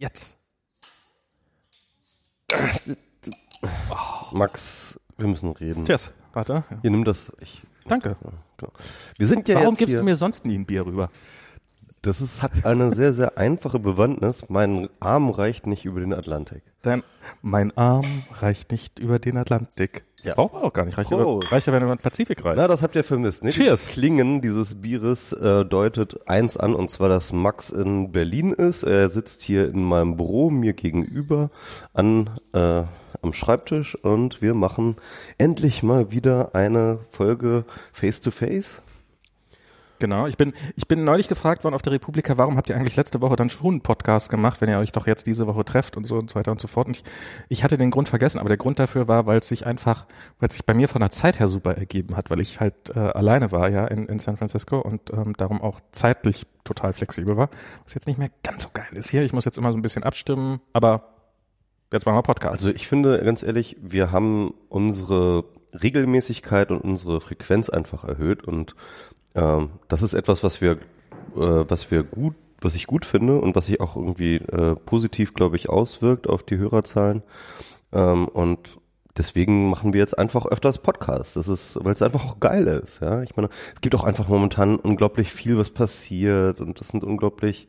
Jetzt. Max, wir müssen reden. Cheers. Warte. Ja. Hier, nimm das. Ich, Danke. genau. Wir sind ja Warum jetzt gibst hier, du mir sonst nie ein Bier rüber? Das ist, hat eine sehr, sehr einfache Bewandtnis. Mein Arm reicht nicht über den Atlantik. Dein, mein Arm reicht nicht über den Atlantik. Ja. Braucht man auch gar nicht. Reicht, über, reicht ja, wenn man den Pazifik reicht. Na, das habt ihr vermisst, ne? Cheers. Das Klingen dieses Bieres äh, deutet eins an, und zwar, dass Max in Berlin ist. Er sitzt hier in meinem Büro mir gegenüber an äh, am Schreibtisch und wir machen endlich mal wieder eine Folge Face to Face. Genau. Ich bin, ich bin neulich gefragt worden auf der Republika, warum habt ihr eigentlich letzte Woche dann schon einen Podcast gemacht, wenn ihr euch doch jetzt diese Woche trefft und so und so weiter und so fort. Und ich, ich hatte den Grund vergessen, aber der Grund dafür war, weil es sich einfach, weil es sich bei mir von der Zeit her super ergeben hat, weil ich halt äh, alleine war, ja, in, in San Francisco und ähm, darum auch zeitlich total flexibel war. Was jetzt nicht mehr ganz so geil ist hier. Ich muss jetzt immer so ein bisschen abstimmen, aber jetzt machen wir Podcast. Also ich finde, ganz ehrlich, wir haben unsere Regelmäßigkeit und unsere Frequenz einfach erhöht und ähm, das ist etwas, was wir, äh, was wir gut, was ich gut finde und was sich auch irgendwie äh, positiv, glaube ich, auswirkt auf die Hörerzahlen. Ähm, und deswegen machen wir jetzt einfach öfters Podcasts. Das ist, weil es einfach auch geil ist, ja. Ich meine, es gibt auch einfach momentan unglaublich viel, was passiert und es sind unglaublich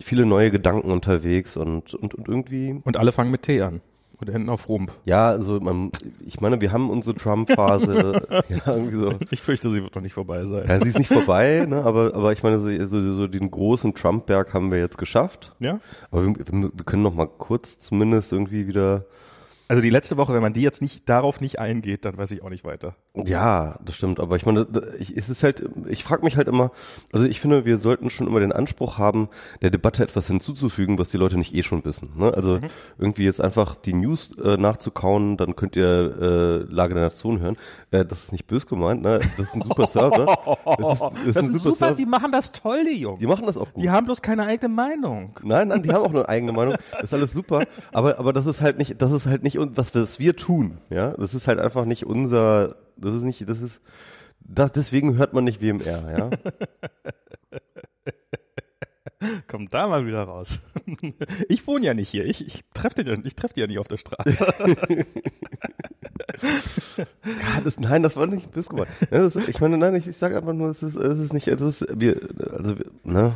viele neue Gedanken unterwegs und, und, und irgendwie und alle fangen mit T an. Und enden auf Rump. ja, also man, ich meine, wir haben unsere Trump-Phase, ja, irgendwie so. Ich fürchte, sie wird noch nicht vorbei sein. Ja, sie ist nicht vorbei, ne, aber, aber ich meine, so, so, so den großen Trump-Berg haben wir jetzt geschafft. Ja? Aber wir, wir können noch mal kurz zumindest irgendwie wieder, Also die letzte Woche, wenn man die jetzt nicht darauf nicht eingeht, dann weiß ich auch nicht weiter. ja, das stimmt, aber ich meine, ich, es ist halt, ich frage mich halt immer, also ich finde, wir sollten schon immer den Anspruch haben, der Debatte etwas hinzuzufügen, was die Leute nicht eh schon wissen. Ne? Also irgendwie jetzt einfach die News äh, nachzukauen, dann könnt ihr äh, Lage der Nation hören. Äh, das ist nicht bös gemeint, ne? Das ist ein super Server. Das ist, das ist ein super, Server. die machen das toll, die Jungs. Die machen das auch gut. Die haben bloß keine eigene Meinung. Nein, nein, die haben auch eine eigene Meinung. Das ist alles super. Aber, aber das ist halt nicht, das ist halt nicht, un- was wir, was wir tun. Ja, das ist halt einfach nicht unser, das ist nicht, das ist, das, deswegen hört man nicht WMR, ja. Kommt da mal wieder raus. Ich wohne ja nicht hier. Ich, ich treffe die, ich treff die ja nicht auf der Straße. ja das, nein, das war nicht böse gemeint. Ja, das, ich meine, nein, ich, ich sage einfach nur, es ist, es ist nicht, das ist, wir, also, wir, ne,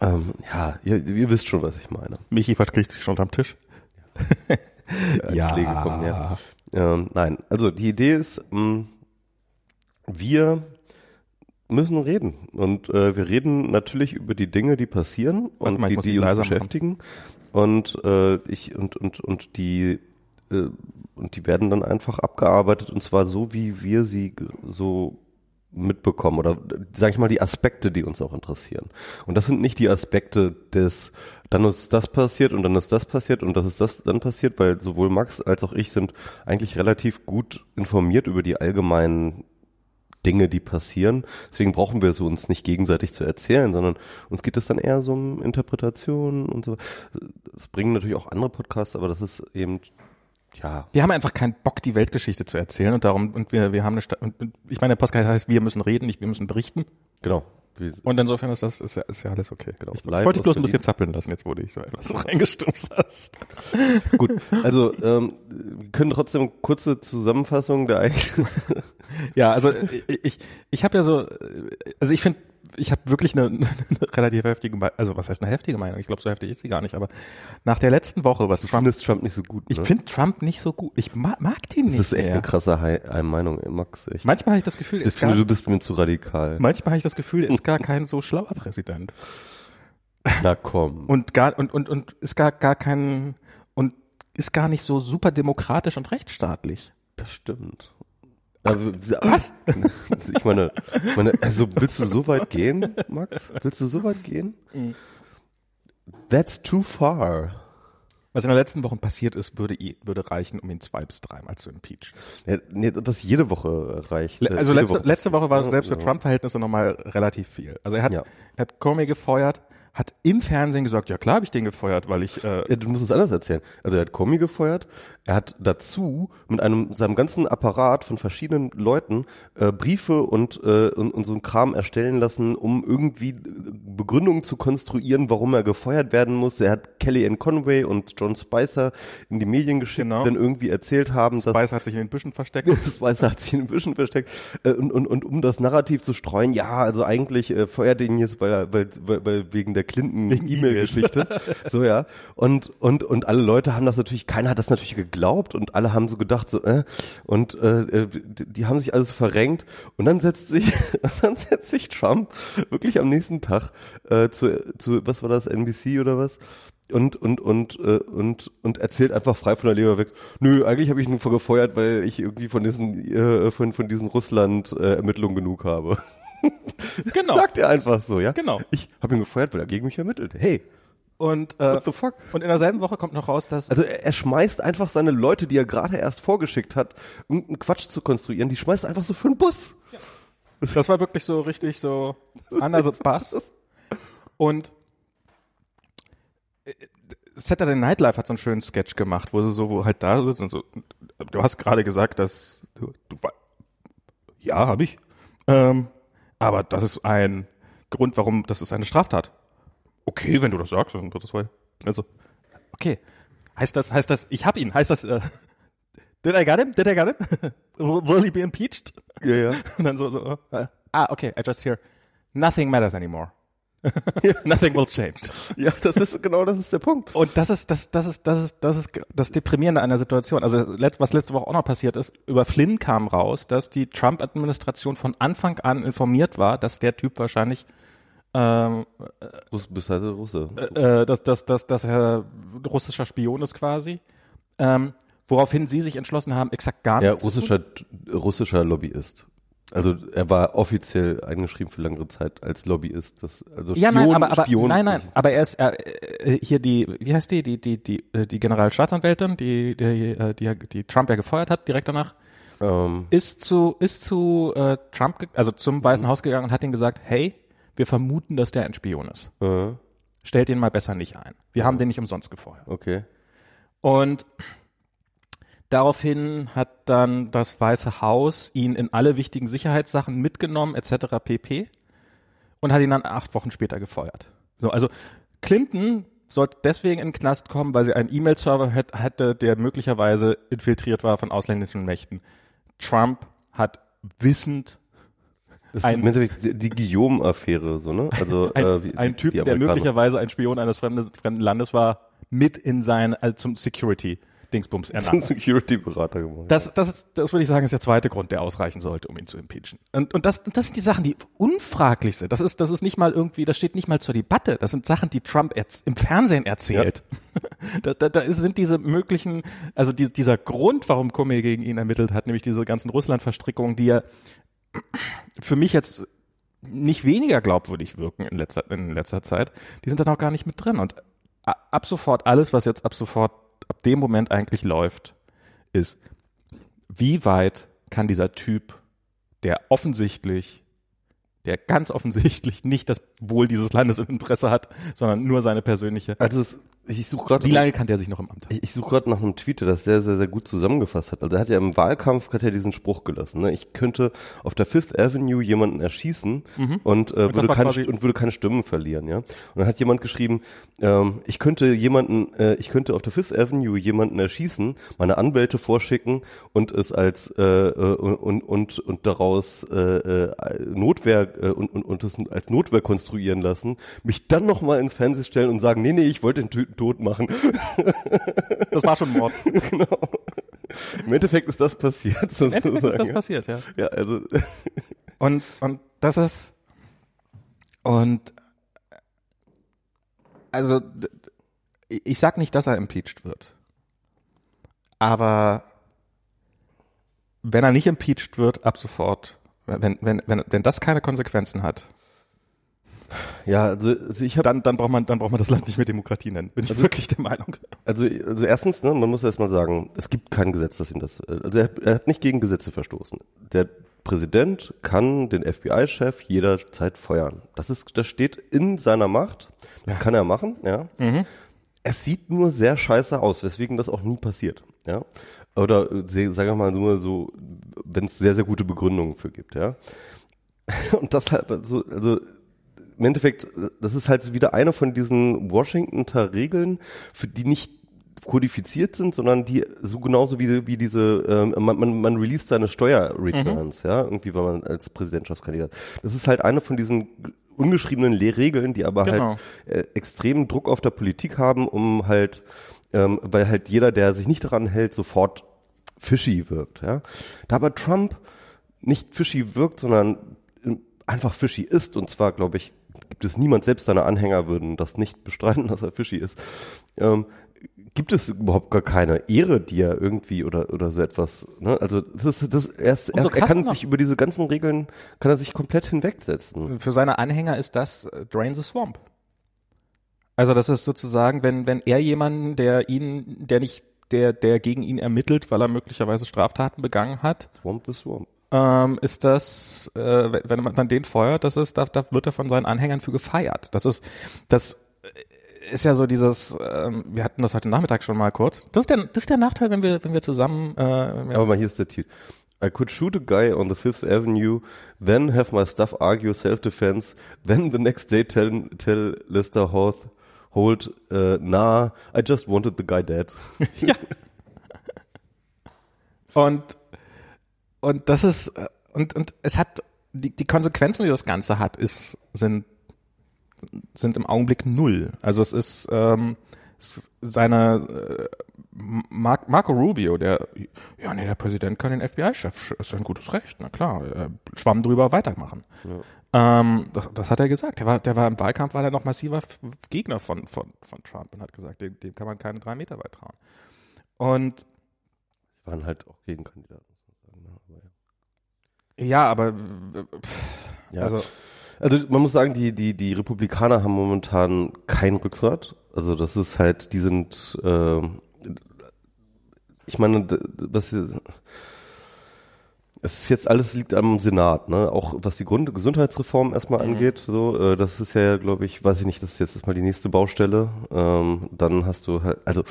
ähm, ja, ihr, ihr wisst schon, was ich meine. Michi verkriegt sich schon am Tisch. Ja. Pflege kommen näher. Ähm, nein, also die Idee ist, mh, wir müssen reden und äh, wir reden natürlich über die Dinge, die passieren und mal, die, die uns leiser machen. beschäftigen und äh, ich und und und die äh, und die werden dann einfach abgearbeitet und zwar so, wie wir sie so mitbekommen oder sage ich mal die Aspekte, die uns auch interessieren. Und das sind nicht die Aspekte des dann ist das passiert und dann ist das passiert und das ist das dann passiert, weil sowohl Max als auch ich sind eigentlich relativ gut informiert über die allgemeinen Dinge, die passieren. Deswegen brauchen wir es uns nicht gegenseitig zu erzählen, sondern uns geht es dann eher so um Interpretationen und so. Das bringen natürlich auch andere Podcasts, aber das ist eben ja, Wir haben einfach keinen Bock, die Weltgeschichte zu erzählen und darum, und wir, wir haben eine, Sta und, und ich meine, der Podcast heißt, wir müssen reden, nicht wir müssen berichten. genau. Und insofern ist das, ist ja, ist ja alles okay. Genau. Ich, ich wollte dich bloß ein bisschen zappeln lassen, jetzt wurde ich so etwas so reingestumpft hast. Gut, also ähm, wir können trotzdem kurze Zusammenfassung der Ereignisse. Ja, also ich, ich, ich habe ja so, also ich finde, ich habe wirklich eine, eine relativ heftige, Meinung, also was heißt eine heftige Meinung? Ich glaube, so heftig ist sie gar nicht, aber nach der letzten Woche, was Du Trump, findest Trump nicht so gut. ich ne? finde Trump nicht so gut. Ich mag, mag den nicht das ist echt mehr. eine krasse Hi- Meinung, Max. Echt. Manchmal habe ich das Gefühl, ich ist gar, finde, du bist mir zu radikal. manchmal habe ich das Gefühl, er ist gar kein so schlauer Präsident. Na komm. Und gar, und, und, und ist gar, gar kein, und ist gar nicht so super demokratisch und rechtsstaatlich. Das stimmt. Was? Ich meine, meine, also willst du so weit gehen, Max? Willst du so weit gehen? Mhm. That's too far. Was in der letzten Woche passiert ist, würde, würde reichen, um ihn zwei bis dreimal zu impeachen. Ja, nee, das jede Woche reicht. Le- Also letzte, Woche. letzte Woche war selbst für. Trump-Verhältnisse nochmal relativ viel. Also er hat, Ja. er hat Comey gefeuert, hat im Fernsehen gesagt, ja klar habe ich den gefeuert, weil ich äh, Ja, du musst es anders erzählen. Also er hat Comey gefeuert. Er hat dazu mit einem seinem ganzen Apparat von verschiedenen Leuten äh, Briefe und, äh, und und so ein Kram erstellen lassen, um irgendwie äh, Begründungen zu konstruieren, warum er gefeuert werden muss. Er hat Kellyanne Conway und John Spicer in die Medien geschickt, Genau. die dann irgendwie erzählt haben, dass Spicer hat sich in den Büschen versteckt. Weiße hat sich in ein bisschen versteckt. Äh, und, und, und um das Narrativ zu streuen, ja, also eigentlich äh, feuert ihn jetzt weil, weil, weil, wegen der Clinton-E-Mail-Geschichte. so, ja. Und, und, und alle Leute haben das natürlich, keiner hat das natürlich geglaubt und alle haben so gedacht, so, äh, und äh, die, die haben sich alles verrenkt. Und dann setzt sich, dann setzt sich Trump wirklich am nächsten Tag äh, zu, zu, was war das, NBC oder was? und und und äh, und und erzählt einfach frei von der Leber weg. Nö, eigentlich habe ich ihn nur gefeuert, weil ich irgendwie von diesen äh, von von diesen Russland äh, Ermittlungen genug habe. Genau. Sagt er einfach so, ja? Genau. Ich habe ihn gefeuert, weil er gegen mich ermittelt. Hey, Und, äh, what the fuck? und in derselben Woche kommt noch raus, dass Also er, er schmeißt einfach seine Leute, die er gerade erst vorgeschickt hat, irgendeinen Quatsch zu konstruieren, die schmeißt er einfach so für den Bus. Das war wirklich so richtig so under the bus. Und äh, Saturday Night Live hat so einen schönen Sketch gemacht, wo sie so wo halt da sitzt und so. Du hast gerade gesagt, dass du, du ja, habe ich. Ähm, aber das ist ein Grund, warum das ist eine Straftat. Okay, wenn du das sagst, dann wird das wohl. Also, okay. Heißt das, heißt das, ich hab ihn, heißt das, äh, did I got him? Did I got him? Will he be impeached? Ja, ja. Und dann so, so äh, ah, okay, I just hear, nothing matters anymore. nothing will change. Ja, das ist genau das ist der Punkt. Und das ist, das, das ist, das ist, das ist das Deprimierende an der Situation. Also, was letzte Woche auch noch passiert ist, über Flynn kam raus, dass die Trump-Administration von Anfang an informiert war, dass der Typ wahrscheinlich, ähm, Russ, bist halt Russe. äh, dass, dass, dass, dass er russischer Spion ist quasi. Ähm, woraufhin sie sich entschlossen haben, exakt gar Ja, nichts zu tun. russischer, russischer Lobbyist. Also er war offiziell eingeschrieben für längere Zeit als Lobbyist. Das, also Ja, Spion, nein, aber, aber Spion, nein, nein, aber er ist äh, äh, hier die, wie heißt die, die, die, die, äh, die Generalstaatsanwältin, die, die, äh, die, die Trump ja gefeuert hat, direkt danach, Ähm, ist zu, ist zu äh, Trump, also zum Mhm. Weißen Haus gegangen und hat ihm gesagt, hey, wir vermuten, dass der ein Spion ist. äh, Stellt den mal besser nicht ein. Wir haben den nicht umsonst gefeuert. okay. Und daraufhin hat dann das Weiße Haus ihn in alle wichtigen Sicherheitssachen mitgenommen, etc. pp. Und hat ihn dann acht Wochen später gefeuert. So, also Clinton sollte deswegen in den Knast kommen, weil sie einen E-Mail-Server hatte, der möglicherweise infiltriert war von ausländischen Mächten. Trump hat wissend Das Ein- ist im die, Guillaume-Affäre, so, ne? Also, ein, äh, wie, ein Typ, der möglicherweise ein Spion eines fremden, fremden Landes war, mit in sein, also zum Security-Dingsbums zum ernannt. Security-Berater gemacht. Das, das, das würde ich sagen, ist der zweite Grund, der ausreichen sollte, um ihn zu impeachen. Und, und das, das sind die Sachen, die unfraglich sind. Das ist, das ist nicht mal irgendwie, das steht nicht mal zur Debatte. Das sind Sachen, die Trump im Fernsehen erzählt. da, da, da ist- sind diese möglichen, also die, dieser Grund, warum Comey gegen ihn ermittelt hat, nämlich diese ganzen Russland-Verstrickungen, die er für mich jetzt nicht weniger glaubwürdig wirken in letzter, in letzter Zeit, die sind dann auch gar nicht mit drin. Und ab sofort, alles, was jetzt ab sofort, ab dem Moment eigentlich läuft, ist, wie weit kann dieser Typ, der offensichtlich, der ganz offensichtlich nicht das Wohl dieses Landes im Interesse hat, sondern nur seine persönliche, Also es, ich suche gerade wie lange kann der sich noch im Amt halten? Ich, ich suche gerade nach einem Tweet, der das sehr, sehr, sehr gut zusammengefasst hat. Also er hat ja im Wahlkampf hat er diesen Spruch gelassen. Ne? Ich könnte auf der Fifth Avenue jemanden erschießen und, äh, Mhm. würde keine, und würde keine Stimmen verlieren. Ja. Und dann hat jemand geschrieben, ähm, ich könnte jemanden, äh, ich könnte auf der Fifth Avenue jemanden erschießen, meine Anwälte vorschicken und es als äh, äh, und und und daraus äh, äh, Notwehr äh, und, und und das als Notwehr konstruieren lassen, mich dann noch mal ins Fernsehen stellen und sagen, nee, nee, ich wollte den Typen tot machen. Das war schon Mord. genau. Im Endeffekt ist das passiert, Im Endeffekt ist sozusagen. das passiert, ja. ja, also Und, und das ist, und, also, ich sag nicht, dass er impeached wird. Aber wenn er nicht impeached wird, ab sofort, wenn, wenn, wenn, wenn das keine Konsequenzen hat, ja, also, also ich habe dann, dann braucht man, dann braucht man das Land nicht mehr Demokratie nennen. Bin ich wirklich der Meinung. also also erstens, ne, man muss erst mal sagen, es gibt kein Gesetz, das ihm das also er, er hat nicht gegen Gesetze verstoßen. Der Präsident kann den FBI-Chef jederzeit feuern. Das ist, das steht in seiner Macht. Das ja. kann er machen, ja. Mhm. Es sieht nur sehr scheiße aus, weswegen das auch nie passiert, ja. Oder sagen wir mal nur so, wenn es sehr, sehr gute Begründungen für gibt, ja. Und das halt so, also im Endeffekt, das ist halt wieder eine von diesen Washingtoner Regeln, für die nicht kodifiziert sind, sondern die so genauso wie, wie diese, ähm, man, man, man release seine Steuerreturns, mhm. ja, irgendwie, wenn man als Präsidentschaftskandidat. Das ist halt eine von diesen ungeschriebenen Regeln, die aber halt genau. halt äh, extremen Druck auf der Politik haben, um halt, ähm, weil halt jeder, der sich nicht daran hält, sofort fishy wirkt, ja. Da aber Trump nicht fishy wirkt, sondern einfach fishy ist, und zwar, glaube ich, gibt es niemand, selbst seine Anhänger würden das nicht bestreiten, dass er fishy ist, ähm, gibt es überhaupt gar keine Ehre, die er irgendwie oder oder so etwas. Ne? Also das ist das er, ist, er, er kann sich über diese ganzen Regeln kann er sich komplett hinwegsetzen. Für seine Anhänger ist das äh, Drain the Swamp. Also das ist sozusagen, wenn wenn er jemanden, der ihn, der nicht der der gegen ihn ermittelt, weil er möglicherweise Straftaten begangen hat. Swamp the Swamp. Ähm, ist das, äh, wenn man, den feuert, das ist, da, da wird er von seinen Anhängern für gefeiert. Das ist, das ist ja so dieses, ähm, wir hatten das heute Nachmittag schon mal kurz. Das ist der, das ist der Nachteil, wenn wir, wenn wir zusammen. Äh, Aber mal hier ist der Titel. I could shoot a guy on the Fifth Avenue, then have my staff argue self-defense, then the next day tell, tell Lester Holt, Holt, uh, nah, I just wanted the guy dead. ja. Und, und das ist, äh, und, und es hat, die, die Konsequenzen, die das Ganze hat, ist, sind sind im Augenblick null. Also es ist ähm, seine äh, Marco Rubio, der ja nee, der Präsident kann den FBI-Chef, ist ein gutes Recht, na klar, äh, Schwamm drüber weitermachen. Ja. Ähm, das, das, hat er gesagt. Der war, der war im Wahlkampf, war er noch massiver Gegner von, von, von Trump und hat gesagt, dem, dem kann man keine drei Meter weit trauen. Und Sie waren halt auch Gegenkandidaten. Ja, aber ja. also also man muss sagen, die, die, die Republikaner haben momentan kein Rückgrat. Also das ist halt, die sind, äh, ich meine, was es ist jetzt alles liegt am Senat, ne? Auch was die Grund Gesundheitsreform erstmal mhm. angeht, so, äh, das ist ja, glaube ich, weiß ich nicht, das ist jetzt erstmal die nächste Baustelle. Ähm, dann hast du halt, also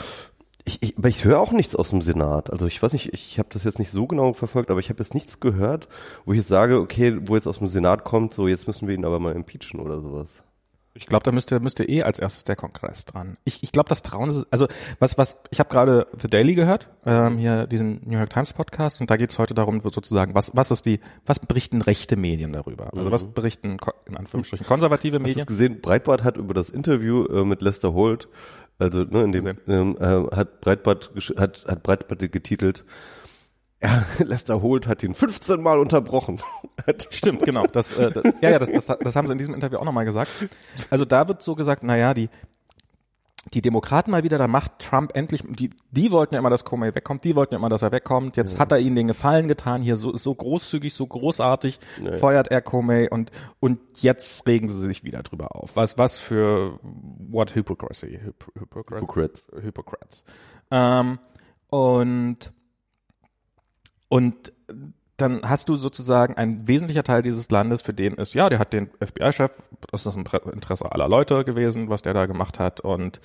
ich, ich, aber ich höre auch nichts aus dem Senat. Also ich weiß nicht, ich habe das jetzt nicht so genau verfolgt, aber ich habe jetzt nichts gehört, wo ich jetzt sage, okay, wo jetzt aus dem Senat kommt, so jetzt müssen wir ihn aber mal impeachen oder sowas. Ich glaube, da müsste müsste eh als erstes der Kongress dran. Ich, ich glaube, das trauen sie. Also was was ich habe gerade The Daily gehört, ähm, hier diesen New York Times Podcast und da geht es heute darum, sozusagen, was was ist die, was berichten rechte Medien darüber? Also mhm. was berichten in Anführungsstrichen konservative Medien? Hast du gesehen, Breitbart hat über das Interview äh, mit Lester Holt also ne, in dem ähm, äh, hat Breitbart hat, hat Breitbart getitelt. Ja, Lester Holt hat ihn 15 Mal unterbrochen. Stimmt, genau. Das, äh, das, ja, ja, das, das, das haben sie in diesem Interview auch nochmal gesagt. Also da wird so gesagt, na ja, die die Demokraten mal wieder, da macht Trump endlich, die, die wollten ja immer, dass Comey wegkommt, die wollten ja immer, dass er wegkommt. Jetzt ja. hat er ihnen den Gefallen getan, hier so, so großzügig, so großartig, ja. feuert er Comey und, und jetzt regen sie sich wieder drüber auf. Was, was für, what hypocrisy, Hyp Hypocrites. Hypocrites. Ähm, und, und dann hast du sozusagen ein wesentlicher Teil dieses Landes, für den ist, ja, der hat den FBI-Chef, das ist ein Interesse aller Leute gewesen, was der da gemacht hat und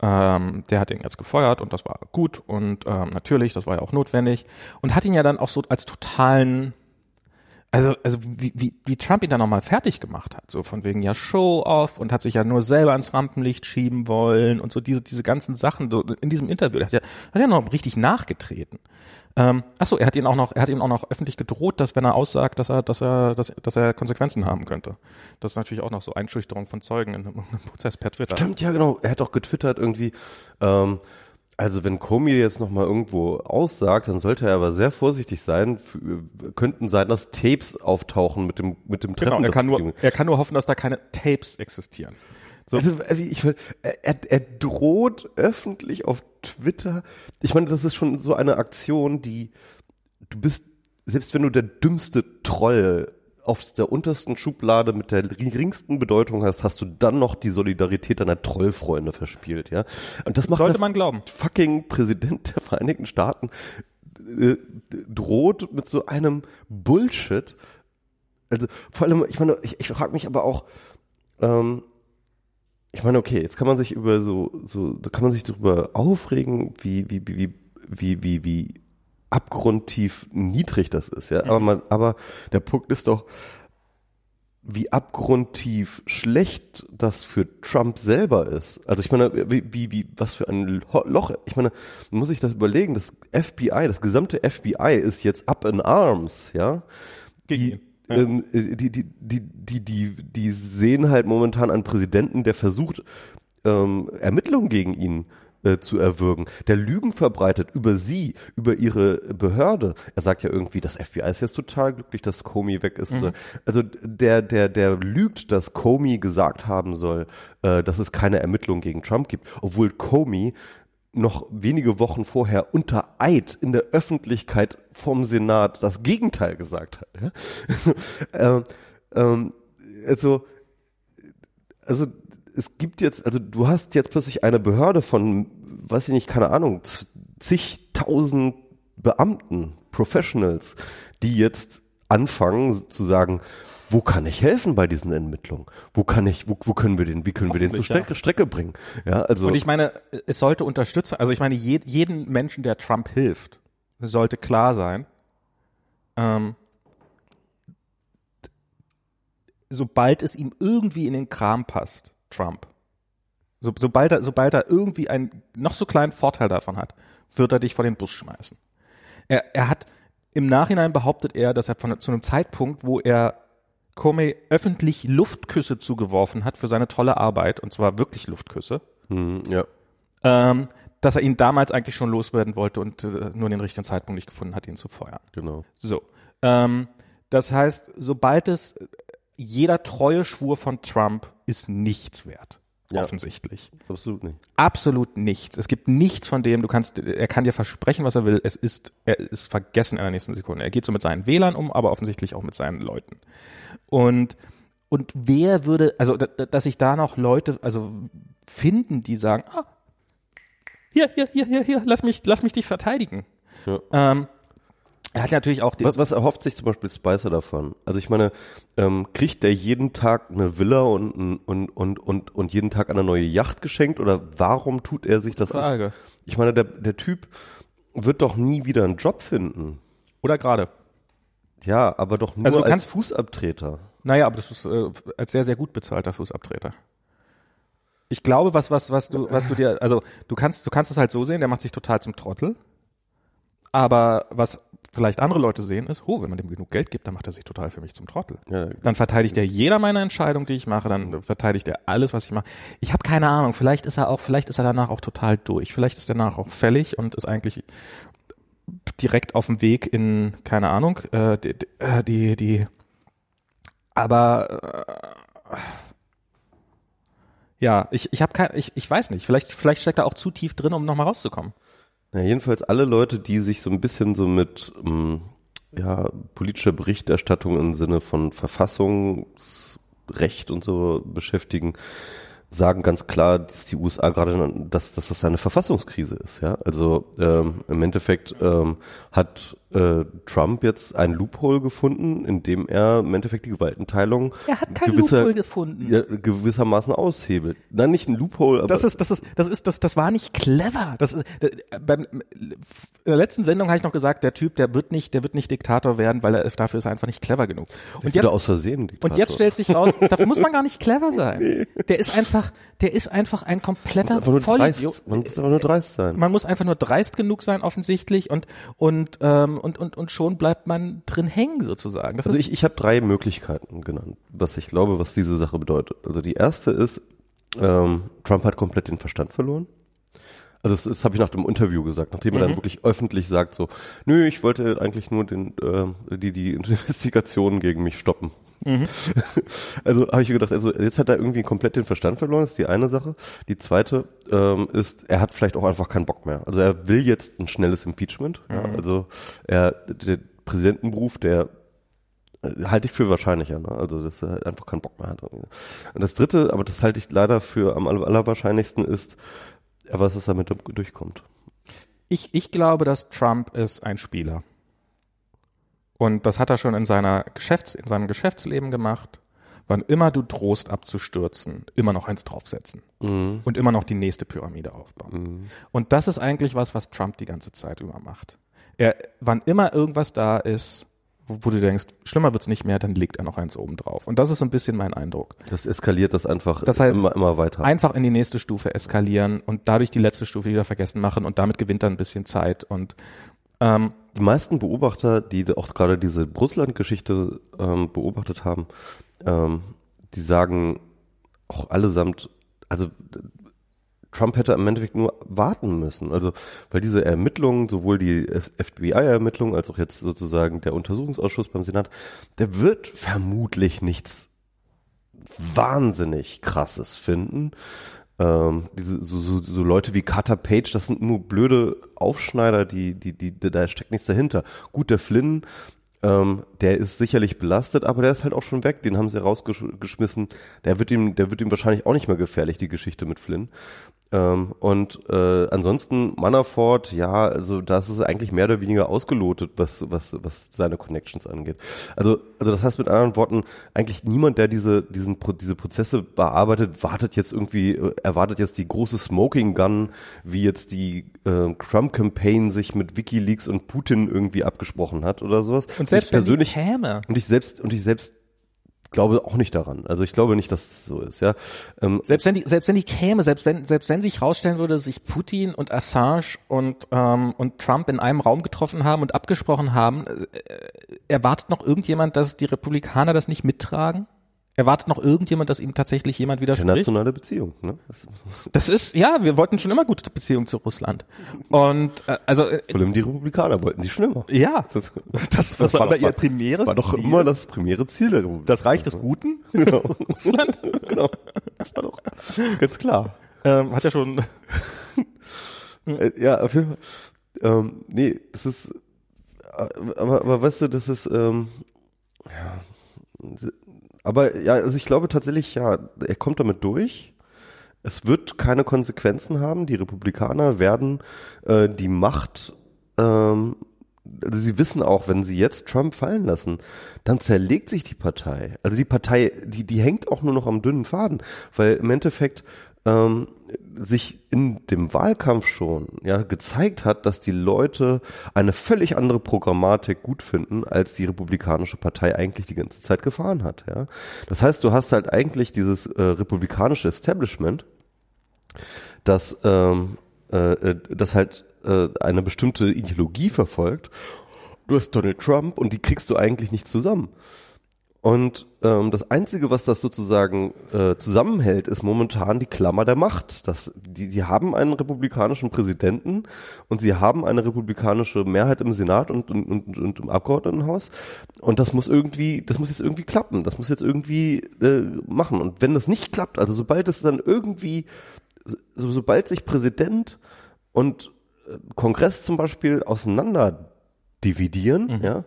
ähm, der hat ihn jetzt gefeuert und das war gut und ähm, natürlich, das war ja auch notwendig und hat ihn ja dann auch so als totalen also, also wie, wie, wie Trump ihn dann nochmal fertig gemacht hat, so von wegen ja Show-off und hat sich ja nur selber ans Rampenlicht schieben wollen und so diese, diese ganzen Sachen, so in diesem Interview, hat er hat ja noch richtig nachgetreten. Ähm, achso, er hat ihn auch noch, er hat ihm auch noch öffentlich gedroht, dass wenn er aussagt, dass er, dass er, dass, dass er Konsequenzen haben könnte. Das ist natürlich auch noch so Einschüchterung von Zeugen in einem, Prozess per Twitter. Stimmt, ja genau. Er hat auch getwittert irgendwie, ähm, also wenn Comey jetzt noch mal irgendwo aussagt, dann sollte er aber sehr vorsichtig sein. könnten sein, dass Tapes auftauchen mit dem mit dem Treffen. Genau, er kann nur er kann nur hoffen, dass da keine Tapes existieren. So. Also, also ich, er, er droht öffentlich auf Twitter. Ich meine, das ist schon so eine Aktion, die du bist, selbst wenn du der dümmste Troll auf der untersten Schublade mit der geringsten Bedeutung hast, hast du dann noch die Solidarität deiner Trollfreunde verspielt, ja? Und das macht Sollte man glauben. Fucking Präsident der Vereinigten Staaten äh, droht mit so einem Bullshit. Also vor allem, ich meine, ich, ich frage mich aber auch, ähm, ich meine, okay, jetzt kann man sich über so, so, da kann man sich darüber aufregen, wie, wie, wie, wie, wie, wie abgrundtief niedrig das ist, ja. Aber man, aber der Punkt ist doch, wie abgrundtief schlecht das für Trump selber ist. Also ich meine, wie, wie, wie was für ein Loch. Ich meine, man muss sich das überlegen, das FBI, das gesamte FBI ist jetzt up in arms, ja. Die, ja. Ähm, die, die, die, die, die, die sehen halt momentan einen Präsidenten, der versucht, ähm, Ermittlungen gegen ihn äh, zu erwürgen, der Lügen verbreitet über sie, über ihre Behörde. Er sagt ja irgendwie, das FBI ist jetzt total glücklich, dass Comey weg ist. Mhm. Also der, der, der lügt, dass Comey gesagt haben soll, äh, dass es keine Ermittlungen gegen Trump gibt, obwohl Comey noch wenige Wochen vorher unter Eid in der Öffentlichkeit vom Senat das Gegenteil gesagt hat. Ja? ähm, ähm, also, also es gibt jetzt, also du hast jetzt plötzlich eine Behörde von, weiß ich nicht, keine Ahnung, zigtausend Beamten, Professionals, die jetzt anfangen zu sagen, wo kann ich helfen bei diesen Ermittlungen? Wo kann ich, wo, wo können wir den, wie können wir den zur Strecke. Strecke bringen? Ja, also. Und ich meine, es sollte unterstützen, also ich meine, je, jeden Menschen, der Trump hilft, sollte klar sein, ähm, sobald es ihm irgendwie in den Kram passt, Trump. So, sobald, er, sobald er irgendwie einen noch so kleinen Vorteil davon hat, wird er dich vor den Bus schmeißen. Er, er hat im Nachhinein behauptet er, dass er von, zu einem Zeitpunkt, wo er Comey öffentlich Luftküsse zugeworfen hat für seine tolle Arbeit, und zwar wirklich Luftküsse, mhm, ja. ähm, dass er ihn damals eigentlich schon loswerden wollte und äh, nur den richtigen Zeitpunkt nicht gefunden hat, ihn zu feuern. Genau. So. Ähm, das heißt, sobald es jeder treue Schwur von Trump ist nichts wert. Ja, offensichtlich. Absolut nicht. Absolut nichts. Es gibt nichts von dem, du kannst, er kann dir versprechen, was er will. Es ist, er ist vergessen in der nächsten Sekunde. Er geht so mit seinen Wählern um, aber offensichtlich auch mit seinen Leuten. Und, und wer würde, also, dass sich da noch Leute, also, finden, die sagen, ah, hier, hier, hier, hier, hier, lass mich, lass mich dich verteidigen. Ja. Ähm, er hat natürlich auch was, was erhofft sich zum Beispiel Spicer davon? Also ich meine, ähm, kriegt der jeden Tag eine Villa und, und, und, und, und jeden Tag eine neue Yacht geschenkt oder warum tut er sich das Frage. an? Ich meine, der, der Typ wird doch nie wieder einen Job finden. Oder gerade. Ja, aber doch nur also als Fußabtreter. Naja, aber das ist äh, als sehr, sehr gut bezahlter Fußabtreter. Ich glaube, was, was, was du, was du dir, also du kannst, du kannst es halt so sehen, der macht sich total zum Trottel. Aber was vielleicht andere Leute sehen, ist, oh, wenn man dem genug Geld gibt, dann macht er sich total für mich zum Trottel. Ja, dann verteidigt er jeder meiner Entscheidungen, die ich mache, dann verteidigt er alles, was ich mache. Ich habe keine Ahnung, vielleicht ist er auch, vielleicht ist er danach auch total durch. Vielleicht ist er danach auch fällig und ist eigentlich direkt auf dem Weg in, keine Ahnung, äh, die, äh, die, die aber äh, ja, ich, ich habe kein, ich, ich weiß nicht, vielleicht, vielleicht steckt er auch zu tief drin, um nochmal rauszukommen. Na, jedenfalls alle Leute, die sich so ein bisschen so mit ähm, ja, politischer Berichterstattung im Sinne von Verfassungsrecht und so beschäftigen, sagen ganz klar, dass die USA gerade, dass, dass das eine Verfassungskrise ist. Ja, also ähm, im Endeffekt ähm, hat äh, Trump jetzt ein Loophole gefunden, in dem er im Endeffekt die Gewaltenteilung er hat kein gewisser, Loophole gefunden. Ja, gewissermaßen aushebelt. Nein, nicht ein Loophole, aber das ist das ist das ist das das war nicht clever. Das, das beim in der letzten Sendung habe ich noch gesagt, der Typ, der wird nicht, der wird nicht Diktator werden, weil er dafür ist er einfach nicht clever genug. Und jetzt aus Versehen Diktator. Und jetzt stellt sich raus, dafür muss man gar nicht clever sein. Nee. Der ist einfach, der ist einfach ein kompletter Vollidiot. Man muss einfach nur dreist sein. Man muss einfach nur dreist genug sein offensichtlich und und ähm, und, und, und schon bleibt man drin hängen sozusagen. Das also ich, ich habe drei Möglichkeiten genannt, was ich glaube, was diese Sache bedeutet. Also die erste ist, ähm, Trump hat komplett den Verstand verloren. Also das, das habe ich nach dem Interview gesagt, nachdem er dann mhm. wirklich öffentlich sagt so, nö, ich wollte eigentlich nur den, äh, die, die Investigationen gegen mich stoppen. Mhm. Also habe ich gedacht, also jetzt hat er irgendwie komplett den Verstand verloren, das ist die eine Sache. Die zweite ähm, ist, er hat vielleicht auch einfach keinen Bock mehr. Also er will jetzt ein schnelles Impeachment. Mhm. Ja, also er, der Präsidentenberuf, der äh, halte ich für wahrscheinlicher, ne? also dass er halt einfach keinen Bock mehr hat. Und das dritte, aber das halte ich leider für am allerwahrscheinlichsten ist, er weiß, dass er mit durchkommt. Ich, ich glaube, dass Trump ist ein Spieler. Und das hat er schon in seiner Geschäfts-, in seinem Geschäftsleben gemacht. Wann immer du drohst abzustürzen, immer noch eins draufsetzen. Mhm. Und immer noch die nächste Pyramide aufbauen. Und das ist eigentlich was, was Trump die ganze Zeit über macht. Er, wann immer irgendwas da ist, wo, wo du denkst, schlimmer wird's nicht mehr, dann legt er noch eins oben drauf. Und das ist so ein bisschen mein Eindruck. Das eskaliert das einfach Das heißt, immer, immer weiter. Einfach in die nächste Stufe eskalieren und dadurch die letzte Stufe wieder vergessen machen und damit gewinnt er ein bisschen Zeit und ähm, die meisten Beobachter, die auch gerade diese Russland-Geschichte ähm, beobachtet haben, ähm, die sagen auch allesamt, also Trump hätte im Endeffekt nur warten müssen. Also, weil diese Ermittlungen, sowohl die FBI-Ermittlungen als auch jetzt sozusagen der Untersuchungsausschuss beim Senat, der wird vermutlich nichts wahnsinnig krasses finden. Ähm, diese, so, so, so Leute wie Carter Page, das sind nur blöde Aufschneider, die, die, die, da steckt nichts dahinter. Gut, der Flynn, ähm, der ist sicherlich belastet, aber der ist halt auch schon weg. Den haben sie rausgeschmissen. Der wird ihm, der wird ihm wahrscheinlich auch nicht mehr gefährlich, die Geschichte mit Flynn. Ähm, und äh, ansonsten Manafort, ja, also das ist eigentlich mehr oder weniger ausgelotet, was was was seine Connections angeht. Also also das heißt mit anderen Worten, eigentlich niemand, der diese diesen diese Prozesse bearbeitet, wartet jetzt irgendwie äh, erwartet jetzt die große Smoking Gun, wie jetzt die äh, Trump Campaign sich mit WikiLeaks und Putin irgendwie abgesprochen hat oder sowas. und selbst ich persönlich käme, und ich selbst und ich selbst glaube auch nicht daran. Also ich glaube nicht, dass es so ist, ja. Ähm, selbst wenn die, selbst wenn die käme, selbst wenn, selbst wenn sich rausstellen würde, dass sich Putin und Assange und ähm, und Trump in einem Raum getroffen haben und abgesprochen haben, äh, erwartet noch irgendjemand, dass die Republikaner das nicht mittragen? Erwartet noch irgendjemand, dass ihm tatsächlich jemand widerspricht? internationale Beziehung, ne? Das, Das ist, ja, wir wollten schon immer gute Beziehungen zu Russland. Und äh, also äh, vor allem die Republikaner wollten sie schon immer. ja, Das, das, das, war, doch- immer ihr primäres Das war doch Ziel. immer das primäre Ziel der Republik. das Reich des Guten, genau. Russland. genau. Das war doch ganz klar. ähm, hat ja schon Äh, ja, auf jeden Fall. Ähm, nee, das ist, äh, aber, aber weißt du, das ist, ähm, ja, aber ja, also ich glaube tatsächlich, ja, er kommt damit durch. Es wird keine Konsequenzen haben. Die Republikaner werden äh, die Macht, ähm, also sie wissen auch, wenn sie jetzt Trump fallen lassen, dann zerlegt sich die Partei. Also die Partei, die, die hängt auch nur noch am dünnen Faden, weil im Endeffekt ähm, sich in dem Wahlkampf schon ja gezeigt hat, dass die Leute eine völlig andere Programmatik gut finden, als die Republikanische Partei eigentlich die ganze Zeit gefahren hat. Ja, das heißt, du hast halt eigentlich dieses äh, republikanische Establishment, das ähm, äh, das halt äh, eine bestimmte Ideologie verfolgt. Du hast Donald Trump und die kriegst du eigentlich nicht zusammen. Und ähm, das Einzige, was das sozusagen äh, zusammenhält, ist momentan die Klammer der Macht. Das, die, die haben einen republikanischen Präsidenten und sie haben eine republikanische Mehrheit im Senat und, und, und, und im Abgeordnetenhaus. Und das muss irgendwie, das muss jetzt irgendwie klappen. Das muss jetzt irgendwie äh, machen. Und wenn das nicht klappt, also sobald es dann irgendwie, so, sobald sich Präsident und äh, Kongress zum Beispiel auseinander dividieren, ja,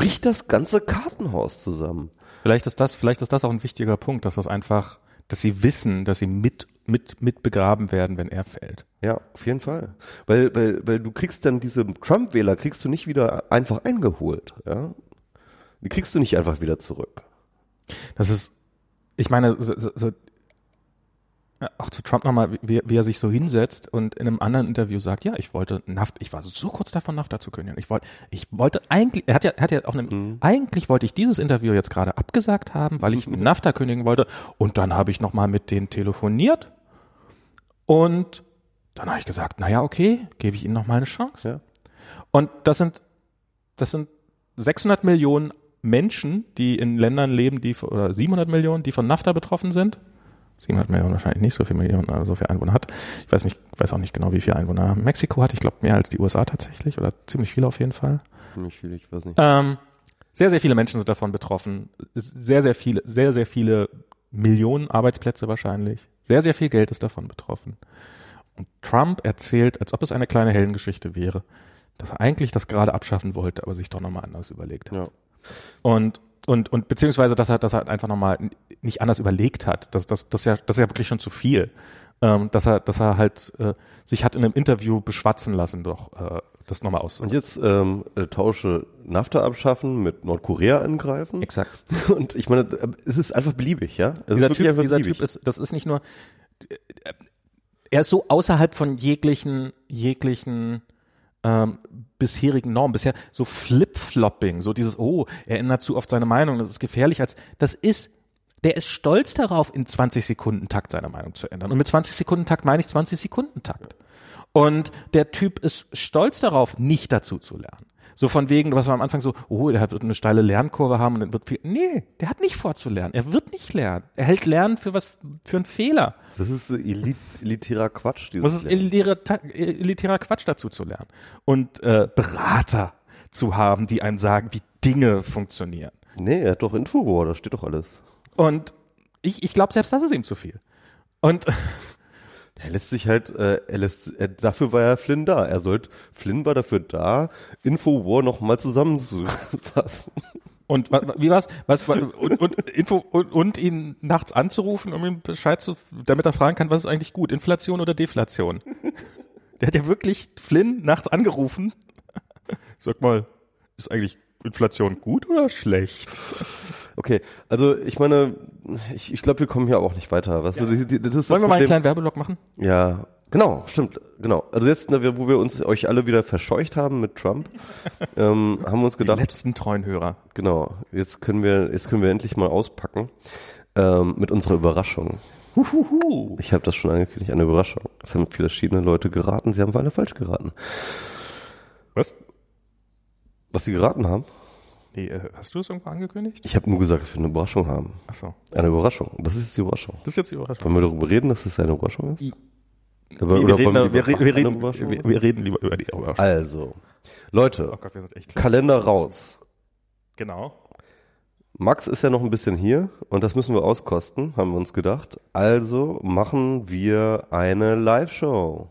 bricht das ganze Kartenhaus zusammen. Vielleicht ist das, vielleicht ist das auch ein wichtiger Punkt, dass das einfach, dass sie wissen, dass sie mit, mit, mit begraben werden, wenn er fällt. Ja, auf jeden Fall. Weil, weil, weil du kriegst dann diese Trump-Wähler, kriegst du nicht wieder einfach eingeholt, ja. Die kriegst du nicht einfach wieder zurück. Das ist, ich meine, so, so, auch zu Trump nochmal, wie, wie er sich so hinsetzt und in einem anderen Interview sagt, ja, ich wollte NAFTA, ich war so kurz davon, NAFTA zu kündigen. Ich wollte, ich wollte eigentlich, er hat ja, er hat ja auch einen, eigentlich wollte ich dieses Interview jetzt gerade abgesagt haben, weil ich NAFTA kündigen wollte. Und dann habe ich nochmal mit denen telefoniert und dann habe ich gesagt, naja, okay, gebe ich ihnen nochmal eine Chance. Ja. Und das sind, das sind 600 Millionen Menschen, die in Ländern leben, die, oder 700 Millionen, die von NAFTA betroffen sind. 700 Millionen wahrscheinlich nicht so viele Millionen, also so viele Einwohner hat. Ich weiß nicht, weiß auch nicht genau, wie viele Einwohner Mexiko hat. Ich glaube mehr als die USA tatsächlich oder ziemlich viele auf jeden Fall. Ziemlich viel, ich weiß nicht. Ähm, sehr, sehr viele Menschen sind davon betroffen. Sehr, sehr viele, sehr, sehr viele Millionen Arbeitsplätze wahrscheinlich. Sehr, sehr viel Geld ist davon betroffen. Und Trump erzählt, als ob es eine kleine Heldengeschichte wäre, dass er eigentlich das gerade abschaffen wollte, aber sich doch nochmal anders überlegt hat. Ja. Und, und, und beziehungsweise, dass er, dass er einfach nochmal nicht anders überlegt hat. Das, das, das, ist ja, das ist ja wirklich schon zu viel. Ähm, dass er, dass er halt äh, sich hat in einem Interview beschwatzen lassen, doch äh, das nochmal aus. Und jetzt ähm, äh, tausche NAFTA abschaffen, mit Nordkorea angreifen. Exakt. Und ich meine, es ist einfach beliebig, ja? Es dieser typ, dieser beliebig. typ ist, das ist nicht nur, er ist so außerhalb von jeglichen, jeglichen ähm, bisherigen Normen, bisher so Flip-Flopping, so dieses, oh, er ändert zu oft seine Meinung, das ist gefährlich, als das ist, der ist stolz darauf, in 20 Sekunden Takt seine Meinung zu ändern. Und mit 20 Sekunden Takt meine ich 20 Sekunden Takt. Und der Typ ist stolz darauf, nicht dazu zu lernen. So von wegen, was war am Anfang so, oh, der wird eine steile Lernkurve haben und dann wird viel. Nee, der hat nicht vorzulernen. Er wird nicht lernen. Er hält Lernen für was, für einen Fehler. Das ist so elit elitärer Quatsch. dieses Was ist elitärer, elitärer Quatsch dazu zu lernen? Und äh, Berater zu haben, die einem sagen, wie Dinge funktionieren. Nee, er hat doch Infowar, da steht doch alles. Und ich, ich glaube, selbst das ist ihm zu viel. Und Er lässt sich halt, äh, er lässt, er, dafür war ja Flynn da. Er sollte, Flynn war dafür da, Infowar nochmal zusammenzufassen. Und wa- wie war's? Was wa- und, und Info und, und ihn nachts anzurufen, um ihm Bescheid zu, damit er fragen kann, was ist eigentlich gut, Inflation oder Deflation? Der hat ja wirklich Flynn nachts angerufen. Sag mal, ist eigentlich Inflation gut oder schlecht? Okay, also ich meine, ich, ich glaube, wir kommen hier auch nicht weiter. Was, das, das ist Wollen wir mal einen kleinen Werbeblock machen? Ja, genau, stimmt, genau. Also jetzt, ne, wo wir uns euch alle wieder verscheucht haben mit Trump, ähm, haben wir uns Die gedacht, letzten treuen Hörer. genau, jetzt können wir, jetzt können wir endlich mal auspacken ähm, mit unserer Überraschung. Huhuhu. Ich habe das schon angekündigt, eine Überraschung. Es haben viele verschiedene Leute geraten, sie haben alle falsch geraten. Was? Was sie geraten haben? Äh, hast du es irgendwo angekündigt? Ich habe nur gesagt, dass wir eine Überraschung haben. Achso. Eine Überraschung. Das ist jetzt die Überraschung. Das ist jetzt die Überraschung. Wollen wir darüber reden, dass es eine Überraschung ist? Aber, Nee, wir, reden, wollen wir, über wir, wir, was eine reden, Überraschung wir, ist? wir reden lieber über die Überraschung. Also, Leute, Oh Gott. Kalender raus. Genau. Max ist ja noch ein bisschen hier und das müssen wir auskosten, haben wir uns gedacht. Also machen wir eine Live-Show.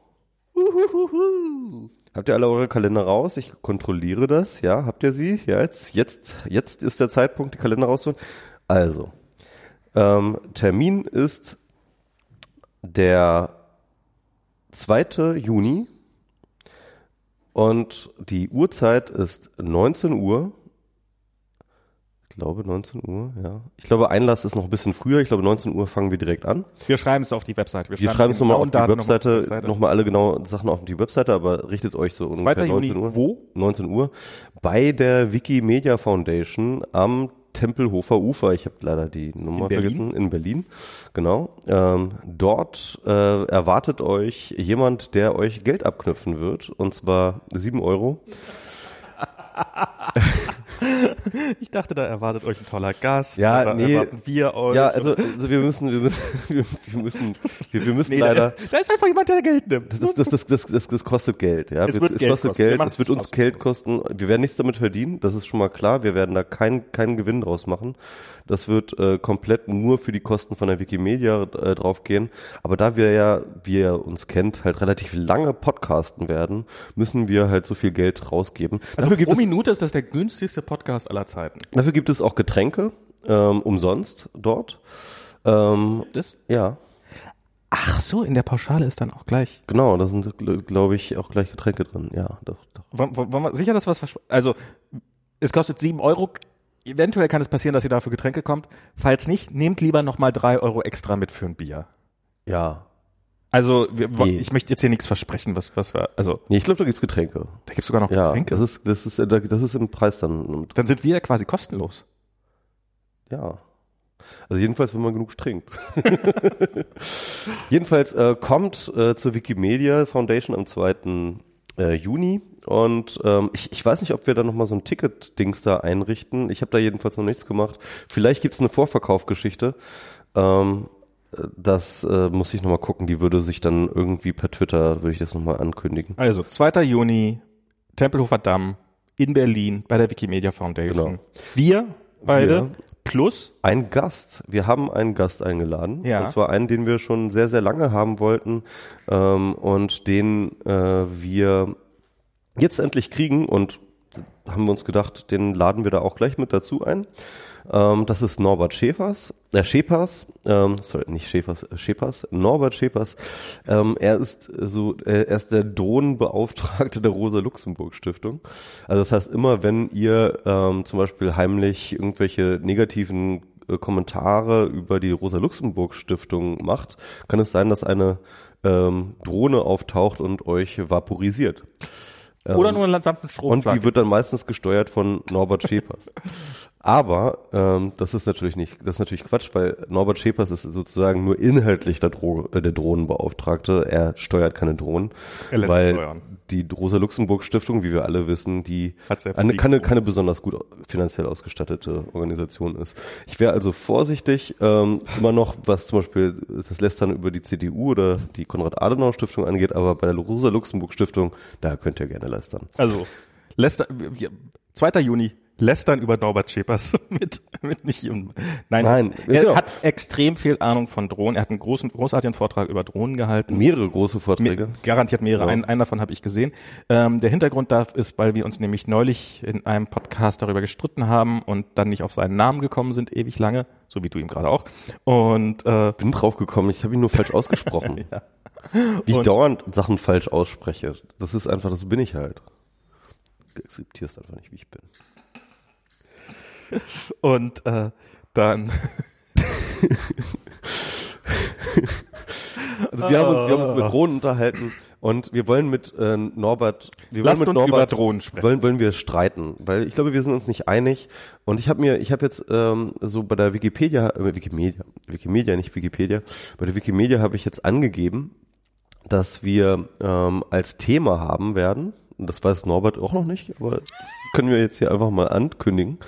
Habt ihr alle eure Kalender raus? Ich kontrolliere das. Ja, habt ihr sie? Ja, jetzt, jetzt, jetzt ist der Zeitpunkt, die Kalender rauszuholen. Also, ähm, Termin ist der 2. Juni und die Uhrzeit ist 19 Uhr. Ich glaube 19 Uhr, ja. Ich glaube Einlass ist noch ein bisschen früher. Ich glaube 19 Uhr fangen wir direkt an. Wir schreiben es auf die Webseite. Wir schreiben es nochmal auf noch Webseite, auf die Webseite. nochmal alle genauen Sachen auf die Webseite, aber richtet euch so 2. ungefähr Juni, 19 Uhr. wo? 19 Uhr bei der Wikimedia Foundation am Tempelhofer Ufer. Ich habe leider die Nummer In vergessen. In Berlin, genau. Ähm, dort äh, erwartet euch jemand, der euch Geld abknüpfen wird, und zwar 7 Euro. Ich dachte, da erwartet euch ein toller Gast. Ja, da nee. erwarten wir euch. Ja, also, also wir müssen, wir müssen, wir, wir müssen, wir, wir müssen nee, leider. Da, ist einfach jemand, der Geld nimmt. Das, das, das, das, das, das kostet Geld, ja. Es wird Geld kostet kosten. Wir Geld, es wird es uns. Geld kosten. Wir werden nichts damit verdienen, das ist schon mal klar. Wir werden da keinen keinen Gewinn draus machen. Das wird äh, komplett nur für die Kosten von der Wikimedia äh, draufgehen. Aber da wir ja, wie ihr uns kennt, halt relativ lange podcasten werden, müssen wir halt so viel Geld rausgeben. Also dafür, pro es, Minute ist das der günstigste Podcast aller Zeiten. dafür gibt es auch Getränke ähm, umsonst dort. Ähm, Das? ja, Ach so, in der Pauschale ist dann auch gleich. genau, da sind, glaube ich, auch gleich Getränke drin. Ja, doch, doch. Wollen, wollen wir sicher, dass was Also, es kostet sieben Euro. Eventuell kann es passieren, dass ihr dafür Getränke kommt. Falls nicht, nehmt lieber nochmal drei Euro extra mit für ein Bier. Ja. Also, wir, Nee. ich möchte jetzt hier nichts versprechen, was, was wir, also, Nee, ich glaube, da gibt's Getränke. da gibt's sogar noch Ja, Getränke. das ist, das ist, das ist im Preis dann. Dann sind wir quasi kostenlos. Ja. Also jedenfalls, wenn man genug trinkt. jedenfalls äh, kommt äh, zur Wikimedia Foundation am 2. Äh, Juni und ähm, ich, ich weiß nicht, ob wir da nochmal so ein Ticket-Dings da einrichten. Ich habe da jedenfalls noch nichts gemacht. Vielleicht gibt's eine Vorverkaufgeschichte. Ähm, äh, das äh, muss ich nochmal gucken. Die würde sich dann irgendwie per Twitter, würde ich das nochmal ankündigen. Also, 2. Juni, Tempelhofer Damm, in Berlin, bei der Wikimedia Foundation. Genau. Wir beide, Wir. plus, Ein Gast. Wir haben einen Gast eingeladen. Ja. Und zwar einen, den wir schon sehr, sehr lange haben wollten ähm, und den äh, wir jetzt endlich kriegen und haben wir uns gedacht, den laden wir da auch gleich mit dazu ein. Ähm, das ist Norbert Schäfers, äh, Schäpers, ähm, sorry, nicht Schäfers, äh, Schäpers, Norbert Schäpers. Ähm, er ist so, äh, er ist der Drohnenbeauftragte der Rosa-Luxemburg-Stiftung. Also das heißt, immer wenn ihr ähm, zum Beispiel heimlich irgendwelche negativen äh, Kommentare über die Rosa-Luxemburg-Stiftung macht, kann es sein, dass eine ähm, Drohne auftaucht und euch vaporisiert. Oder nur einen sanften Und Stromschlag. die wird dann meistens gesteuert von Norbert Schäpers. Aber ähm, das ist natürlich nicht, das ist natürlich Quatsch, weil Norbert Schäpers ist sozusagen nur inhaltlich der, Dro äh, der Drohnenbeauftragte. Er steuert keine Drohnen, Er lässt weil steuern. die Rosa-Luxemburg-Stiftung, wie wir alle wissen, die eine, keine, keine besonders gut finanziell ausgestattete Organisation ist. Ich wäre also vorsichtig, ähm, immer noch, was zum Beispiel das Lästern über die CDU oder die Konrad-Adenauer-Stiftung angeht, aber bei der Rosa-Luxemburg-Stiftung, da könnt ihr gerne lästern. Also, lästern, wir, 2. Juni, lästern über Norbert Schäpers mit, mit nicht im, nein, Nein, er genau. hat extrem viel Ahnung von Drohnen. Er hat einen großen, großartigen Vortrag über Drohnen gehalten. Mehrere große Vorträge. Me- Garantiert mehrere. Ja. Einen, einen davon habe ich gesehen. Ähm, der Hintergrund da ist, weil wir uns nämlich neulich in einem Podcast darüber gestritten haben und dann nicht auf seinen Namen gekommen sind, ewig lange, so wie du ihm gerade auch. Und äh, bin drauf gekommen, ich habe ihn nur falsch ausgesprochen. Wie ich Und- dauernd Sachen falsch ausspreche. Das ist einfach, das bin ich halt. Du akzeptierst einfach nicht, wie ich bin. Und äh, dann Also wir haben uns, wir haben uns mit Drohnen unterhalten und wir wollen mit äh, Norbert, wir Lasst wollen mit uns über Norbert Drohnen sprechen. Wollen, wollen wir streiten, weil ich glaube, wir sind uns nicht einig. Und ich habe mir, ich habe jetzt ähm, so bei der Wikipedia, äh, Wikimedia, Wikimedia, nicht Wikipedia, bei der Wikimedia habe ich jetzt angegeben, dass wir ähm, als Thema haben werden. Und das weiß Norbert auch noch nicht, aber das können wir jetzt hier einfach mal ankündigen.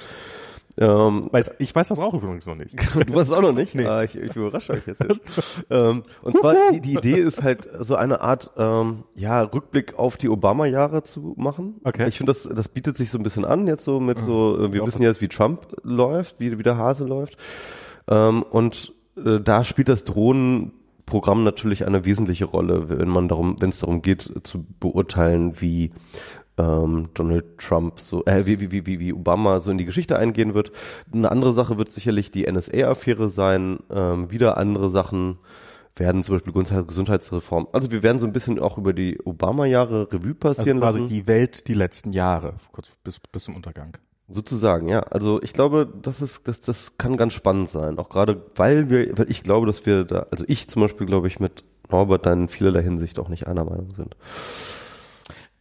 Ähm, weiß, ich weiß das auch übrigens noch nicht. Du weißt es auch noch nicht? Nee. Ah, ich, ich überrasche euch jetzt. ähm, und zwar, die, die Idee ist halt so eine Art ähm, ja, Rückblick auf die Obama-Jahre zu machen. Okay. Ich finde, das, das bietet sich so ein bisschen an, jetzt so mit so, äh, wir wissen jetzt, wie Trump läuft, wie, wie der Hase läuft. Ähm, und äh, da spielt das Drohnenprogramm natürlich eine wesentliche Rolle, wenn man darum, wenn es darum geht, zu beurteilen, wie ähm, Donald Trump so, äh, wie, wie, wie, wie, Obama so in die Geschichte eingehen wird. Eine andere Sache wird sicherlich die NSA-Affäre sein. Ähm, wieder andere Sachen werden zum Beispiel Gesundheit- Gesundheitsreform. Also wir werden so ein bisschen auch über die Obama-Jahre Revue Also passieren quasi lassen. die Welt die letzten Jahre, kurz bis, bis zum Untergang. Sozusagen, ja. Also ich glaube, das ist, das, das kann ganz spannend sein. Auch gerade, weil wir, weil ich glaube, dass wir da, also ich zum Beispiel, glaube ich, mit Norbert dann in vielerlei Hinsicht auch nicht einer Meinung sind.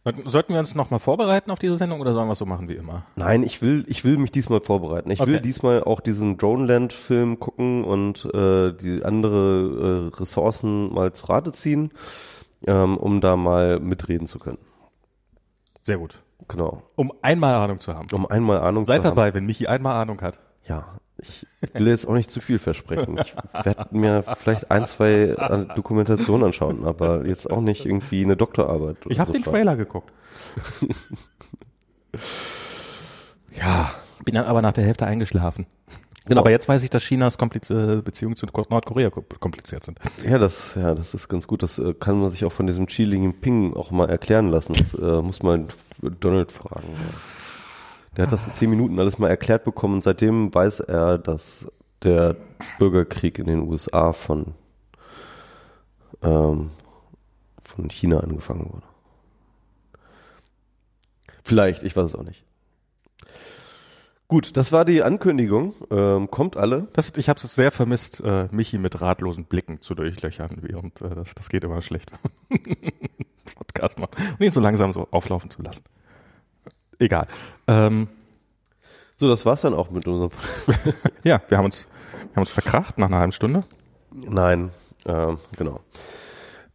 Sollten- wir uns nochmal vorbereiten auf diese Sendung oder sollen wir es so machen wie immer? Nein, ich will, ich will mich diesmal vorbereiten. Ich will Okay. diesmal auch diesen Droneland-Film gucken und äh, die andere äh, Ressourcen mal zu Rate ziehen, ähm, um da mal mitreden zu können. Sehr gut. Genau. Um einmal Ahnung zu haben. Um einmal Ahnung Seid zu haben. dabei, wenn Michi einmal Ahnung hat. Ja, ich will jetzt auch nicht zu viel versprechen. Ich werde mir vielleicht ein, zwei äh, Dokumentationen anschauen, aber jetzt auch nicht irgendwie eine Doktorarbeit. Ich habe so den. Trailer geguckt. Ja, Bin dann aber nach der Hälfte eingeschlafen. Genau. Aber jetzt weiß ich, dass Chinas kompliz äh, Beziehungen zu Nordkorea ko- kompliziert sind. ja, das, ja, das ist ganz gut. Das äh, kann man sich auch von diesem Xi Jinping auch mal erklären lassen. Das äh, muss man Donald fragen. Ja. Der hat das in zehn Minuten alles mal erklärt bekommen und seitdem weiß er, dass der Bürgerkrieg in den USA von, ähm, von China angefangen wurde. Vielleicht, ich weiß es auch nicht. Gut, das war die Ankündigung. Ähm, kommt alle. Das, ich habe es sehr vermisst, äh, Michi mit ratlosen Blicken zu durchlöchern. Während, äh, das, das geht immer schlecht. Podcast macht. Und ihn so langsam so auflaufen zu lassen. Egal. Ähm, So, das war's dann auch mit unserem. ja, wir haben uns, wir haben uns verkracht nach einer halben Stunde. Nein, ähm, genau.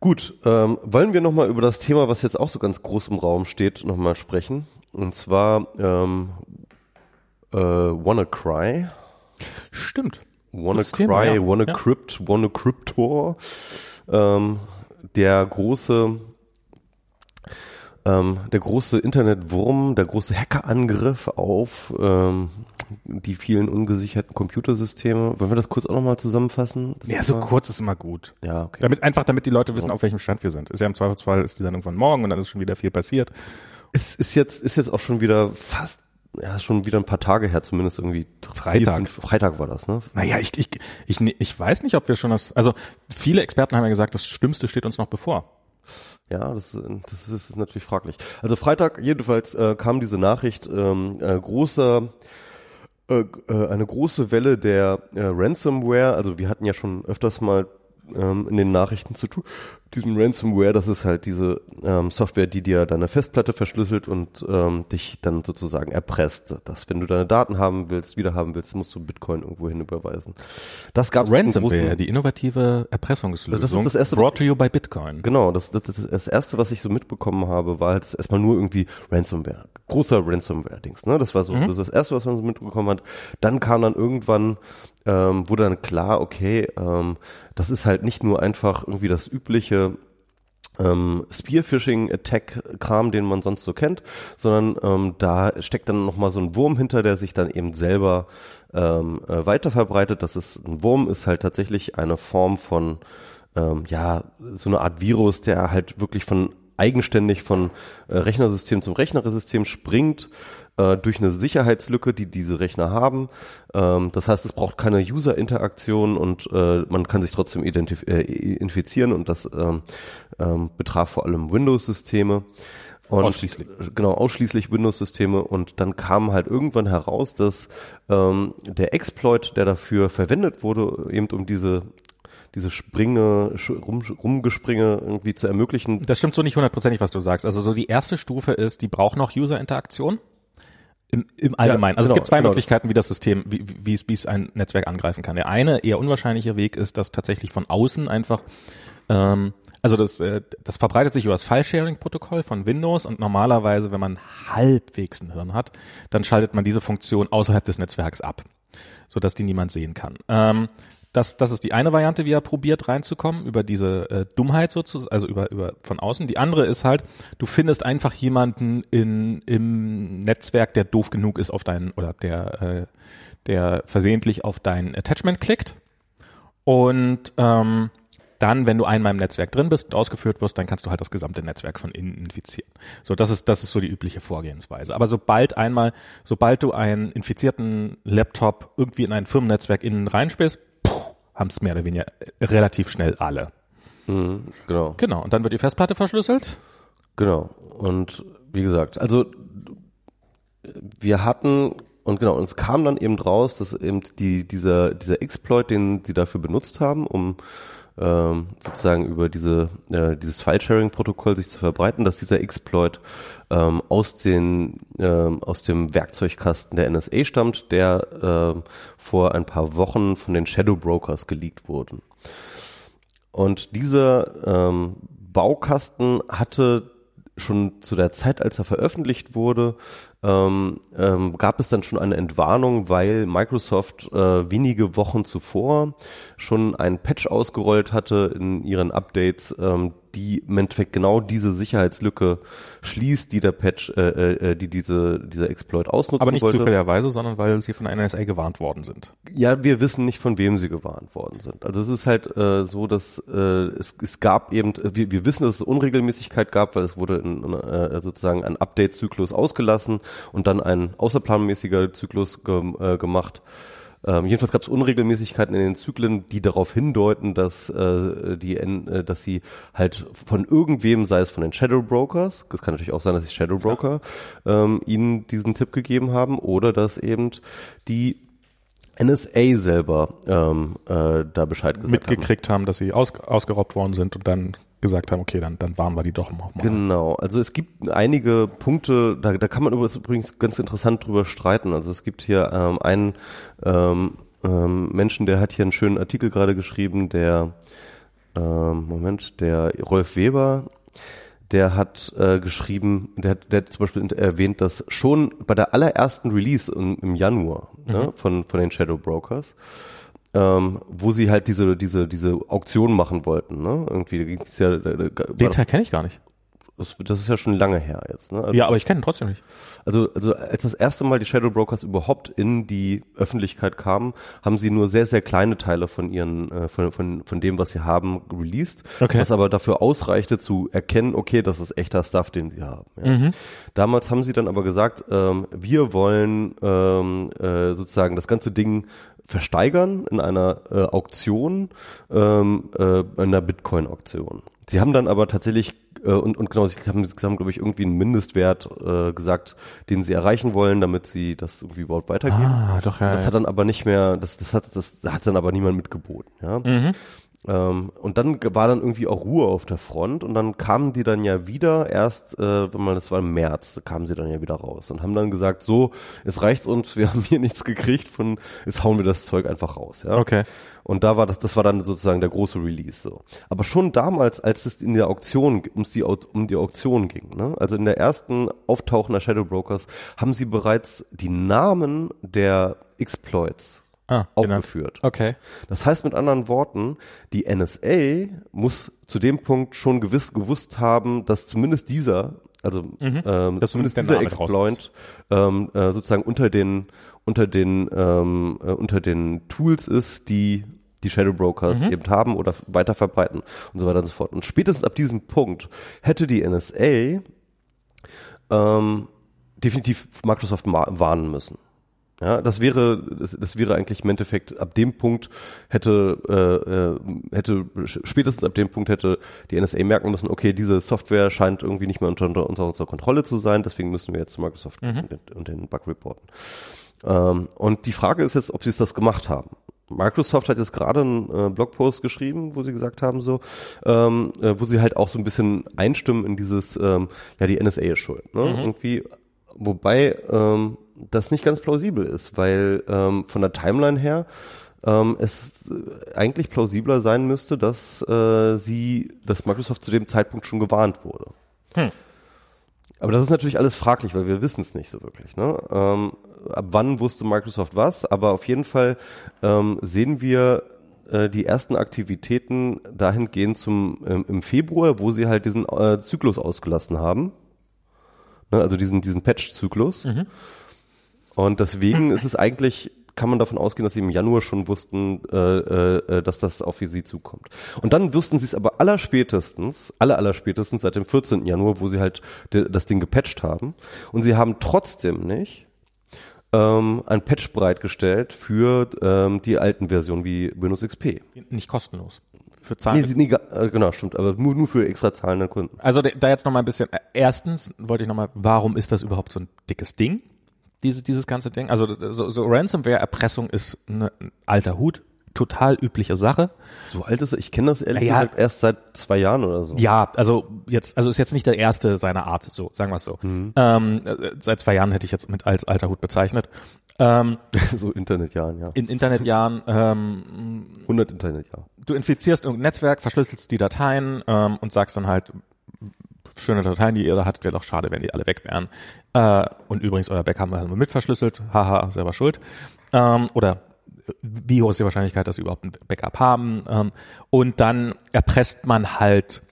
Gut, ähm, wollen wir nochmal über das Thema, was jetzt auch so ganz groß im Raum steht, nochmal sprechen. Und zwar ähm, äh, Wanna Cry. Stimmt. Wanna Gutes Thema, Cry, ja. Wanna Ja. Crypt, Wanna Cryptor. Ähm, der große ähm, der große Internetwurm, der große Hackerangriff auf ähm, die vielen ungesicherten Computersysteme. Wollen wir das kurz auch nochmal zusammenfassen? Das Ja, so Thema? kurz ist immer gut. Ja, okay. Damit, einfach damit die Leute wissen, auf welchem Stand wir sind. Ist ja im Zweifelsfall ist die Sendung von morgen und dann ist schon wieder viel passiert. Es ist jetzt, ist jetzt auch schon wieder fast ja, schon wieder ein paar Tage her, zumindest irgendwie. Freitag. Vier, Freitag war das, ne? Naja, ich, ich, ich, ich weiß nicht, ob wir schon das, also viele Experten haben ja gesagt, das Schlimmste steht uns noch bevor. Ja, das, das ist natürlich fraglich. Also Freitag jedenfalls äh, kam diese Nachricht, ähm, äh, großer äh, äh, eine große Welle der äh, Ransomware, also wir hatten ja schon öfters mal ähm, in den Nachrichten zu tun, diesem Ransomware, das ist halt diese ähm, Software, die dir deine Festplatte verschlüsselt und ähm, dich dann sozusagen erpresst. Dass wenn du deine Daten haben willst, wieder haben willst, musst du Bitcoin irgendwo hin überweisen. Das gab Ransomware, die innovative Erpressungslösung. Das ist das erste, brought to you by Bitcoin. Genau, das, das, das, das erste, was ich so mitbekommen habe, war halt erstmal nur irgendwie Ransomware. Großer Ransomware-Dings, ne? Das war so mhm. das, das erste, was man so mitbekommen hat. Dann kam dann irgendwann ähm, wurde dann klar, okay, ähm, das ist halt nicht nur einfach irgendwie das übliche ähm, Spearfishing-Attack-Kram, den man sonst so kennt, sondern ähm, da steckt dann nochmal so ein Wurm hinter, der sich dann eben selber ähm, äh, weiter verbreitet. Das ist ein Wurm, ist halt tatsächlich eine Form von ähm, ja so eine Art Virus, der halt wirklich von eigenständig von äh, Rechnersystem zum Rechnersystem springt äh, durch eine Sicherheitslücke, die diese Rechner haben. Ähm, das heißt, es braucht keine User-Interaktion und äh, man kann sich trotzdem identif äh, infizieren und das ähm, ähm, betraf vor allem Windows-Systeme. Und ausschließlich. Genau, ausschließlich Windows-Systeme. Und dann kam halt irgendwann heraus, dass ähm, der Exploit, der dafür verwendet wurde, eben um diese diese Springe, rum, Rumgespringe irgendwie zu ermöglichen. Das stimmt so nicht hundertprozentig, was du sagst. Also so die erste Stufe ist, die braucht noch User-Interaktion. Im, im Allgemeinen. Ja, also genau, es gibt zwei genau, Möglichkeiten, wie das System, wie, wie, es, wie es ein Netzwerk angreifen kann. Der eine, eher unwahrscheinliche Weg ist, dass tatsächlich von außen einfach, ähm, also das, äh, das verbreitet sich über das File-Sharing-Protokoll von Windows und normalerweise, wenn man halbwegs ein Hirn hat, dann schaltet man diese Funktion außerhalb des Netzwerks ab, sodass die niemand sehen kann. Ähm, das, das ist die eine Variante, wie er probiert reinzukommen, über diese äh, Dummheit sozusagen, also über, über von außen. Die andere ist halt, du findest einfach jemanden in, im Netzwerk, der doof genug ist auf deinen, oder der, äh, der versehentlich auf dein Attachment klickt. Und ähm, dann, wenn du einmal im Netzwerk drin bist und ausgeführt wirst, dann kannst du halt das gesamte Netzwerk von innen infizieren. So, das ist, das ist so die übliche Vorgehensweise. Aber sobald einmal, sobald du einen infizierten Laptop irgendwie in ein Firmennetzwerk innen reinspielst, haben es mehr oder weniger relativ schnell alle. Mhm, genau. Genau. Und dann wird die Festplatte verschlüsselt. Genau. Und wie gesagt, also wir hatten und genau, und es kam dann eben raus, dass eben die, dieser, dieser Exploit, den sie dafür benutzt haben, um ähm, sozusagen über diese, äh, dieses File-Sharing-Protokoll sich zu verbreiten, dass dieser Exploit ähm, aus, den, ähm, aus dem Werkzeugkasten der NSA stammt, der äh, vor ein paar Wochen von den Shadow Brokers geleakt wurden. Und dieser ähm, Baukasten hatte schon zu der Zeit, als er veröffentlicht wurde, ähm, ähm, gab es dann schon eine Entwarnung, weil Microsoft äh, wenige Wochen zuvor schon einen Patch ausgerollt hatte in ihren Updates, ähm, die im Endeffekt genau diese Sicherheitslücke schließt, die der Patch, äh, äh, äh die diese, dieser Exploit ausnutzen Aber nicht wollte. zufälligerweise, sondern weil sie von der NSA gewarnt worden sind. Ja, wir wissen nicht, von wem sie gewarnt worden sind. Also es ist halt äh, so, dass äh, es, es gab eben, wir, wir wissen, dass es Unregelmäßigkeit gab, weil es wurde in, äh, sozusagen ein Update-Zyklus ausgelassen und dann ein außerplanmäßiger Zyklus ge äh, gemacht. Ähm, jedenfalls gab es Unregelmäßigkeiten in den Zyklen, die darauf hindeuten, dass äh, die, äh, dass sie halt von irgendwem, sei es von den Shadow Brokers, das kann natürlich auch sein, dass die Shadow Broker ähm, ihnen diesen Tipp gegeben haben, oder dass eben die NSA selber ähm, äh, da Bescheid gesagt mitgekriegt haben. haben, dass sie aus, ausgeraubt worden sind und dann gesagt haben, okay, dann, dann waren wir die doch mal. Genau, also es gibt einige Punkte, da, da kann man übrigens ganz interessant drüber streiten. Also es gibt hier ähm, einen ähm, ähm, Menschen, der hat hier einen schönen Artikel gerade geschrieben, der ähm, Moment, der Rolf Weber, der hat äh, geschrieben, der hat, der hat zum Beispiel erwähnt, dass schon bei der allerersten Release im, im Januar ne, mhm. ne, von, von den Shadow Brokers ähm, wo sie halt diese, diese, diese Auktion machen wollten. Ne? Irgendwie ging's ja. Da, da, Den Teil kenne ich gar nicht. Das, das ist ja schon lange her jetzt. Ne? Also, ja, aber ich kenne ihn trotzdem nicht. Also, also als das erste Mal die Shadow Brokers überhaupt in die Öffentlichkeit kamen, haben sie nur sehr, sehr kleine Teile von ihren, äh, von, von, von dem, was sie haben, released, Okay. was aber dafür ausreichte zu erkennen, okay, das ist echter Stuff, den sie haben. Ja. Mhm. Damals haben sie dann aber gesagt, ähm, wir wollen ähm, äh, sozusagen das ganze Ding versteigern in einer äh, Auktion, ähm, äh, in einer Bitcoin-Auktion. Sie haben dann aber tatsächlich äh, und, und genau, sie haben, sie haben glaube ich irgendwie einen Mindestwert äh, gesagt, den sie erreichen wollen, damit sie das irgendwie überhaupt weitergeben. Ah, doch, ja. Das ja. hat dann aber nicht mehr, das, das hat, das hat dann aber niemand mitgeboten, ja. Mhm. Ähm, und dann war dann irgendwie auch Ruhe auf der Front und dann kamen die dann ja wieder erst, äh, wenn man das war im März, kamen sie dann ja wieder raus und haben dann gesagt, so, es reicht uns, wir haben hier nichts gekriegt von, jetzt hauen wir das Zeug einfach raus, ja. Okay. Und da war das, das war dann sozusagen der große Release so. Aber schon damals, als es in der Auktion, ums die, um die Auktion ging, ne, also in der ersten Auftauchen der Shadow Brokers, haben sie bereits die Namen der Exploits Ah, genau. aufgeführt. Okay. Das heißt mit anderen Worten, die NSA muss zu dem Punkt schon gewiss gewusst haben, dass zumindest dieser, also ähm, Mhm. Dass zumindest dieser Exploit ähm, äh, sozusagen unter den unter den ähm, äh, unter den Tools ist, die die Shadow Brokers Mhm. eben haben oder weiter verbreiten und so weiter und so fort. Und spätestens ab diesem Punkt hätte die NSA ähm, definitiv Microsoft warnen müssen. Ja, das wäre, das, das wäre eigentlich im Endeffekt ab dem Punkt hätte, äh, äh, hätte spätestens ab dem Punkt hätte die NSA merken müssen, okay, diese Software scheint irgendwie nicht mehr unter, unter, unter unserer Kontrolle zu sein, deswegen müssen wir jetzt zu Microsoft gehen und, den, und den Bug reporten. Ähm, und die Frage ist jetzt, ob sie es das gemacht haben. Microsoft hat jetzt gerade einen äh, Blogpost geschrieben, wo sie gesagt haben, so, ähm, äh, wo sie halt auch so ein bisschen einstimmen in dieses, ähm, ja, die NSA ist schuld. Ne? Irgendwie, wobei ähm, das nicht ganz plausibel ist, weil ähm, von der Timeline her ähm, es eigentlich plausibler sein müsste, dass äh, sie, dass Microsoft zu dem Zeitpunkt schon gewarnt wurde. Aber das ist natürlich alles fraglich, weil wir wissen es nicht so wirklich. Ne? Ähm, ab wann wusste Microsoft was? Aber auf jeden Fall ähm, sehen wir äh, die ersten Aktivitäten dahingehend zum ähm, im Februar, wo sie halt diesen äh, Zyklus ausgelassen haben. Ne? Also diesen diesen Patch-Zyklus. Und deswegen ist es eigentlich kann man davon ausgehen, dass sie im Januar schon wussten, äh, äh, dass das auf sie zukommt. Und dann wussten sie es aber allerspätestens, aller allerspätestens seit dem 14. Januar, wo sie halt das Ding gepatcht haben. Und sie haben trotzdem nicht ähm, ein Patch bereitgestellt für ähm, die alten Versionen wie Windows XP. Nicht kostenlos. Für Zahlen. nee, ga- äh, genau, stimmt, aber nur, nur für extra zahlende Kunden. Also da jetzt noch mal ein bisschen. äh, Erstens wollte ich noch mal, warum ist das überhaupt so ein dickes Ding? Diese, dieses ganze Ding. Also so, so Ransomware-Erpressung ist ne, ein alter Hut, total übliche Sache. So alt ist er, ich kenne das ehrlich Ja. gesagt erst seit zwei Jahren oder so. Ja, also jetzt, also ist jetzt nicht der erste seiner Art, so sagen wir es so. Ähm, äh, seit zwei Jahren hätte ich jetzt mit als alter Hut bezeichnet. Ähm, so Internetjahren, ja. in Internetjahren, ähm, 100 Internetjahre. du infizierst irgendein Netzwerk, verschlüsselst die Dateien ähm, und sagst dann halt, schöne Dateien, die ihr da hattet, wäre doch schade, wenn die alle weg wären. Äh, und übrigens, euer Backup haben wir mit verschlüsselt, haha, selber schuld. Ähm, oder wie hoch ist die Wahrscheinlichkeit, dass sie überhaupt ein Backup haben? Ähm, und dann erpresst man halt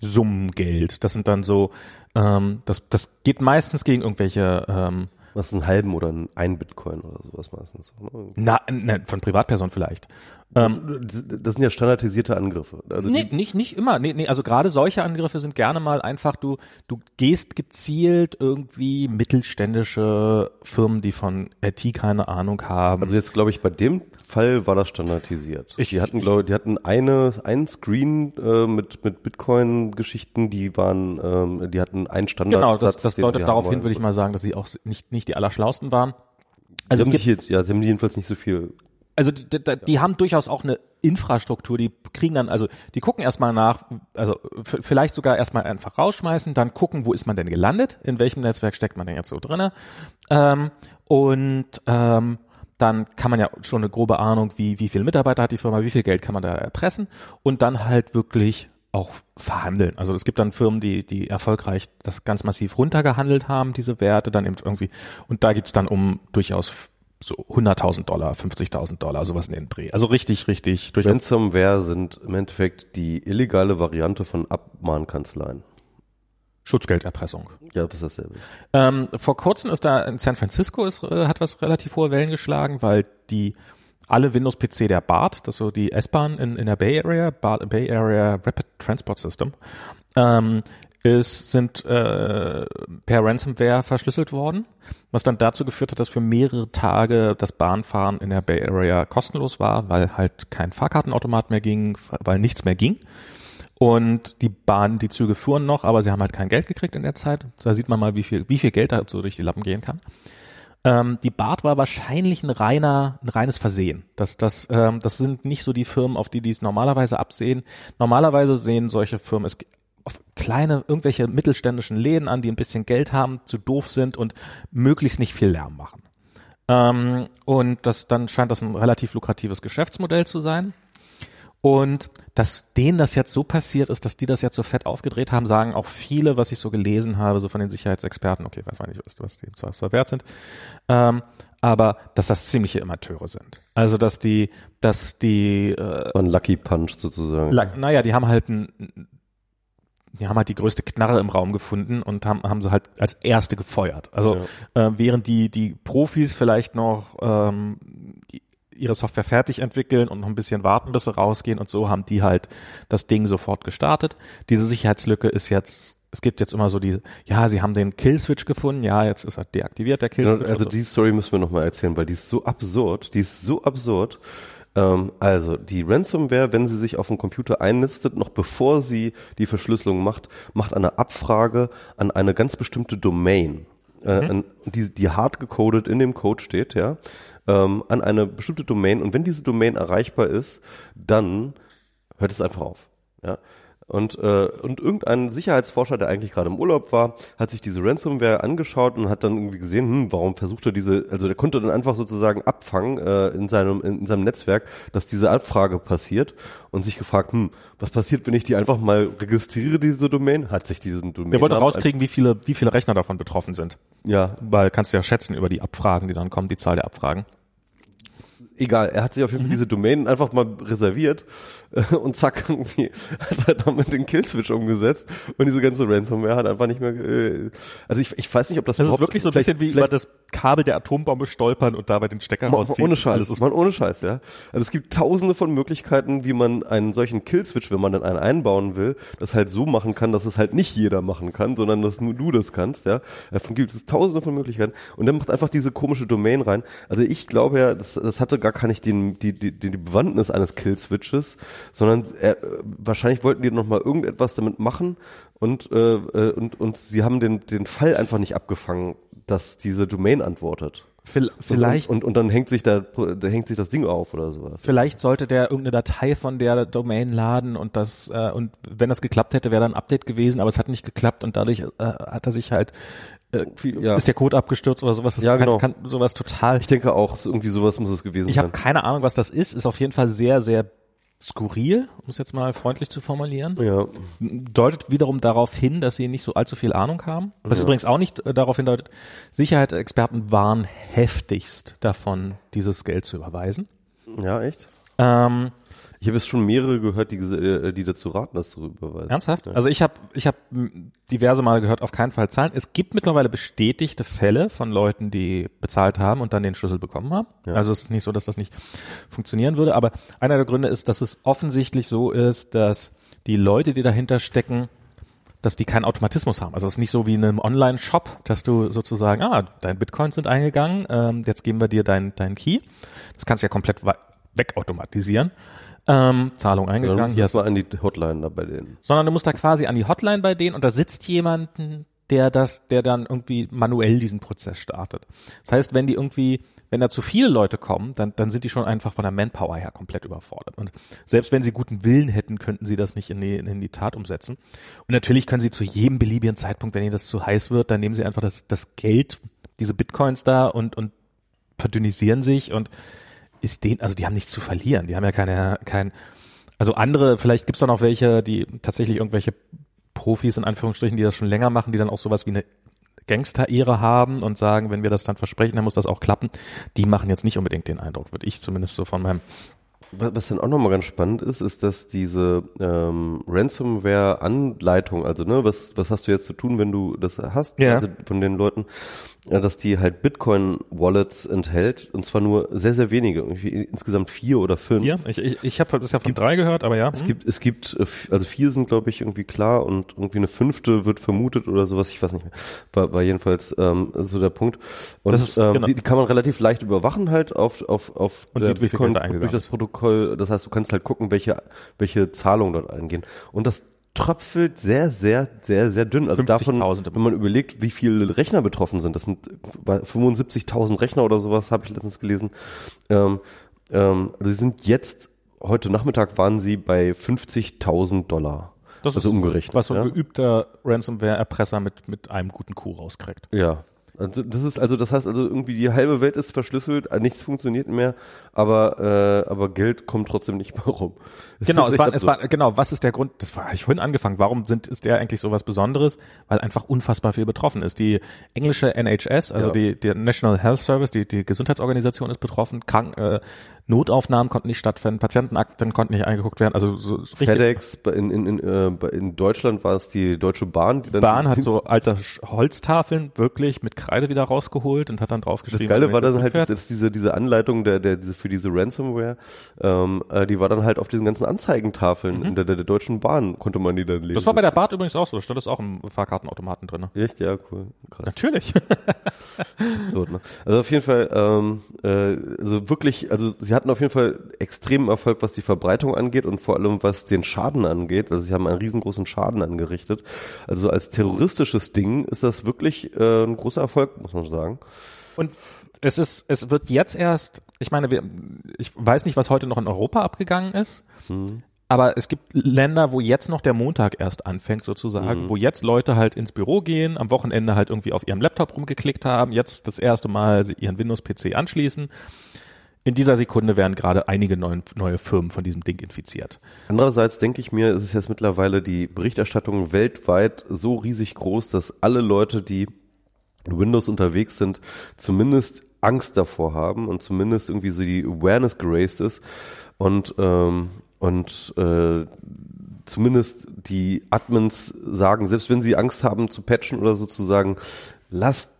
Summengeld. Das sind dann so, ähm, das, das geht meistens gegen irgendwelche ähm, Was ist ein halben oder ein, ein Bitcoin oder sowas meistens. ne? na, na, von Privatpersonen vielleicht. Ähm, Das das sind ja standardisierte Angriffe. Also Nee, nicht, nicht immer. Nee, nee, also gerade solche Angriffe sind gerne mal einfach, du, du gehst gezielt irgendwie mittelständische Firmen, die von IT keine Ahnung haben. also jetzt glaube ich, bei dem Fall war das standardisiert. Ich- die hatten, glaube die hatten eine, einen Screen äh, mit, mit Bitcoin-Geschichten, die waren, ähm, die hatten einen Standard. genau, das, das deutet darauf hin, würde ich mal sagen, dass sie auch nicht, nicht die Allerschlausten waren. Also sie gibt, hier, ja, sie haben jedenfalls nicht so viel. also die, die, die haben durchaus auch eine Infrastruktur, die kriegen dann, also die gucken erstmal nach, also vielleicht sogar erstmal einfach rausschmeißen, dann gucken, wo ist man denn gelandet, in welchem Netzwerk steckt man denn jetzt so drinne ähm, und ähm, dann kann man ja schon eine grobe Ahnung, wie, wie viele Mitarbeiter hat die Firma, wie viel Geld kann man da erpressen und dann halt wirklich auch verhandeln. Also es gibt dann Firmen, die, die erfolgreich das ganz massiv runtergehandelt haben, diese Werte, dann eben irgendwie, und da geht's dann um durchaus so 100.000 Dollar, 50.000 Dollar, sowas in den Dreh. Also richtig, richtig durchaus. Ransomware sind im Endeffekt die illegale Variante von Abmahnkanzleien. Schutzgelderpressung. Ja, das ist dasselbe. Ähm, vor kurzem ist da in San Francisco ist, äh, hat was relativ hohe Wellen geschlagen, weil die alle Windows PC der BART, das ist so die S-Bahn in, in der Bay Area, BART, Bay Area Rapid Transport System, ähm, ist, sind äh, per Ransomware verschlüsselt worden, was dann dazu geführt hat, dass für mehrere Tage das Bahnfahren in der Bay Area kostenlos war, weil halt kein Fahrkartenautomat mehr ging, weil nichts mehr ging. Und die Bahn, die Züge fuhren noch, aber sie haben halt kein Geld gekriegt in der Zeit. Da sieht man mal, wie viel, wie viel Geld da so durch die Lappen gehen kann. Ähm, die BART war wahrscheinlich ein reiner, ein reines Versehen. Das, das, ähm, das sind nicht so die Firmen, auf die die es normalerweise absehen. Normalerweise sehen solche Firmen es auf kleine, irgendwelche mittelständischen Läden an, die ein bisschen Geld haben, zu doof sind und möglichst nicht viel Lärm machen. Ähm, und das, dann scheint das ein relativ lukratives Geschäftsmodell zu sein. Und dass denen das jetzt so passiert ist, dass die das jetzt so fett aufgedreht haben, sagen auch viele, was ich so gelesen habe, so von den Sicherheitsexperten, okay, weiß man nicht, was, was die so wert sind, ähm, aber dass das ziemliche Amateure sind. Also dass die, dass die äh, ein Lucky Punch sozusagen. Naja, die haben halt ein, die haben halt die größte Knarre im Raum gefunden und haben, haben sie halt als erste gefeuert. Also ja. äh, während die, die Profis vielleicht noch ähm, ihre Software fertig entwickeln und noch ein bisschen warten, bis sie rausgehen und so haben die halt das Ding sofort gestartet. Diese Sicherheitslücke ist jetzt es gibt jetzt immer so die, ja, sie haben den Killswitch gefunden, ja, jetzt ist er deaktiviert, der Killswitch. Also die Story müssen wir nochmal erzählen, weil die ist so absurd, die ist so absurd. Ähm, also die Ransomware, wenn sie sich auf den Computer einnistet, noch bevor sie die Verschlüsselung macht, macht eine Abfrage an eine ganz bestimmte Domain, äh, mhm. die, die hart gecodet in dem Code steht, ja ähm, an eine bestimmte Domain und wenn diese Domain erreichbar ist, dann hört es einfach auf. Ja? Und, äh, und irgendein Sicherheitsforscher, der eigentlich gerade im Urlaub war, hat sich diese Ransomware angeschaut und hat dann irgendwie gesehen, hm, warum versucht er diese, also der konnte dann einfach sozusagen abfangen äh, in, seinem, in, in seinem Netzwerk, dass diese Abfrage passiert und sich gefragt, hm, was passiert, wenn ich die einfach mal registriere, diese Domain? Hat sich diesen Domain. Er wollte rauskriegen, wie viele, wie viele Rechner davon betroffen sind. Ja. Weil kannst du ja schätzen über die Abfragen, die dann kommen, die Zahl der Abfragen egal, er hat sich auf jeden Fall mhm. diese Domain einfach mal reserviert äh, und zack, irgendwie hat er damit den Killswitch umgesetzt und diese ganze Ransomware hat einfach nicht mehr, äh, also ich, ich weiß nicht, ob das Das ist wirklich so ein bisschen wie über das Kabel der Atombombe stolpern und dabei den Stecker man, rausziehen. Ohne Scheiß, das ist man ohne Scheiß, ja. Also es gibt tausende von Möglichkeiten, wie man einen solchen Killswitch, wenn man dann einen einbauen will, das halt so machen kann, dass es halt nicht jeder machen kann, sondern dass nur du das kannst, ja. Davon gibt es tausende von Möglichkeiten und dann macht einfach diese komische Domain rein. Also ich glaube ja, das, das hatte gar kann ich den, die, die, die Bewandtnis eines Kill-Switches, sondern äh, wahrscheinlich wollten die noch mal irgendetwas damit machen und, äh, äh, und, und sie haben den, den Fall einfach nicht abgefangen, dass diese Domain antwortet. Vielleicht. Und, und, und dann hängt sich da, da hängt sich das Ding auf oder sowas. Vielleicht sollte der irgendeine Datei von der Domain laden und das, äh, und wenn das geklappt hätte, wäre da ein Update gewesen, aber es hat nicht geklappt und dadurch äh, hat er sich halt äh, ja. ist der Code abgestürzt oder sowas. Das ja, genau. kann, sowas total. Ich denke auch, irgendwie sowas muss es gewesen ich sein. Ich habe keine Ahnung, was das ist. Ist auf jeden Fall sehr, sehr skurril, um es jetzt mal freundlich zu formulieren. Ja. Deutet wiederum darauf hin, dass sie nicht so allzu viel Ahnung haben. Was ja. übrigens auch nicht äh, darauf hindeutet, Sicherheitsexperten waren heftigst davon, dieses Geld zu überweisen. Ja, echt? Ähm, ich habe jetzt schon mehrere gehört, die, äh, die dazu raten, das zu überweisen. Ernsthaft? Ja. Also ich habe ich hab diverse Mal gehört, auf keinen Fall zahlen. Es gibt mittlerweile bestätigte Fälle von Leuten, die bezahlt haben und dann den Schlüssel bekommen haben. Ja. Also es ist nicht so, dass das nicht funktionieren würde. Aber einer der Gründe ist, dass es offensichtlich so ist, dass die Leute, die dahinter stecken, dass die keinen Automatismus haben. Also es ist nicht so wie in einem Online-Shop, dass du sozusagen, ah, dein Bitcoins sind eingegangen, ähm, jetzt geben wir dir deinen dein Key. Das kannst du ja komplett wegautomatisieren ähm, Zahlung eingegangen. Ja, yes. an die Hotline da bei denen. Sondern du musst da quasi an die Hotline bei denen und da sitzt jemanden, der das, der dann irgendwie manuell diesen Prozess startet. Das heißt, wenn die irgendwie, wenn da zu viele Leute kommen, dann, dann sind die schon einfach von der Manpower her komplett überfordert. Und selbst wenn sie guten Willen hätten, könnten sie das nicht in die, in die Tat umsetzen. Und natürlich können sie zu jedem beliebigen Zeitpunkt, wenn ihnen das zu heiß wird, dann nehmen sie einfach das, das Geld, diese Bitcoins da und, und verdünnisieren sich und ist den, also die haben nichts zu verlieren. Die haben ja keine, kein, also andere, vielleicht gibt's da noch welche, die tatsächlich irgendwelche Profis in Anführungsstrichen, die das schon länger machen, die dann auch sowas wie eine Gangster-Ehre haben und sagen, wenn wir das dann versprechen, dann muss das auch klappen. Die machen jetzt nicht unbedingt den Eindruck, würde ich zumindest so von meinem was dann auch nochmal ganz spannend ist, ist, dass diese ähm, Ransomware-Anleitung, also ne, was, was hast du jetzt zu tun, wenn du das hast, Ja. also von den Leuten, dass die halt Bitcoin-Wallets enthält und zwar nur sehr, sehr wenige, irgendwie insgesamt vier oder fünf. Hier, ich, ich, ich habe ja von drei gehört, aber ja. Es gibt, es gibt, äh, also vier sind, glaube ich, irgendwie klar und irgendwie eine fünfte wird vermutet oder sowas, ich weiß nicht mehr. War, war jedenfalls ähm, so der Punkt. Und Das ist- ähm, genau. die, die kann man relativ leicht überwachen halt auf, auf, auf Und der eingegangen durch das. Protokoll. Das heißt, du kannst halt gucken, welche, welche Zahlungen dort eingehen. Und das tröpfelt sehr, sehr, sehr, sehr dünn. Also davon, 50.000 wenn man überlegt, wie viele Rechner betroffen sind, das sind äh, 75.000 Rechner oder sowas, habe ich letztens gelesen. Ähm, ähm, also sie sind jetzt, heute Nachmittag waren sie bei 50.000 Dollar. Das also ist, umgerechnet. Was so ein ja? geübter Ransomware-Erpresser mit, mit einem guten Coup rauskriegt. Ja. Also das ist also das heißt also irgendwie die halbe Welt ist verschlüsselt, äh, nichts funktioniert mehr, aber äh, aber Geld kommt trotzdem nicht mehr rum. Es Genau, ist es echt war, es war, genau, was ist der Grund? Das war, ich vorhin angefangen. Warum sind, ist der eigentlich so was Besonderes? Weil einfach unfassbar viel betroffen ist. Die englische NHS, also Ja. die, die National Health Service, die, die Gesundheitsorganisation ist betroffen. Krank, äh, Notaufnahmen konnten nicht stattfinden, Patientenakten konnten nicht eingeguckt werden. Also so. FedEx in, in, in, äh, in Deutschland war es die Deutsche Bahn, die dann Bahn hat so alte Holztafeln wirklich mit Kreide wieder rausgeholt und hat dann Das draufgeschrieben. Geile war dann halt, dass diese, diese Anleitung der, der, diese, für diese Ransomware, ähm, äh, die war dann halt auf diesen ganzen Anzeigentafeln in der, der, der Deutschen Bahn, konnte man die dann lesen. Mhm. Das war bei der Bahn übrigens auch so. Da stand das auch im Fahrkartenautomaten drin. Echt, ja, cool. Krass. Natürlich. absurd, ne? Also auf jeden Fall, ähm, äh, also wirklich, also sie hatten auf jeden Fall extremen Erfolg, was die Verbreitung angeht und vor allem was den Schaden angeht. Also sie haben einen riesengroßen Schaden angerichtet. Also als terroristisches Ding ist das wirklich äh, ein großer Erfolg, muss man sagen. Und es ist, es wird jetzt erst, ich meine, wir, ich weiß nicht, was heute noch in Europa abgegangen ist, aber es gibt Länder, wo jetzt noch der Montag erst anfängt sozusagen, wo jetzt Leute halt ins Büro gehen, am Wochenende halt irgendwie auf ihrem Laptop rumgeklickt haben, jetzt das erste Mal ihren Windows-PC anschließen. In dieser Sekunde werden gerade einige neuen, neue Firmen von diesem Ding infiziert. Andererseits denke ich mir, es ist jetzt mittlerweile die Berichterstattung weltweit so riesig groß, dass alle Leute, die Windows unterwegs sind, zumindest Angst davor haben und zumindest irgendwie so die Awareness geraced ist und ähm, und äh, zumindest die Admins sagen, selbst wenn sie Angst haben zu patchen oder so zu sagen, lasst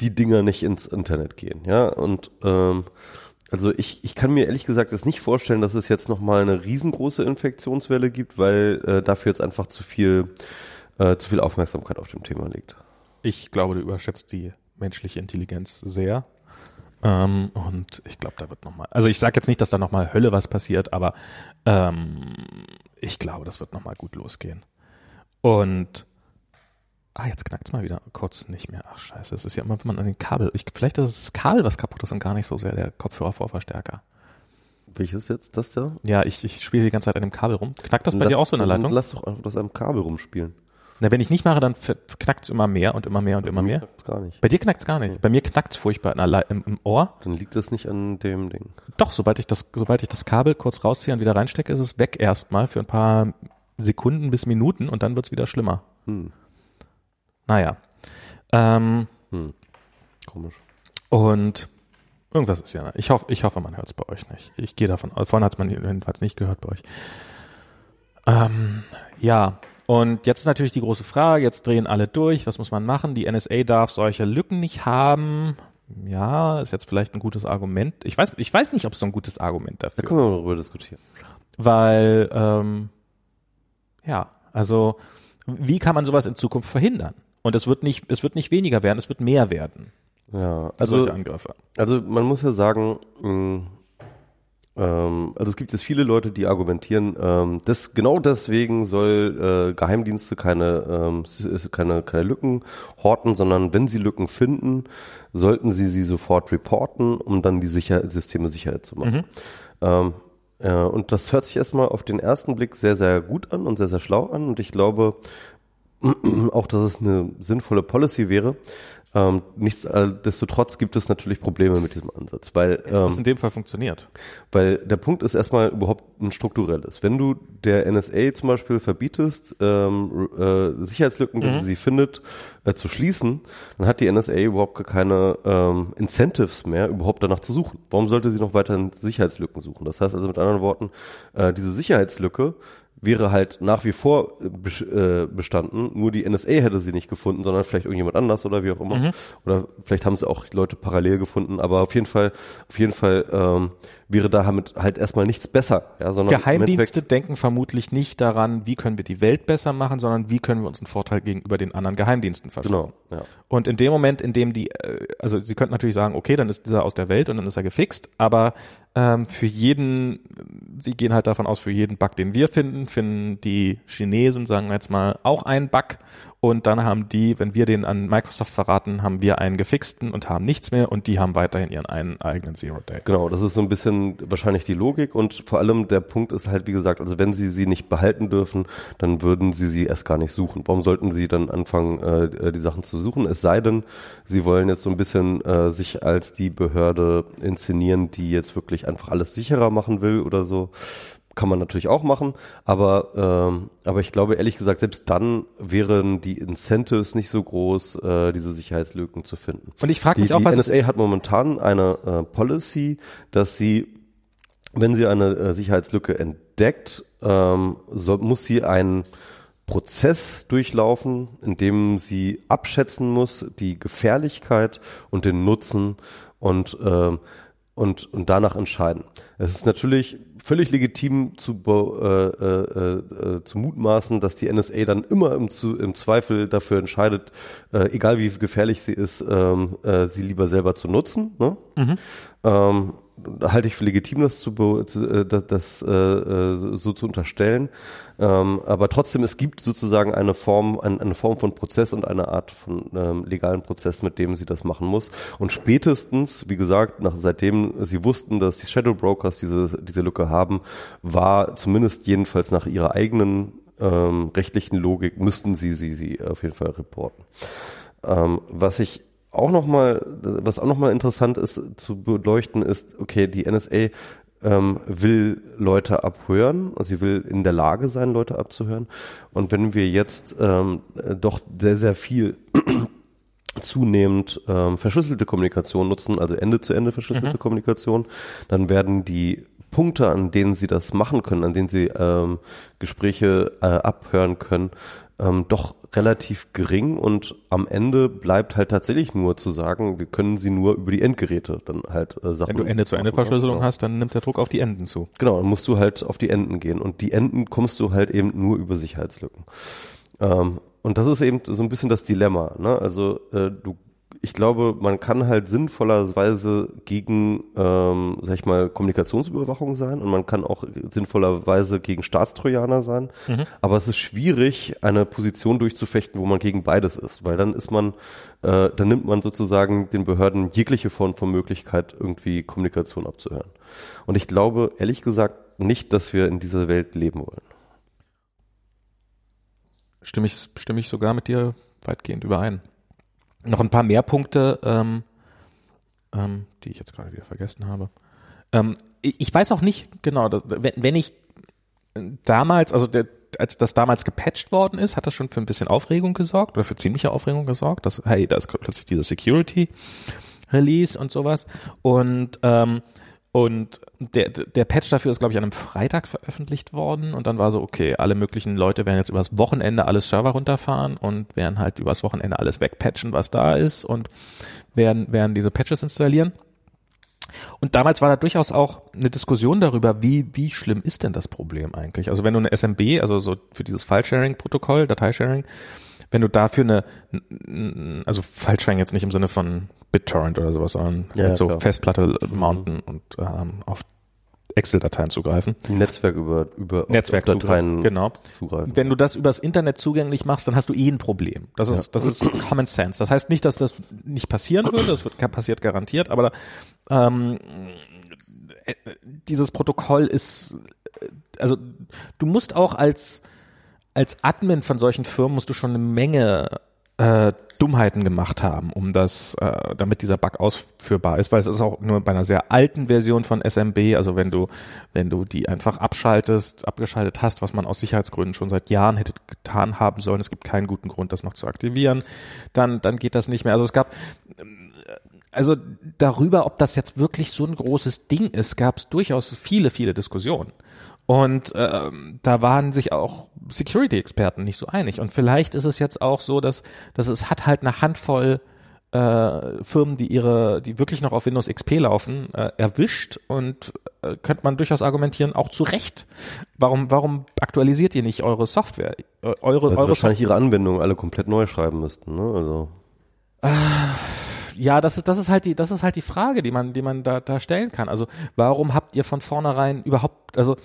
die Dinger nicht ins Internet gehen, ja und ähm, also ich, ich kann mir ehrlich gesagt das nicht vorstellen, dass es jetzt nochmal eine riesengroße Infektionswelle gibt, weil äh, dafür jetzt einfach zu viel, äh, zu viel Aufmerksamkeit auf dem Thema liegt. Ich glaube, du überschätzt die menschliche Intelligenz sehr. Ähm, und ich glaube, da wird nochmal, also ich sage jetzt nicht, dass da nochmal Hölle was passiert, aber ähm, ich glaube, das wird nochmal gut losgehen. Und ah, jetzt knackt's mal wieder kurz nicht mehr. Ach scheiße, es ist ja immer, wenn man an den Kabel, ich, vielleicht ist es das Kabel, was kaputt ist und gar nicht so sehr der Kopfhörervorverstärker. Welches jetzt? Das da? Ja, ich, ich spiele die ganze Zeit an dem Kabel rum. Knackt das bei dir auch so in der Leitung? Lass doch einfach das am Kabel rumspielen. Na, wenn ich nicht mache, dann knackt's immer mehr und immer mehr und immer Mir mehr. knackt's gar nicht. Bei dir knackt's gar nicht. Bei mir knackt's furchtbar in der Lei- im, im Ohr. Dann liegt das nicht an dem Ding. Doch, sobald ich das, sobald ich das Kabel kurz rausziehe und wieder reinstecke, ist es weg erstmal für ein paar Sekunden bis Minuten und dann wird's wieder schlimmer. Hm. Naja. Ähm, Hm. Komisch. und irgendwas ist ja. Ich hoffe, ich hoffe, man hört's bei euch nicht. Ich gehe davon aus. Vorhin hat's man jedenfalls nicht gehört bei euch. Ähm, ja. Und jetzt ist natürlich die große Frage, jetzt drehen alle durch, was muss man machen? Die NSA darf solche Lücken nicht haben. Ja, ist jetzt vielleicht ein gutes Argument. Ich weiß, ich weiß nicht, ob es so ein gutes Argument dafür Da können wir mal drüber diskutieren. weil ähm, ja, also wie kann man sowas in Zukunft verhindern? Und es wird nicht, es wird nicht weniger werden, es wird mehr werden. Ja, Also also, Angriffe. also man muss ja sagen, mh, ähm, also es gibt jetzt viele Leute, die argumentieren, ähm, das, genau deswegen soll äh, Geheimdienste keine, ähm, keine, keine Lücken horten, sondern wenn sie Lücken finden, sollten sie sie sofort reporten, um dann die Sicher Systeme sicher zu machen. Ähm, äh, und das hört sich erstmal auf den ersten Blick sehr, sehr gut an und sehr, sehr schlau an. Und ich glaube auch, dass es eine sinnvolle Policy wäre. Ähm, nichtsdestotrotz gibt es natürlich Probleme mit diesem Ansatz, weil ähm, Was in dem Fall funktioniert. weil der Punkt ist erstmal überhaupt ein strukturelles. Wenn du der NSA zum Beispiel verbietest, ähm, äh, Sicherheitslücken, wenn sie sie findet, äh, zu schließen, dann hat die NSA überhaupt gar keine ähm, Incentives mehr, überhaupt danach zu suchen. Warum sollte sie noch weiterhin Sicherheitslücken suchen? Das heißt also mit anderen Worten, äh, diese Sicherheitslücke wäre halt nach wie vor äh, äh, bestanden, nur die NSA hätte sie nicht gefunden, sondern vielleicht irgendjemand anders oder wie auch immer. Oder vielleicht haben sie auch Leute parallel gefunden, aber auf jeden Fall, auf jeden Fall ähm, wäre da damit halt erstmal nichts besser. Ja, sondern im Geheimdienste denken vermutlich nicht daran, wie können wir die Welt besser machen, sondern wie können wir uns einen Vorteil gegenüber den anderen Geheimdiensten verschaffen. Genau, ja. Und in dem Moment, in dem die, äh, also sie könnten natürlich sagen, okay, dann ist dieser aus der Welt und dann ist er gefixt, aber ähm, für jeden, sie gehen halt davon aus, für jeden Bug, den wir finden, finden die Chinesen, sagen wir jetzt mal, auch einen Bug und dann haben die, wenn wir den an Microsoft verraten, haben wir einen gefixten und haben nichts mehr und die haben weiterhin ihren einen eigenen Zero Day. Genau, das ist so ein bisschen wahrscheinlich die Logik und vor allem der Punkt ist halt, wie gesagt, also wenn sie sie nicht behalten dürfen, dann würden sie sie erst gar nicht suchen. Warum sollten sie dann anfangen, äh, die Sachen zu suchen? Es sei denn, sie wollen jetzt so ein bisschen äh, sich als die Behörde inszenieren, die jetzt wirklich einfach alles sicherer machen will oder so. Kann man natürlich auch machen, aber ähm, aber ich glaube ehrlich gesagt, selbst dann wären die Incentives nicht so groß, äh, diese Sicherheitslücken zu finden. Und ich frage Die, mich auch, die was es- NSA hat momentan eine äh, Policy, dass sie, wenn sie eine äh, Sicherheitslücke entdeckt, ähm, so, muss sie einen Prozess durchlaufen, in dem sie abschätzen muss, die Gefährlichkeit und den Nutzen und ähm, und, und danach entscheiden. Es ist natürlich völlig legitim zu, be- äh, äh, äh, zu mutmaßen, dass die NSA dann immer im, zu, im Zweifel dafür entscheidet, äh, egal wie gefährlich sie ist, ähm, äh, sie lieber selber zu nutzen. Ne? Ähm, da halte ich für legitim, das zu, äh, das, das äh, äh, so zu unterstellen. Ähm, aber trotzdem, es gibt sozusagen eine Form, ein, eine Form von Prozess und eine Art von ähm, legalen Prozess, mit dem sie das machen muss. Und spätestens, wie gesagt, nach, seitdem sie wussten, dass die Shadow Brokers diese, diese Lücke haben, war zumindest jedenfalls nach ihrer eigenen ähm, rechtlichen Logik, müssten sie sie, sie auf jeden Fall reporten. Ähm, was ich auch noch mal, was auch noch mal interessant ist zu beleuchten, ist, okay, die NSA ähm, will Leute abhören, also sie will in der Lage sein, Leute abzuhören. Und wenn wir jetzt ähm, äh, doch sehr, sehr viel zunehmend ähm, verschlüsselte Kommunikation nutzen, also Ende-zu-Ende verschlüsselte Kommunikation, dann werden die Punkte, an denen sie das machen können, an denen sie ähm, Gespräche äh, abhören können, ähm, doch relativ gering und am Ende bleibt halt tatsächlich nur zu sagen, wir können sie nur über die Endgeräte dann halt äh, Sachen. Wenn du Ende-zu-Ende-Verschlüsselung Genau. hast, dann nimmt der Druck auf die Enden zu. Genau, dann musst du halt auf die Enden gehen. Und die Enden kommst du halt eben nur über Sicherheitslücken. Ähm, und das ist eben so ein bisschen das Dilemma. Ne? Also äh, du, ich glaube, man kann halt sinnvollerweise gegen, ähm, sag ich mal, Kommunikationsüberwachung sein und man kann auch sinnvollerweise gegen Staatstrojaner sein. Aber es ist schwierig, eine Position durchzufechten, wo man gegen beides ist, weil dann ist man, äh, dann nimmt man sozusagen den Behörden jegliche Form von Möglichkeit, irgendwie Kommunikation abzuhören. Und ich glaube, ehrlich gesagt, nicht, dass wir in dieser Welt leben wollen. Stimme ich, stimme ich sogar mit dir weitgehend überein. Noch ein paar mehr Punkte, ähm, ähm, die ich jetzt gerade wieder vergessen habe. Ähm, ich, weiß auch nicht genau, dass, wenn, wenn ich damals, also der, als das damals gepatcht worden ist, hat das schon für ein bisschen Aufregung gesorgt oder für ziemliche Aufregung gesorgt, dass, hey, da ist plötzlich dieser Security Release und sowas. Und ähm, und der, der Patch dafür ist, glaube ich, an einem Freitag veröffentlicht worden. Und dann war so, okay, alle möglichen Leute werden jetzt übers Wochenende alles Server runterfahren und werden halt übers Wochenende alles wegpatchen, was da ist und werden, werden diese Patches installieren. Und damals war da durchaus auch eine Diskussion darüber, wie, wie schlimm ist denn das Problem eigentlich? Also wenn du eine SMB, also so für dieses File-Sharing-Protokoll, Dateisharing, wenn du dafür eine, also File-Sharing jetzt nicht im Sinne von BitTorrent oder sowas, sondern Ja, halt so klar. Festplatte mounten und ähm, auf Excel-Dateien zugreifen. Netzwerk über, über Netzwerk auf Dateien genau. zugreifen. Wenn du das übers Internet zugänglich machst, dann hast du eh ein Problem. Das ist, das ist Common Sense. Das heißt nicht, dass das nicht passieren würde, das wird, passiert garantiert, aber ähm, äh, dieses Protokoll ist, äh, also du musst auch als, als Admin von solchen Firmen musst du schon eine Menge äh, Dummheiten gemacht haben, um das, äh, damit dieser Bug ausführbar ist, weil es ist auch nur bei einer sehr alten Version von SMB, also wenn du, wenn du die einfach abschaltest, abgeschaltet hast, was man aus Sicherheitsgründen schon seit Jahren hätte getan haben sollen, es gibt keinen guten Grund, das noch zu aktivieren, dann, dann geht das nicht mehr. Also es gab, also darüber, ob das jetzt wirklich so ein großes Ding ist, gab es durchaus viele, viele Diskussionen. Und ähm, da waren sich auch Security-Experten nicht so einig. Und vielleicht ist es jetzt auch so, dass, dass es hat halt eine Handvoll äh, Firmen, die ihre, die wirklich noch auf Windows XP laufen, äh, erwischt und äh, könnte man durchaus argumentieren, auch zu Recht. Warum, warum aktualisiert ihr nicht eure Software? Eure, Also eure wahrscheinlich ihre Anwendungen alle komplett neu schreiben müssten, ne? Also. Ja, das ist, das ist halt die, das ist halt die Frage, die man, die man da, da stellen kann. Also, warum habt ihr von vornherein überhaupt, also,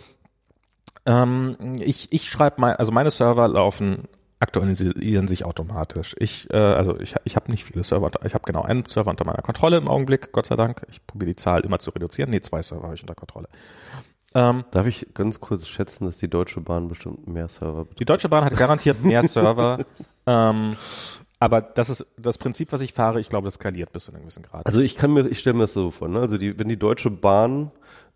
ähm, ich, ich schreibe mein, also meine Server laufen, aktualisieren sich automatisch. Ich, äh, also ich, ich habe nicht viele Server, ich habe genau einen Server unter meiner Kontrolle im Augenblick, Gott sei Dank. Ich probiere die Zahl immer zu reduzieren. Nee, zwei Server habe ich unter Kontrolle. Ähm, Darf ich ganz kurz schätzen, dass die Deutsche Bahn bestimmt mehr Server Die Deutsche Bahn hat garantiert mehr Server. ähm, aber das ist das Prinzip, was ich fahre. Ich glaube, das skaliert bis zu einem gewissen Grad. Also ich kann mir, ich stelle mir das so vor, ne? Also die, wenn die Deutsche Bahn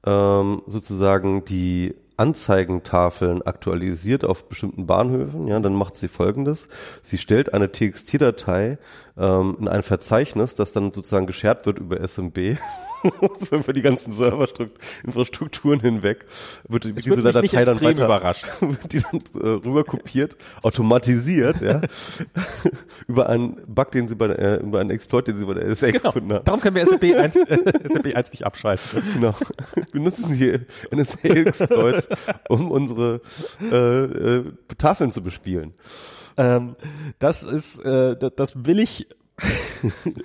ähm, sozusagen die Anzeigentafeln aktualisiert auf bestimmten Bahnhöfen, ja, dann macht sie folgendes. Sie stellt eine TXT-Datei ähm, in ein Verzeichnis, das dann sozusagen geshared wird über SMB. so über die ganzen Serverinfrastrukturen hinweg wird die- diese nicht Datei dann weiter überraschen. wird die dann äh, rüber kopiert, automatisiert, ja, über einen Bug, den sie bei der, äh, über einen Exploit, den sie bei der NSA Genau. gefunden haben. Darum können wir SAP 1, äh, SAP 1 nicht abschalten. Genau. Wir nutzen hier NSA-Exploits, um unsere äh, äh, Tafeln zu bespielen. Ähm, das ist, äh, das, das will ich.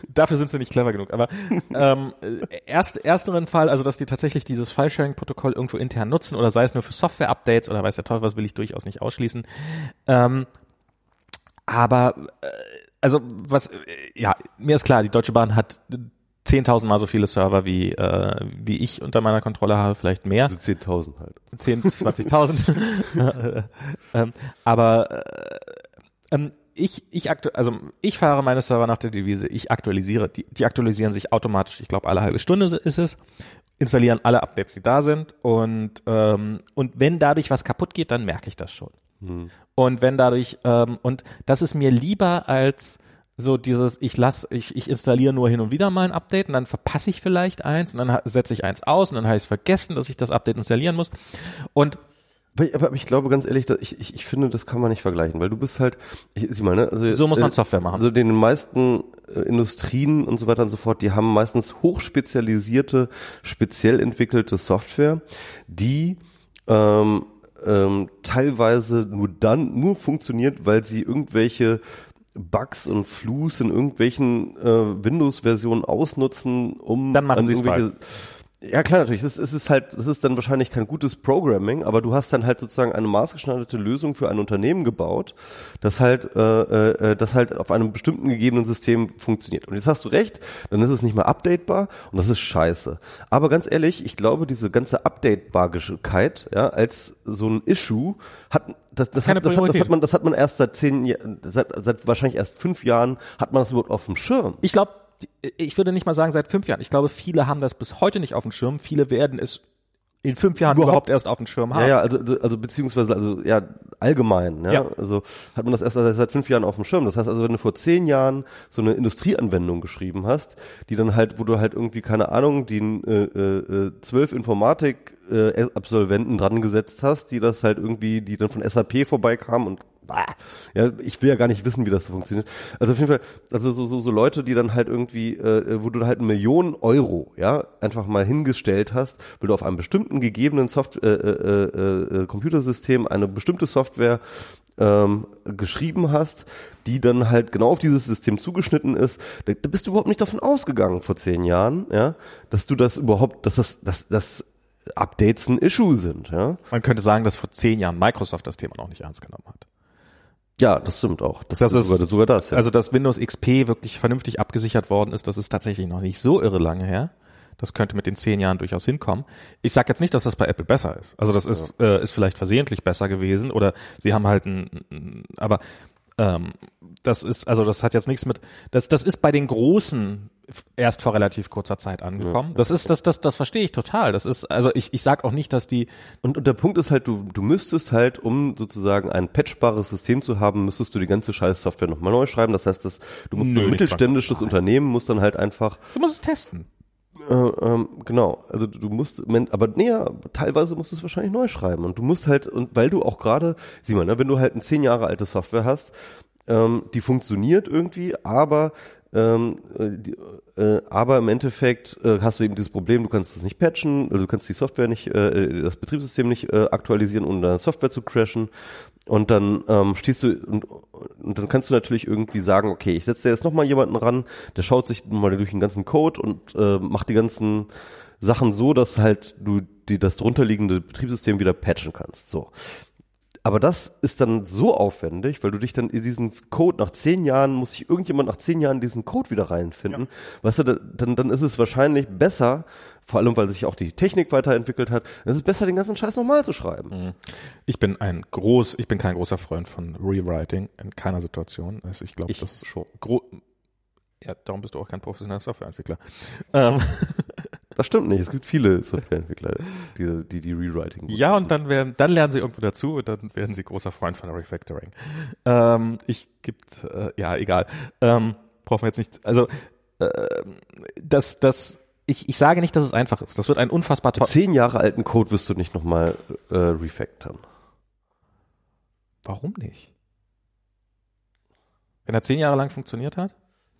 Dafür sind sie nicht clever genug. Aber ähm, äh, erst, ersteren Fall, also dass die tatsächlich dieses File-Sharing-Protokoll irgendwo intern nutzen oder sei es nur für Software-Updates oder weiß der Teufel was, will ich durchaus nicht ausschließen. Ähm, aber äh, also was, äh, ja, mir ist klar, die Deutsche Bahn hat 10.000 Mal so viele Server wie äh, wie ich unter meiner Kontrolle habe, vielleicht mehr. Also 10.000 halt. 10 bis 20.000. ähm, aber äh, ähm, ich, ich aktu also ich fahre meine Server nach der Devise, ich aktualisiere, die, die aktualisieren sich automatisch, ich glaube alle halbe Stunde ist es, installieren alle Updates, die da sind und, ähm, und wenn dadurch was kaputt geht, dann merke ich das schon. Und wenn dadurch, ähm, und das ist mir lieber als so dieses, ich lass, ich, ich installiere nur hin und wieder mal ein Update und dann verpasse ich vielleicht eins und dann setze ich eins aus und dann habe ich vergessen, dass ich das Update installieren muss. Und Aber, ich glaube ganz ehrlich, dass ich, ich, ich finde, das kann man nicht vergleichen, weil du bist halt, ich, sieh mal, ne? Also, So muss man Software machen. Also den meisten äh, Industrien und so weiter und so fort, die haben meistens hochspezialisierte, speziell entwickelte Software, die ähm, ähm, teilweise nur dann nur funktioniert, weil sie irgendwelche Bugs und Flus in irgendwelchen äh, Windows-Versionen ausnutzen, um Dann machen an irgendwelche ja klar, natürlich. Es, ist halt, es ist dann wahrscheinlich kein gutes Programming, aber du hast dann halt sozusagen eine maßgeschneiderte Lösung für ein Unternehmen gebaut, das halt, äh, äh, das halt auf einem bestimmten gegebenen System funktioniert. Und jetzt hast du recht, dann ist es nicht mehr updatebar und das ist scheiße. Aber ganz ehrlich, ich glaube, diese ganze Updatebarkeit, ja, als so ein Issue hat das, das, hat, das, hat, das hat man, das hat man erst seit zehn Jahren, seit, seit wahrscheinlich erst fünf Jahren hat man das überhaupt auf dem Schirm. ich glaube, ich würde nicht mal sagen seit fünf Jahren. Ich glaube, viele haben das bis heute nicht auf dem Schirm. Viele werden es in fünf Jahren überhaupt, Überhaupt- erst auf dem Schirm haben. Ja, ja, also, also beziehungsweise, also ja, allgemein, ja? Ja. Also hat man das erst seit fünf Jahren auf dem Schirm. Das heißt also, wenn du vor zehn Jahren so eine Industrieanwendung geschrieben hast, die dann halt, wo du halt irgendwie, keine Ahnung, die äh, äh, zwölf Informatik äh, Absolventen dran gesetzt hast, die das halt irgendwie, die dann von SAP vorbeikamen und ja, ich will ja gar nicht wissen, wie das so funktioniert. Also auf jeden Fall, also so, so, so Leute, die dann halt irgendwie, äh, wo du halt Millionen Euro, ja, einfach mal hingestellt hast, weil du auf einem bestimmten gegebenen Soft äh, äh, äh, äh, Computersystem eine bestimmte Software ähm, geschrieben hast, die dann halt genau auf dieses System zugeschnitten ist, da, da bist du überhaupt nicht davon ausgegangen vor zehn Jahren, ja, dass du das überhaupt, dass das, dass, dass Updates ein Issue sind, ja. Man könnte sagen, dass vor zehn Jahren Microsoft das Thema noch nicht ernst genommen hat. Ja, das stimmt auch. Das, Das ist- sogar, sogar das, ja. Also, dass Windows XP wirklich vernünftig abgesichert worden ist, das ist tatsächlich noch nicht so irre lange her. Das könnte mit den zehn Jahren durchaus hinkommen. Ich sage jetzt nicht, dass das bei Apple besser ist. Also das ist, äh, ist vielleicht versehentlich besser gewesen oder sie haben halt ein, ein aber Ähm, das ist, also das hat jetzt nichts mit, das, das ist bei den Großen erst vor relativ kurzer Zeit angekommen. Ja. Das ist, das, das, das verstehe ich total. Das ist, also ich, ich sag auch nicht, dass die. Und, und der Punkt ist halt, du, du müsstest halt, um sozusagen ein patchbares System zu haben, müsstest du die ganze Scheiß-Software nochmal neu schreiben. Das heißt, das, du musst Nö, ein mittelständisches Unternehmen muss dann halt einfach. Du musst es testen. Äh, ähm, genau, also du musst, aber ja, teilweise musst du es wahrscheinlich neu schreiben und du musst halt, und weil du auch gerade, sieh mal, ne, wenn du halt eine zehn Jahre alte Software hast, ähm, die funktioniert irgendwie, aber ähm, äh, äh, aber im Endeffekt äh, hast du eben dieses Problem, du kannst es nicht patchen, also du kannst die Software nicht, äh, das Betriebssystem nicht äh, aktualisieren, ohne deine Software zu crashen. Und dann ähm, stehst du und, und dann kannst du natürlich irgendwie sagen, okay, ich setze jetzt nochmal jemanden ran, der schaut sich mal durch den ganzen Code und äh, macht die ganzen Sachen so, dass halt du die das drunterliegende Betriebssystem wieder patchen kannst. So. Aber das ist dann so aufwendig, weil du dich dann in diesen Code nach zehn Jahren, muss sich irgendjemand nach zehn Jahren diesen Code wieder reinfinden. Ja. Weißt du, dann, dann ist es wahrscheinlich besser, vor allem weil sich auch die Technik weiterentwickelt hat, dann ist es besser, den ganzen Scheiß nochmal zu schreiben. Mhm. Ich bin ein groß, ich bin kein großer Freund von Rewriting in keiner Situation. Also ich glaube, das ist schon. Ja, darum bist du auch kein professioneller Softwareentwickler. Ähm. Das stimmt nicht. Es gibt viele Softwareentwickler, die, die die Rewriting. Ja, und dann werden, dann lernen sie irgendwo dazu und dann werden sie großer Freund von Refactoring. Ähm, ich gibt, äh, ja, egal. Ähm, brauchen wir jetzt nicht. Also äh, das, das, ich, ich sage nicht, dass es einfach ist. Das wird ein unfassbar toll. Zehn Jahre alten Code wirst du nicht nochmal äh, refactoren. Warum nicht? Wenn er zehn Jahre lang funktioniert hat?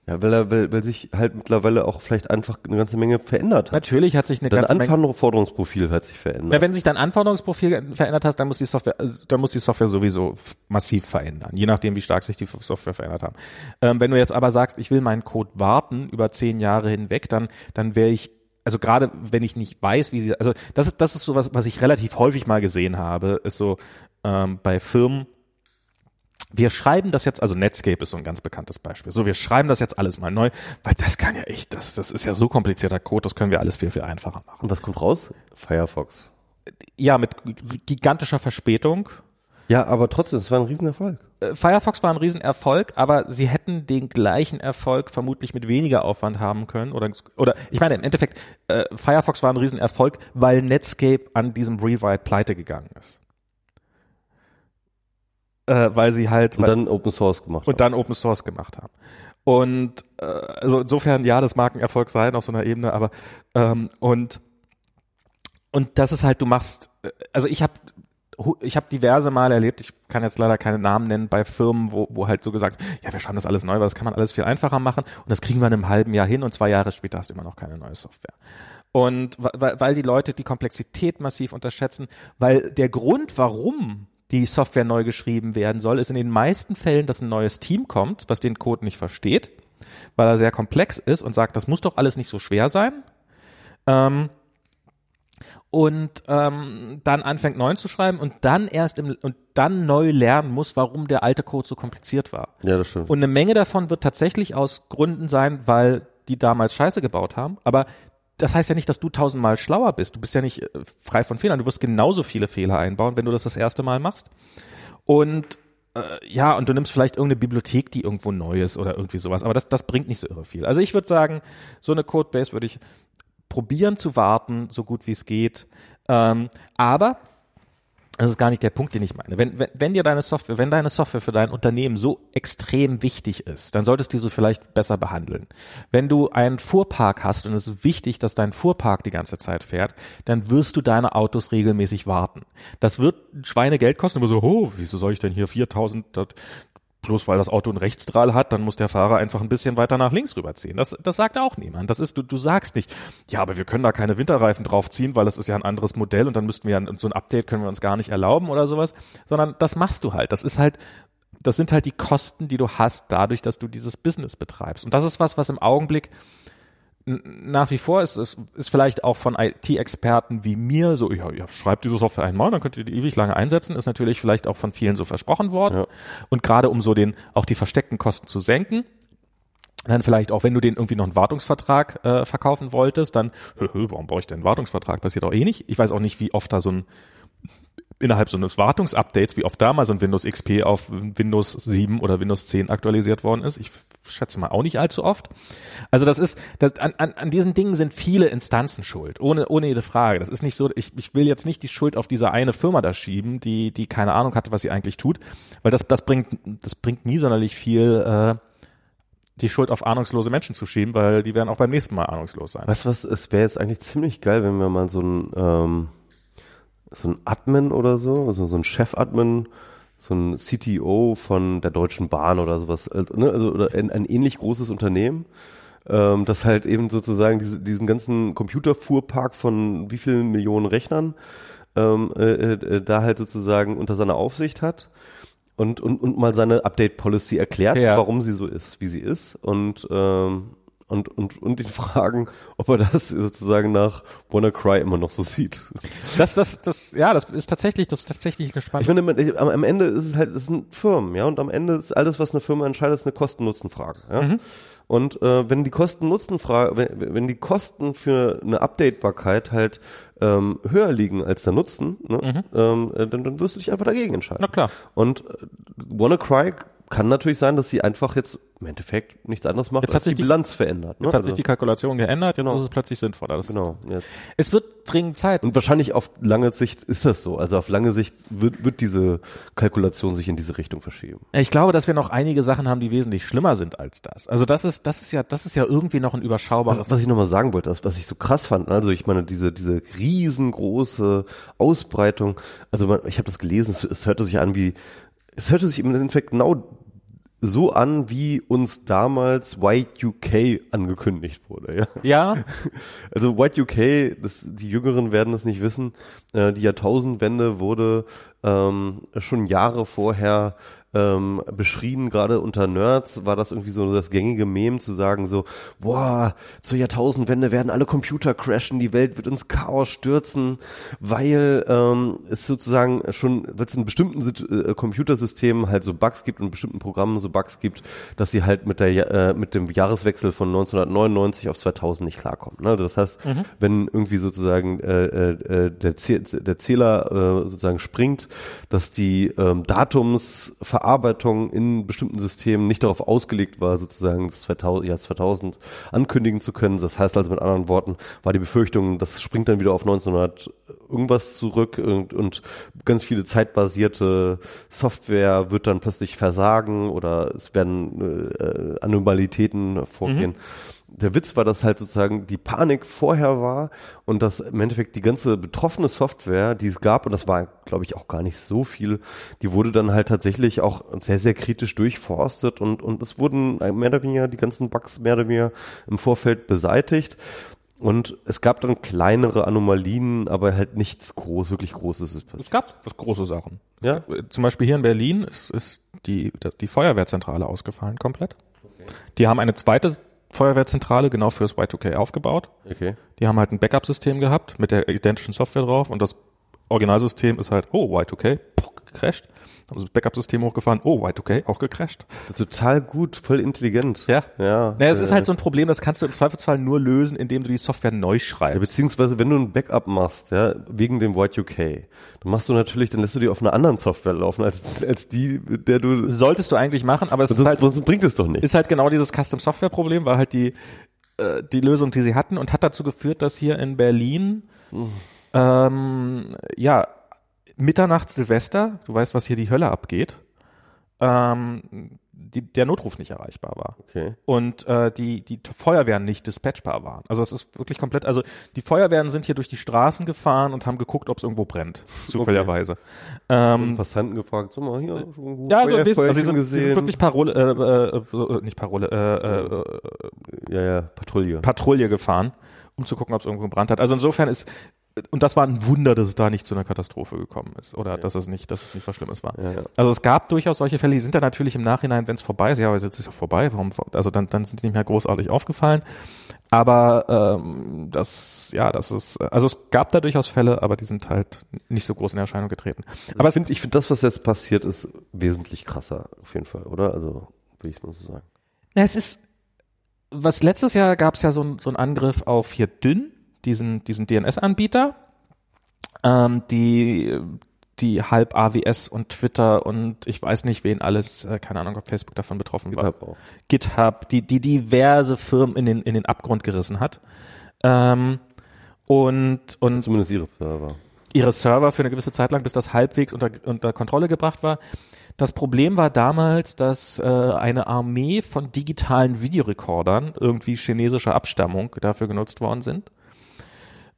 Ja, weil er, weil, weil sich halt mittlerweile auch vielleicht einfach eine ganze Menge verändert hat. Natürlich hat sich eine dein ganze Anforderungsprofil hat sich verändert. Ja, wenn sich dein Anforderungsprofil verändert hat, dann muss die Software, also, dann muss die Software sowieso massiv verändern, je nachdem, wie stark sich die Software verändert haben. Ähm, wenn du jetzt aber sagst, ich will meinen Code warten über zehn Jahre hinweg, dann, dann wäre ich also gerade wenn ich nicht weiß, wie sie, also das ist das ist so was, was ich relativ häufig mal gesehen habe, ist so ähm, bei Firmen, wir schreiben das jetzt, also Netscape ist so ein ganz bekanntes Beispiel. So, wir schreiben das jetzt alles mal neu, weil das kann ja echt, das, das ist ja so komplizierter Code, das können wir alles viel, viel einfacher machen. Und was kommt raus? Firefox. Ja, mit gigantischer Verspätung. Ja, aber trotzdem, es war ein Riesenerfolg. Äh, Firefox war ein Riesenerfolg, aber sie hätten den gleichen Erfolg vermutlich mit weniger Aufwand haben können. Oder, oder ich meine, im Endeffekt, äh, Firefox war ein Riesenerfolg, weil Netscape an diesem Rewrite pleite gegangen ist äh, weil sie halt und dann Open Source gemacht und haben. dann Open Source gemacht haben. Und äh, also insofern ja, das mag ein Erfolg sein auf so einer Ebene, aber ähm, und und das ist halt, du machst, äh, also ich habe ich habe diverse Mal erlebt, ich kann jetzt leider keine Namen nennen, bei Firmen, wo, wo halt so gesagt, ja, wir schreiben das alles neu, weil das kann man alles viel einfacher machen und das kriegen wir in einem halben Jahr hin und zwei Jahre später hast du immer noch keine neue Software. Und weil, weil die Leute die Komplexität massiv unterschätzen, weil der Grund, warum die Software neu geschrieben werden soll, ist in den meisten Fällen, dass ein neues Team kommt, was den Code nicht versteht, weil er sehr komplex ist und sagt, das muss doch alles nicht so schwer sein. Ähm, und ähm, dann anfängt neu zu schreiben und dann erst im und dann neu lernen muss, warum der alte Code so kompliziert war. Ja, das stimmt. Und eine Menge davon wird tatsächlich aus Gründen sein, weil die damals Scheiße gebaut haben, aber das heißt ja nicht, dass du tausendmal schlauer bist. Du bist ja nicht äh, frei von Fehlern. Du wirst genauso viele Fehler einbauen, wenn du das das erste Mal machst. Und äh, ja, und du nimmst vielleicht irgendeine Bibliothek, die irgendwo neu ist oder irgendwie sowas. Aber das, das bringt nicht so irre viel. Also ich würde sagen, so eine Codebase würde ich probieren zu warten, so gut wie es geht. Ähm, aber das ist gar nicht der Punkt, den ich meine. Wenn, wenn, wenn dir deine Software, wenn deine Software für dein Unternehmen so extrem wichtig ist, dann solltest du sie vielleicht besser behandeln. Wenn du einen Fuhrpark hast und es ist wichtig, dass dein Fuhrpark die ganze Zeit fährt, dann wirst du deine Autos regelmäßig warten. Das wird Schweinegeld kosten, aber so, oh, wieso soll ich denn hier 4000 bloß weil das Auto einen Rechtsstrahl hat, dann muss der Fahrer einfach ein bisschen weiter nach links rüberziehen. Das, das sagt auch niemand. Das ist, du, du sagst nicht, ja, aber wir können da keine Winterreifen draufziehen, weil das ist ja ein anderes Modell und dann müssten wir so ein Update können wir uns gar nicht erlauben oder sowas, sondern das machst du halt. Das ist halt, das sind halt die Kosten, die du hast dadurch, dass du dieses Business betreibst. Und das ist was, was im Augenblick nach wie vor ist es ist vielleicht auch von IT-Experten wie mir so, ja, ja, schreibt diese Software einmal, dann könnt ihr die ewig lange einsetzen, ist natürlich vielleicht auch von vielen so versprochen worden. Ja. Und gerade um so den, auch die versteckten Kosten zu senken, dann vielleicht auch, wenn du den irgendwie noch einen Wartungsvertrag äh, verkaufen wolltest, dann, hö, hö, warum brauche ich denn einen Wartungsvertrag? Passiert auch eh nicht. Ich weiß auch nicht, wie oft da so ein innerhalb so eines Wartungsupdates, wie oft da mal so ein Windows XP auf Windows 7 oder Windows 10 aktualisiert worden ist. Ich schätze mal auch nicht allzu oft. Also das ist, das, an, an, an diesen Dingen sind viele Instanzen schuld, ohne, ohne jede Frage. Das ist nicht so, ich, ich will jetzt nicht die Schuld auf diese eine Firma da schieben, die, die keine Ahnung hatte, was sie eigentlich tut, weil das, das bringt, das bringt nie sonderlich viel, äh, die Schuld auf ahnungslose Menschen zu schieben, weil die werden auch beim nächsten Mal ahnungslos sein. Weißt du was, es wäre jetzt eigentlich ziemlich geil, wenn wir mal so ein, ähm, so ein Admin oder so, also so ein Chef-Admin, so ein CTO von der Deutschen Bahn oder sowas, äh, ne, also oder ein, ein ähnlich großes Unternehmen, ähm, das halt eben sozusagen diese, diesen ganzen Computerfuhrpark von wie vielen Millionen Rechnern ähm, äh, äh, da halt sozusagen unter seiner Aufsicht hat und, und, und mal seine Update-Policy erklärt, Ja. warum sie so ist, wie sie ist und ähm, und, und, und ihn fragen, ob er das sozusagen nach WannaCry immer noch so sieht. Das, das, das, ja, das ist tatsächlich, das ist tatsächlich eine Ich spannende. finde, man- am, Ende ist es halt, es sind Firmen, ja, und am Ende ist alles, was eine Firma entscheidet, ist eine Kosten-Nutzen-Frage, ja. Und äh, wenn die Kosten-Nutzen-Frage, wenn, wenn die Kosten für eine Updatebarkeit halt ähm, höher liegen als der Nutzen, ne, ähm, äh, dann, dann wirst du dich einfach dagegen entscheiden. Na klar. Und äh, WannaCry kann natürlich sein, dass sie einfach jetzt im Endeffekt nichts anderes macht, Jetzt hat als sich die Bilanz verändert. Ne? Jetzt hat Also, sich die Kalkulation geändert, jetzt Genau. ist es plötzlich sinnvoller. Das genau. Jetzt. Es wird dringend Zeit. Und wahrscheinlich auf lange Sicht ist das so. Also auf lange Sicht wird, wird diese Kalkulation sich in diese Richtung verschieben. Ich glaube, dass wir noch einige Sachen haben, die wesentlich schlimmer sind als das. Also das ist, das ist ja, das ist ja irgendwie noch ein überschaubares. Was, was ich nochmal sagen wollte, was ich so krass fand, also ich meine, diese, diese riesengroße Ausbreitung, also man, ich habe das gelesen, es, es hörte sich an wie, es hörte sich im Endeffekt genau so an, wie uns damals White UK angekündigt wurde, ja. ja, Also White UK, das, die Jüngeren werden das nicht wissen, äh, die Jahrtausendwende wurde ähm, schon Jahre vorher ähm, beschrieben, gerade unter Nerds war das irgendwie so das gängige Mem zu sagen so, boah, zur Jahrtausendwende werden alle Computer crashen, die Welt wird ins Chaos stürzen, weil ähm, es sozusagen schon, weil es in bestimmten äh, Computersystemen halt so Bugs gibt und bestimmten Programmen so Bugs gibt, dass sie halt mit der äh, mit dem Jahreswechsel von 1999 auf 2000 nicht klarkommen. Ne? Das heißt, wenn irgendwie sozusagen äh, äh, der, Zäh der Zähler äh, sozusagen springt, dass die ähm, Datumsverarbeitung in bestimmten Systemen nicht darauf ausgelegt war, sozusagen das 2000, Jahr 2000 ankündigen zu können. Das heißt also mit anderen Worten, war die Befürchtung, das springt dann wieder auf 1900 irgendwas zurück und, und ganz viele zeitbasierte Software wird dann plötzlich versagen oder es werden äh, Anomalitäten vorgehen. Der Witz war, dass halt sozusagen die Panik vorher war und dass im Endeffekt die ganze betroffene Software, die es gab, und das war, glaube ich, auch gar nicht so viel, die wurde dann halt tatsächlich auch sehr, sehr kritisch durchforstet und, und es wurden mehr oder weniger die ganzen Bugs mehr oder weniger im Vorfeld beseitigt. Und es gab dann kleinere Anomalien, aber halt nichts groß, wirklich Großes ist es passiert. gab was große Sachen. Ja? Zum Beispiel hier in Berlin ist, ist die, die Feuerwehrzentrale ausgefallen komplett. Die haben eine zweite Feuerwehrzentrale genau fürs Y2K aufgebaut. Okay. Die haben halt ein Backup-System gehabt mit der identischen Software drauf und das Originalsystem ist halt, oh, Y2K, puh, gecrashed. Haben sie das Backup-System hochgefahren, oh, Y2K, auch gecrashed. Total gut, voll intelligent. Ja. Ja. Naja, es ist äh, halt so ein Problem, das kannst du im Zweifelsfall nur lösen, indem du die Software neu Ja, schreibst. beziehungsweise wenn du ein Backup machst, ja, wegen dem White UK, dann machst du natürlich, dann lässt du die auf einer anderen Software laufen, als, als die, der du, Solltest du eigentlich machen, aber es ist sonst, halt, sonst bringt es doch nicht. ist halt genau dieses Custom-Software-Problem, war halt die, äh, die Lösung, die sie hatten und hat dazu geführt, dass hier in Berlin, ähm, ja, Mitternacht Silvester, du weißt, was hier die Hölle abgeht, ähm, die, der Notruf nicht erreichbar war. Okay. und äh, die die Feuerwehren nicht dispatchbar waren. Also es ist wirklich komplett, also die Feuerwehren sind hier durch die Straßen gefahren und haben geguckt, ob es irgendwo brennt, zufälligerweise. Ähm, Passanten gefragt, sag mal, hier, schon ja, so ein bisschen, Feuerchen also sie sind, sie sind wirklich Parole, äh, äh, so, äh, nicht Parole, äh, äh, ja, ja, Patrouille. Patrouille gefahren, um zu gucken, ob es irgendwo gebrannt hat. Also insofern ist und das war ein Wunder, dass es da nicht zu einer Katastrophe gekommen ist oder dass es nicht, dass es nicht was Schlimmes war. Ja, ja. Also es gab durchaus solche Fälle, die sind dann natürlich im Nachhinein, wenn es vorbei ist, ja, aber jetzt ist es ja vorbei, warum, also dann, dann sind die nicht mehr großartig aufgefallen. Aber ähm, das, ja, das ist, also es gab da durchaus Fälle, aber die sind halt nicht so groß in Erscheinung getreten. Aber es sind, ich finde, das, was jetzt passiert, ist wesentlich krasser, auf jeden Fall, oder? Also, will ich mal so sagen. Na, es ist, was letztes Jahr gab es ja so, ein- so einen Angriff auf hier Dünn, diesen, diesen DNS-Anbieter, ähm, die, die halb AWS und Twitter und ich weiß nicht wen alles, äh, keine Ahnung, ob Facebook davon betroffen GitHub war. auch. GitHub, die, die diverse Firmen in den, in den Abgrund gerissen hat. Ähm, und, und Zumindest ihre Server. ihre Server für eine gewisse Zeit lang, bis das halbwegs unter, unter Kontrolle gebracht war. Das Problem war damals, dass äh, eine Armee von digitalen Videorekordern irgendwie chinesischer Abstammung dafür genutzt worden sind.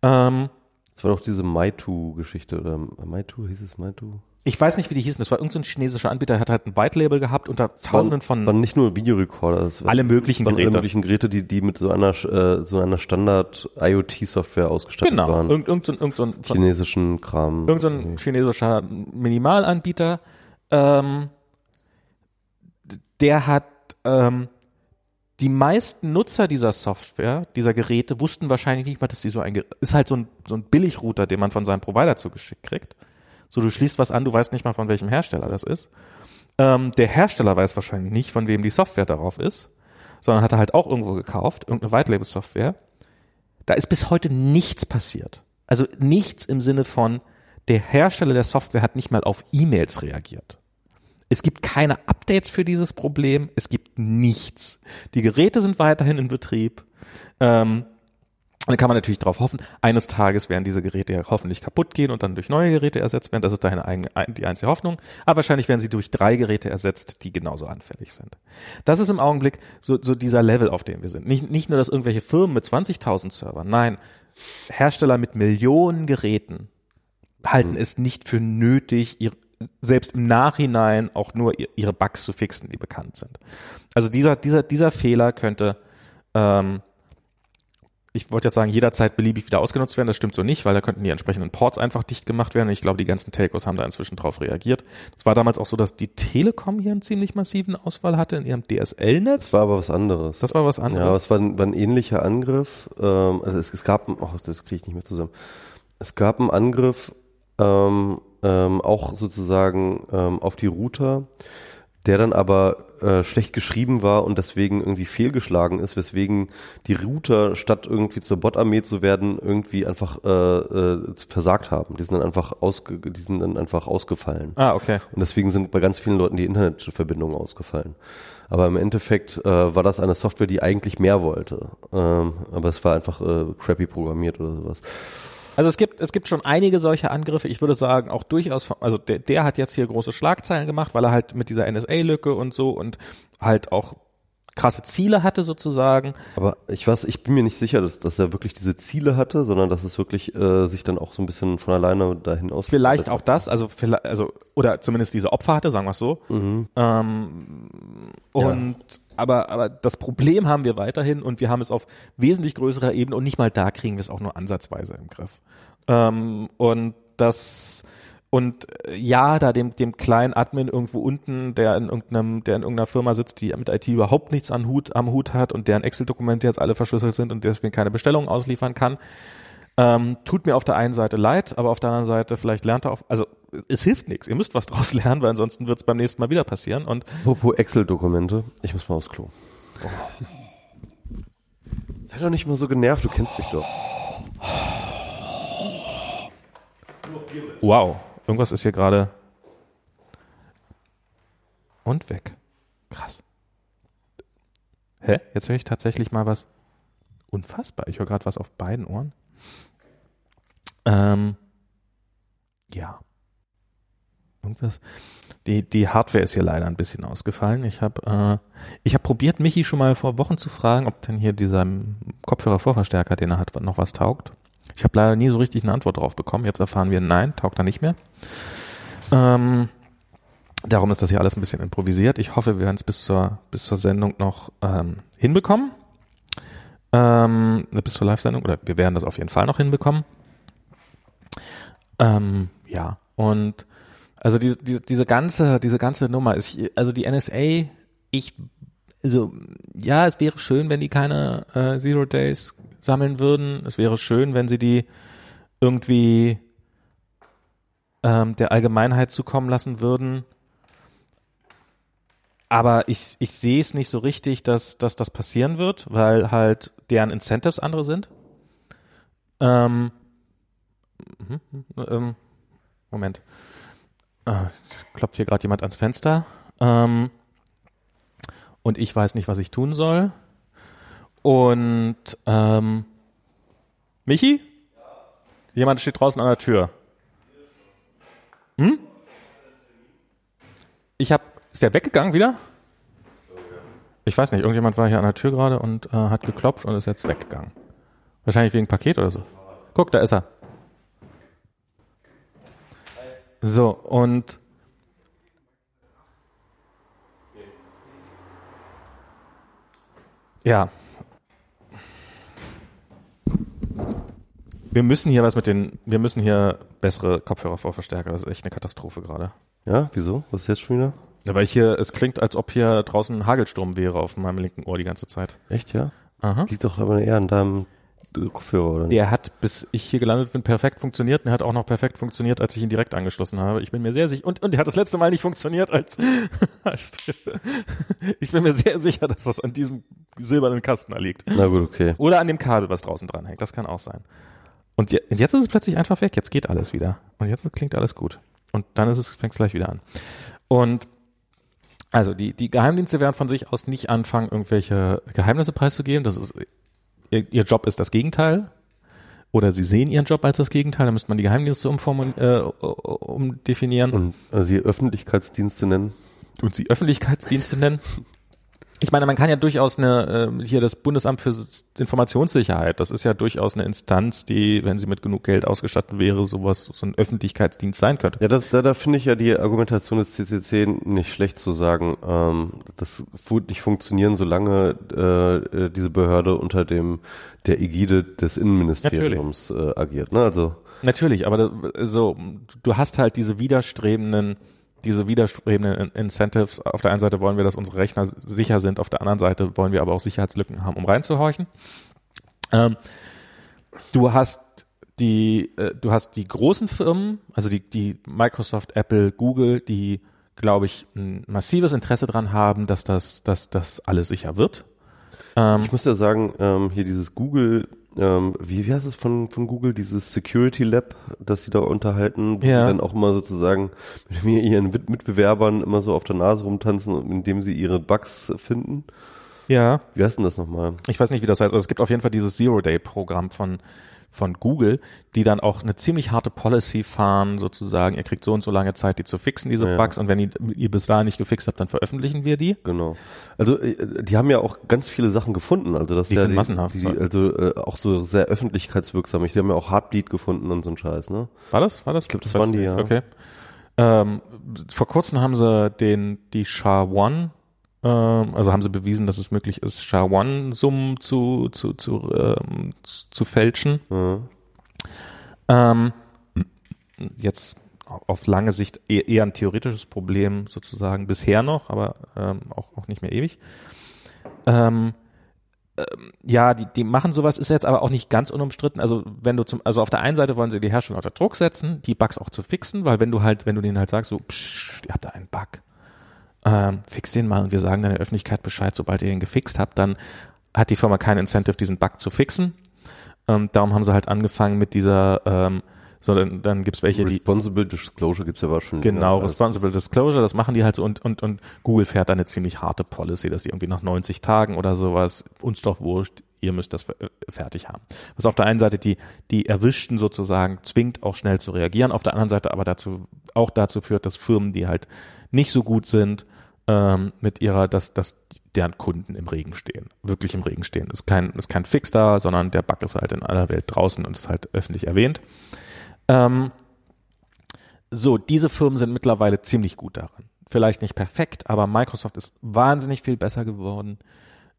Ähm, Das war doch diese Maitu-Geschichte, oder Maitu, hieß es Maitu? ich weiß nicht, wie die hießen. Das war irgendein so chinesischer Anbieter, der hat halt ein White Label gehabt unter tausenden von waren nicht nur Videorekorder, es waren alle möglichen waren alle Geräte. möglichen Geräte, die, die mit so einer, äh, so einer Standard-IoT-Software ausgestattet Genau, waren. irgend, irgend, so ein- irgend, so ein- Chinesischen Kram. irgend so ein chinesischer Minimalanbieter, ähm, der hat ähm, die meisten Nutzer dieser Software, dieser Geräte, wussten wahrscheinlich nicht mal, dass sie so ein ist halt so ein, so ein Billigrouter, den man von seinem Provider zugeschickt kriegt. So, du schließt was an, du weißt nicht mal, von welchem Hersteller das ist. Ähm, der Hersteller weiß wahrscheinlich nicht, von wem die Software darauf ist, sondern hat er halt auch irgendwo gekauft, irgendeine White Label Software. Da ist bis heute nichts passiert. Also nichts im Sinne von, der Hersteller der Software hat nicht mal auf E-Mails reagiert. Es gibt keine Updates für dieses Problem. Es gibt nichts. Die Geräte sind weiterhin in Betrieb. Ähm, dann kann man natürlich darauf hoffen, eines Tages werden diese Geräte ja hoffentlich kaputt gehen und dann durch neue Geräte ersetzt werden. Das ist dahin die einzige Hoffnung. Aber wahrscheinlich werden sie durch drei Geräte ersetzt, die genauso anfällig sind. Das ist im Augenblick so, so dieser Level, auf dem wir sind. Nicht, nicht nur, dass irgendwelche Firmen mit 20.000 Servern, nein, Hersteller mit Millionen Geräten halten es nicht für nötig, ihr, selbst im Nachhinein auch nur ihr- ihre Bugs zu fixen, die bekannt sind. Also dieser, dieser, dieser Fehler könnte, ähm, ich wollte jetzt sagen, jederzeit beliebig wieder ausgenutzt werden. Das stimmt so nicht, weil da könnten die entsprechenden Ports einfach dicht gemacht werden. Und ich glaube, die ganzen Telcos haben da inzwischen drauf reagiert. Es war damals auch so, dass die Telekom hier einen ziemlich massiven Ausfall hatte in ihrem DSL-Netz. Das war aber was anderes. Das war was ja, anderes. es war ein, war ein ähnlicher Angriff. Ähm, also es, es gab, oh, das kriege ich nicht mehr zusammen. Es gab einen Angriff ähm, ähm, auch sozusagen ähm, auf die Router, der dann aber äh, schlecht geschrieben war und deswegen irgendwie fehlgeschlagen ist, weswegen die Router statt irgendwie zur Bot-Armee zu werden, irgendwie einfach äh, äh, versagt haben. Die sind dann einfach ausge, die sind dann einfach ausgefallen. ah, okay. Und deswegen sind bei ganz vielen Leuten die Internetverbindungen ausgefallen. Aber im Endeffekt äh, war das eine Software, die eigentlich mehr wollte. Ähm, aber es war einfach äh, crappy programmiert oder sowas. Also es gibt, es gibt schon einige solche Angriffe. Ich würde sagen, auch durchaus, von- also der, der hat jetzt hier große Schlagzeilen gemacht, weil er halt mit dieser NSA-Lücke und so und halt auch krasse Ziele hatte sozusagen. Aber ich weiß, ich bin mir nicht sicher, dass, dass er wirklich diese Ziele hatte, sondern dass es wirklich äh, sich dann auch so ein bisschen von alleine dahin aus. Vielleicht auch das, also vielleicht, also oder zumindest diese Opfer hatte, sagen wir es so. Mhm. Ähm, und aber aber das Problem haben wir weiterhin und wir haben es auf wesentlich größerer Ebene und nicht mal da kriegen wir es auch nur ansatzweise im Griff. Ähm, und das und äh, ja, da dem dem kleinen Admin irgendwo unten, der in irgendeinem, der in irgendeiner Firma sitzt, die mit IT überhaupt nichts an Hut, am Hut hat und deren Excel-Dokumente jetzt alle verschlüsselt sind und deswegen keine Bestellungen ausliefern kann, ähm, tut mir auf der einen Seite leid, aber auf der anderen Seite vielleicht lernt er auf, also es hilft nichts. Ihr müsst was draus lernen, weil ansonsten wird es beim nächsten Mal wieder passieren. Und Apropos Excel-Dokumente. Ich muss mal aufs Klo. Sei doch nicht mal so genervt, du kennst mich doch. wow, irgendwas ist hier gerade und weg. Krass. Hä? Jetzt höre ich tatsächlich mal was. Unfassbar. Ich höre gerade was auf beiden Ohren. Ähm, ja. Irgendwas. Die, die Hardware ist hier leider ein bisschen ausgefallen. Ich habe äh, ich hab probiert, Michi schon mal vor Wochen zu fragen, ob denn hier dieser Kopfhörer-Vorverstärker, den er hat, noch was taugt. Ich habe leider nie so richtig eine Antwort drauf bekommen. Jetzt erfahren wir, nein, taugt er nicht mehr. Ähm, darum ist das hier alles ein bisschen improvisiert. Ich hoffe, wir werden es bis zur, bis zur Sendung noch ähm, hinbekommen. Ähm, bis zur Live-Sendung, oder wir werden das auf jeden Fall noch hinbekommen. Ähm, ja, und also diese, diese, diese ganze, diese ganze Nummer ist, also die NSA, ich, also ja, es wäre schön, wenn die keine äh, Zero Days sammeln würden. Es wäre schön, wenn sie die irgendwie ähm, der Allgemeinheit zukommen lassen würden. Aber ich, ich sehe es nicht so richtig, dass, dass das passieren wird, weil halt deren Incentives andere sind. Ähm, mhm, ähm, Moment. äh, klopft hier gerade jemand ans Fenster. Ähm, und ich weiß nicht, was ich tun soll. Und ähm, Michi? Jemand steht draußen an der Tür. Hm? Ich hab, ist der weggegangen wieder? Ich weiß nicht, irgendjemand war hier an der Tür gerade und äh, hat geklopft und ist jetzt weggegangen. Wahrscheinlich wegen Paket oder so. Guck, da ist er. So, und ja. Wir müssen hier was mit den, wir müssen hier bessere Kopfhörer vorverstärken. Das ist echt eine Katastrophe gerade. Ja, wieso? Was ist jetzt schon wieder? Ja, weil hier, es klingt, als ob hier draußen ein Hagelsturm wäre auf meinem linken Ohr die ganze Zeit. Echt, ja? Aha. Liegt doch aber eher an deinem Kopfhörer, oder? Der hat, bis ich hier gelandet bin, perfekt funktioniert und er hat auch noch perfekt funktioniert, als ich ihn direkt angeschlossen habe. Ich bin mir sehr sicher, und, und er hat das letzte Mal nicht funktioniert, als, als ich bin mir sehr sicher, dass das an diesem silbernen Kasten liegt. Na gut, okay. Oder an dem Kabel, was draußen dran hängt. Das kann auch sein. Und jetzt ist es plötzlich einfach weg. Jetzt geht alles wieder. Und jetzt klingt alles gut. Und dann ist es, fängt es gleich wieder an. Und also die, die Geheimdienste werden von sich aus nicht anfangen, irgendwelche Geheimnisse preiszugeben. Das ist, ihr, ihr Job ist das Gegenteil. Oder sie sehen ihren Job als das Gegenteil. Da müsste man die Geheimdienste äh, umdefinieren Und äh, sie Öffentlichkeitsdienste nennen? und sie Öffentlichkeitsdienste nennen. Ich meine, man kann ja durchaus eine, äh, hier das Bundesamt für Informationssicherheit, das ist ja durchaus eine Instanz, die, wenn sie mit genug Geld ausgestattet wäre, sowas, so ein Öffentlichkeitsdienst sein könnte. Ja, das, da, da finde ich ja die Argumentation des CCC nicht schlecht zu sagen, ähm, das wird nicht funktionieren, solange äh, äh, diese Behörde unter dem der Ägide des Innenministeriums äh, agiert. Ne? Also Natürlich, aber so, du hast halt diese widerstrebenden, diese widerstrebenden In- Incentives. Auf der einen Seite wollen wir, dass unsere Rechner sicher sind, auf der anderen Seite wollen wir aber auch Sicherheitslücken haben, um reinzuhorchen. Ähm, du hast die, äh, du hast die großen Firmen, also die, die Microsoft, Apple, Google, die, glaube ich, ein massives Interesse dran haben, dass das, dass das alles sicher wird. Ähm, ich muss ja sagen, ähm, hier dieses Google, ähm, wie, wie heißt es von, von Google, dieses Security Lab, das sie da unterhalten, wo Ja. sie dann auch immer sozusagen mit mir ihren Mit- Mitbewerbern immer so auf der Nase rumtanzen, indem sie ihre Bugs finden. ja. Wie heißt denn das nochmal? ich weiß nicht, wie das heißt, also es gibt auf jeden Fall dieses Zero-Day-Programm von, von Google, die dann auch eine ziemlich harte Policy fahren, sozusagen, ihr kriegt so und so lange Zeit, die zu fixen, diese Ja. Bugs, und wenn ihr, ihr bis dahin nicht gefixt habt, dann veröffentlichen wir die. Genau. Also äh, die haben ja auch ganz viele Sachen gefunden. Also das Die ja sind die, massenhaft, Die, so. also äh, auch so sehr öffentlichkeitswirksam. Die haben ja auch Heartbleed gefunden und so ein Scheiß, ne? War das? War das? Ich glaub, das waren die, ja. Okay. Ähm, vor kurzem haben sie den, die SHA-1, ähm, also haben sie bewiesen, dass es möglich ist, SHA-1-Summen zu, zu, zu, ähm, zu, fälschen. Ja. Ähm, jetzt auf lange Sicht eher, eher ein theoretisches Problem sozusagen bisher noch, aber ähm, auch, auch nicht mehr ewig. Ähm, ähm, ja, die, die machen sowas, ist jetzt aber auch nicht ganz unumstritten. Also wenn du zum, also auf der einen Seite wollen sie die Hersteller unter Druck setzen, die Bugs auch zu fixen, weil wenn du halt, wenn du denen halt sagst, so, psch, ihr habt da einen Bug, ähm, fix den mal und wir sagen dann der Öffentlichkeit Bescheid, sobald ihr den gefixt habt, dann hat die Firma kein Incentive, diesen Bug zu fixen. Ähm, darum haben sie halt angefangen mit dieser, ähm, so dann, dann gibt's welche, die Responsible Disclosure gibt's ja aber schon. Genau. Also Responsible Disclosure, das machen die halt so und, und, und Google fährt da eine ziemlich harte Policy, dass sie irgendwie nach 90 Tagen oder sowas, uns doch wurscht, ihr müsst das äh, fertig haben. Was auf der einen Seite die, die Erwischten sozusagen zwingt, auch schnell zu reagieren, auf der anderen Seite aber dazu, auch dazu führt, dass Firmen, die halt nicht so gut sind, ähm, mit ihrer, dass, dass deren Kunden im Regen stehen, wirklich im Regen stehen. Ist kein, ist kein Fix da, sondern der Bug ist halt in aller Welt draußen und ist halt öffentlich erwähnt. Ähm, so, diese Firmen sind mittlerweile ziemlich gut darin. Vielleicht nicht perfekt, aber Microsoft ist wahnsinnig viel besser geworden.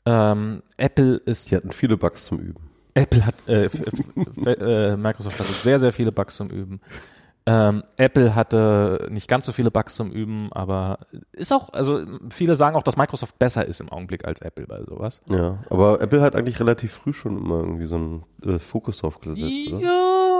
Ähm, Apple ist, Die hatten viele Bugs zum Üben. Apple hat, äh, äh, Microsoft hatte sehr, sehr viele Bugs zum Üben. Ähm, Apple hatte nicht ganz so viele Bugs zum Üben, aber ist auch, also viele sagen auch, dass Microsoft besser ist im Augenblick als Apple bei sowas. Ja, aber Apple hat eigentlich relativ früh schon immer irgendwie so einen äh, Fokus drauf gesetzt, oder? Ja,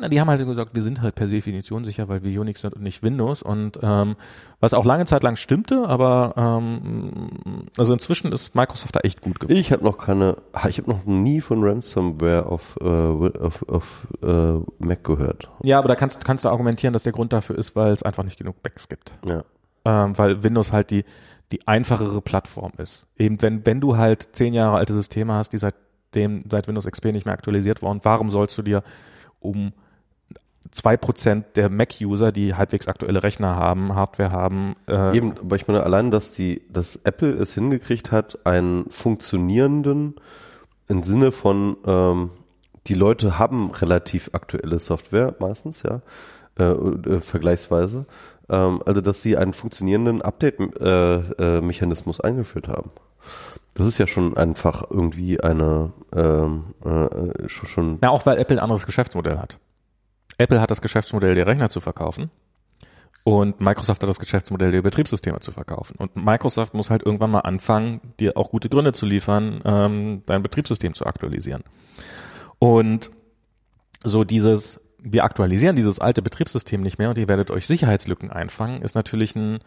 Na, die haben halt gesagt, wir sind halt per Definition sicher, weil wir Unix sind und nicht Windows. Und ähm, was auch lange Zeit lang stimmte, aber ähm, also inzwischen ist Microsoft da echt gut geworden. Ich habe noch keine, ich habe noch nie von Ransomware auf, äh, auf, auf äh, Mac gehört. Ja, aber da kannst, kannst du argumentieren, dass der Grund dafür ist, weil es einfach nicht genug Backs gibt. Ja. Ähm, weil Windows halt die, die einfachere Plattform ist. Eben wenn, wenn du halt zehn Jahre alte Systeme hast, die seitdem, seit Windows XP nicht mehr aktualisiert wurden, warum sollst du dir um zwei Prozent der Mac-User, die halbwegs aktuelle Rechner haben, Hardware haben. Äh Eben, aber ich meine allein, dass die, dass Apple es hingekriegt hat, einen funktionierenden im Sinne von ähm, die Leute haben relativ aktuelle Software meistens, ja, äh, äh, vergleichsweise. Ähm, also dass sie einen funktionierenden Update-Mechanismus äh, äh, eingeführt haben. Das ist ja schon einfach irgendwie eine ähm, äh, schon. Ja, auch weil Apple ein anderes Geschäftsmodell hat. Apple hat das Geschäftsmodell, die Rechner zu verkaufen. Und Microsoft hat das Geschäftsmodell, die Betriebssysteme zu verkaufen. Und Microsoft muss halt irgendwann mal anfangen, dir auch gute Gründe zu liefern, ähm, dein Betriebssystem zu aktualisieren. Und so dieses, wir aktualisieren dieses alte Betriebssystem nicht mehr und ihr werdet euch Sicherheitslücken einfangen, ist natürlich ein,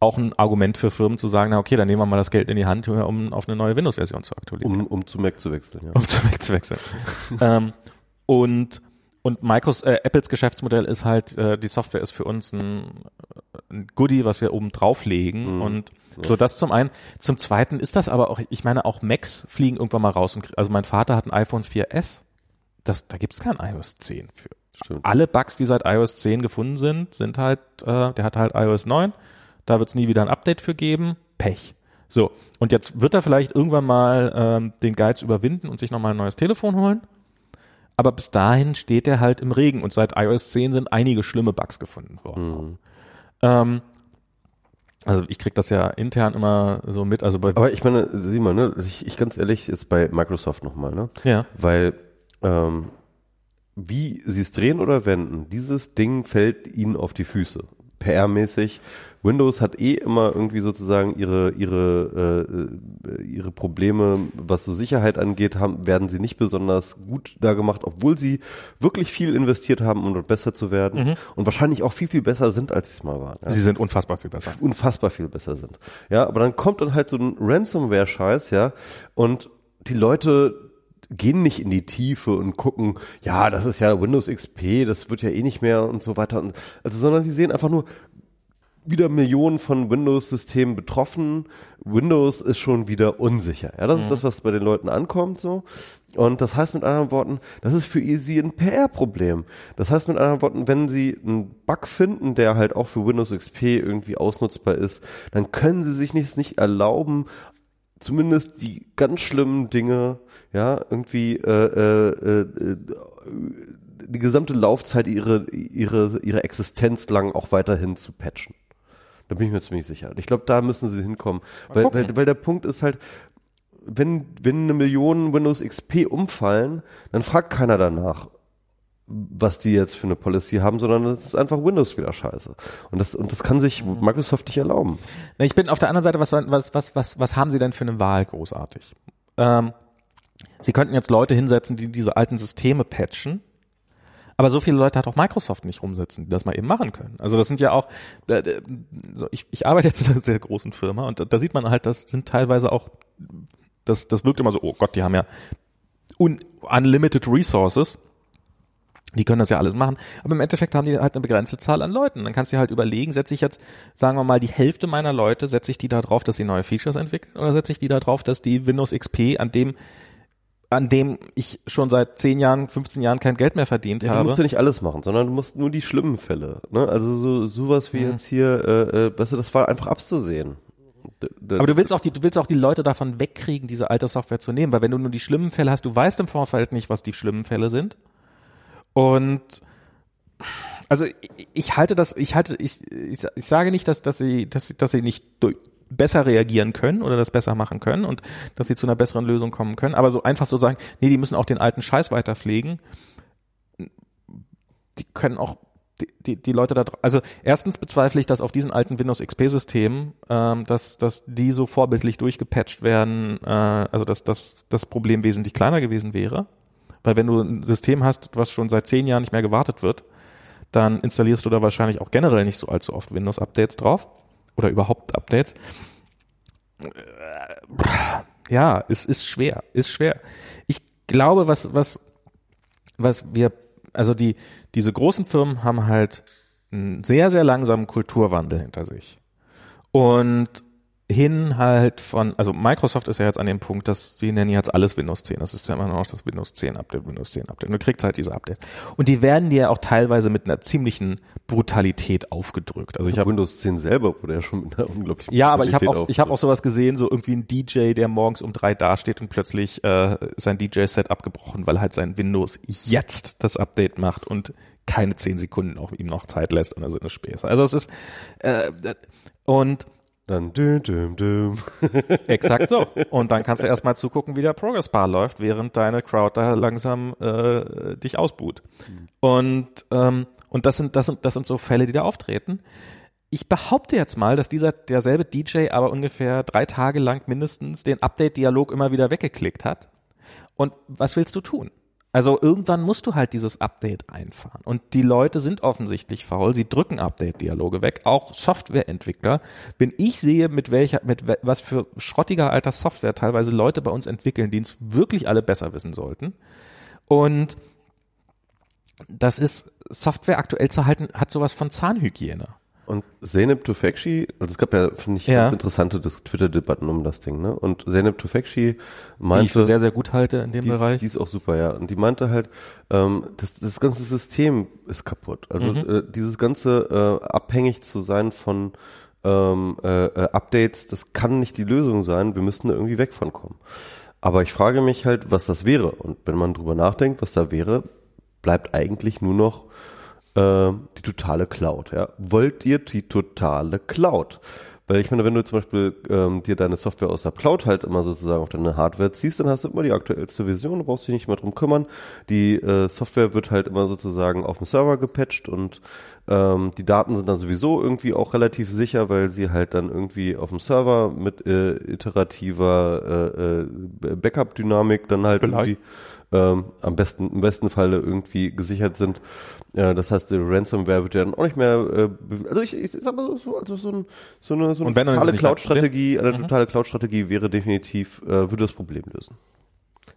auch ein Argument für Firmen zu sagen, na okay, dann nehmen wir mal das Geld in die Hand, um auf eine neue Windows-Version zu aktualisieren. Um, um zu Mac zu wechseln, ja. Um zu Mac zu wechseln. ähm, und und Microsoft, äh, Apples Geschäftsmodell ist halt, äh, die Software ist für uns ein, ein Goodie, was wir oben drauflegen. Mhm. Und so das zum einen. Zum zweiten ist das aber auch, ich meine, auch Macs fliegen irgendwann mal raus. Und, also mein Vater hat ein iPhone 4S. Das, da gibt's kein iOS 10 für. Stimmt. Alle Bugs, die seit iOS 10 gefunden sind, sind halt, äh, der hat halt iOS 9. Da wird's nie wieder ein Update für geben. Pech. So, und jetzt wird er vielleicht irgendwann mal ähm, den Geiz überwinden und sich nochmal ein neues Telefon holen aber bis dahin steht er halt im Regen und seit iOS 10 sind einige schlimme Bugs gefunden worden. Mhm. Ähm, also ich krieg das ja intern immer so mit. Also bei aber ich meine, sieh mal, ne, ich, ich ganz ehrlich jetzt bei Microsoft nochmal, ne? Ja. Weil ähm, wie sie es drehen oder wenden, dieses Ding fällt ihnen auf die Füße. PR-mäßig. Windows hat eh immer irgendwie sozusagen ihre ihre äh, ihre Probleme, was so Sicherheit angeht, haben werden sie nicht besonders gut da gemacht, obwohl sie wirklich viel investiert haben, um dort besser zu werden mhm. und wahrscheinlich auch viel viel besser sind, als sie es mal waren. Ja? Sie sind unfassbar viel besser. Unfassbar viel besser sind. Ja, aber dann kommt dann halt so ein Ransomware-Scheiß, ja, und die Leute gehen nicht in die Tiefe und gucken, ja, das ist ja Windows XP, das wird ja eh nicht mehr und so weiter. Also, sondern die sehen einfach nur, wieder Millionen von Windows-Systemen betroffen. Windows ist schon wieder unsicher. Ja, das mhm. ist das, was bei den Leuten ankommt, so. Und das heißt mit anderen Worten, das ist für sie ein PR-Problem. Das heißt mit anderen Worten, wenn sie einen Bug finden, der halt auch für Windows XP irgendwie ausnutzbar ist, dann können sie sich nicht, nicht erlauben, zumindest die ganz schlimmen Dinge, ja, irgendwie äh, äh, äh, die gesamte Laufzeit ihre ihre ihre Existenz lang auch weiterhin zu patchen. Da bin ich mir ziemlich sicher. Ich glaube, da müssen sie hinkommen, weil, weil weil der Punkt ist halt wenn wenn eine Million Windows XP umfallen, dann fragt keiner danach was die jetzt für eine Policy haben, sondern es ist einfach Windows wieder scheiße. Und das, und das kann sich mhm. Microsoft nicht erlauben. Ich bin auf der anderen Seite, was, was, was, was, was haben sie denn für eine Wahl großartig? Ähm, sie könnten jetzt Leute hinsetzen, die diese alten Systeme patchen. Aber so viele Leute hat auch Microsoft nicht rumsitzen, die das mal eben machen können. Also das sind ja auch, äh, so ich, ich arbeite jetzt in einer sehr großen Firma und da, da sieht man halt, das sind teilweise auch, das, das wirkt immer so, oh Gott, die haben ja un, unlimited resources die können das ja alles machen, aber im Endeffekt haben die halt eine begrenzte Zahl an Leuten. Dann kannst du halt überlegen, setze ich jetzt, sagen wir mal, die Hälfte meiner Leute, setze ich die da drauf, dass sie neue Features entwickeln oder setze ich die da drauf, dass die Windows XP, an dem an dem ich schon seit 10 Jahren, 15 Jahren kein Geld mehr verdient ja, habe. Du musst ja nicht alles machen, sondern du musst nur die schlimmen Fälle. Ne? Also so sowas wie mhm. jetzt hier, äh, äh, weißt du, das war einfach abzusehen. Aber du willst auch die, du willst auch die Leute davon wegkriegen, diese alte Software zu nehmen, weil wenn du nur die schlimmen Fälle hast, du weißt im Vorfeld nicht, was die schlimmen Fälle sind. Und also ich, halte das, ich halte, ich, ich, ich sage nicht, dass, dass sie, dass, dass sie nicht durch, besser reagieren können oder das besser machen können und dass sie zu einer besseren Lösung kommen können. Aber so einfach so sagen, nee, die müssen auch den alten Scheiß weiter pflegen. Die können auch die, die, die Leute da, also erstens bezweifle ich, dass auf diesen alten Windows XP-Systemen, ähm, dass, dass die so vorbildlich durchgepatcht werden, äh, also dass, dass das Problem wesentlich kleiner gewesen wäre Weil wenn du ein System hast, was schon seit zehn Jahren nicht mehr gewartet wird, dann installierst du da wahrscheinlich auch generell nicht so allzu oft Windows-Updates drauf oder überhaupt Updates. Ja, es ist schwer, ist schwer. Ich glaube, was, was, was wir, also die, diese großen Firmen haben halt einen sehr, sehr langsamen Kulturwandel hinter sich. Und hin halt von, also Microsoft ist ja jetzt an dem Punkt, dass sie nennen jetzt alles Windows 10. Das ist ja immer noch das Windows 10 Update, Windows 10 Update. Und du kriegst halt diese Update. Und die werden dir auch teilweise mit einer ziemlichen Brutalität aufgedrückt. Also ich habe Windows 10 selber wurde ja schon mit einer unglaublichen ja, aber ich habe auch, ich habe auch sowas gesehen, so irgendwie ein DJ, der morgens um drei dasteht und plötzlich äh, sein DJ-Set abgebrochen, weil halt sein Windows jetzt das Update macht und keine zehn Sekunden auch ihm noch Zeit lässt und so eine Späße. Also es ist äh, und Dann düm, düm, düm. Exakt so. Und dann kannst du erstmal zugucken, wie der Progress Bar läuft, während deine Crowd da langsam äh, dich ausbuht. Und ähm, und das sind das sind das sind so Fälle, die da auftreten. Ich behaupte jetzt mal, dass dieser derselbe DJ aber ungefähr drei Tage lang mindestens den Update-Dialog immer wieder weggeklickt hat. Und was willst du tun? Also irgendwann musst du halt dieses Update einfahren. Und die Leute sind offensichtlich faul. Sie drücken Update-Dialoge weg. Auch Softwareentwickler. Wenn ich sehe, mit welcher, mit was für schrottiger alter Software teilweise Leute bei uns entwickeln, die es wirklich alle besser wissen sollten. Und das ist Software aktuell zu halten, hat sowas von Zahnhygiene. Und Zeynep Tufekci, also es gab ja, finde ich, Ja. ganz interessante Twitter-Debatten um das Ding, ne? Und Zeynep Tufekci Die ich meinte, für sehr, sehr gut halte in dem die, ist- Bereich. die ist auch super, ja. Und die meinte halt, ähm, das, das ganze System ist kaputt. Also Mhm. äh, dieses ganze äh, abhängig zu sein von ähm, äh, äh, Updates, das kann nicht die Lösung sein. Wir müssten da irgendwie weg von kommen. Aber ich frage mich halt, was das wäre. Und wenn man drüber nachdenkt, was da wäre, bleibt eigentlich nur noch äh, die totale Cloud. Ja? Wollt ihr die totale Cloud? Weil ich meine, wenn du zum Beispiel ähm, dir deine Software aus der Cloud halt immer sozusagen auf deine Hardware ziehst, dann hast du immer die aktuellste Version, du brauchst dich nicht mehr drum kümmern. Die äh, Software wird halt immer sozusagen auf dem Server gepatcht und ähm, die Daten sind dann sowieso irgendwie auch relativ sicher, weil sie halt dann irgendwie auf dem Server mit äh, iterativer äh, äh, Backup-Dynamik dann halt Vielleicht. irgendwie ähm, am besten, im besten Falle irgendwie gesichert sind. Ja, das heißt, die Ransomware wird ja dann auch nicht mehr, äh, also ich, ich sag mal so, also so, ein, so eine, so eine totale nicht Cloud-Strategie, eine totale Cloud-Strategie wäre definitiv, äh, würde das Problem lösen.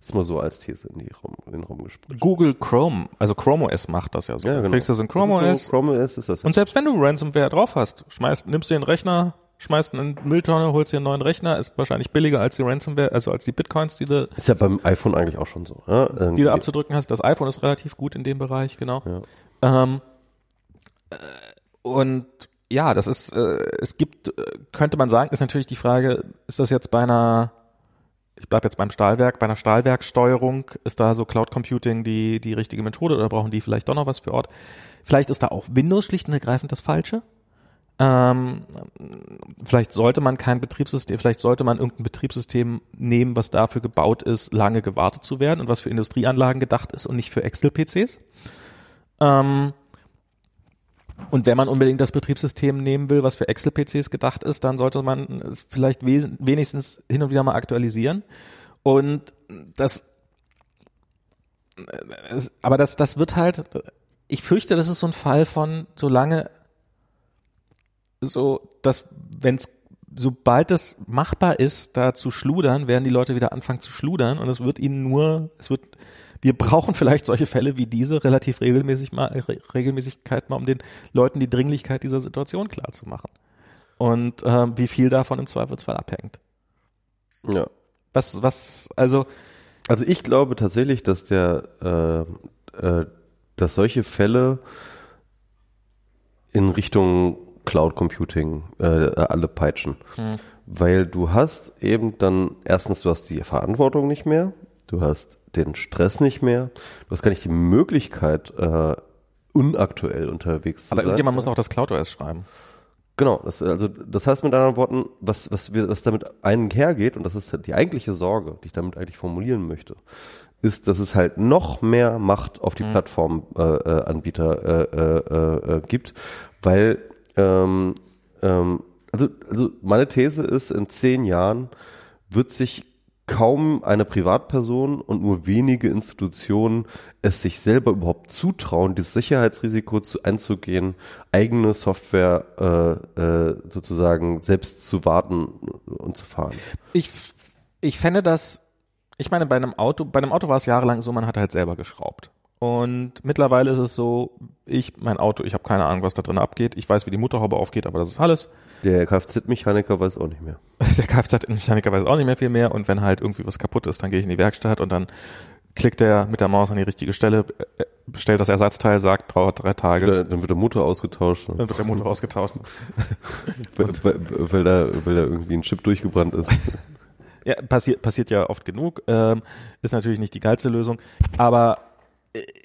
Das ist mal so als These in, die Raum, in den Raum gesprochen. Google Chrome, also Chrome OS macht das ja so. Ja, genau. Kriegst du so ein Chrome Das OS ist so, Chrome OS ist das. und selbst wenn du Ransomware drauf hast, schmeißt, nimmst du den Rechner, schmeißt die Mülltonne, holst dir einen neuen Rechner, ist wahrscheinlich billiger als die Ransomware, also als die Bitcoins, die du, ist ja beim iPhone eigentlich auch schon so. Ja? die du abzudrücken hast. Das iPhone ist relativ gut in dem Bereich, genau. Ja. Ähm, äh, und ja, das ist, äh, es gibt, äh, könnte man sagen, ist natürlich die Frage, ist das jetzt bei einer, ich bleib jetzt beim Stahlwerk, bei einer Stahlwerksteuerung, ist da so Cloud Computing die, die richtige Methode oder brauchen die vielleicht doch noch was für Ort? Vielleicht ist da auch Windows schlicht und ergreifend das Falsche. Ähm, vielleicht sollte man kein Betriebssystem, vielleicht sollte man irgendein Betriebssystem nehmen, was dafür gebaut ist, lange gewartet zu werden und was für Industrieanlagen gedacht ist und nicht für Excel-PCs. Ähm, und wenn man unbedingt das Betriebssystem nehmen will, was für Excel-PCs gedacht ist, dann sollte man es vielleicht wenigstens hin und wieder mal aktualisieren. Und das, aber das, das wird halt, ich fürchte, das ist so ein Fall von, solange so, dass wenn es sobald es machbar ist, da zu schludern, werden die Leute wieder anfangen zu schludern und es wird ihnen nur, es wird, wir brauchen vielleicht solche Fälle wie diese relativ regelmäßig mal, Re Regelmäßigkeit mal, um den Leuten die Dringlichkeit dieser Situation klar zu machen. Und äh, wie viel davon im Zweifelsfall abhängt. ja. Was, was, also, Also ich glaube tatsächlich, dass der, äh, äh, dass solche Fälle in Richtung Cloud Computing äh, alle peitschen. Weil du hast eben dann, erstens, du hast die Verantwortung nicht mehr, du hast den Stress nicht mehr, du hast gar nicht die Möglichkeit, äh, unaktuell unterwegs zu aber sein. irgendjemand muss auch das Cloud OS schreiben. Genau, das, also das heißt mit anderen Worten, was, was, wir, was damit einhergeht, und das ist die eigentliche Sorge, die ich damit eigentlich formulieren möchte, ist, dass es halt noch mehr Macht auf die Plattformanbieter äh, äh, äh, äh, gibt, weil ähm, ähm, also, also meine These ist, in zehn Jahren wird sich kaum eine Privatperson und nur wenige Institutionen es sich selber überhaupt zutrauen, das Sicherheitsrisiko zu, einzugehen, eigene Software äh, äh, sozusagen selbst zu warten und zu fahren. Ich, ich fände das, ich meine, bei einem Auto, bei einem Auto war es jahrelang so, man hat halt selber geschraubt. Und mittlerweile ist es so, ich, mein Auto, ich habe keine Ahnung, was da drin abgeht. Ich weiß, wie die Motorhaube aufgeht, aber das ist alles. Der Kfz-Mechaniker weiß auch nicht mehr. Der Kfz-Mechaniker weiß auch nicht mehr viel mehr. Und wenn halt irgendwie was kaputt ist, dann gehe ich in die Werkstatt und dann klickt er mit der Maus an die richtige Stelle, äh, bestellt das Ersatzteil, sagt, dauert drei Tage. Dann, wird der Motor ausgetauscht. Ne? Dann wird der Motor ausgetauscht. weil, weil, weil, da, weil da irgendwie ein Chip durchgebrannt ist. Ja, passiert, passiert ja oft genug. Ähm, ist natürlich nicht die geilste Lösung. Aber äh,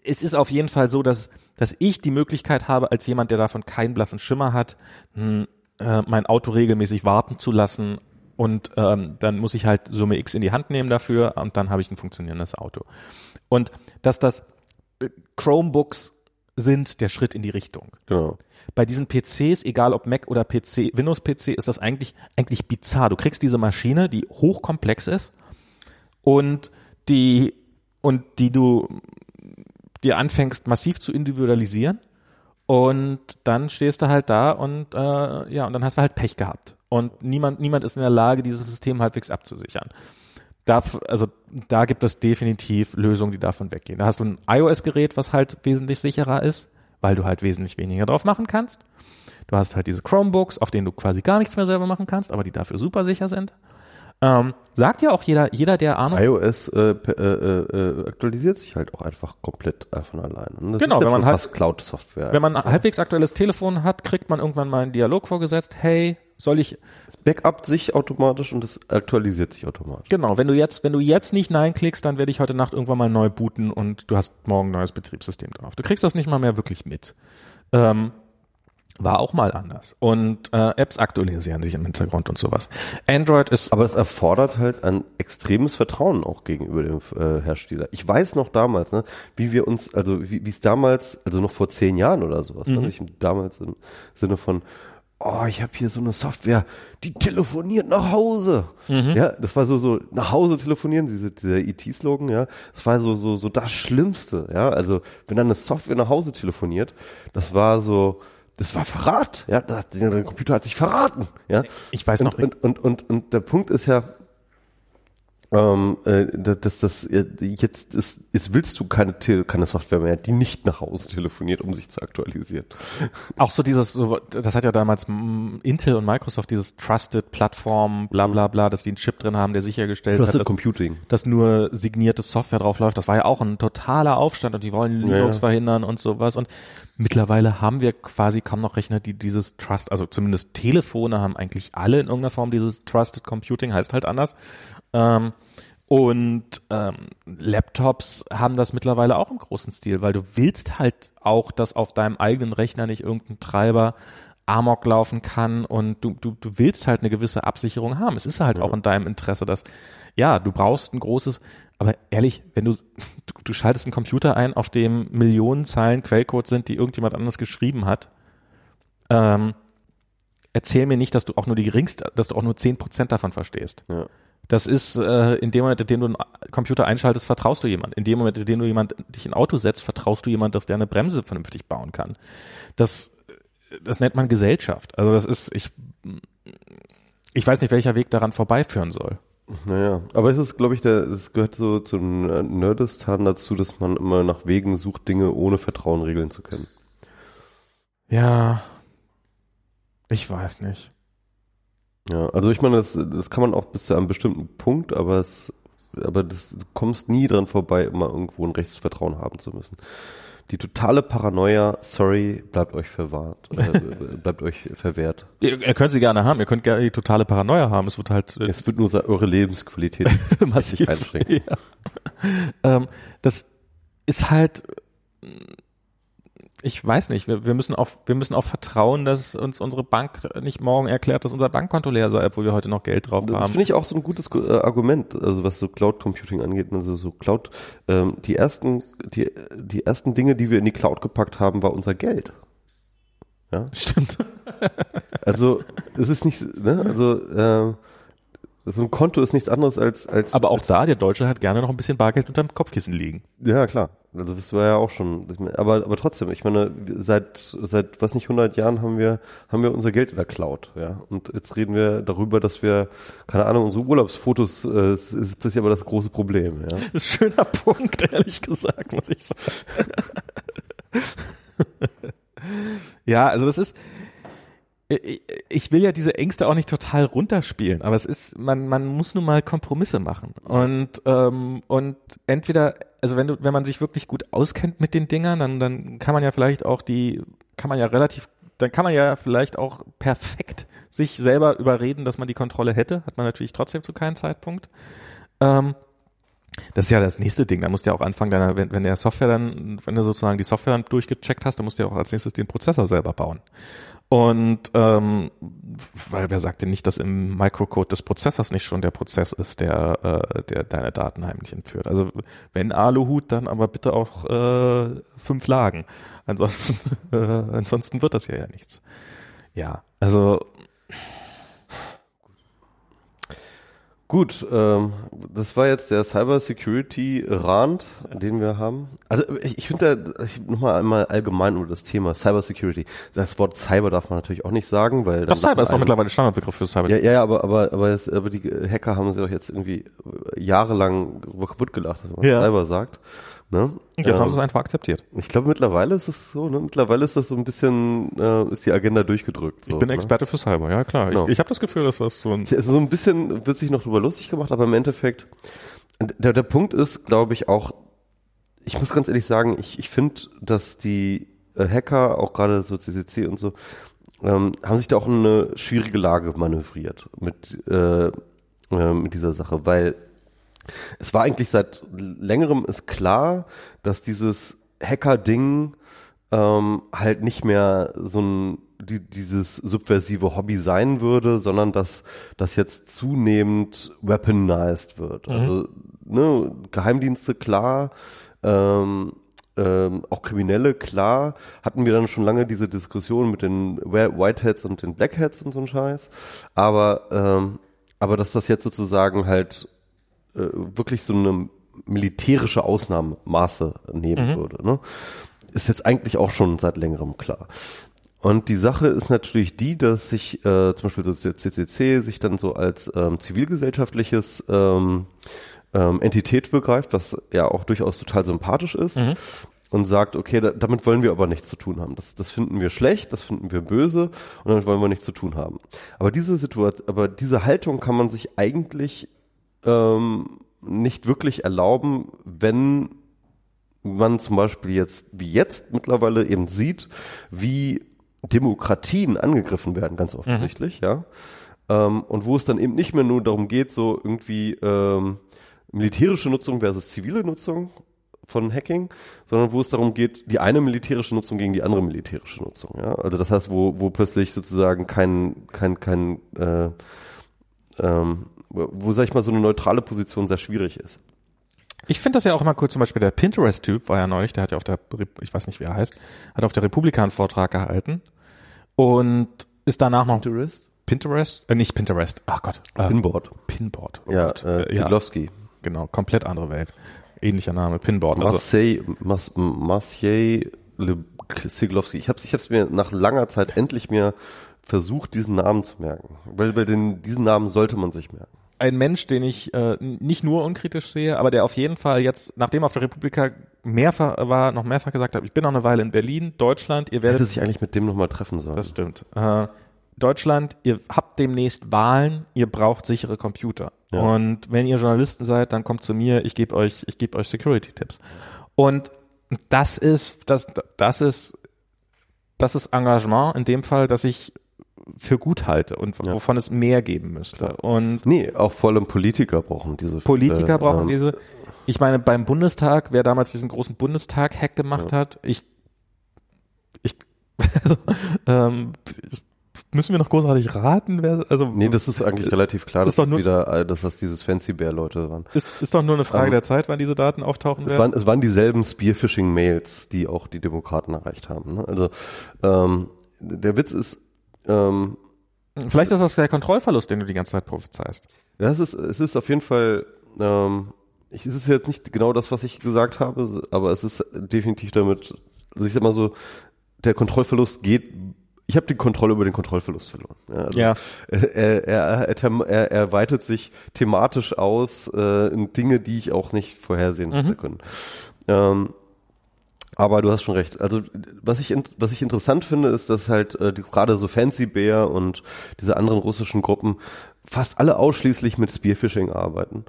es ist auf jeden Fall so, dass, dass ich die Möglichkeit habe, als jemand, der davon keinen blassen Schimmer hat, mh, äh, mein Auto regelmäßig warten zu lassen. Und ähm, dann muss ich halt Summe X in die Hand nehmen dafür und dann habe ich ein funktionierendes Auto. Und dass das äh, Chromebooks sind der Schritt in die Richtung. Genau. Bei diesen PCs, egal ob Mac oder PC, Windows PC, ist das eigentlich eigentlich bizarr. Du kriegst diese Maschine, die hochkomplex ist und die und die du dir anfängst massiv zu individualisieren und dann stehst du halt da und äh, ja und dann hast du halt Pech gehabt und niemand niemand ist in der Lage dieses System halbwegs abzusichern. Da, also da gibt es definitiv Lösungen, die davon weggehen. Da hast du ein iOS-Gerät, was halt wesentlich sicherer ist, weil du halt wesentlich weniger drauf machen kannst. Du hast halt diese Chromebooks, auf denen du quasi gar nichts mehr selber machen kannst, aber die dafür super sicher sind. Ähm, sagt ja auch jeder, jeder, der Ahnung. iOS äh, äh, äh, aktualisiert sich halt auch einfach komplett von alleine. Das genau, wenn man halt Cloud-Software. Wenn man ein halbwegs aktuelles Telefon hat, kriegt man irgendwann mal einen Dialog vorgesetzt. Hey, soll ich? Es backupt sich automatisch und es aktualisiert sich automatisch. Genau, wenn du jetzt, wenn du jetzt nicht Nein klickst, dann werde ich heute Nacht irgendwann mal neu booten und du hast morgen ein neues Betriebssystem drauf. Du kriegst das nicht mal mehr wirklich mit. Ähm, war auch mal anders. Und äh, Apps aktualisieren sich im Hintergrund und sowas. Android ist. Aber es erfordert halt ein extremes Vertrauen auch gegenüber dem äh, Hersteller. Ich weiß noch damals, ne, wie wir uns, also wie es damals, also noch vor zehn Jahren oder sowas, ne, mhm. ne, ich, damals im Sinne von, oh, ich habe hier so eine Software, die telefoniert nach Hause. Mhm. Ja, das war so so nach Hause telefonieren, diese dieser IT-Slogan, ja. Das war so so so das Schlimmste, ja. Also wenn dann eine Software nach Hause telefoniert, das war so das war Verrat, ja, das, der Computer hat sich verraten, ja. Ich weiß und, noch. Und, und, und, und der Punkt ist ja, ähm, äh, dass das äh, jetzt ist, jetzt willst du keine keine Software mehr, die nicht nach Hause telefoniert, um sich zu aktualisieren. Auch so dieses, so, das hat ja damals Intel und Microsoft dieses Trusted Plattform, bla bla bla, dass die einen Chip drin haben, der sichergestellt Trusted hat, dass, Computing. dass nur signierte Software drauf läuft. Das war ja auch ein totaler Aufstand und die wollen Linux ja. verhindern und sowas. Und mittlerweile haben wir quasi kaum noch Rechner, die dieses Trust, also zumindest Telefone haben eigentlich alle in irgendeiner Form dieses Trusted Computing, heißt halt anders. Ähm, und ähm, Laptops haben das mittlerweile auch im großen Stil, weil du willst halt auch, dass auf deinem eigenen Rechner nicht irgendein Treiber Amok laufen kann und du, du, du willst halt eine gewisse Absicherung haben. Es ist halt ja. auch in deinem Interesse, dass, ja, du brauchst ein großes, aber ehrlich, wenn du, du, du schaltest einen Computer ein, auf dem Millionen Zeilen Quellcode sind, die irgendjemand anders geschrieben hat, ähm, erzähl mir nicht, dass du auch nur die geringste, dass du auch nur zehn Prozent davon verstehst. Ja. Das ist äh, in dem Moment, in dem du einen Computer einschaltest, vertraust du jemand. In dem Moment, in dem du jemand dich in ein Auto setzt, vertraust du jemand, dass der eine Bremse vernünftig bauen kann. Das, das nennt man Gesellschaft. Also das ist, ich, ich weiß nicht, welcher Weg daran vorbeiführen soll. Naja, aber es ist, glaube ich, der, es gehört so zum Nerdistan dazu, dass man immer nach Wegen sucht, Dinge ohne Vertrauen regeln zu können. Ja, ich weiß nicht. Ja, also ich meine, das, das kann man auch bis zu einem bestimmten Punkt, aber es, aber das du kommst nie dran vorbei, immer irgendwo ein Rechtsvertrauen haben zu müssen. Die totale Paranoia, sorry, bleibt euch verwahrt, äh, bleibt euch verwehrt. Ihr, ihr könnt sie gerne haben, ihr könnt gerne die totale Paranoia haben. Es wird halt, äh, es wird nur eure Lebensqualität massiv einschränken. Ja. ähm, das ist halt ich weiß nicht, wir, wir müssen auf, wir müssen auch vertrauen, dass uns unsere Bank nicht morgen erklärt, dass unser Bankkonto leer sei, obwohl wir heute noch Geld drauf das haben. Das finde ich auch so ein gutes äh, Argument, also was so Cloud Computing angeht, also so Cloud, ähm, die ersten, die, die ersten Dinge, die wir in die Cloud gepackt haben, war unser Geld. Ja? Stimmt. also, es ist nicht, ne, also, äh, So ein Konto ist nichts anderes als, als. Aber auch als, da, der Deutsche hat gerne noch ein bisschen Bargeld unterm Kopfkissen liegen. Ja, klar. Also das war ja auch schon, aber, aber trotzdem, ich meine, seit, seit, was nicht, 100 Jahren haben wir, haben wir unser Geld in der Cloud, ja. Und jetzt reden wir darüber, dass wir, keine Ahnung, unsere Urlaubsfotos, äh, ist, ist plötzlich aber das große Problem, ja. Schöner Punkt, ehrlich gesagt, muss ich sagen. ja, also das ist, ich will ja diese Ängste auch nicht total runterspielen, aber es ist, man, man muss nun mal Kompromisse machen. Und, ähm, und entweder, also wenn du, wenn man sich wirklich gut auskennt mit den Dingern, dann, dann kann man ja vielleicht auch die, kann man ja relativ, dann kann man ja vielleicht auch perfekt sich selber überreden, dass man die Kontrolle hätte. Hat man natürlich trotzdem zu keinem Zeitpunkt. Ähm, das ist ja das nächste Ding. Da musst du ja auch anfangen, deiner, wenn, wenn der Software dann, wenn du sozusagen die Software dann durchgecheckt hast, dann musst du ja auch als nächstes den Prozessor selber bauen. Und ähm, weil wer sagt denn nicht, dass im Microcode des Prozessors nicht schon der Prozess ist, der, äh, der deine Daten heimlich entführt? Also wenn Aluhut, dann aber bitte auch äh, fünf Lagen. Ansonsten, äh, ansonsten wird das ja ja nichts. Ja, also Gut, ähm, das war jetzt der Cyber Security Rand, den wir haben. Also ich, ich finde da ich nochmal einmal allgemein über das Thema Cyber Security. Das Wort Cyber darf man natürlich auch nicht sagen, weil das Cyber ist doch mittlerweile Standardbegriff für Cyber. Ja, ja, aber aber aber, es, aber die Hacker haben sich doch jetzt irgendwie jahrelang kaputt gelacht, dass man ja. Cyber sagt. Ne? Jetzt ähm, haben sie es einfach akzeptiert. Ich glaube, mittlerweile ist es so, ne? Mittlerweile ist das so ein bisschen, äh, ist die Agenda durchgedrückt. So, ich bin ne? Experte für Cyber, ja klar. Genau. Ich, ich habe das Gefühl, dass das so ein. Also so ein bisschen wird sich noch drüber lustig gemacht, aber im Endeffekt, der, der Punkt ist, glaube ich, auch, ich muss ganz ehrlich sagen, ich, ich finde, dass die äh, Hacker, auch gerade so CCC und so, ähm, haben sich da auch in eine schwierige Lage manövriert mit, äh, äh, mit dieser Sache, weil es war eigentlich seit längerem ist klar, dass dieses Hacker-Ding ähm, halt nicht mehr so ein die, dieses subversive Hobby sein würde, sondern dass das jetzt zunehmend weaponized wird. Mhm. Also ne, Geheimdienste klar, ähm, ähm, auch Kriminelle klar, hatten wir dann schon lange diese Diskussion mit den Whiteheads und den Blackheads und so ein Scheiß. Aber ähm, aber dass das jetzt sozusagen halt äh, wirklich so eine militärische Ausnahmemaße nehmen mhm. würde. Ne? Ist jetzt eigentlich auch schon seit längerem klar. Und die Sache ist natürlich die, dass sich äh, zum Beispiel so der CCC sich dann so als ähm, zivilgesellschaftliches ähm, ähm, Entität begreift, was ja auch durchaus total sympathisch ist. Mhm. Und sagt, okay, da, damit wollen wir aber nichts zu tun haben. Das, das finden wir schlecht, das finden wir böse und damit wollen wir nichts zu tun haben. Aber diese Situation, aber diese Haltung kann man sich eigentlich ähm, nicht wirklich erlauben, wenn man zum Beispiel jetzt, wie jetzt mittlerweile eben sieht, wie Demokratien angegriffen werden, ganz offensichtlich, mhm. ja. Ähm, und wo es dann eben nicht mehr nur darum geht, so irgendwie ähm, militärische Nutzung versus zivile Nutzung von Hacking, sondern wo es darum geht, die eine militärische Nutzung gegen die andere militärische Nutzung. Ja? Also das heißt, wo, wo plötzlich sozusagen kein, kein, kein äh, ähm, wo, sag ich mal, so eine neutrale Position sehr schwierig ist. Ich finde das ja auch immer cool, zum Beispiel der Pinterest-Typ war ja neulich, der hat ja auf der, ich weiß nicht, wie er heißt, hat auf der Republika einen Vortrag gehalten und ist danach noch Pinterest? Pinterest? Äh, nicht Pinterest, ach Gott. Äh, Pinboard. Pinboard. Oh ja, Gott. äh, Ziglowski. Ja, genau, komplett andere Welt. Ähnlicher Name, Pinboard. Marseille, also, Mas, Marseille Siglowski. Ich habe es ich hab's mir nach langer Zeit endlich mir versucht, diesen Namen zu merken. Weil bei den, diesen Namen sollte man sich merken. Ein Mensch, den ich äh, nicht nur unkritisch sehe, aber der auf jeden Fall jetzt, nachdem er auf der Republika mehrfach war, noch mehrfach gesagt hat, ich bin noch eine Weile in Berlin, Deutschland, ihr werdet... Hätte sich eigentlich mit dem nochmal treffen sollen. Das stimmt. Äh, Deutschland, ihr habt demnächst Wahlen, ihr braucht sichere Computer. Ja. Und wenn ihr Journalisten seid, dann kommt zu mir, ich gebe euch, ich gebe euch Security-Tipps. Und das ist, das, das ist, das ist Engagement in dem Fall, dass ich für gut halte und ja. wovon es mehr geben müsste. Und nee, auch vor allem Politiker brauchen diese. Politiker äh, brauchen ähm, diese. Ich meine, beim Bundestag, wer damals diesen großen Bundestag-Hack gemacht ja. hat, ich, ich, also, ähm, müssen wir noch großartig raten, wer, also. Nee, das ist eigentlich relativ klar, dass das wieder, äh, dass das dieses Fancy Bear Leute waren. Ist, ist doch nur eine Frage ähm, der Zeit, wann diese Daten auftauchen es werden. Waren, es waren dieselben Spearfishing-Mails, die auch die Demokraten erreicht haben. Ne? Also, ähm, der Witz ist, ähm, Vielleicht ist das der Kontrollverlust, den du die ganze Zeit prophezeist. Das ist, es ist auf jeden Fall, ähm, ich, es ist jetzt nicht genau das, was ich gesagt habe, aber es ist definitiv damit, also ich sag mal so, der Kontrollverlust geht ich habe die Kontrolle über den Kontrollverlust verloren. Ja, also Ja. Er, er, er, er, weitet sich thematisch aus äh, in Dinge, die ich auch nicht vorhersehen hätte können. Ähm, aber du hast schon recht. Also was ich was ich interessant finde, ist, dass halt äh, gerade so Fancy Bear und diese anderen russischen Gruppen fast alle ausschließlich mit Spearfishing arbeiten.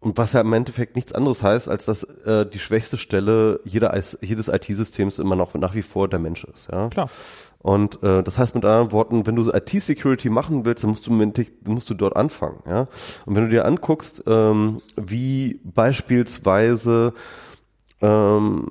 Und was ja im Endeffekt nichts anderes heißt, als dass äh, die schwächste Stelle jeder, jedes IT-Systems immer noch nach wie vor der Mensch ist. Ja? Klar. Und äh, das heißt mit anderen Worten, wenn du so IT-Security machen willst, dann musst du, musst du dort anfangen. Ja? Und wenn du dir anguckst, ähm, wie beispielsweise ähm,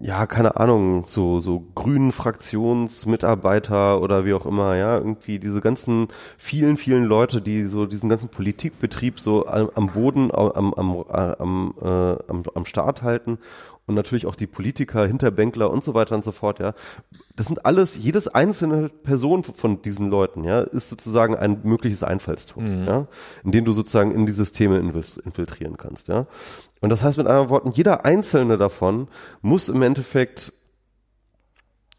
ja, keine Ahnung, so, so grünen Fraktionsmitarbeiter oder wie auch immer, ja, irgendwie diese ganzen vielen, vielen Leute, die so diesen ganzen Politikbetrieb so am, am Boden, am, am, am, äh, am, am Start halten und natürlich auch die Politiker, Hinterbänkler und so weiter und so fort, ja. Das sind alles, jedes einzelne Person von diesen Leuten, ja, ist sozusagen ein mögliches Einfallstor, ja, in dem du sozusagen in die Systeme infiltrieren kannst, ja. Und das heißt mit anderen Worten, jeder einzelne davon muss im Endeffekt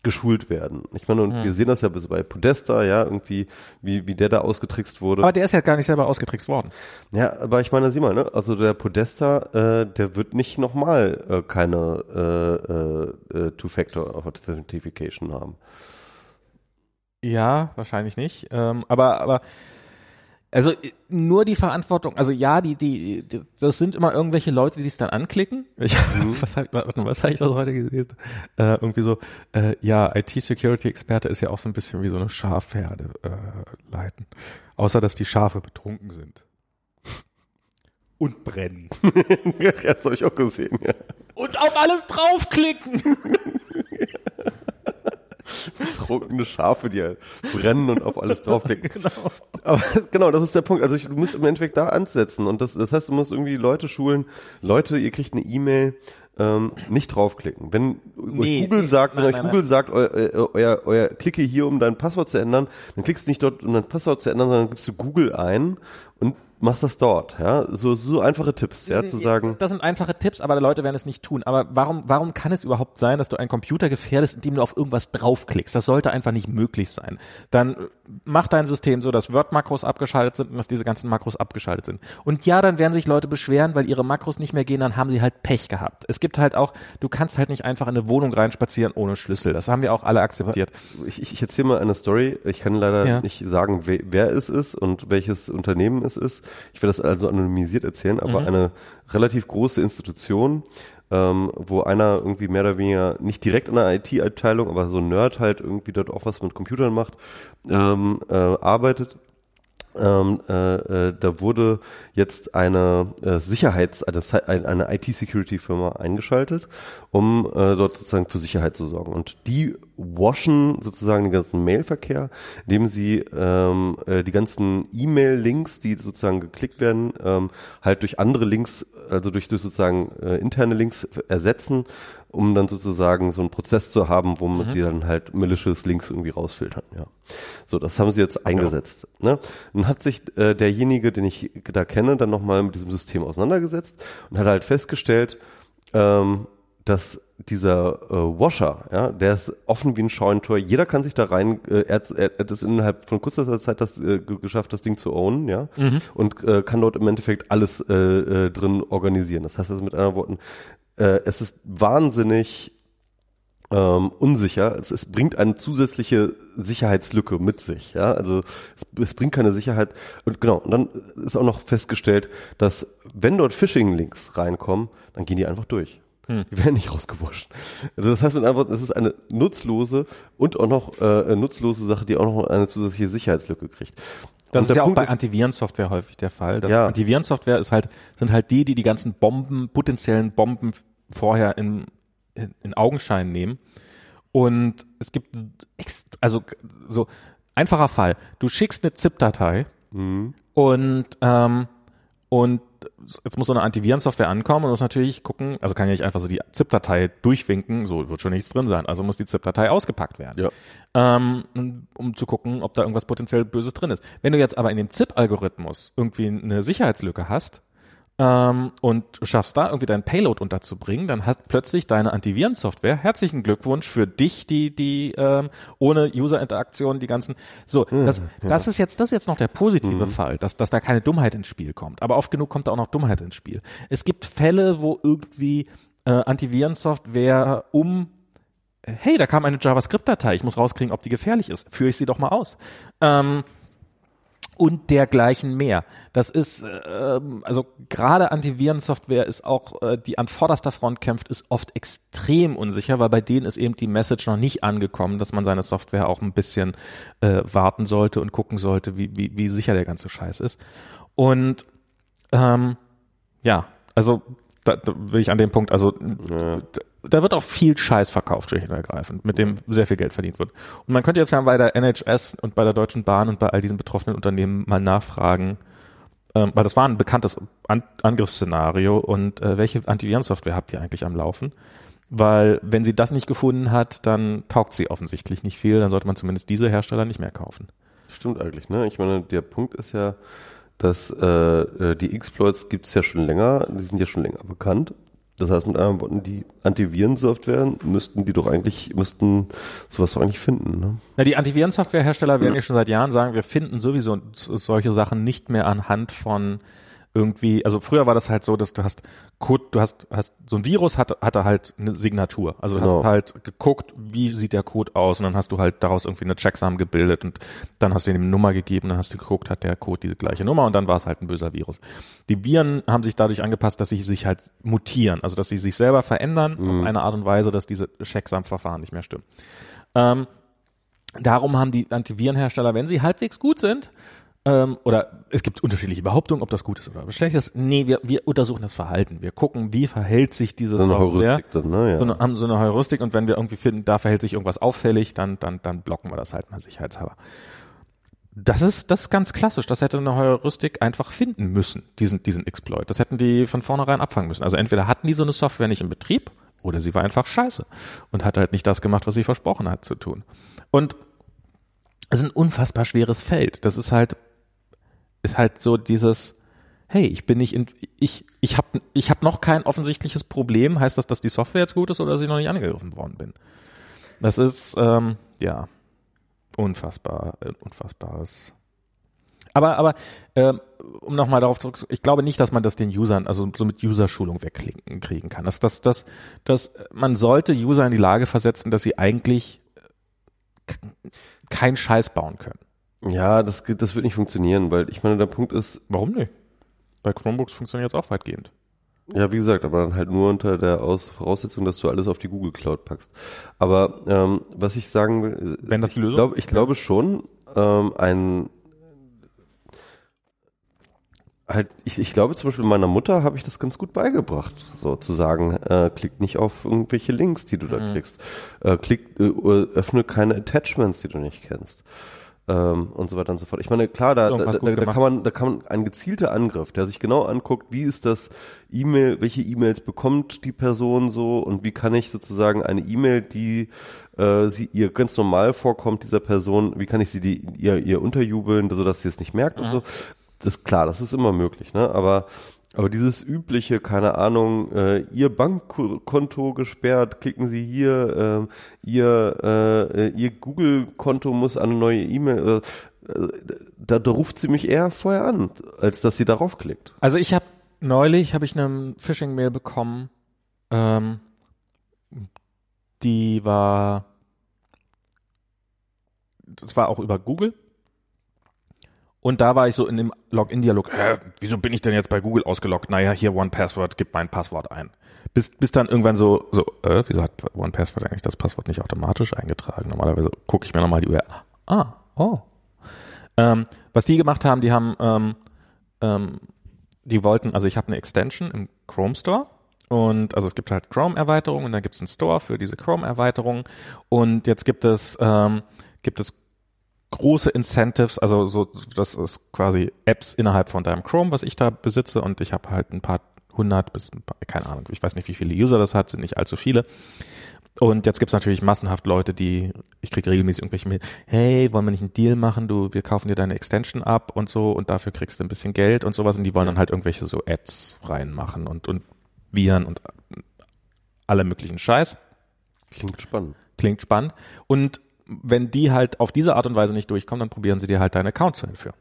geschult werden. Ich meine, und wir sehen das ja bis bei Podesta, ja, irgendwie, wie, wie der da ausgetrickst wurde. Aber der ist ja gar nicht selber ausgetrickst worden. Ja, aber ich meine, sieh mal, ne? Also der Podesta, äh, der wird nicht nochmal äh, keine äh, äh, äh, Two-Factor Authentification haben. Ja, wahrscheinlich nicht. Ähm, aber, aber also äh, nur die Verantwortung, also ja, die, die, die das sind immer irgendwelche Leute, die es dann anklicken. Ich, was habe hab ich das heute gesehen? Äh, irgendwie so, äh, ja, IT-Security-Experte ist ja auch so ein bisschen wie so eine Schafherde äh, leiten. Außer, dass die Schafe betrunken sind. Und brennen. das habe ich auch gesehen, ja. Und auf alles draufklicken. Trunkene Schafe, die halt brennen und auf alles draufklicken. genau. Aber genau, das ist der Punkt. Also ich, du musst im Endeffekt da ansetzen und das, das heißt, du musst irgendwie Leute schulen. Leute, ihr kriegt eine E-Mail, ähm, nicht draufklicken. Wenn Nee, euch Google sagt, wenn nein, euch nein, Google sagt, euer, euer, euer, euer klicke hier, um dein Passwort zu ändern, dann klickst du nicht dort, um dein Passwort zu ändern, sondern gibst du Google ein und machst das dort. Ja, so so einfache Tipps, ja, zu sagen. Das sind einfache Tipps, aber die Leute werden es nicht tun. Aber warum, warum kann es überhaupt sein, dass du einen Computer gefährdest, indem du auf irgendwas draufklickst? Das sollte einfach nicht möglich sein. Dann äh, mach dein System so, dass Word-Makros abgeschaltet sind und dass diese ganzen Makros abgeschaltet sind. Und ja, dann werden sich Leute beschweren, weil ihre Makros nicht mehr gehen, dann haben sie halt Pech gehabt. Es gibt halt auch, du kannst halt nicht einfach in eine Wohnung reinspazieren ohne Schlüssel. Das haben wir auch alle akzeptiert. Ich, ich, ich erzähle mal eine Story. Ich kann leider Ja. nicht sagen, wer, wer es ist und welches Unternehmen es ist. Ich werde das also anonymisiert erzählen, aber eine relativ große Institution, ähm, wo einer irgendwie mehr oder weniger nicht direkt in der IT-Abteilung, aber so ein Nerd halt irgendwie dort auch was mit Computern macht, ähm, äh, arbeitet. Ähm, äh, äh, da wurde jetzt eine äh, Sicherheits-, eine, eine IT-Security-Firma eingeschaltet, um äh, dort sozusagen für Sicherheit zu sorgen. Und die waschen sozusagen den ganzen Mailverkehr, indem sie ähm, äh, die ganzen E-Mail-Links, die sozusagen geklickt werden, ähm, halt durch andere Links, also durch, durch sozusagen äh, interne Links ersetzen, um dann sozusagen so einen Prozess zu haben, womit sie dann halt malicious Links irgendwie rausfiltern. Ja, so das haben sie jetzt eingesetzt. Ne? Dann hat sich äh, derjenige, den ich da kenne, dann nochmal mit diesem System auseinandergesetzt und hat halt festgestellt, ähm, dass dieser äh, Washer, ja, der ist offen wie ein Scheunentor. Jeder kann sich da rein. Äh, er, hat, er hat es innerhalb von kurzer Zeit das äh, ge- geschafft, das Ding zu ownen, ja, und äh, kann dort im Endeffekt alles äh, äh, drin organisieren. Das heißt also mit anderen Worten, äh, es ist wahnsinnig ähm, unsicher. Es, es bringt eine zusätzliche Sicherheitslücke mit sich. Ja, also es, es bringt keine Sicherheit. Und genau. Und dann ist auch noch festgestellt, dass wenn dort Phishing-Links reinkommen, dann gehen die einfach durch. Die werden nicht rausgewascht. Also das heißt mit anderen Worten, es ist eine nutzlose und auch noch äh, nutzlose Sache, die auch noch eine zusätzliche Sicherheitslücke kriegt. Das ist ja auch Punkt bei Antivirensoftware häufig der Fall. Ja. Antivirensoftware ist halt, sind halt die, die die ganzen Bomben, potenziellen Bomben vorher in, in, in Augenschein nehmen. Und es gibt, also so einfacher Fall. Du schickst eine ZIP-Datei und ähm, und jetzt muss so eine Antivirensoftware ankommen und muss natürlich gucken, also kann ja nicht einfach so die ZIP-Datei durchwinken, so wird schon nichts drin sein. Also muss die ZIP-Datei ausgepackt werden, Ja. ähm, um zu gucken, ob da irgendwas potenziell Böses drin ist. Wenn du jetzt aber in dem ZIP-Algorithmus irgendwie eine Sicherheitslücke hast, ähm, und schaffst da irgendwie deinen Payload unterzubringen, dann hat plötzlich deine Antivirensoftware, herzlichen Glückwunsch für dich, die, die ähm, ohne User-Interaktion die ganzen, so, das, das ist jetzt, das ist jetzt noch der positive Fall, dass, dass da keine Dummheit ins Spiel kommt. Aber oft genug kommt da auch noch Dummheit ins Spiel. Es gibt Fälle, wo irgendwie äh, Antivirensoftware um hey, da kam eine JavaScript-Datei, ich muss rauskriegen, ob die gefährlich ist. Führe ich sie doch mal aus. Ähm, und dergleichen mehr. Das ist, ähm, also gerade Antivirensoftware ist auch, äh, die an vorderster Front kämpft, ist oft extrem unsicher, weil bei denen ist eben die Message noch nicht angekommen, dass man seine Software auch ein bisschen äh, warten sollte und gucken sollte, wie, wie, wie sicher der ganze Scheiß ist. Und ähm, ja, also da, da will ich an dem Punkt, also da, da wird auch viel Scheiß verkauft, schlicht und ergreifend, mit dem sehr viel Geld verdient wird. Und man könnte jetzt ja bei der NHS und bei der Deutschen Bahn und bei all diesen betroffenen Unternehmen mal nachfragen, ähm, weil das war ein bekanntes An Angriffsszenario und äh, welche Antivirensoftware habt ihr eigentlich am Laufen? Weil wenn sie das nicht gefunden hat, dann taugt sie offensichtlich nicht viel, dann sollte man zumindest diese Hersteller nicht mehr kaufen. Stimmt eigentlich, ne? Ich meine, der Punkt ist ja, dass äh, äh, die Exploits gibt es ja schon länger, die sind ja schon länger bekannt. Das heißt, mit anderen Worten, die Antivirensoftware müssten die doch eigentlich, müssten sowas doch eigentlich finden, ne? Na, die Antivirensoftwarehersteller werden ja schon seit Jahren sagen, wir finden sowieso solche Sachen nicht mehr anhand von irgendwie, also früher war das halt so, dass du hast Code, du hast, hast so ein Virus hatte, hatte halt eine Signatur. Also du Genau. hast halt geguckt, wie sieht der Code aus und dann hast du halt daraus irgendwie eine Checksum gebildet und dann hast du ihm eine Nummer gegeben, dann hast du geguckt, hat der Code diese gleiche Nummer und dann war es halt ein böser Virus. Die Viren haben sich dadurch angepasst, dass sie sich halt mutieren, also dass sie sich selber verändern auf eine Art und Weise, dass diese Checksum-Verfahren nicht mehr stimmen. Ähm, Darum haben die Antivirenhersteller, wenn sie halbwegs gut sind, ähm, oder es gibt unterschiedliche Behauptungen, ob das gut ist oder schlecht ist. Nee, wir, wir untersuchen das Verhalten. Wir gucken, wie verhält sich diese So eine Software. Heuristik dann, ne? Ja. So eine, haben so eine Heuristik und wenn wir irgendwie finden, da verhält sich irgendwas auffällig, dann, dann, dann blocken wir das halt mal sicherheitshalber. Das ist, das ist ganz klassisch. Das hätte eine Heuristik einfach finden müssen, diesen, diesen Exploit. Das hätten die von vornherein abfangen müssen. Also entweder hatten die so eine Software nicht in Betrieb oder sie war einfach scheiße und hat halt nicht das gemacht, was sie versprochen hat zu tun. Und es ist ein unfassbar schweres Feld. Das ist halt, ist halt so dieses, hey, ich bin nicht in, ich, ich habe ich hab noch kein offensichtliches Problem. Heißt das, dass die Software jetzt gut ist oder dass ich noch nicht angegriffen worden bin? Das ist, ähm, ja, unfassbar, äh, unfassbares. Aber, aber ähm, um nochmal darauf zurück, ich glaube nicht, dass man das den Usern, also so mit User-Schulung wegkriegen kriegen kann. Das, das, das, das, man sollte User in die Lage versetzen, dass sie eigentlich keinen Scheiß bauen können. Ja, das, das wird nicht funktionieren, weil ich meine, der Punkt ist, Warum nicht? Bei Chromebooks funktioniert es auch weitgehend. Ja, wie gesagt, aber dann halt nur unter der Aus Voraussetzung, dass du alles auf die Google Cloud packst. Aber ähm, was ich sagen will, äh, Wenn das die ich, Lösung glaube, ist, ich glaube schon, ähm, ein halt, ich, ich glaube zum Beispiel meiner Mutter habe ich das ganz gut beigebracht, so zu sagen, äh, klick nicht auf irgendwelche Links, die du da Mhm. kriegst, äh, klick, äh, öffne keine Attachments, die du nicht kennst. Ähm, und so weiter und so fort. Ich meine, klar, da, da, da, da kann man, da kann man ein gezielter Angriff, der sich genau anguckt, wie ist das E-Mail, welche E-Mails bekommt die Person so und wie kann ich sozusagen eine E-Mail, die äh, sie ihr ganz normal vorkommt, dieser Person, wie kann ich sie die, ihr, ihr unterjubeln, sodass sie es nicht merkt und so. Das ist klar, das ist immer möglich, ne? Aber aber dieses übliche, keine Ahnung, äh, Ihr Bankkonto gesperrt, klicken Sie hier, ähm, Ihr, äh, Ihr Google-Konto muss eine neue E-Mail, äh, äh, da, da ruft sie mich eher vorher an, als dass sie darauf klickt. Also ich habe neulich habe ich eine Phishing-Mail bekommen, ähm, die war, das war auch über Google. Und da war ich so in dem Login-Dialog, hä, wieso bin ich denn jetzt bei Google ausgeloggt? Naja, hier OnePassword, gib mein Passwort ein. Bis, bis dann irgendwann so, so, äh, wieso hat OnePassword eigentlich das Passwort nicht automatisch eingetragen? Normalerweise gucke ich mir nochmal die URL. Ah, oh. Ähm, was die gemacht haben, die haben, ähm, ähm, die wollten, also ich habe eine Extension im Chrome Store und also es gibt halt Chrome-Erweiterungen und dann gibt es einen Store für diese Chrome-Erweiterungen und jetzt gibt es, ähm, gibt es große Incentives, also so, das ist quasi Apps innerhalb von deinem Chrome, was ich da besitze und ich habe halt ein paar hundert bis, ein paar, keine Ahnung, ich weiß nicht, wie viele User das hat, sind nicht allzu viele. Und jetzt gibt's natürlich massenhaft Leute, die, ich kriege regelmäßig irgendwelche Mail, hey, wollen wir nicht einen Deal machen, du, wir kaufen dir deine Extension ab und so und dafür kriegst du ein bisschen Geld und sowas und die wollen dann halt irgendwelche so Ads reinmachen und, und Viren und alle möglichen Scheiß. Klingt spannend. Klingt spannend. Und wenn die halt auf diese Art und Weise nicht durchkommen, dann probieren sie dir halt deinen Account zu entführen.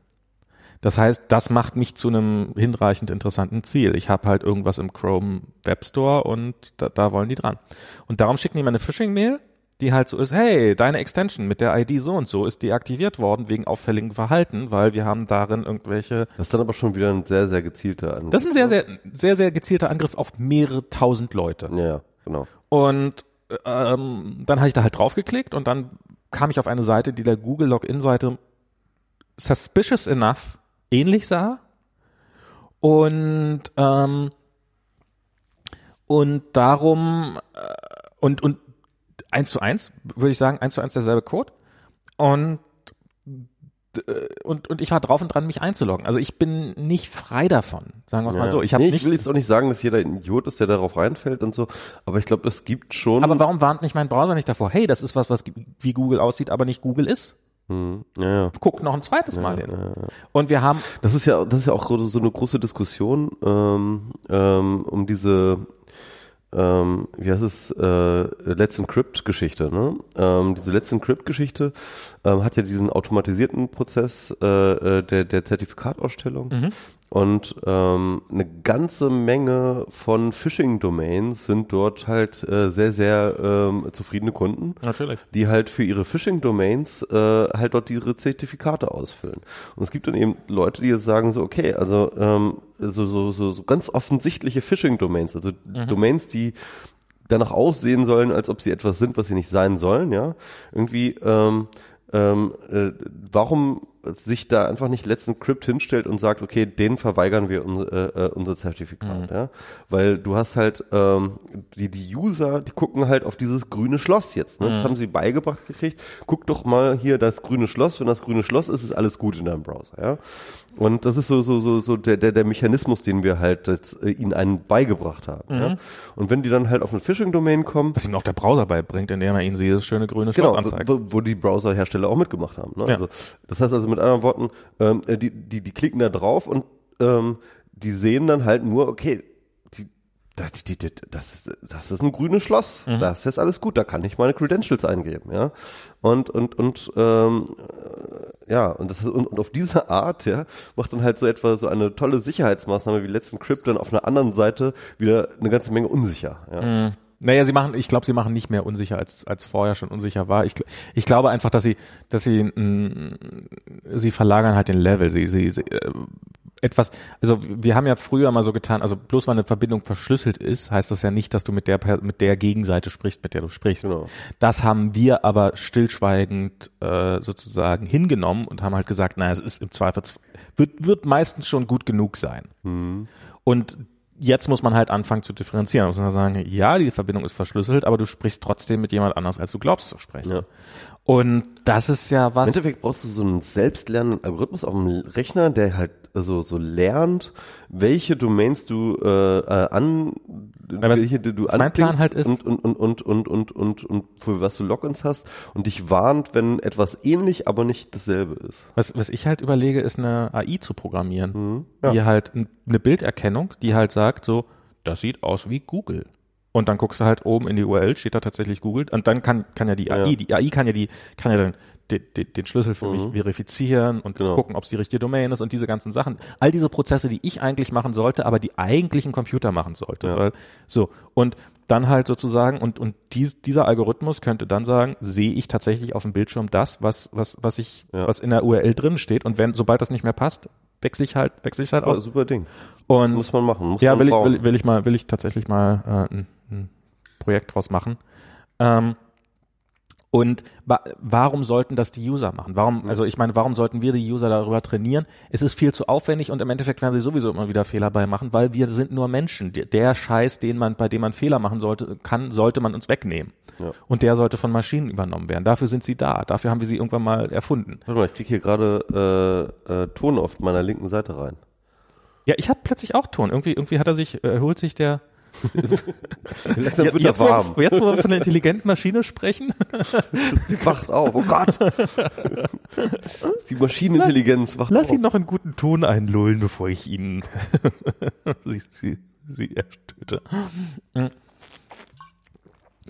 Das heißt, das macht mich zu einem hinreichend interessanten Ziel. Ich habe halt irgendwas im Chrome Web Store und da, da wollen die dran. Und darum schicken die mir eine Phishing-Mail, die halt so ist, hey, deine Extension mit der ID so und so ist deaktiviert worden wegen auffälligen Verhalten, weil wir haben darin irgendwelche. Das ist dann aber schon wieder ein sehr, sehr gezielter Angriff. Das ist ein sehr, sehr, sehr, sehr gezielter Angriff auf mehrere tausend Leute. Ja, ja genau. Und ähm, dann habe ich da halt draufgeklickt und dann kam ich auf eine Seite, die der Google Login-Seite suspicious enough ähnlich sah. Und ähm, und darum äh, und und eins zu eins würde ich sagen eins zu eins derselbe Code und und, und ich war drauf und dran, mich einzuloggen. Also ich bin nicht frei davon, sagen wir ja. mal so. Ich, hab nee, ich will jetzt auch nicht sagen, dass jeder ein Idiot ist, der darauf reinfällt und so, aber ich glaube, es gibt schon. Aber warum warnt nicht mein Browser nicht davor? Hey, das ist was, was wie Google aussieht, aber nicht Google ist. Hm, ja, ja. Guckt noch ein zweites Mal hin. Ja. Und wir haben. Das ist ja, das ist ja auch so eine große Diskussion ähm, ähm, um diese ähm, wie heißt es, äh, Let's Encrypt-Geschichte. Ne? Ähm, diese Let's Encrypt-Geschichte ähm, hat ja diesen automatisierten Prozess äh, äh der, der Zertifikatausstellung. Mhm. Und ähm, eine ganze Menge von Phishing-Domains sind dort halt äh, sehr, sehr ähm, zufriedene Kunden, Natürlich. die halt für ihre Phishing-Domains äh, halt dort ihre Zertifikate ausfüllen. Und es gibt dann eben Leute, die jetzt sagen so, okay, also ähm, so, so, so, so ganz offensichtliche Phishing-Domains, also mhm. Domains, die danach aussehen sollen, als ob sie etwas sind, was sie nicht sein sollen, ja. Irgendwie, ähm, ähm, äh, warum sich da einfach nicht letzten Crypt hinstellt und sagt, okay, den verweigern wir un, äh, äh, unser Zertifikat, mhm. ja, weil du hast halt ähm, die die User, die gucken halt auf dieses grüne Schloss jetzt. Ne? Mhm. Das haben sie beigebracht gekriegt. Guck doch mal hier das grüne Schloss. Wenn das grüne Schloss ist, ist alles gut in deinem Browser, ja. Und das ist so so so so der der, der Mechanismus, den wir halt jetzt, äh, ihnen einen beigebracht haben. Mhm. Ja? Und wenn die dann halt auf eine Phishing-Domain kommen, was ihm auch der Browser beibringt, indem er ihnen dieses schöne grüne Schloss genau, anzeigt, wo, wo die Browserhersteller auch mitgemacht haben. Ne? Ja. Also das heißt also mit anderen Worten, ähm, äh, die, die, die klicken da drauf und ähm, die sehen dann halt nur, okay, das, das, das ist ein grünes Schloss, mhm. das ist jetzt alles gut, da kann ich meine Credentials eingeben, ja. Und, und, und ähm, äh, ja, und das ist, und, und auf diese Art, ja, macht dann halt so etwa so eine tolle Sicherheitsmaßnahme wie letzten Crypt dann auf einer anderen Seite wieder eine ganze Menge unsicher. Ja. Mhm. Naja, sie machen, ich glaube, sie machen nicht mehr unsicher, als, als vorher schon unsicher war. Ich, ich glaube einfach, dass sie, dass sie, mh, mm, sie verlagern halt den Level. Sie, sie, sie äh, etwas, also wir haben ja früher mal so getan, also bloß weil eine Verbindung verschlüsselt ist, heißt das ja nicht, dass du mit der mit der Gegenseite sprichst, mit der du sprichst. Genau. Das haben wir aber stillschweigend äh, sozusagen hingenommen und haben halt gesagt, naja, es ist im Zweifel wird, wird meistens schon gut genug sein. Mhm. Und jetzt muss man halt anfangen zu differenzieren. Muss man sagen, ja, die Verbindung ist verschlüsselt, aber du sprichst trotzdem mit jemand anders, als du glaubst zu sprechen. Ja. Und das ist ja was. Im Endeffekt brauchst du so einen selbstlernenden Algorithmus auf dem Rechner, der halt so, so lernt, welche Domains du äh, äh an was, welche du, mein Plan halt ist und, und, und, und, und, und, und, und für was du Logins hast und dich warnt, wenn etwas ähnlich, aber nicht dasselbe ist. Was, was ich halt überlege, ist eine AI zu programmieren, mhm, ja. die halt eine Bilderkennung, die halt sagt so, das sieht aus wie Google. Und dann guckst du halt oben in die URL, steht da tatsächlich Google. Und dann kann, kann ja die AI, ja. die AI kann ja die, kann ja dann den, den, den Schlüssel für mhm. mich verifizieren und genau. gucken, ob es die richtige Domain ist und diese ganzen Sachen. All diese Prozesse, die ich eigentlich machen sollte, aber die eigentlichen Computer machen sollte. Ja. Weil, so. Und dann halt sozusagen, und, und dies, dieser Algorithmus könnte dann sagen, sehe ich tatsächlich auf dem Bildschirm das, was, was, was ich, ja. was in der URL drin steht. Und wenn, sobald das nicht mehr passt, wechsle ich halt, wechsle ich halt super, aus. Super Ding. Und muss man machen. Muss ja, man will, ich, will, will ich mal, will ich tatsächlich mal äh, ein, Projekt draus machen. Ähm, Und wa warum sollten das die User machen? Warum, also ich meine, warum sollten wir die User darüber trainieren? Es ist viel zu aufwendig und im Endeffekt werden sie sowieso immer wieder Fehler bei machen, weil wir sind nur Menschen. Der Scheiß, den man, bei dem man Fehler machen sollte, kann, sollte man uns wegnehmen. Ja. Und der sollte von Maschinen übernommen werden. Dafür sind sie da. Dafür haben wir sie irgendwann mal erfunden. Warte mal, ich kriege hier gerade äh, äh, Ton auf meiner linken Seite rein. Ja, ich habe plötzlich auch Ton. Irgendwie, irgendwie hat er sich, äh, erholt sich der Langsam wird jetzt, warm. Wo, jetzt, wo wir von einer intelligenten Maschine sprechen. Sie wacht auf. Oh Gott. Die Maschinenintelligenz wacht lass auf. Lass ihn noch einen guten Ton einlullen, bevor ich ihn sie, sie, sie erstöte.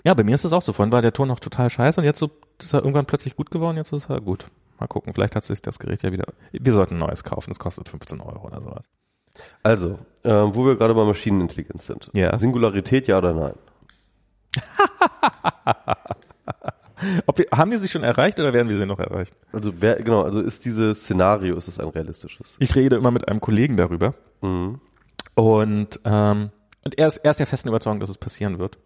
Ja, bei mir ist es auch so. Vorhin war der Ton noch total scheiße und jetzt so, ist er irgendwann plötzlich gut geworden. Jetzt ist er gut. Mal gucken. Vielleicht hat sich das Gerät ja wieder. Wir sollten ein neues kaufen. Es kostet 15 Euro oder sowas. Also, äh, wo wir gerade bei Maschinenintelligenz sind. Ja. Singularität, ja oder nein? Ob wir, haben wir sie schon erreicht oder werden wir sie noch erreichen? Also wer, genau, also ist dieses Szenario, ist es ein realistisches? Ich rede immer mit einem Kollegen darüber. Mhm. Und, ähm, und er ist, er ist der festen Überzeugung, dass es passieren wird.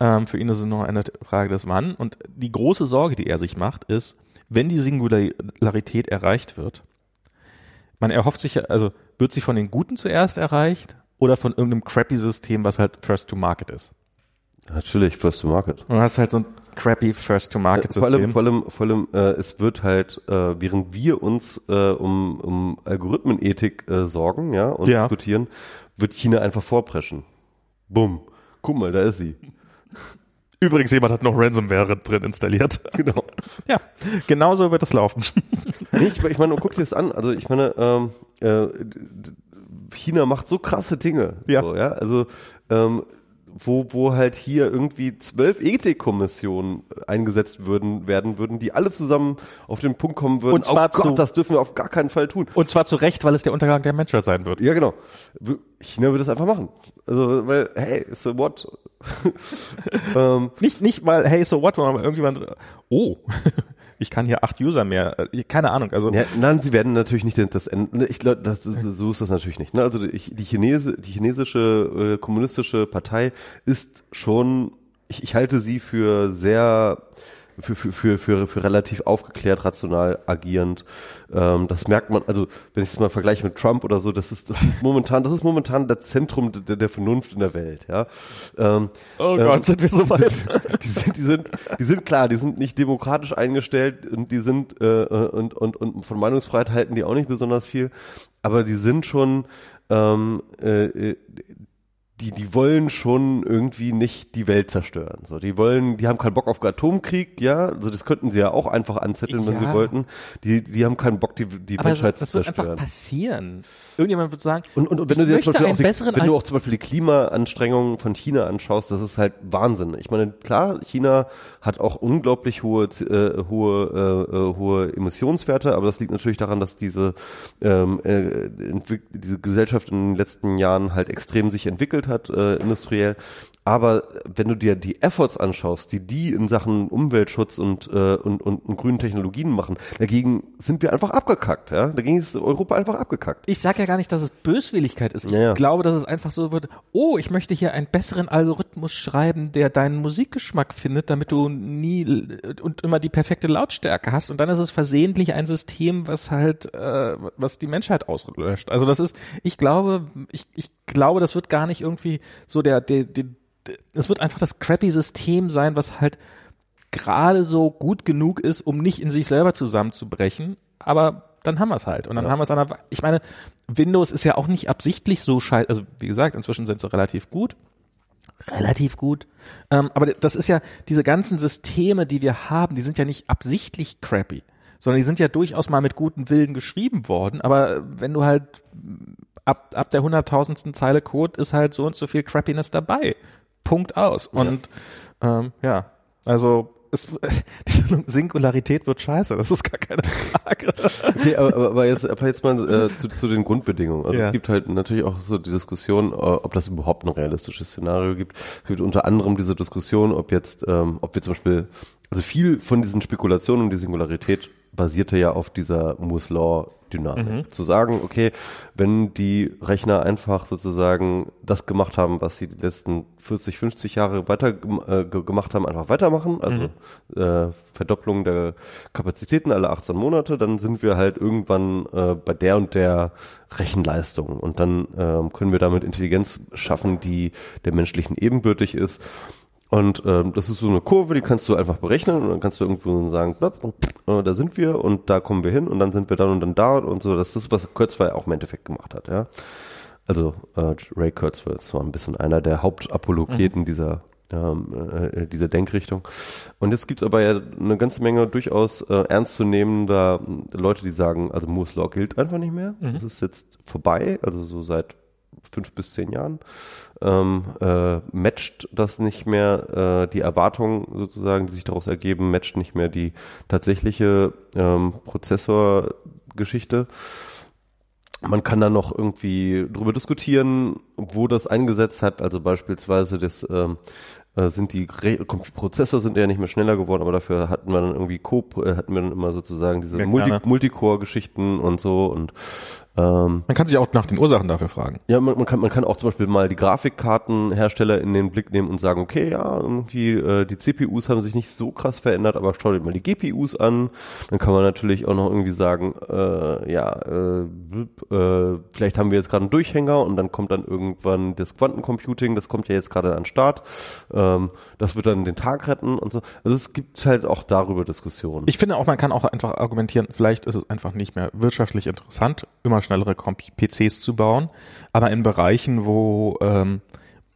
Ähm, für ihn ist es nur eine Frage des Wann. Und die große Sorge, die er sich macht, ist, wenn die Singularität erreicht wird, man erhofft sich, ja, also wird sie von den Guten zuerst erreicht oder von irgendeinem crappy System, was halt First to Market ist? Natürlich, First to Market. Und du hast halt so ein crappy First to Market System. Vor allem, vor allem, vor allem äh, es wird halt, äh, während wir uns äh, um, um Algorithmenethik äh, sorgen, ja, und ja. diskutieren, wird China einfach vorpreschen. Bumm. Guck mal, da ist sie. Übrigens, jemand hat noch Ransomware drin installiert. Genau. Ja, genauso wird es laufen. Ich, ich meine, guck dir das an. Also ich meine, ähm, äh, China macht so krasse Dinge. Ja. So, ja? Also ähm, wo, wo halt hier irgendwie zwölf Ethikkommissionen eingesetzt würden, werden würden, die alle zusammen auf den Punkt kommen würden, Und zwar oh Gott, zu, das dürfen wir auf gar keinen Fall tun. Und zwar zu Recht, weil es der Untergang der Menschheit sein wird. Ja, genau. China würde das einfach machen. Also, weil, hey, so what? ähm, nicht, nicht mal, hey, so what, aber irgendjemand, oh, ich kann hier acht User mehr, äh, keine Ahnung. Also ja, nein, sie werden natürlich nicht das Ende. Ne, ich glaube, das, so ist das natürlich nicht. Ne? Also die, die, Chinese, die chinesische äh, kommunistische Partei ist schon. Ich, ich halte sie für sehr für, für, für, für, für relativ aufgeklärt, rational agierend. Ähm, das merkt man, also wenn ich es mal vergleiche mit Trump oder so, das ist, das ist momentan, das ist momentan das Zentrum der, der Vernunft in der Welt, ja. Ähm, oh Gott, ähm, sind wir so weit? Die sind, die sind, die sind klar, die sind nicht demokratisch eingestellt und die sind äh, und, und, und von Meinungsfreiheit halten die auch nicht besonders viel, aber die sind schon ähm, äh, die, die wollen schon irgendwie nicht die Welt zerstören. So, die wollen, die haben keinen Bock auf Atomkrieg, ja. Also das könnten sie ja auch einfach anzetteln, wenn ja. sie wollten. Die, die haben keinen Bock, die, die Aber Menschheit das, zu zerstören. Das wird einfach passieren. Irgendjemand wird sagen, und, und, und wenn du dir zum Beispiel auch die, wenn du auch zum Beispiel die Klimaanstrengungen von China anschaust, das ist halt Wahnsinn. Ich meine, klar, China hat auch unglaublich hohe, äh, hohe, äh, äh hohe Emissionswerte, aber das liegt natürlich daran, dass diese, ähm, äh, diese Gesellschaft in den letzten Jahren halt extrem sich entwickelt hat hat, äh, industriell. Aber wenn du dir die Efforts anschaust, die die in Sachen Umweltschutz und, äh, und, und, und grünen Technologien machen, dagegen sind wir einfach abgekackt. Ja? Dagegen ist Europa einfach abgekackt. Ich sage ja gar nicht, dass es Böswilligkeit ist. Ich ja, glaube, dass es einfach so wird, oh, ich möchte hier einen besseren Algorithmus schreiben, der deinen Musikgeschmack findet, damit du nie und immer die perfekte Lautstärke hast. Und dann ist es versehentlich ein System, was halt, äh, was die Menschheit auslöscht. Also das ist, ich glaube, ich, ich glaube, das wird gar nicht irgendwie so der, der, der es wird einfach das crappy System sein, was halt gerade so gut genug ist, um nicht in sich selber zusammenzubrechen, aber dann haben wir es halt. Und dann ja. haben wir es an der, ich meine, Windows ist ja auch nicht absichtlich so scheiße, also wie gesagt, inzwischen sind sie relativ gut. Relativ gut. Ähm, aber das ist ja, diese ganzen Systeme, die wir haben, die sind ja nicht absichtlich crappy, sondern die sind ja durchaus mal mit guten Willen geschrieben worden. Aber wenn du halt ab, ab der hunderttausendsten Zeile Code ist halt so und so viel Crappiness dabei. Punkt aus. Und ja, ähm, ja also es, diese Singularität wird scheiße, das ist gar keine Frage. Nee, aber, aber jetzt, aber jetzt mal äh, zu, zu den Grundbedingungen. Also ja. es gibt halt natürlich auch so die Diskussion, äh, ob das überhaupt ein realistisches Szenario gibt. Es gibt unter anderem diese Diskussion, ob jetzt, ähm, ob wir zum Beispiel, also viel von diesen Spekulationen um die Singularität basierte ja auf dieser Moore's Law Dynamik. Zu sagen, okay, wenn die Rechner einfach sozusagen das gemacht haben, was sie die letzten 40, 50 Jahre weiter äh, ge- gemacht haben, einfach weitermachen, also äh, Verdopplung der Kapazitäten alle 18 Monate, dann sind wir halt irgendwann äh, bei der und der Rechenleistung und dann ähm, können wir damit Intelligenz schaffen, die der menschlichen ebenbürtig ist. Und ähm, das ist so eine Kurve, die kannst du einfach berechnen und dann kannst du irgendwo sagen, blub, äh, da sind wir und da kommen wir hin und dann sind wir dann und dann da und so. Das ist, was Kurzweil auch im Endeffekt gemacht hat, ja. Also äh, Ray Kurzweil ist zwar ein bisschen einer der Hauptapologeten dieser ähm, äh, dieser Denkrichtung. Und jetzt gibt's aber ja eine ganze Menge durchaus äh, ernstzunehmender Leute, die sagen, also Moore's Law gilt einfach nicht mehr. Das ist jetzt vorbei, also so seit fünf bis zehn Jahren ähm, äh, matcht das nicht mehr, äh, die Erwartungen sozusagen, die sich daraus ergeben, matcht nicht mehr die tatsächliche ähm, Prozessorgeschichte. Man kann da noch irgendwie drüber diskutieren, wo das eingesetzt hat. Also beispielsweise das ähm, äh, sind die Re Prozessor sind ja nicht mehr schneller geworden, aber dafür hatten wir dann irgendwie Co äh, hatten wir dann immer sozusagen diese Multi Kerne. Multicore-Geschichten und so und ähm, Man kann sich auch nach den Ursachen dafür fragen. ja, man, man, kann, man kann auch zum Beispiel mal die Grafikkartenhersteller in den Blick nehmen und sagen, okay, ja, irgendwie äh, die CPUs haben sich nicht so krass verändert, aber schau dir mal die GPUs an. Dann kann man natürlich auch noch irgendwie sagen, äh, ja, äh, äh, vielleicht haben wir jetzt gerade einen Durchhänger und dann kommt dann irgendwann das Quantencomputing, das kommt ja jetzt gerade an den Start. Ähm, das wird dann den Tag retten und so. Also es gibt halt auch darüber Diskussionen. Ich finde auch, man kann auch einfach argumentieren, vielleicht ist es einfach nicht mehr wirtschaftlich interessant, immer schnellere PCs zu bauen, aber in Bereichen, wo, ähm,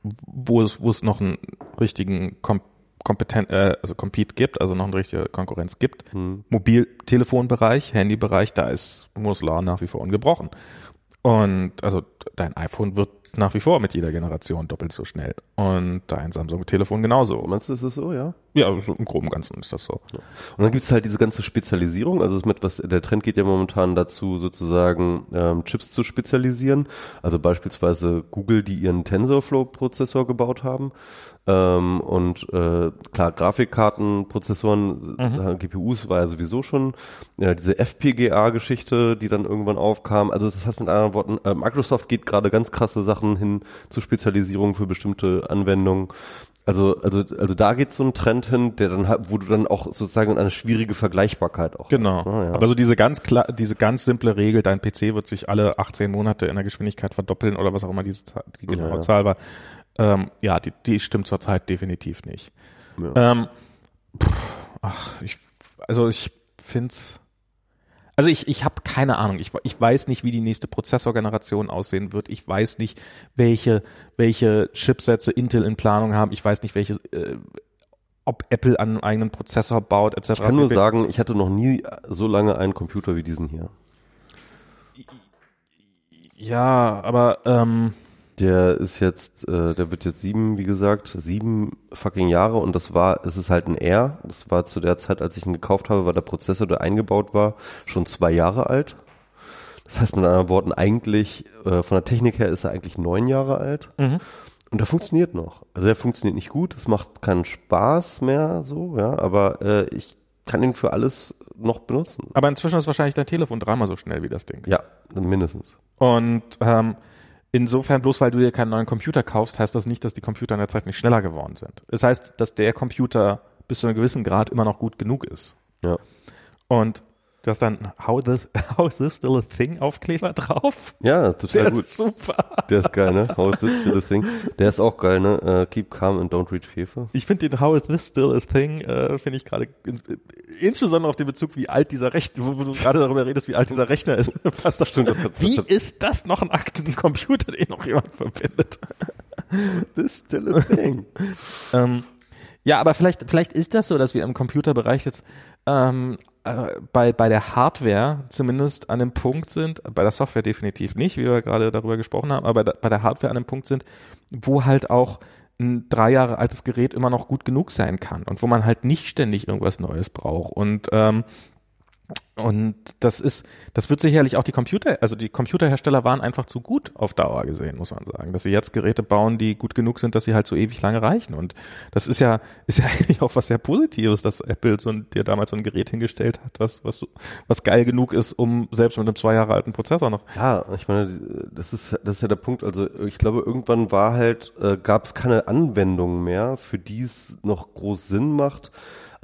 wo es, wo es noch einen richtigen Kom kompetent, äh, also Compete gibt, also noch eine richtige Konkurrenz gibt, Mobiltelefonbereich, Handybereich, da ist Moore's Law nach wie vor ungebrochen. Und also dein iPhone wird nach wie vor mit jeder Generation doppelt so schnell. Und dein Samsung-Telefon genauso. Meinst du, ist es so, ja? Ja, so im Groben Ganzen ist das so. Und dann gibt's halt diese ganze Spezialisierung, also es mit was der Trend geht ja momentan dazu, sozusagen ähm, Chips zu spezialisieren. Also beispielsweise Google, die ihren TensorFlow-Prozessor gebaut haben. Ähm, und äh, klar, Grafikkartenprozessoren, äh, GPUs war ja sowieso schon ja, diese FPGA-Geschichte, die dann irgendwann aufkam. Also das heißt mit anderen Worten, äh, Microsoft geht gerade ganz krasse Sachen hin zu Spezialisierung für bestimmte Anwendungen. Also, also, also da geht so ein Trend hin, der dann wo du dann auch sozusagen eine schwierige Vergleichbarkeit auch Genau. hast. ne? Ja. Aber so diese ganz klar, diese ganz simple Regel, dein PC wird sich alle 18 Monate in der Geschwindigkeit verdoppeln oder was auch immer diese, die genaue ja. Zahl war. Ähm, ja, die, die stimmt zurzeit definitiv nicht. Ja. Ähm, pff, ach, ich, also ich find's, also ich, ich habe keine Ahnung. Ich, ich weiß nicht, wie die nächste Prozessorgeneration aussehen wird. Ich weiß nicht, welche, welche Chipsätze Intel in Planung haben. Ich weiß nicht, welche, äh, ob Apple einen eigenen Prozessor baut, etc. ich kann nur sagen, ich hatte noch nie so lange einen Computer wie diesen hier. Ja, aber ähm, Der ist jetzt, äh, der wird jetzt sieben, wie gesagt, sieben fucking Jahre und das war, es ist halt ein R. Das war zu der Zeit, als ich ihn gekauft habe, war der Prozessor, der eingebaut war, schon zwei Jahre alt. Das heißt mit anderen Worten, eigentlich, äh, von der Technik her ist er eigentlich neun Jahre alt. Mhm. Und er funktioniert noch. Also er funktioniert nicht gut, es macht keinen Spaß mehr so, ja, aber äh, ich kann ihn für alles noch benutzen. aber inzwischen ist wahrscheinlich dein Telefon dreimal so schnell wie das Ding. Ja, mindestens. Und ähm, insofern, bloß weil du dir keinen neuen Computer kaufst, heißt das nicht, dass die Computer in der Zeit nicht schneller geworden sind. Es heißt, dass der Computer bis zu einem gewissen Grad immer noch gut genug ist. Ja. Und du hast dann How, this, how is this still a thing Aufkleber drauf? Ja, total Der gut. ist super. Der ist geil, ne? How is this still a thing? Der ist auch geil, ne? Äh, keep calm and don't reach Fefe. Ich finde den How is this still a thing, äh, finde ich gerade ins, insbesondere auf den Bezug, wie alt dieser Rechner, wo, wo du gerade darüber redest, wie alt dieser Rechner ist, passt das schon. Wie ist das noch ein Aktencomputer, den noch jemand verbindet? This still a thing. Ähm, ja, aber vielleicht, vielleicht ist das so, dass wir im Computerbereich jetzt ähm, äh, bei, bei der Hardware zumindest an dem Punkt sind, bei der Software definitiv nicht, wie wir gerade darüber gesprochen haben, aber bei der, Hardware an dem Punkt sind, wo halt auch ein drei Jahre altes Gerät immer noch gut genug sein kann und wo man halt nicht ständig irgendwas Neues braucht. Und ähm, Und das ist, das wird sicherlich auch die Computer, also die Computerhersteller waren einfach zu gut auf Dauer gesehen, muss man sagen, dass sie jetzt Geräte bauen, die gut genug sind, dass sie halt so ewig lange reichen. Und das ist ja, ist ja eigentlich auch was sehr Positives, dass Apple so ein, dir damals so ein Gerät hingestellt hat, was, was, was geil genug ist, um selbst mit einem zwei Jahre alten Prozessor noch. Ja, ich meine, das ist, das ist ja der Punkt. Also ich glaube, irgendwann war halt, äh, gab es keine Anwendung mehr, für die es noch groß Sinn macht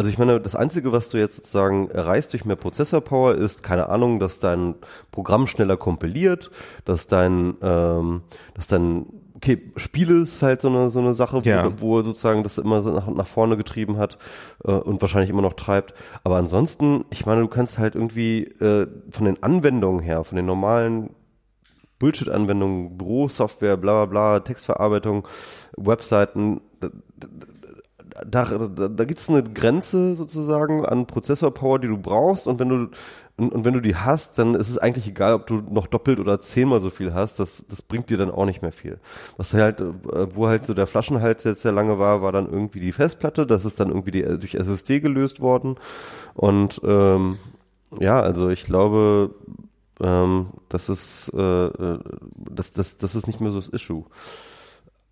also ich meine, das Einzige, was du jetzt sozusagen erreichst durch mehr Prozessorpower, ist, keine Ahnung, dass dein Programm schneller kompiliert, dass dein, ähm, dass dein okay, Spiele ist halt so eine so eine Sache, ja. wo, wo sozusagen das immer so nach, nach vorne getrieben hat äh, und wahrscheinlich immer noch treibt. Aber ansonsten, ich meine, du kannst halt irgendwie äh, von den Anwendungen her, von den normalen Bullshit-Anwendungen, Bürosoftware, bla bla bla, Textverarbeitung, Webseiten, da, da, da gibt es eine Grenze sozusagen an Prozessorpower, die du brauchst und wenn du und, und, wenn du die hast, dann ist es eigentlich egal, ob du noch doppelt oder zehnmal so viel hast. Das, das bringt dir dann auch nicht mehr viel. Was halt, äh, wo halt so der Flaschenhals jetzt sehr lange war, war dann irgendwie die Festplatte. Das ist dann irgendwie die, durch SSD gelöst worden. Und ähm, ja, also ich glaube, ähm, das ist äh, äh das, das, das ist nicht mehr so das Issue.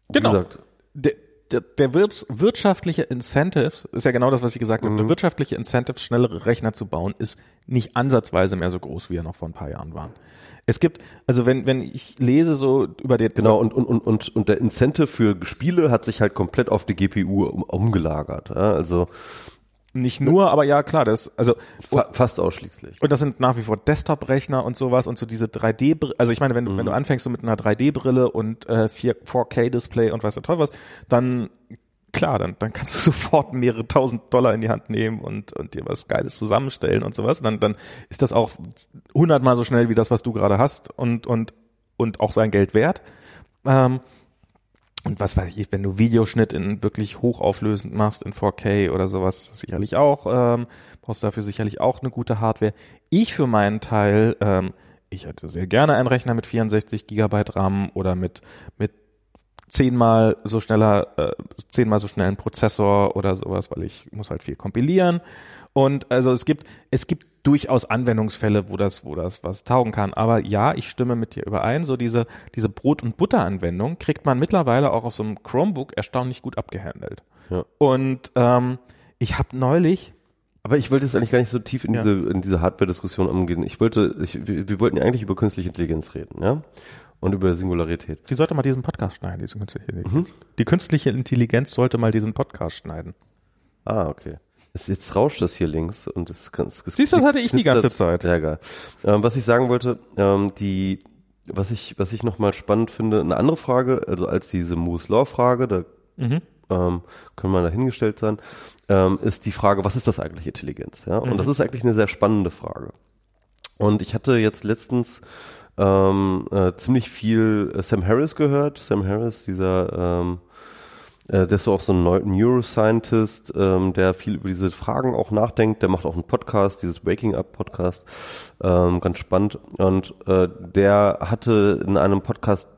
Wie genau. Gesagt, der, der, der wirtschaftliche Incentives, ist ja genau das, was ich gesagt habe, der mhm. wirtschaftliche Incentives, schnellere Rechner zu bauen, ist nicht ansatzweise mehr so groß, wie er noch vor ein paar Jahren war. Es gibt, also wenn, wenn ich lese so über den... Genau, und, und, und, und, und der Incentive für Spiele hat sich halt komplett auf die GPU um, umgelagert. Ja? Also nicht nur, aber ja, klar, das, also. Fa fast ausschließlich. Und das sind nach wie vor Desktop-Rechner und sowas und so diese 3D, also ich meine, wenn du, mhm. wenn du anfängst so mit einer 3D-Brille und äh, 4, 4K-Display und weiß der Teufel was, dann, klar, dann, dann kannst du sofort mehrere tausend Dollar in die Hand nehmen und, und dir was Geiles zusammenstellen und sowas. Dann, dann ist das auch hundertmal so schnell wie das, was du gerade hast und, und, und auch sein Geld wert. Ähm, und was weiß ich, wenn du Videoschnitt in wirklich hochauflösend machst in 4K oder sowas, sicherlich auch, ähm, brauchst dafür sicherlich auch eine gute Hardware. Ich für meinen Teil, ähm, ich hätte sehr gerne einen Rechner mit 64 Gigabyte RAM oder mit, mit zehnmal so schneller, äh, zehnmal so schnellen Prozessor oder sowas, weil ich muss halt viel kompilieren. Und also es gibt, es gibt durchaus Anwendungsfälle, wo das, wo das was taugen kann. Aber ja, ich stimme mit dir überein. So diese, diese Brot- und Butter-Anwendung kriegt man mittlerweile auch auf so einem Chromebook erstaunlich gut abgehandelt. Ja. Und ähm, ich habe neulich aber ich wollte jetzt eigentlich gar nicht so tief in ja. diese, in diese Hardware-Diskussion umgehen. Ich wollte, ich, wir, wir wollten ja eigentlich über künstliche Intelligenz reden, ja? Und über Singularität. Sie sollte mal diesen Podcast schneiden, diese künstliche Intelligenz. Mhm. Die künstliche Intelligenz sollte mal diesen Podcast schneiden. Ah, okay. Es, jetzt rauscht das hier links und es kann. Siehst du, das hatte ich die ganze Zeit. Ja, egal. Ähm, was ich sagen wollte, ähm, die, was ich, was ich nochmal spannend finde, eine andere Frage, also als diese Moose Law Frage, da mhm. ähm, können wir dahingestellt sein, ähm, ist die Frage, was ist das eigentlich Intelligenz? Ja, und mhm. das ist eigentlich eine sehr spannende Frage. Und ich hatte jetzt letztens ähm, äh, ziemlich viel Sam Harris gehört. Sam Harris, dieser ähm, äh, der ist so auch so ein Neuroscientist, ähm, der viel über diese Fragen auch nachdenkt. Der macht auch einen Podcast, dieses Waking Up Podcast, ähm, ganz spannend. Und äh, der hatte in einem Podcast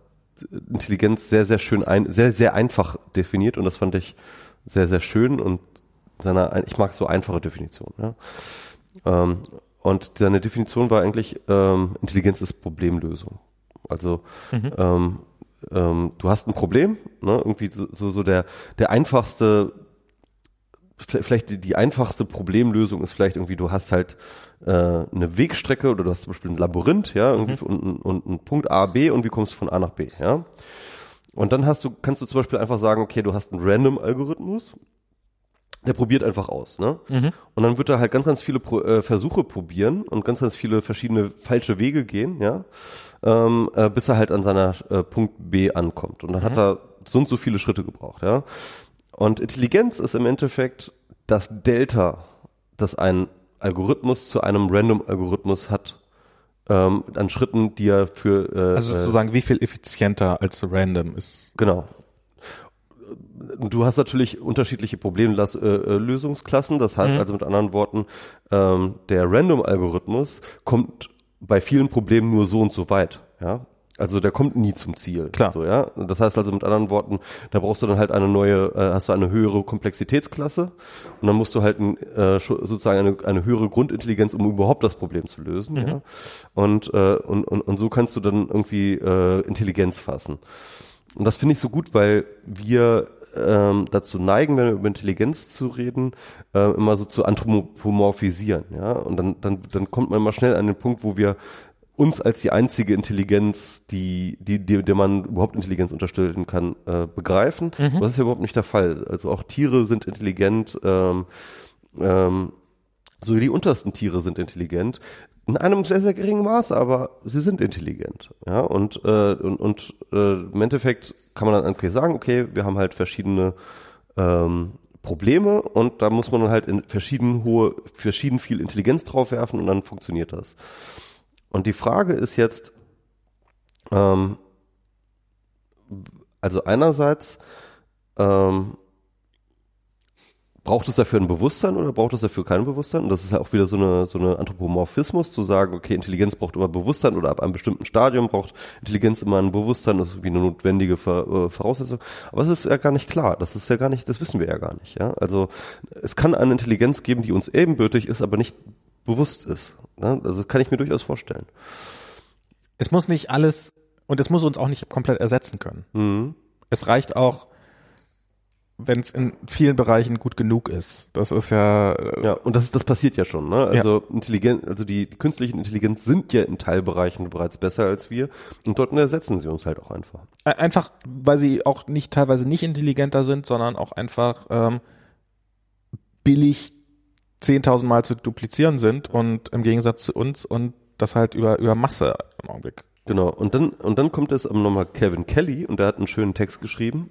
Intelligenz sehr, sehr schön, ein, sehr, sehr einfach definiert und das fand ich sehr, sehr schön und seiner, ich mag so einfache Definitionen. Ja. Ähm, und seine Definition war eigentlich, ähm, Intelligenz ist Problemlösung. Also mhm. ähm, ähm, du hast ein Problem, ne? irgendwie so, so, so der, der einfachste, vielleicht die, die einfachste Problemlösung ist vielleicht irgendwie, du hast halt äh, eine Wegstrecke oder du hast zum Beispiel ein Labyrinth, ja, irgendwie mhm. und, und ein Punkt A, B und wie kommst du von A nach B, ja. Und dann hast du, kannst du zum Beispiel einfach sagen, okay, du hast einen Random-Algorithmus, der probiert einfach aus, ne? Mhm. Und dann wird er halt ganz, ganz viele Pro äh, Versuche probieren und ganz, ganz viele verschiedene falsche Wege gehen, ja ähm, äh, bis er halt an seiner äh, Punkt B ankommt. Und dann mhm. hat er so und so viele Schritte gebraucht, ja. Und Intelligenz ist im Endeffekt das Delta, das ein Algorithmus zu einem Random-Algorithmus hat, ähm, an Schritten, die er für äh, also sozusagen wie viel effizienter als Random ist. Genau. Du hast natürlich unterschiedliche Problemlösungsklassen. Das heißt mhm. also mit anderen Worten, ähm, der Random-Algorithmus kommt bei vielen Problemen nur so und so weit. Ja? Also der kommt nie zum Ziel. Klar. So, ja. Das heißt also mit anderen Worten, da brauchst du dann halt eine neue, äh, hast du eine höhere Komplexitätsklasse und dann musst du halt ein, äh, sozusagen eine, eine höhere Grundintelligenz, um überhaupt das Problem zu lösen. Mhm. Ja. Und, äh, und, und, und so kannst du dann irgendwie äh, Intelligenz fassen. Und das finde ich so gut, weil wir ähm, dazu neigen, wenn wir über Intelligenz zu reden, äh, immer so zu anthropomorphisieren, ja. Und dann, dann, dann kommt man immer schnell an den Punkt, wo wir uns als die einzige Intelligenz, die, die, die, der man überhaupt Intelligenz unterstellen kann, äh, begreifen. Mhm. Das ist ja überhaupt nicht der Fall. Also auch Tiere sind intelligent, ähm, ähm, so die untersten Tiere sind intelligent. In einem sehr, sehr geringen Maße, aber sie sind intelligent. Ja, und, äh, und, und äh, im Endeffekt kann man dann okay sagen, okay, wir haben halt verschiedene ähm, Probleme und da muss man dann halt in verschieden hohe, verschieden viel Intelligenz draufwerfen und dann funktioniert das. Und die Frage ist jetzt, ähm, also einerseits, ähm, braucht es dafür ein Bewusstsein oder braucht es dafür kein Bewusstsein? Und das ist ja auch wieder so eine, so eine Anthropomorphismus, zu sagen, okay, Intelligenz braucht immer Bewusstsein oder ab einem bestimmten Stadium braucht Intelligenz immer ein Bewusstsein, das ist wie eine notwendige äh, Voraussetzung. Aber es ist ja gar nicht klar. Das ist ja gar nicht, das wissen wir ja gar nicht, ja. Also, es kann eine Intelligenz geben, die uns ebenbürtig ist, aber nicht bewusst ist. Ne? Also, das kann ich mir durchaus vorstellen. Es muss nicht alles, und es muss uns auch nicht komplett ersetzen können. Mhm. Es reicht auch, wenn es in vielen Bereichen gut genug ist. Das ist ja, äh, Ja, und das, das passiert ja schon, ne? Also Intelligenz, also die, die künstlichen Intelligenz sind ja in Teilbereichen bereits besser als wir und dort ersetzen sie uns halt auch einfach. Ein- Einfach, weil sie auch nicht teilweise nicht intelligenter sind, sondern auch einfach ähm, billig 10.000 Mal zu duplizieren sind und im Gegensatz zu uns und das halt über, über Masse im Augenblick. Genau. Und dann, und dann kommt es am nochmal Kevin Kelly und der hat einen schönen Text geschrieben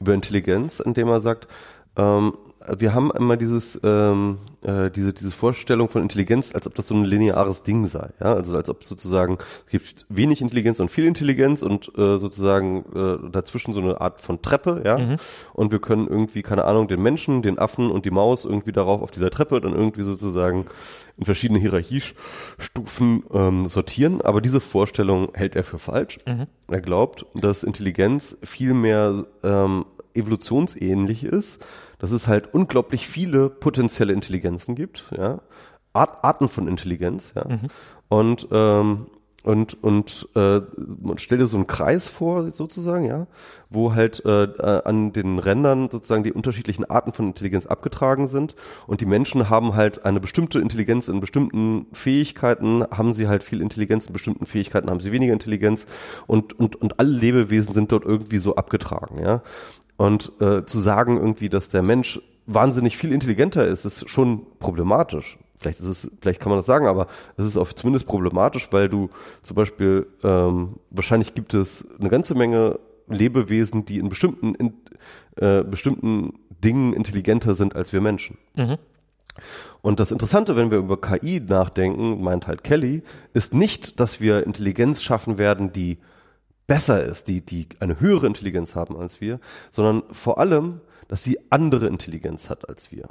über Intelligenz, in dem er sagt, ähm, wir haben immer dieses, ähm, äh, diese, diese Vorstellung von Intelligenz, als ob das so ein lineares Ding sei. Ja? Also als ob sozusagen es gibt wenig Intelligenz und viel Intelligenz und äh, sozusagen äh, dazwischen so eine Art von Treppe, ja. Und wir können irgendwie, keine Ahnung, den Menschen, den Affen und die Maus irgendwie darauf auf dieser Treppe dann irgendwie sozusagen in verschiedene Hierarchiestufen ähm, sortieren. Aber diese Vorstellung hält er für falsch. Er glaubt, dass Intelligenz viel mehr ähm, evolutionsähnlich ist, dass es halt unglaublich viele potenzielle Intelligenzen gibt, ja, Art, Arten von Intelligenz, ja, und ähm, und und äh, man stellt dir so einen Kreis vor sozusagen, ja, wo halt äh, äh, an den Rändern sozusagen die unterschiedlichen Arten von Intelligenz abgetragen sind und die Menschen haben halt eine bestimmte Intelligenz in bestimmten Fähigkeiten, haben sie halt viel Intelligenz in bestimmten Fähigkeiten, haben sie weniger Intelligenz und und und alle Lebewesen sind dort irgendwie so abgetragen, ja. Und äh, zu sagen irgendwie, dass der Mensch wahnsinnig viel intelligenter ist, ist schon problematisch. Vielleicht ist es, vielleicht kann man das sagen, aber es ist auch zumindest problematisch, weil du zum Beispiel ähm, wahrscheinlich gibt es eine ganze Menge Lebewesen, die in bestimmten in, äh, bestimmten Dingen intelligenter sind als wir Menschen. Und das Interessante, wenn wir über KI nachdenken, meint halt Kelly, ist nicht, dass wir Intelligenz schaffen werden, die besser ist, die, die eine höhere Intelligenz haben als wir, sondern vor allem, dass sie andere Intelligenz hat als wir.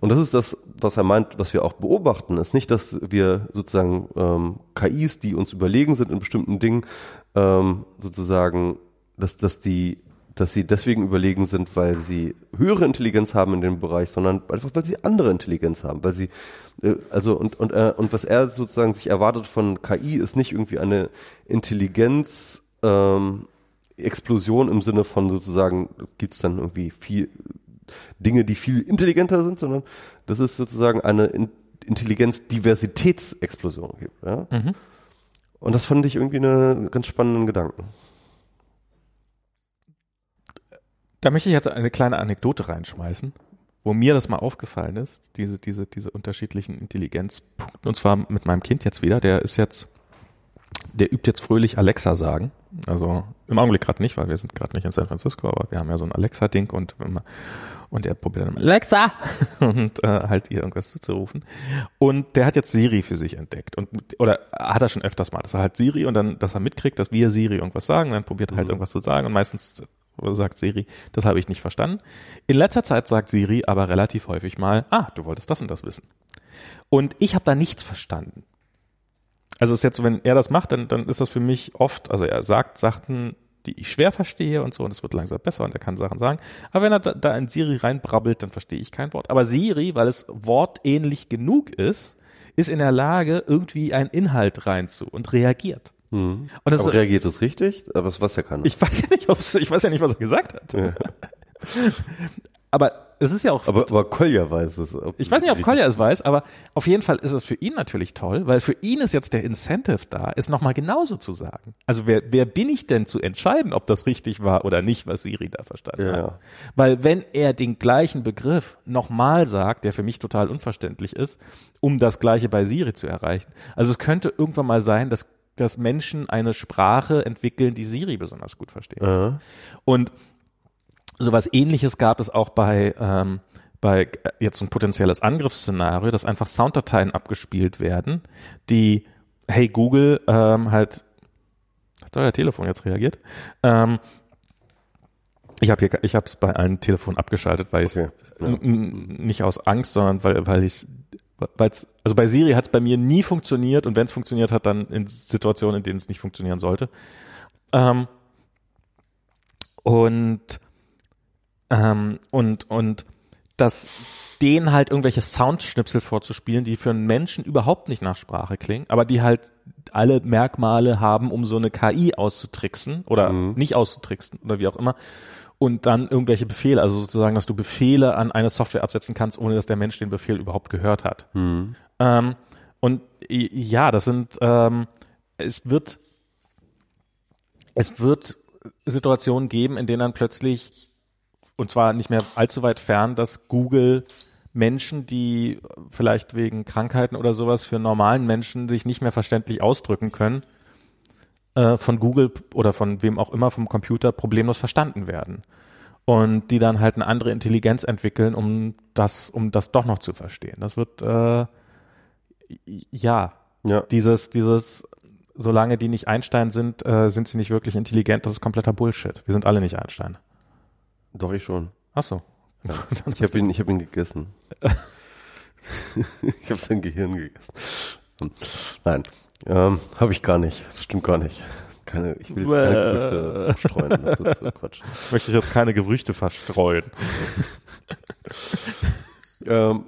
Und das ist das, was er meint, was wir auch beobachten, ist nicht, dass wir sozusagen ähm, KIs, die uns überlegen sind in bestimmten Dingen, ähm, sozusagen, dass, dass die dass sie deswegen überlegen sind, weil sie höhere Intelligenz haben in dem Bereich, sondern einfach, weil sie andere Intelligenz haben, weil sie, äh, also und und äh, und was er sozusagen sich erwartet von KI ist nicht irgendwie eine Intelligenz ähm, Explosion im Sinne von sozusagen gibt's dann irgendwie viel Dinge, die viel intelligenter sind, sondern dass es sozusagen eine In Intelligenz-Diversitätsexplosion gibt. Ja? Und das fand ich irgendwie eine ganz spannenden Gedanken. Da möchte ich jetzt eine kleine Anekdote reinschmeißen, wo mir das mal aufgefallen ist, diese, diese, diese unterschiedlichen Intelligenzpunkte. Und zwar mit meinem Kind jetzt wieder, der ist jetzt, der übt jetzt fröhlich Alexa sagen. Also im Augenblick gerade nicht, weil wir sind gerade nicht in San Francisco, aber wir haben ja so ein Alexa-Ding und wenn man, und er probiert dann Alexa und äh, halt ihr irgendwas zuzurufen. Und der hat jetzt Siri für sich entdeckt und oder hat er schon öfters mal, dass er halt Siri und dann, dass er mitkriegt, dass wir Siri irgendwas sagen, dann probiert er halt irgendwas zu sagen und meistens sagt Siri, das habe ich nicht verstanden. In letzter Zeit sagt Siri aber relativ häufig mal, ah, du wolltest das und das wissen. Und ich habe da nichts verstanden. Also ist jetzt so, wenn er das macht, dann, dann ist das für mich oft, also er sagt Sachen, die ich schwer verstehe und so, und es wird langsam besser und er kann Sachen sagen. Aber wenn er da, da in Siri reinbrabbelt, dann verstehe ich kein Wort. Aber Siri, weil es wortähnlich genug ist, ist in der Lage, irgendwie einen Inhalt reinzu und reagiert. Mhm. Und das Aber reagiert es richtig? Aber das weiß ja keiner. ich weiß ja nicht, ob's, ich weiß ja nicht, was er gesagt hat. Ja. Aber es ist ja auch aber, aber Kolja weiß es. Ich weiß nicht, ob Kolja es weiß, aber auf jeden Fall ist es für ihn natürlich toll, weil für ihn ist jetzt der Incentive da, es nochmal genauso zu sagen. Also wer, wer bin ich denn zu entscheiden, ob das richtig war oder nicht, was Siri da verstanden Ja, hat? Weil wenn er den gleichen Begriff nochmal sagt, der für mich total unverständlich ist, um das gleiche bei Siri zu erreichen. Also es könnte irgendwann mal sein, dass, dass Menschen eine Sprache entwickeln, die Siri besonders gut verstehen. Ja. Und sowas ähnliches gab es auch bei, ähm, bei äh, jetzt ein potenzielles Angriffsszenario, dass einfach Sounddateien abgespielt werden, die Hey Google ähm, halt hat euer Telefon jetzt reagiert? Ähm, ich habe ich habe es bei allen Telefonen abgeschaltet, weil ich Okay, ja. nicht aus Angst, sondern weil weil ich weil's, also bei Siri hat es bei mir nie funktioniert und wenn es funktioniert hat, dann in Situationen, in denen es nicht funktionieren sollte. Ähm, und ähm, und und das denen halt irgendwelche Soundschnipsel vorzuspielen, die für einen Menschen überhaupt nicht nach Sprache klingen, aber die halt alle Merkmale haben, um so eine KI auszutricksen oder nicht auszutricksen oder wie auch immer. Und dann irgendwelche Befehle, also sozusagen, dass du Befehle an eine Software absetzen kannst, ohne dass der Mensch den Befehl überhaupt gehört hat. Ähm, und ja, das sind, ähm, es wird, es wird Situationen geben, in denen dann plötzlich, und zwar nicht mehr allzu weit fern, dass Google Menschen, die vielleicht wegen Krankheiten oder sowas für normalen Menschen sich nicht mehr verständlich ausdrücken können, äh, von Google oder von wem auch immer vom Computer problemlos verstanden werden. Und die dann halt eine andere Intelligenz entwickeln, um das, um das doch noch zu verstehen. Das wird äh, ja Ja. dieses, dieses, solange die nicht Einstein sind, äh, sind sie nicht wirklich intelligent, das ist kompletter Bullshit. Wir sind alle nicht Einstein. Doch, ich schon. Ach so. Ich habe ihn, ich hab ihn gegessen. ich habe sein Gehirn gegessen. Nein, ähm, habe ich gar nicht. Das stimmt gar nicht. Keine, ich will jetzt keine. Gerüchte streuen. Das ist so Quatsch. möchte ich jetzt keine Gerüchte verstreuen. Ähm,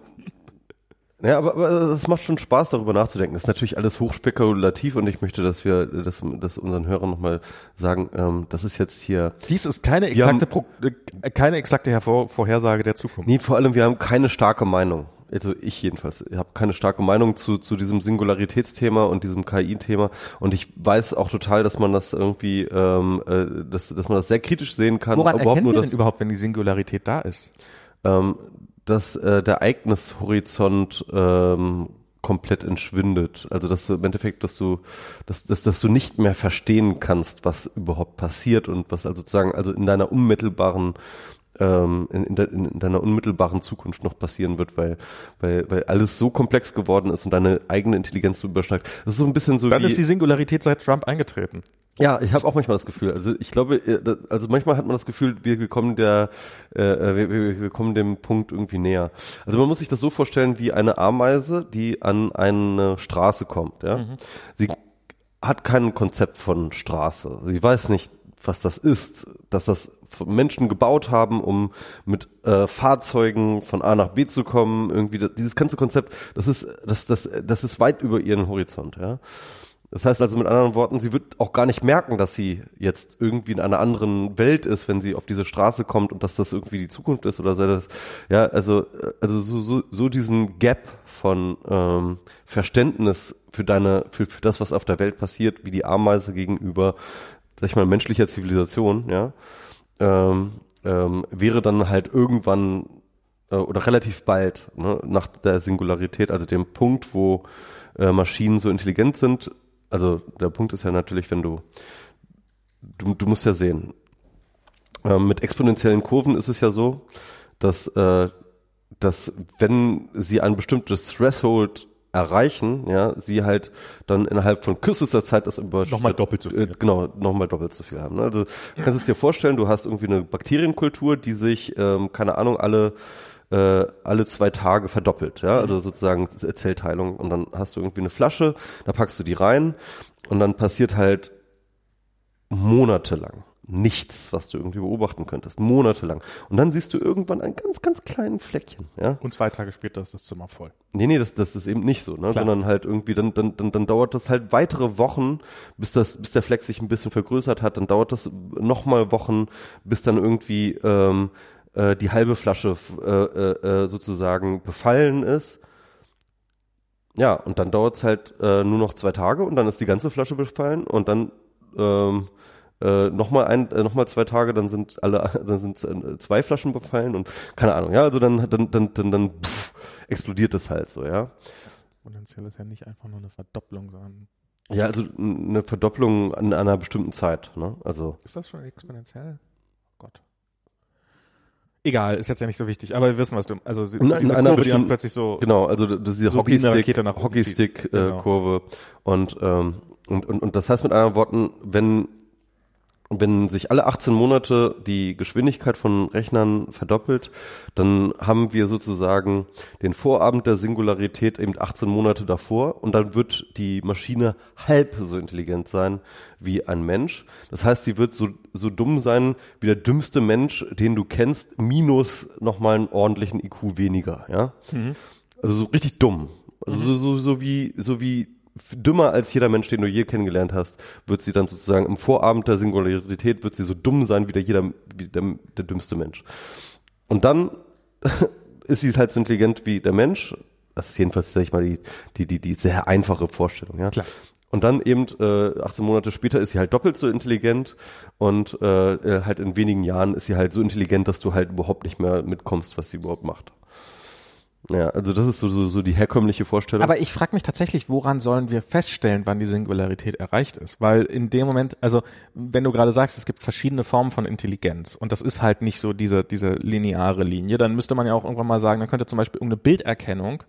ja, aber, aber es macht schon Spaß, darüber nachzudenken. Das ist natürlich alles hochspekulativ und ich möchte, dass wir das, das unseren Hörern nochmal sagen, ähm, das ist jetzt hier. Dies ist keine Wir haben- exakte, Pro äh, keine exakte Hervor Vorhersage der Zukunft. Nee, vor allem, wir haben keine starke Meinung. Also ich jedenfalls. Ich habe keine starke Meinung zu, zu diesem Singularitätsthema und diesem KI-Thema. Und ich weiß auch total, dass man das irgendwie, ähm, äh, dass, dass man das sehr kritisch sehen kann. Woran überhaupt erkennen nur, wir dass, denn überhaupt, wenn die Singularität da ist? ähm, dass äh, der Ereignishorizont ähm, komplett entschwindet. Also dass du im Endeffekt, dass du, dass, dass, dass du nicht mehr verstehen kannst, was überhaupt passiert und was also sozusagen also in deiner unmittelbaren ähm, in, in, de, in deiner unmittelbaren Zukunft noch passieren wird, weil, weil, weil alles so komplex geworden ist und deine eigene Intelligenz so übersteigt. Das ist so ein bisschen so Dann wie ist die Singularität seit Trump eingetreten. Ja, ich habe auch manchmal das Gefühl. Also ich glaube, äh, also manchmal hat man das Gefühl, wir wir kommen der, äh, äh, wir, wir, wir kommen dem Punkt irgendwie näher. Also man muss sich das so vorstellen wie eine Ameise, die an eine Straße kommt. Ja, sie hat kein Konzept von Straße. Sie weiß nicht, was das ist, dass das Menschen gebaut haben, um mit äh, Fahrzeugen von A nach B zu kommen. Irgendwie das, dieses ganze Konzept, das ist, das, das, das ist weit über ihren Horizont. Ja. Das heißt also mit anderen Worten, sie wird auch gar nicht merken, dass sie jetzt irgendwie in einer anderen Welt ist, wenn sie auf diese Straße kommt und dass das irgendwie die Zukunft ist oder so. Ja, also, also so, so, so diesen Gap von ähm, Verständnis für deine, für, für das, was auf der Welt passiert, wie die Ameise gegenüber, sag ich mal, menschlicher Zivilisation, ja, ähm, ähm, wäre dann halt irgendwann äh, oder relativ bald ne, nach der Singularität, also dem Punkt, wo äh, Maschinen so intelligent sind. Also der Punkt ist ja natürlich, wenn du, du, du musst ja sehen, ähm, mit exponentiellen Kurven ist es ja so, dass, äh, dass wenn sie ein bestimmtes Threshold erreichen, ja, sie halt dann innerhalb von kürzester Zeit das über Nochmal doppelt so viel. äh, genau, nochmal doppelt so viel haben. Ne? Also du kannst es dir vorstellen, du hast irgendwie eine Bakterienkultur, die sich, ähm, keine Ahnung, alle äh, alle zwei Tage verdoppelt, ja, also sozusagen Zellteilung und dann hast du irgendwie eine Flasche, da packst du die rein und dann passiert halt monatelang nichts, was du irgendwie beobachten könntest, monatelang. Und dann siehst du irgendwann einen ganz, ganz kleinen Fleckchen, ja. Und zwei Tage später ist das Zimmer voll. Nee, nee, das, das ist eben nicht so, ne? Klar. sondern halt irgendwie, dann, dann, dann, dann dauert das halt weitere Wochen, bis das, bis der Fleck sich ein bisschen vergrößert hat, dann dauert das nochmal Wochen, bis dann irgendwie ähm, äh, die halbe Flasche äh, äh, äh, sozusagen befallen ist. Ja, und dann dauert es halt äh, nur noch zwei Tage und dann ist die ganze Flasche befallen und dann ähm, äh, nochmal ein, äh, noch mal zwei Tage, dann sind alle, dann sind äh, zwei Flaschen befallen und keine Ahnung, ja, also dann, dann, dann, dann, dann pff, explodiert das halt so, ja. Potenziell ist ja nicht einfach nur eine Verdopplung, sondern Ja, also eine Verdopplung an einer bestimmten Zeit, ne? Also ist das schon exponentiell? Egal, ist jetzt ja nicht so wichtig, aber wir wissen, was du, also sie- In- in diese einer Kurve, die dann bestimmten- plötzlich so, genau, also das ist diese So oben Hockeystick. Genau. äh, Kurve und, ähm, und, und und das heißt mit anderen Worten, wenn wenn sich alle 18 Monate die Geschwindigkeit von Rechnern verdoppelt, dann haben wir sozusagen den Vorabend der Singularität eben 18 Monate davor und dann wird die Maschine halb so intelligent sein wie ein Mensch. Das heißt, sie wird so, so dumm sein wie der dümmste Mensch, den du kennst, minus nochmal einen ordentlichen IQ weniger, ja. Also so richtig dumm. Also so, so, so wie, so wie dümmer als jeder Mensch, den du je kennengelernt hast, wird sie dann sozusagen im Vorabend der Singularität wird sie so dumm sein wie der jeder, wie der, der dümmste Mensch. Und dann ist sie halt so intelligent wie der Mensch. Das ist jedenfalls, sag ich mal, die, die, die, die sehr einfache Vorstellung, ja. Klar. Und dann eben äh, 18 Monate später ist sie halt doppelt so intelligent und äh, äh, halt in wenigen Jahren ist sie halt so intelligent, dass du halt überhaupt nicht mehr mitkommst, was sie überhaupt macht. Ja, also das ist so, so, so die herkömmliche Vorstellung. Aber ich frage mich tatsächlich, woran sollen wir feststellen, wann die Singularität erreicht ist? Weil in dem Moment, also wenn du gerade sagst, es gibt verschiedene Formen von Intelligenz und das ist halt nicht so diese, diese lineare Linie, dann müsste man ja auch irgendwann mal sagen, dann könnte zum Beispiel irgendeine Bilderkennung,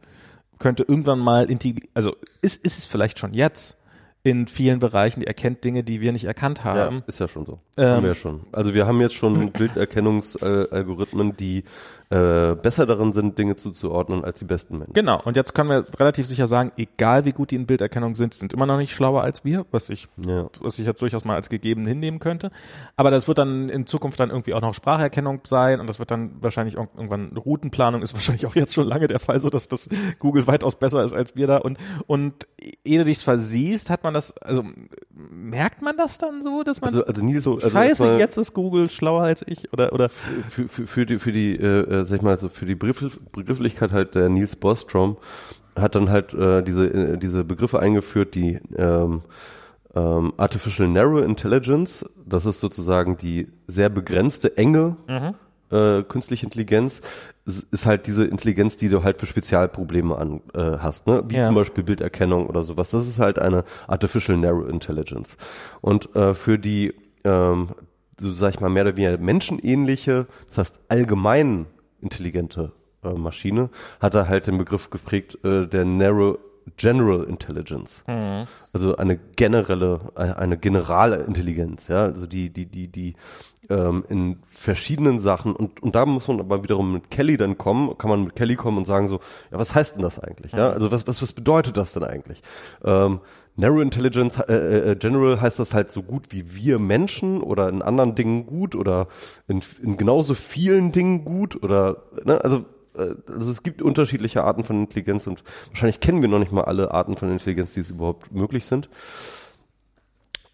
könnte irgendwann mal, also ist, ist es vielleicht schon jetzt in vielen Bereichen, die erkennt Dinge, die wir nicht erkannt ja, haben. ist ja schon so. Ähm, haben wir ja schon. Also wir haben jetzt schon Bilderkennungsalgorithmen, die äh, besser darin sind, Dinge zuzuordnen als die besten Menschen. Genau, und jetzt können wir relativ sicher sagen, egal wie gut die in Bilderkennung sind, sind immer noch nicht schlauer als wir, was ich Ja. was ich jetzt durchaus mal als gegeben hinnehmen könnte. Aber das wird dann in Zukunft dann irgendwie auch noch Spracherkennung sein und das wird dann wahrscheinlich auch irgendwann Routenplanung ist wahrscheinlich auch jetzt schon lange der Fall, so dass das Google weitaus besser ist als wir da und und ehe du dich's versiehst, hat man das, also merkt man das dann so, dass man Also, also Nils, so, also Scheiße, jetzt ist Google schlauer als ich oder oder? Für, für, für die, für die, äh, äh, sag ich mal, so für die Begriff, Begrifflichkeit halt der Niels Bostrom hat dann halt äh, diese, äh, diese Begriffe eingeführt, die ähm, ähm, Artificial Narrow Intelligence, das ist sozusagen die sehr begrenzte, enge äh, künstliche Intelligenz, ist halt diese Intelligenz, die du halt für Spezialprobleme an äh, hast, ne? wie Ja. zum Beispiel Bilderkennung oder sowas. Das ist halt eine Artificial Narrow Intelligence. Und äh, für die, ähm, so sag ich mal, mehr oder weniger menschenähnliche, das heißt allgemein intelligente äh, Maschine, hat er halt den Begriff geprägt, äh, der Narrow General Intelligence. Also eine generelle, eine eine generale Intelligenz, ja, also die, die, die, die ähm, in verschiedenen Sachen und, und da muss man aber wiederum mit Kelly dann kommen, kann man mit Kelly kommen und sagen so, ja, was heißt denn das eigentlich? Ja, also was, was, was bedeutet das denn eigentlich? Ähm, Narrow Intelligence äh, äh, General heißt das halt so gut wie wir Menschen oder in anderen Dingen gut oder in, in genauso vielen Dingen gut oder ne, also äh, also es gibt unterschiedliche Arten von Intelligenz und wahrscheinlich kennen wir noch nicht mal alle Arten von Intelligenz, die es überhaupt möglich sind.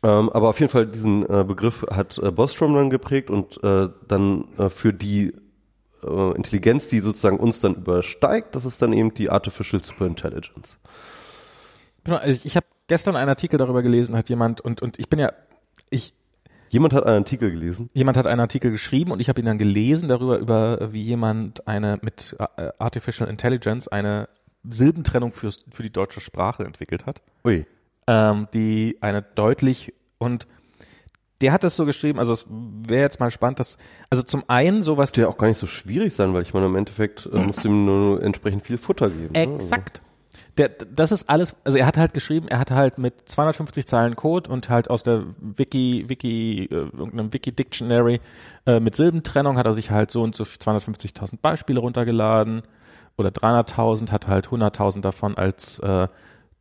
Ähm, aber auf jeden Fall diesen äh, Begriff hat äh, Bostrom dann geprägt und äh, dann äh, für die äh, Intelligenz, die sozusagen uns dann übersteigt, das ist dann eben die Artificial Superintelligence. also ich, ich habe gestern einen Artikel darüber gelesen, hat jemand und und ich bin ja ich Jemand hat einen Artikel gelesen. jemand hat einen Artikel geschrieben und ich habe ihn dann gelesen darüber, über wie jemand eine mit äh, Artificial Intelligence eine Silbentrennung für, für die deutsche Sprache entwickelt hat, Ui. Ähm, die eine deutlich und der hat das so geschrieben, also es wäre jetzt mal spannend, dass, also zum einen sowas, Der auch gar nicht so schwierig sein, weil ich meine, im Endeffekt äh, musst du ihm nur entsprechend viel Futter geben. ne? exakt, der, das ist alles, also er hat halt geschrieben, er hat halt mit 250 Zeilen Code und halt aus der Wiki, Wiki, äh, irgendeinem Wiki-Dictionary äh, mit Silbentrennung hat er sich halt so und so 250.000 Beispiele runtergeladen oder 300.000, hat halt 100.000 davon als äh,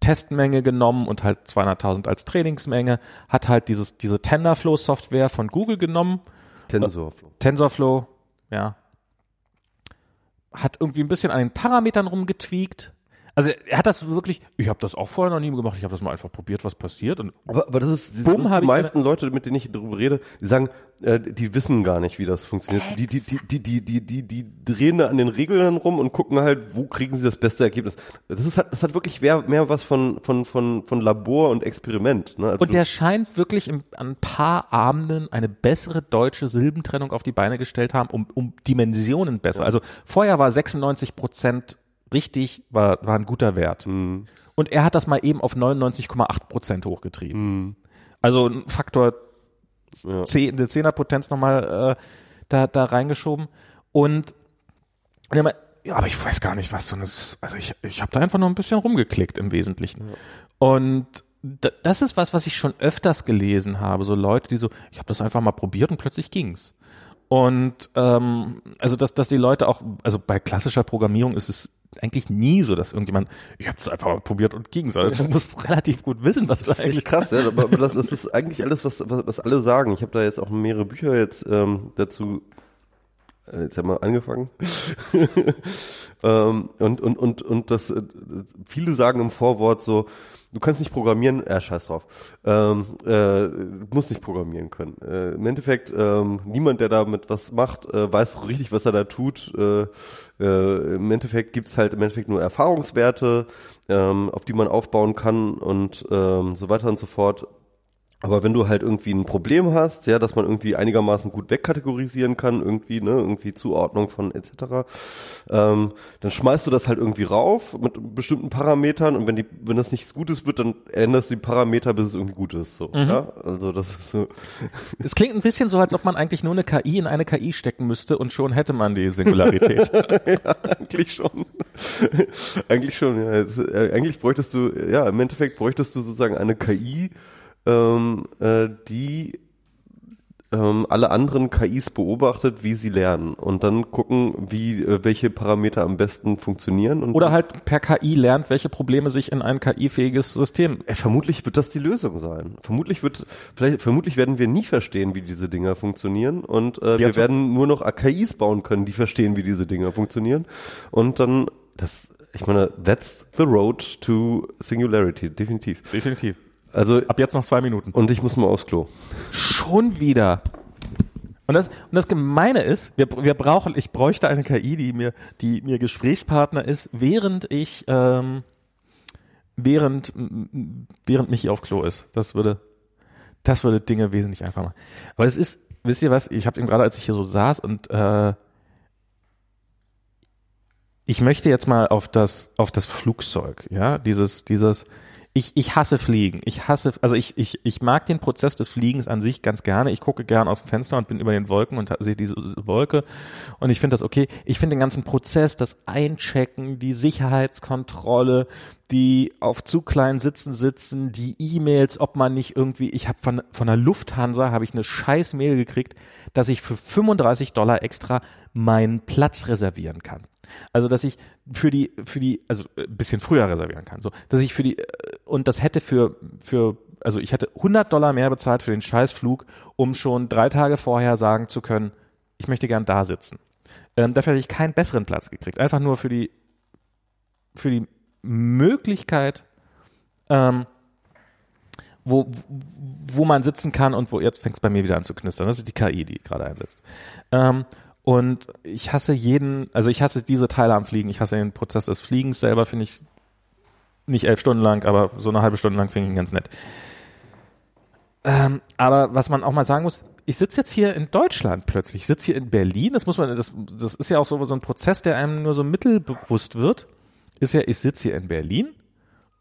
Testmenge genommen und halt 200.000 als Trainingsmenge, hat halt dieses, diese Tenderflow-Software von Google genommen. TensorFlow. TensorFlow, ja. Hat irgendwie ein bisschen an den Parametern rumgetweakt. Also er hat das wirklich, ich habe das auch vorher noch nie gemacht, ich habe das mal einfach probiert, was passiert. Und Aber, aber das ist, das ist die meisten Leute, mit denen ich darüber rede, die sagen, äh, die wissen gar nicht, wie das funktioniert. Die, die, die, die, die, die, die, die drehen da an den Regeln rum und gucken halt, wo kriegen sie das beste Ergebnis. Das ist halt, das hat wirklich mehr, mehr was von, von, von, von Labor und Experiment. Ne? Also Und der scheint wirklich im, an ein paar Abenden eine bessere deutsche Silbentrennung auf die Beine gestellt haben, um, um Dimensionen besser. Also vorher war 96 Prozent richtig, war, war ein guter Wert. Mhm. Und er hat das mal eben auf 99,8 Prozent hochgetrieben. Also ein Faktor Mhm. Ja. 10, eine Zehnerpotenz nochmal äh, da, da reingeschoben. Und, und ja, aber ich weiß gar nicht, was so ein, also ich, ich habe da einfach nur ein bisschen rumgeklickt im Wesentlichen. Und d- das ist was, was ich schon öfters gelesen habe. So Leute, die so, ich habe das einfach mal probiert und plötzlich ging's. Und ähm, also dass, dass die Leute auch, also bei klassischer Programmierung ist es eigentlich nie so, dass irgendjemand, ich habe das einfach mal probiert und ging's. Also du musst relativ gut wissen, was du Das ist eigentlich krass, ja. Aber, aber das, das ist eigentlich alles, was, was, was alle sagen. Ich habe da jetzt auch mehrere Bücher jetzt ähm, dazu äh, jetzt haben wir angefangen. ähm, und, und, und, und das, äh, viele sagen im Vorwort so, du kannst nicht programmieren, äh, scheiß drauf. Ähm, äh, du musst nicht programmieren können. Äh, Im Endeffekt, ähm, niemand, der damit was macht, äh, weiß so richtig, was er da tut. Äh, äh, Im Endeffekt gibt's halt im Endeffekt nur Erfahrungswerte, ähm, auf die man aufbauen kann und ähm, so weiter und so fort. Aber wenn du halt irgendwie ein Problem hast, ja, dass man irgendwie einigermaßen gut wegkategorisieren kann, irgendwie, ne, irgendwie Zuordnung von etc., ähm, dann schmeißt du das halt irgendwie rauf mit bestimmten Parametern und wenn die, wenn das nichts Gutes wird, dann änderst du die Parameter, bis es irgendwie gut ist. So, ja. Also das ist so. Es klingt ein bisschen so, als ob man eigentlich nur eine KI in eine KI stecken müsste und schon hätte man die Singularität. eigentlich schon. eigentlich schon, ja. Äh, eigentlich bräuchtest du, ja, im Endeffekt bräuchtest du sozusagen eine KI, ähm, äh, die ähm, alle anderen KIs beobachtet, wie sie lernen und dann gucken, wie äh, welche Parameter am besten funktionieren und Oder halt per KI lernt, welche Probleme sich in ein KI-fähiges System. Äh, vermutlich wird das die Lösung sein. Vermutlich wird, vielleicht, vermutlich werden wir nie verstehen, wie diese Dinger funktionieren und äh, wir werden nur noch KIs bauen können, die verstehen, wie diese Dinger funktionieren und dann das, ich meine, that's the road to Singularity, definitiv. Definitiv. Also Ab jetzt noch zwei Minuten. und ich muss mal aufs Klo. Schon wieder. Und das, und das Gemeine ist, wir, wir brauchen, ich bräuchte eine KI, die mir, die mir Gesprächspartner ist, während ich, ähm, während, während Michi auf Klo ist. Das würde, das würde Dinge wesentlich einfacher machen. Aber es ist, wisst ihr was, ich habe eben gerade, als ich hier so saß und äh, ich möchte jetzt mal auf das, auf das Flugzeug, ja, dieses, dieses, ich, ich hasse Fliegen. Ich hasse, also ich, ich, ich mag den Prozess des Fliegens an sich ganz gerne. Ich gucke gern aus dem Fenster und bin über den Wolken und sehe diese Wolke und ich finde das okay. Ich finde den ganzen Prozess, das Einchecken, die Sicherheitskontrolle, die auf zu kleinen Sitzen sitzen, die E-Mails, ob man nicht irgendwie, ich habe von, von der Lufthansa habe ich eine scheiß Mail gekriegt, dass ich für 35 Dollar extra meinen Platz reservieren kann. Also, dass ich für die, für die, also ein bisschen früher reservieren kann, so, dass ich für die, äh, und das hätte für, für, also ich hätte 100 Dollar mehr bezahlt für den Scheißflug, um schon drei Tage vorher sagen zu können, ich möchte gern da sitzen. Ähm, dafür hätte ich keinen besseren Platz gekriegt. Einfach nur für die, für die Möglichkeit, ähm, wo, wo man sitzen kann und wo, jetzt fängt es bei mir wieder an zu knistern. Das ist die KI, die gerade einsetzt. Ähm, und ich hasse jeden, also ich hasse diese Teile am Fliegen. Ich hasse den Prozess des Fliegens selber, finde ich nicht elf Stunden lang, aber so eine halbe Stunde lang finde ich ihn ganz nett. Ähm, aber was man auch mal sagen muss, ich sitze jetzt hier in Deutschland plötzlich. Ich sitze hier in Berlin. Das muss man, das, das ist ja auch so, so ein Prozess, der einem nur so mittelbewusst wird. Ist ja, ich sitze hier in Berlin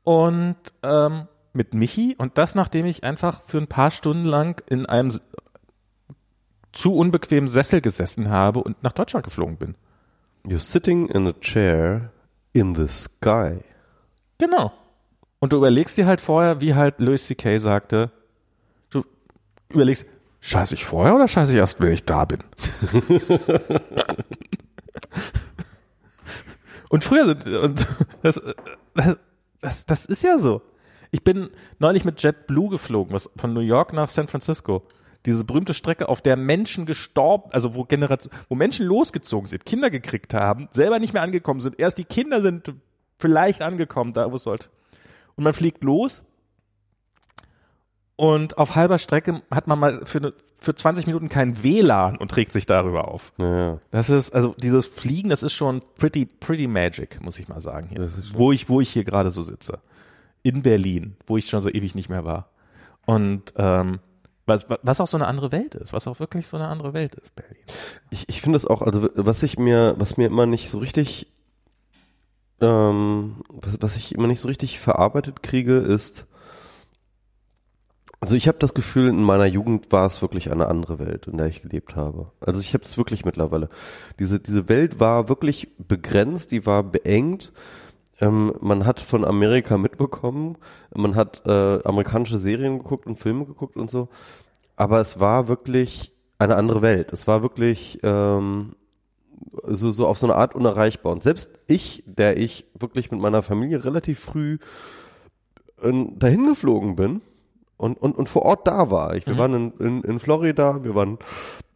und ähm, mit Michi und das, nachdem ich einfach für ein paar Stunden lang in einem zu unbequemen Sessel gesessen habe und nach Deutschland geflogen bin. You're sitting in a chair in the sky. Genau. Und du überlegst dir halt vorher, wie halt Louis C.K. sagte, du überlegst, scheiße ich vorher oder scheiße ich erst, wenn ich da bin? und früher sind, und das, das, das, das ist ja so. Ich bin neulich mit JetBlue geflogen, was von New York nach San Francisco. Diese berühmte Strecke, auf der Menschen gestorben, also wo Generation, wo Menschen losgezogen sind, Kinder gekriegt haben, selber nicht mehr angekommen sind. Erst die Kinder sind vielleicht angekommen, da wo es sollte. Und man fliegt los und auf halber Strecke hat man mal für, eine, für 20 Minuten kein WLAN und regt sich darüber auf. Ja, Das ist, also dieses Fliegen, das ist schon pretty, pretty magic, muss ich mal sagen hier. Wo ich, wo ich hier gerade so sitze. In Berlin, wo ich schon so ewig nicht mehr war. Und ähm, was, was auch so eine andere Welt ist, was auch wirklich so eine andere Welt ist, Berlin. Ich, ich finde das auch, also was ich mir, was mir immer nicht so richtig, ähm, was, was ich immer nicht so richtig verarbeitet kriege, ist, also ich habe das Gefühl, in meiner Jugend war es wirklich eine andere Welt, in der ich gelebt habe. Also ich habe es wirklich mittlerweile. Diese, diese Welt war wirklich begrenzt, die war beengt. Ähm, man hat von Amerika mitbekommen, man hat äh, amerikanische Serien geguckt und Filme geguckt und so. Aber es war wirklich eine andere Welt. Es war wirklich ähm, so, so auf so eine Art unerreichbar. Und selbst ich, der ich wirklich mit meiner Familie relativ früh äh, dahin geflogen bin und, und, und vor Ort da war. Ich, wir Mhm. waren in, in, in Florida, wir waren,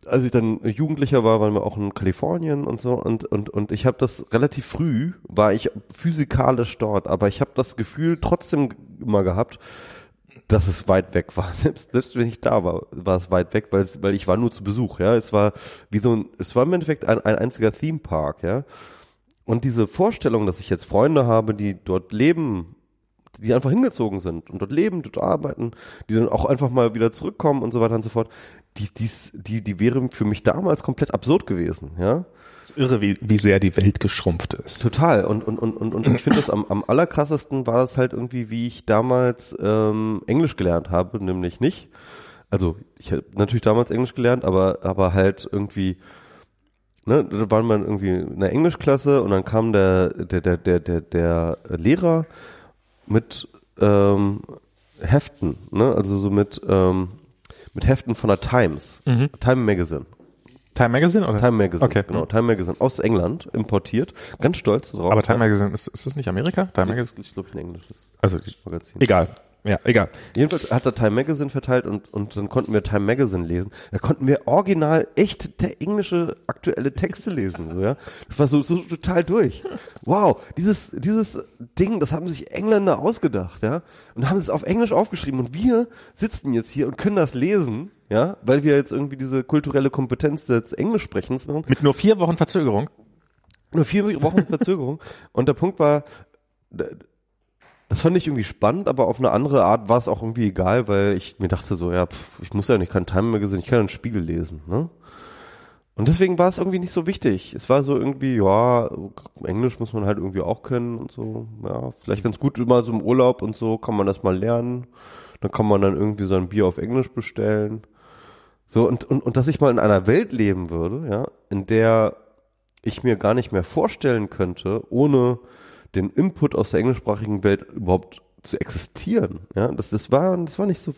als ich dann Jugendlicher war, waren wir auch in Kalifornien und so und, und, und ich habe das relativ früh, war ich physikalisch dort, aber ich habe das Gefühl trotzdem immer gehabt, dass es weit weg war. Selbst, selbst wenn ich da war, war es weit weg, weil, es, weil ich war nur zu Besuch, ja. Es war wie so ein, es war im Endeffekt ein, ein einziger Theme Park, ja. Und diese Vorstellung, dass ich jetzt Freunde habe, die dort leben, die einfach hingezogen sind und dort leben, dort arbeiten, die dann auch einfach mal wieder zurückkommen und so weiter und so fort, die, dies, die, die wäre für mich damals komplett absurd gewesen, ja. Es ist irre, wie, wie sehr die Welt geschrumpft ist. Total. Und, und, und, und, und ich finde das am, am allerkrassesten war das halt irgendwie, wie ich damals ähm, Englisch gelernt habe, nämlich nicht. Also ich habe natürlich damals Englisch gelernt, aber, aber halt irgendwie, ne, da waren wir irgendwie in einer Englischklasse und dann kam der, der, der, der, der, der Lehrer mit ähm, Heften, ne? Also so mit, ähm, mit Heften von der Times, Mhm. Time Magazine. Time Magazine oder? Time Magazine, Okay. genau, Time Magazine aus England importiert, ganz stolz drauf. Aber Time Magazine, ist, ist das nicht Amerika? Time Magazine? ist, ich glaube, ein englisches Also, Magazin. egal. Ja, egal. Jedenfalls hat er Time Magazine verteilt und, und dann konnten wir Time Magazine lesen. Da konnten wir original echt te englische aktuelle Texte lesen, so, ja. Das war so, so total durch. Wow, dieses, dieses Ding, das haben sich Engländer ausgedacht, ja. Und haben es auf Englisch aufgeschrieben und wir sitzen jetzt hier und können das lesen, ja, weil wir jetzt irgendwie diese kulturelle Kompetenz des Englischsprechens machen. Mit nur vier Wochen Verzögerung. Nur vier Wochen Verzögerung. Und der Punkt war, das fand ich irgendwie spannend, aber auf eine andere Art war es auch irgendwie egal, weil ich mir dachte so, ja, pff, ich muss ja nicht kein Time Magazine, ich kann einen Spiegel lesen, ne? Und deswegen war es irgendwie nicht so wichtig. Es war so irgendwie, ja, Englisch muss man halt irgendwie auch können und so. Ja, vielleicht ganz gut immer so im Urlaub und so kann man das mal lernen. Dann kann man dann irgendwie so ein Bier auf Englisch bestellen. So, und, und, und dass ich mal in einer Welt leben würde, ja, in der ich mir gar nicht mehr vorstellen könnte, ohne den Input aus der englischsprachigen Welt überhaupt zu existieren. Ja, das, das war, das war nicht so.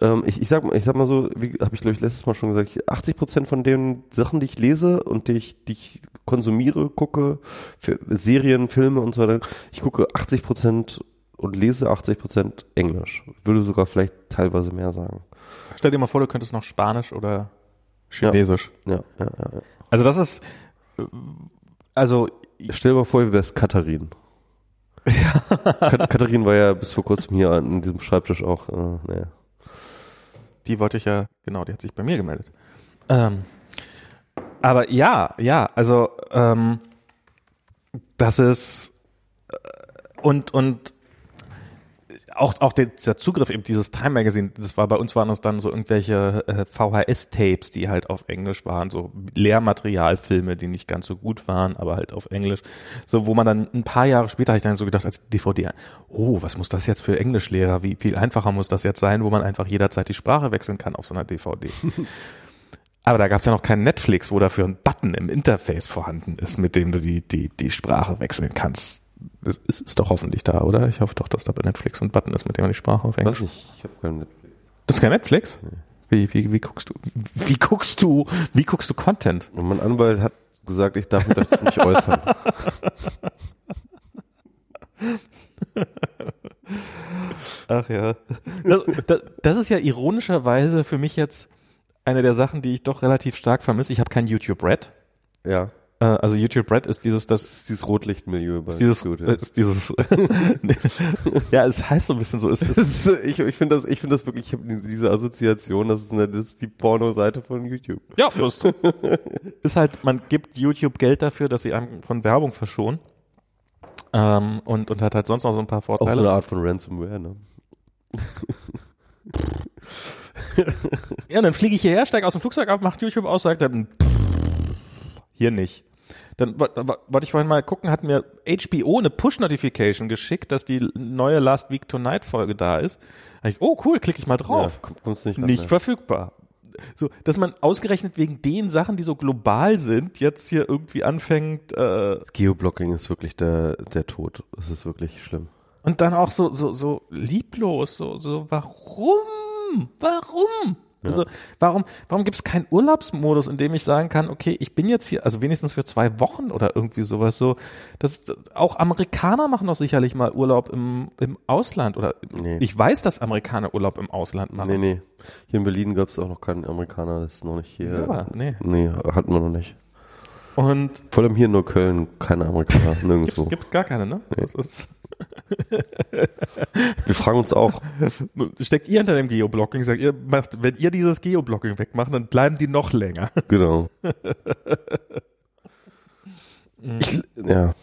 Ähm, ich, ich sag mal, ich sag mal so, wie habe ich glaube ich letztes Mal schon gesagt, ich- 80 Prozent von den Sachen, die ich lese und die ich, die ich konsumiere, gucke, für Serien, Filme und so weiter, ich gucke 80 Prozent und lese 80 Prozent Englisch. Würde sogar vielleicht teilweise mehr sagen. Stell dir mal vor, du könntest noch Spanisch oder Chinesisch. Ja, ja, ja. ja. Also das ist, also Stell dir mal vor, du wärst Katharin. Kat Katharin war ja bis vor kurzem hier an diesem Schreibtisch auch. Äh, naja. die wollte ich ja, genau, die hat sich bei mir gemeldet. Ähm, aber ja, ja, also ähm, das ist äh, und und auch auch der, dieser Zugriff eben dieses Time Magazine, das war bei uns waren das dann so irgendwelche äh, VHS Tapes, die halt auf Englisch waren, so Lehrmaterialfilme, die nicht ganz so gut waren, aber halt auf Englisch, so wo man dann ein paar Jahre später habe ich dann so gedacht als DVD, oh, was muss das jetzt für Englischlehrer, wie viel einfacher muss das jetzt sein, wo man einfach jederzeit die Sprache wechseln kann auf so einer DVD. Aber da gab es ja noch kein Netflix, wo dafür ein Button im Interface vorhanden ist, mit dem du die, die, die Sprache wechseln kannst. Es ist, ist doch hoffentlich da, oder? Ich hoffe doch, dass da bei Netflix ein Button ist, mit dem man die Sprache auf Englisch. Weiß nicht, ich habe keinen Netflix. Das ist kein Netflix? Wie, wie, wie guckst du, wie guckst du, wie guckst du Content? Und mein Anwalt hat gesagt, ich darf mich dazu nicht äußern. Ach ja. Das, das, das ist ja ironischerweise für mich jetzt eine der Sachen, die ich doch relativ stark vermisse. Ich habe kein YouTube Red. Ja. Äh, also YouTube Red ist dieses, das Das ist dieses Rotlichtmilieu bei ist dieses, YouTube, äh, ist dieses, ja, es heißt so ein bisschen so, es Das ist, ist, ich ich finde das, ich finde das wirklich, ich habe diese Assoziation, das ist, eine, das ist die Porno-Seite von YouTube. ja, das ist halt, man gibt YouTube Geld dafür, dass sie einem von Werbung verschonen. Ähm, und, und hat halt sonst noch so ein paar Auch so Vorteile. eine Art von Ransomware, ne? Ja, dann fliege ich hierher, steige aus dem Flugzeug ab, macht YouTube aus, sagt dann, hier nicht. Dann wo- wo- wollte ich vorhin mal gucken, hat mir HBO eine Push-Notification geschickt, dass die neue Last Week Tonight Folge da ist. Da ich, oh cool, klicke ich mal drauf. Ja, komm, kommst nicht nicht ne? verfügbar. So, dass man ausgerechnet wegen den Sachen, die so global sind, jetzt hier irgendwie anfängt äh, Das Geoblocking ist wirklich der, der Tod. Das ist wirklich schlimm. und dann auch so so so lieblos, so so warum? Warum? Also warum warum gibt es keinen Urlaubsmodus, in dem ich sagen kann, okay, ich bin jetzt hier, also wenigstens für zwei Wochen oder irgendwie sowas so. Das, auch Amerikaner machen doch sicherlich mal Urlaub im im Ausland oder Nee. ich weiß, dass Amerikaner Urlaub im Ausland machen. Nee, nee. Hier in Berlin gab es auch noch keinen Amerikaner, das ist noch nicht hier. Ja, nee. Nee, hatten wir noch nicht. Und Vor allem hier nur Köln, keine Amerikaner, nirgendwo. gibt gar keine, ne? Das ist Wir fragen uns auch, steckt ihr hinter dem Geoblocking, sagt ihr, macht, wenn ihr dieses Geoblocking wegmacht, dann bleiben die noch länger. genau. Ich, ja.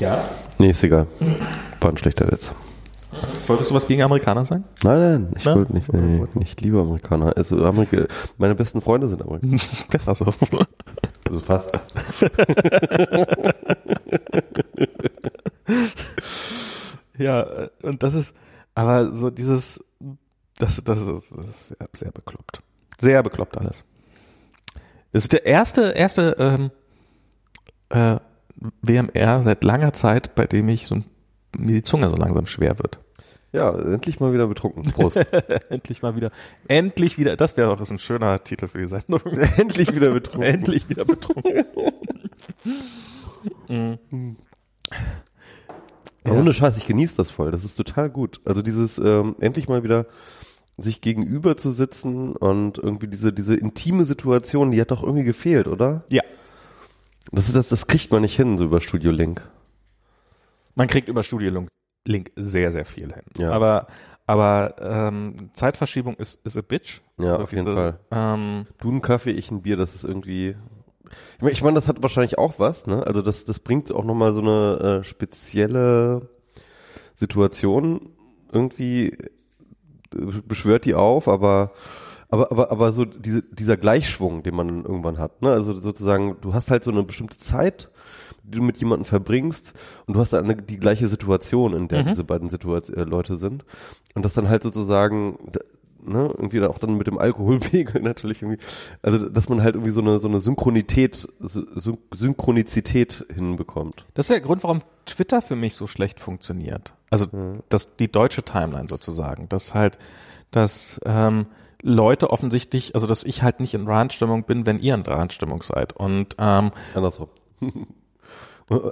Ja. Nee, ist egal. War ein schlechter Witz. Wolltest du was gegen Amerikaner sagen? Nein, nein, ich wollte nicht, nee, ich liebe Amerikaner. Also Amerika, meine besten Freunde sind Amerikaner. Besser so. Also fast. ja, äh, und das ist, aber so dieses, das, das, ist, das ist sehr, sehr bekloppt. Sehr bekloppt alles. Es ist der erste, erste ähm, äh, WMR seit langer Zeit, bei dem ich so mir die Zunge so langsam schwer wird. Ja, endlich mal wieder betrunken. Prost. endlich mal wieder, endlich wieder, das wäre doch ein schöner Titel für die Sendung. endlich wieder betrunken. endlich wieder betrunken. Ja. Ohne Scheiß, ich genieße das voll. Das ist total gut. Also dieses ähm, endlich mal wieder sich gegenüber zu sitzen und irgendwie diese diese intime Situation, die hat doch irgendwie gefehlt, oder? Ja. Das ist das, das kriegt man nicht hin so über Studio Link. Man kriegt über Studio Link- sehr, sehr viel hin. Ja. Aber, aber ähm, Zeitverschiebung ist, ist a bitch. Ja, Also auf jeden diese, Fall. Ähm, Du ein Kaffee, ich ein Bier, das ist irgendwie. Ich meine, ich mein, das hat wahrscheinlich auch was, ne? Also das, das bringt auch nochmal so eine äh, spezielle Situation irgendwie äh, beschwört die auf, aber aber aber aber so diese, dieser Gleichschwung, den man irgendwann hat, ne? Also sozusagen, du hast halt so eine bestimmte Zeit, die du mit jemandem verbringst und du hast dann eine, die gleiche Situation, in der Mhm. diese beiden Situat äh, Leute sind und das dann halt sozusagen ne, irgendwie auch dann mit dem Alkoholpegel natürlich irgendwie, also dass man halt irgendwie so eine so eine Synchronität, Syn Synchronizität hinbekommt. das ist der Grund, warum Twitter für mich so schlecht funktioniert. Also das, die deutsche Timeline sozusagen. Dass halt, dass ähm, Leute offensichtlich, also dass ich halt nicht in Randstimmung bin, wenn ihr in Randstimmung seid. Und ähm, Andersrum.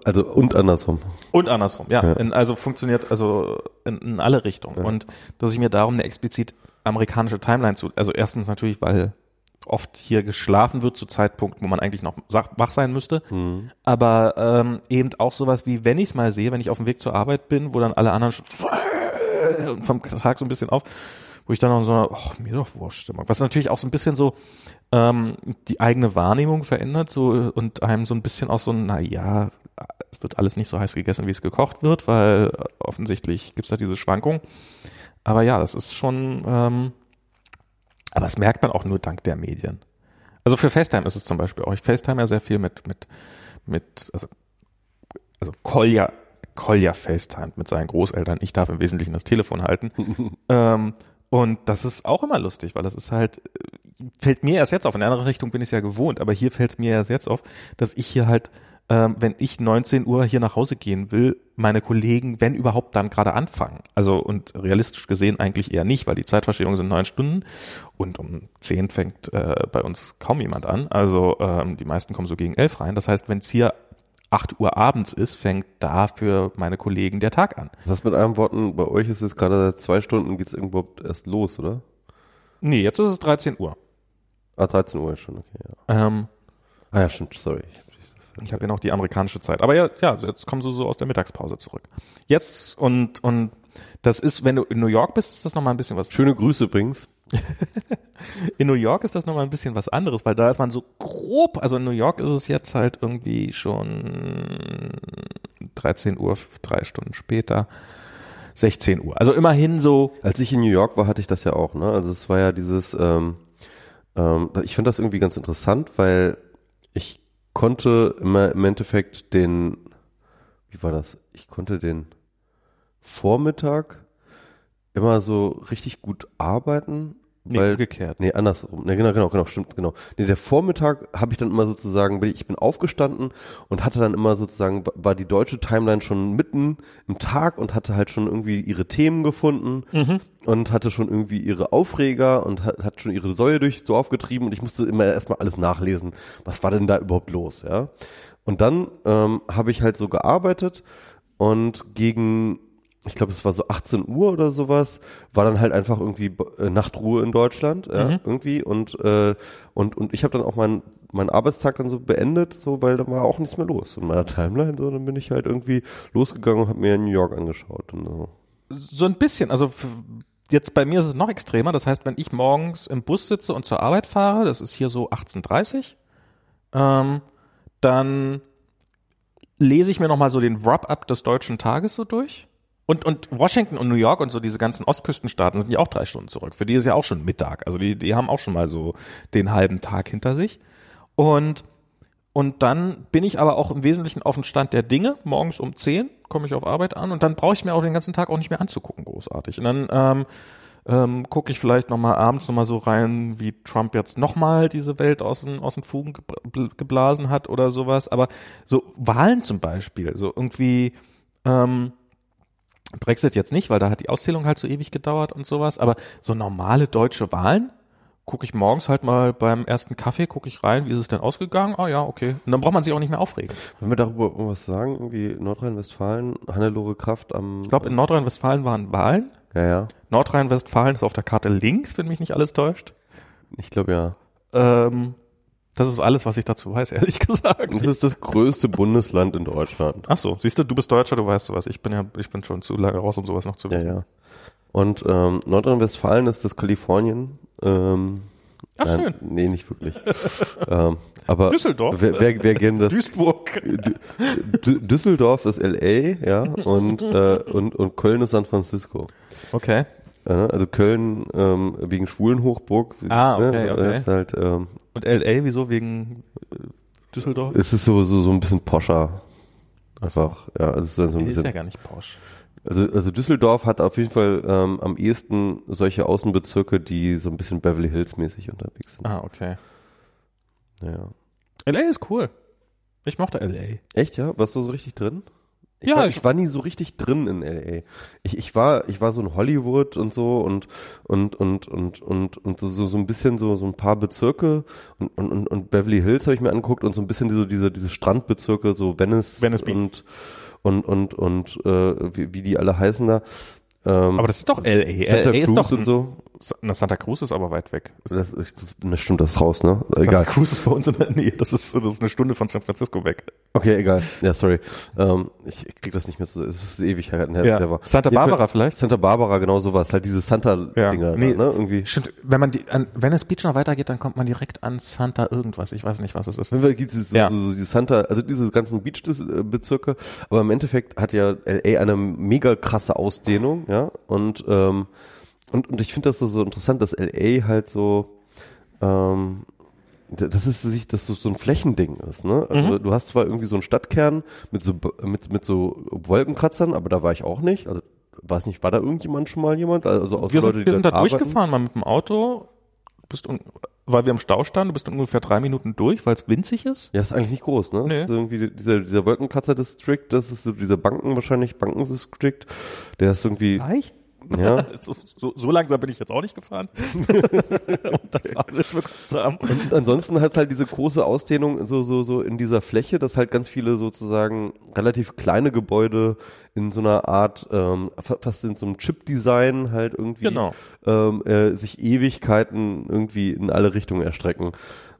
also und andersrum. Und andersrum, ja. Ja. In, also funktioniert also in, in alle Richtungen. Und dass ich mir darum eine explizit amerikanische Timeline zu, also erstens natürlich, weil oft hier geschlafen wird zu Zeitpunkten, wo man eigentlich noch wach sein müsste. Aber ähm, eben auch sowas wie, wenn ich es mal sehe, wenn ich auf dem Weg zur Arbeit bin, wo dann alle anderen vom Tag so ein bisschen auf, wo ich dann noch so, eine, oh, mir doch wurscht Stimmung. Was natürlich auch so ein bisschen so ähm, die eigene Wahrnehmung verändert so und einem so ein bisschen auch so, na ja, es wird alles nicht so heiß gegessen, wie es gekocht wird, weil offensichtlich gibt's da diese Schwankung. Aber ja, das ist schon, ähm, aber das merkt man auch nur dank der Medien. Also für FaceTime ist es zum Beispiel auch. Ich FaceTime ja sehr viel mit, mit, mit, also, also Kolja, Kolja FaceTime mit seinen Großeltern. Ich darf im Wesentlichen das Telefon halten. ähm, und das ist auch immer lustig, weil das ist halt, äh, fällt mir erst jetzt auf. In der anderen Richtung bin ich es ja gewohnt, aber hier fällt es mir erst jetzt auf, dass ich hier halt ähm, wenn ich 19 Uhr hier nach Hause gehen will, meine Kollegen, wenn überhaupt, dann gerade anfangen. Also und realistisch gesehen eigentlich eher nicht, weil die Zeitverschiebung sind neun Stunden und um zehn fängt äh, bei uns kaum jemand an. Also ähm, die meisten kommen so gegen elf rein. Das heißt, wenn es hier 8 Uhr abends ist, fängt da für meine Kollegen der Tag an. Das heißt mit anderen Worten, bei euch ist es gerade seit zwei Stunden geht's irgendwo erst los, oder? Nee, jetzt ist es 13 Uhr. Ah, 13 Uhr ist schon, okay, ja. Ähm, Ah ja, stimmt, sorry. Ich habe ja noch die amerikanische Zeit. Aber ja, ja, jetzt kommen sie so aus der Mittagspause zurück. Jetzt und und das ist, wenn du in New York bist, ist das noch mal ein bisschen was. Schöne Grüße übrigens. In New York ist das noch mal ein bisschen was anderes, weil da ist man so grob. Also in New York ist es jetzt halt irgendwie schon 13 Uhr, drei Stunden später, 16 Uhr. Also immerhin so. Als ich in New York war, hatte ich das ja auch, ne? Also es war ja dieses, ähm, ähm, ich finde das irgendwie ganz interessant, weil konnte immer im Endeffekt den, wie war das? Ich konnte den Vormittag immer so richtig gut arbeiten, Nee, weil umgekehrt. Nee, andersrum. Nee, genau, genau, genau, stimmt, genau. Nee, der Vormittag habe ich dann immer sozusagen, bin ich bin aufgestanden und hatte dann immer sozusagen, war die deutsche Timeline schon mitten im Tag und hatte halt schon irgendwie ihre Themen gefunden und hatte schon irgendwie ihre Aufreger und hat, hat schon ihre Säue durchs Dorf getrieben und ich musste immer erstmal alles nachlesen. Was war denn da überhaupt los, ja? Und dann ähm, habe ich halt so gearbeitet und gegen ich glaube, es war so 18 Uhr oder sowas, war dann halt einfach irgendwie äh, Nachtruhe in Deutschland, ja, irgendwie und äh, und und ich habe dann auch meinen meinen Arbeitstag dann so beendet, so weil da war auch nichts mehr los in meiner Timeline, so dann bin ich halt irgendwie losgegangen und habe mir New York angeschaut und so. So ein bisschen. Also jetzt bei mir ist es noch extremer. Das heißt, wenn ich morgens im Bus sitze und zur Arbeit fahre, das ist hier so 18.30 ähm, dann lese ich mir nochmal so den Wrap-up des deutschen Tages so durch. Und, und Washington und New York und so diese ganzen Ostküstenstaaten sind ja auch drei Stunden zurück. Für die ist ja auch schon Mittag. Also die, die haben auch schon mal so den halben Tag hinter sich. Und, und dann bin ich aber auch im Wesentlichen auf dem Stand der Dinge. Morgens um 10 komme ich auf Arbeit an und dann brauche ich mir auch den ganzen Tag auch nicht mehr anzugucken, großartig. Und dann ähm, ähm, gucke ich vielleicht nochmal abends nochmal so rein, wie Trump jetzt nochmal diese Welt aus den, aus den Fugen gebl- geblasen hat oder sowas. Aber so Wahlen zum Beispiel, so irgendwie ähm, Brexit jetzt nicht, weil da hat die Auszählung halt so ewig gedauert und sowas. Aber so normale deutsche Wahlen gucke ich morgens halt mal beim ersten Kaffee, gucke ich rein, wie ist es denn ausgegangen? Ah ja, okay. Und dann braucht man sich auch nicht mehr aufregen. Wollen wir darüber irgendwas sagen? Irgendwie Nordrhein-Westfalen, Hannelore Kraft am Ich glaube, in Nordrhein-Westfalen waren Wahlen. Ja, ja. Nordrhein-Westfalen ist auf der Karte links, wenn mich nicht alles täuscht. Ich glaube ja. Ähm, das ist alles, was ich dazu weiß, ehrlich gesagt. Das ist das größte Bundesland in Deutschland. Ach so, siehst du, du bist Deutscher, du weißt sowas. Ich bin ja, ich bin schon zu lange raus, um sowas noch zu Ja, wissen. ja. Und ähm, Nordrhein-Westfalen ist das Kalifornien. Ähm, Ach, nein, schön. Nee, nicht wirklich. ähm, aber Düsseldorf. Wer, wer, wer gerne das Duisburg. Dü- Düsseldorf ist LA, ja, und, äh, und, und Köln ist San Francisco. Okay. Äh, also Köln ähm, wegen Schwulenhochburg. Ah, okay, ne, okay. Ist halt, ähm, Und LA, wieso? Wegen äh, Düsseldorf? es ist so, so, so ein bisschen poscher. Einfach, ja, es ist dann so ein ist bisschen. ja gar nicht Porsche. Also, also Düsseldorf hat auf jeden Fall ähm, am ehesten solche Außenbezirke, die so ein bisschen Beverly Hills mäßig unterwegs sind. Ah, okay. Ja. LA ist cool. Ich mochte LA. Echt, ja? Warst du so richtig drin? Ich, Ja, war, ich- war nie so richtig drin in LA. Ich, ich war, ich war so in Hollywood und so und und und und und und so so ein bisschen so so ein paar Bezirke und und und, und Beverly Hills habe ich mir angeguckt und so ein bisschen diese diese diese Strandbezirke so Venice, Venice Beach. und und und und äh, wie, wie die alle heißen da. Ähm, Aber das ist doch LA. Santa LA ist Cruz doch und so. Na, Santa Cruz ist aber weit weg. Das, das, stimmt, das ist raus, ne? Santa Egal. Cruz ist bei uns in der Nähe. Das ist, das ist eine Stunde von San Francisco weg. Okay, egal. Ja, sorry. Ähm, ich krieg das nicht mehr so. Es ist Ewigkeiten her. Ja. der war. Santa Barbara vielleicht? Santa Barbara, genau sowas. Halt diese Santa-Dinger, Ja. da, Nee. ne? Irgendwie. Stimmt, wenn man die, an Venice Beach noch weitergeht, dann kommt man direkt an Santa irgendwas. Ich weiß nicht, was es ist. Auf Fall gibt es so, Ja. so, so die Santa, also diese ganzen Beach-Bezirke, aber im Endeffekt hat ja LA eine mega krasse Ausdehnung, ja, und, ähm, und, und ich finde das so, so interessant, dass LA halt so, ähm, das ist sich, dass so, so ein Flächending ist, ne? Also du hast zwar irgendwie so einen Stadtkern mit so, b- mit, mit so Wolkenkratzern, aber da war ich auch nicht, also, weiß nicht, war da irgendjemand schon mal jemand? Also, außer Wir sind, Leute, die wir sind da arbeiten? durchgefahren, mal mit dem Auto. Bist un weil wir im Stau standen, du bist ungefähr drei Minuten durch, weil es winzig ist. Ja, ist eigentlich nicht groß, ne? Nee. So irgendwie dieser, dieser Wolkenkratzer-District, das ist so dieser Banken wahrscheinlich, Banken-District, der ist irgendwie, Leicht? Ja. So, so, so langsam bin ich jetzt auch nicht gefahren. um das nicht bekommen zu haben. Und ansonsten hat halt diese große Ausdehnung so, so, so in dieser Fläche, dass halt ganz viele sozusagen relativ kleine Gebäude in so einer Art, ähm, fa- fast in so einem Chip-Design halt irgendwie Genau. ähm, äh, sich Ewigkeiten irgendwie in alle Richtungen erstrecken.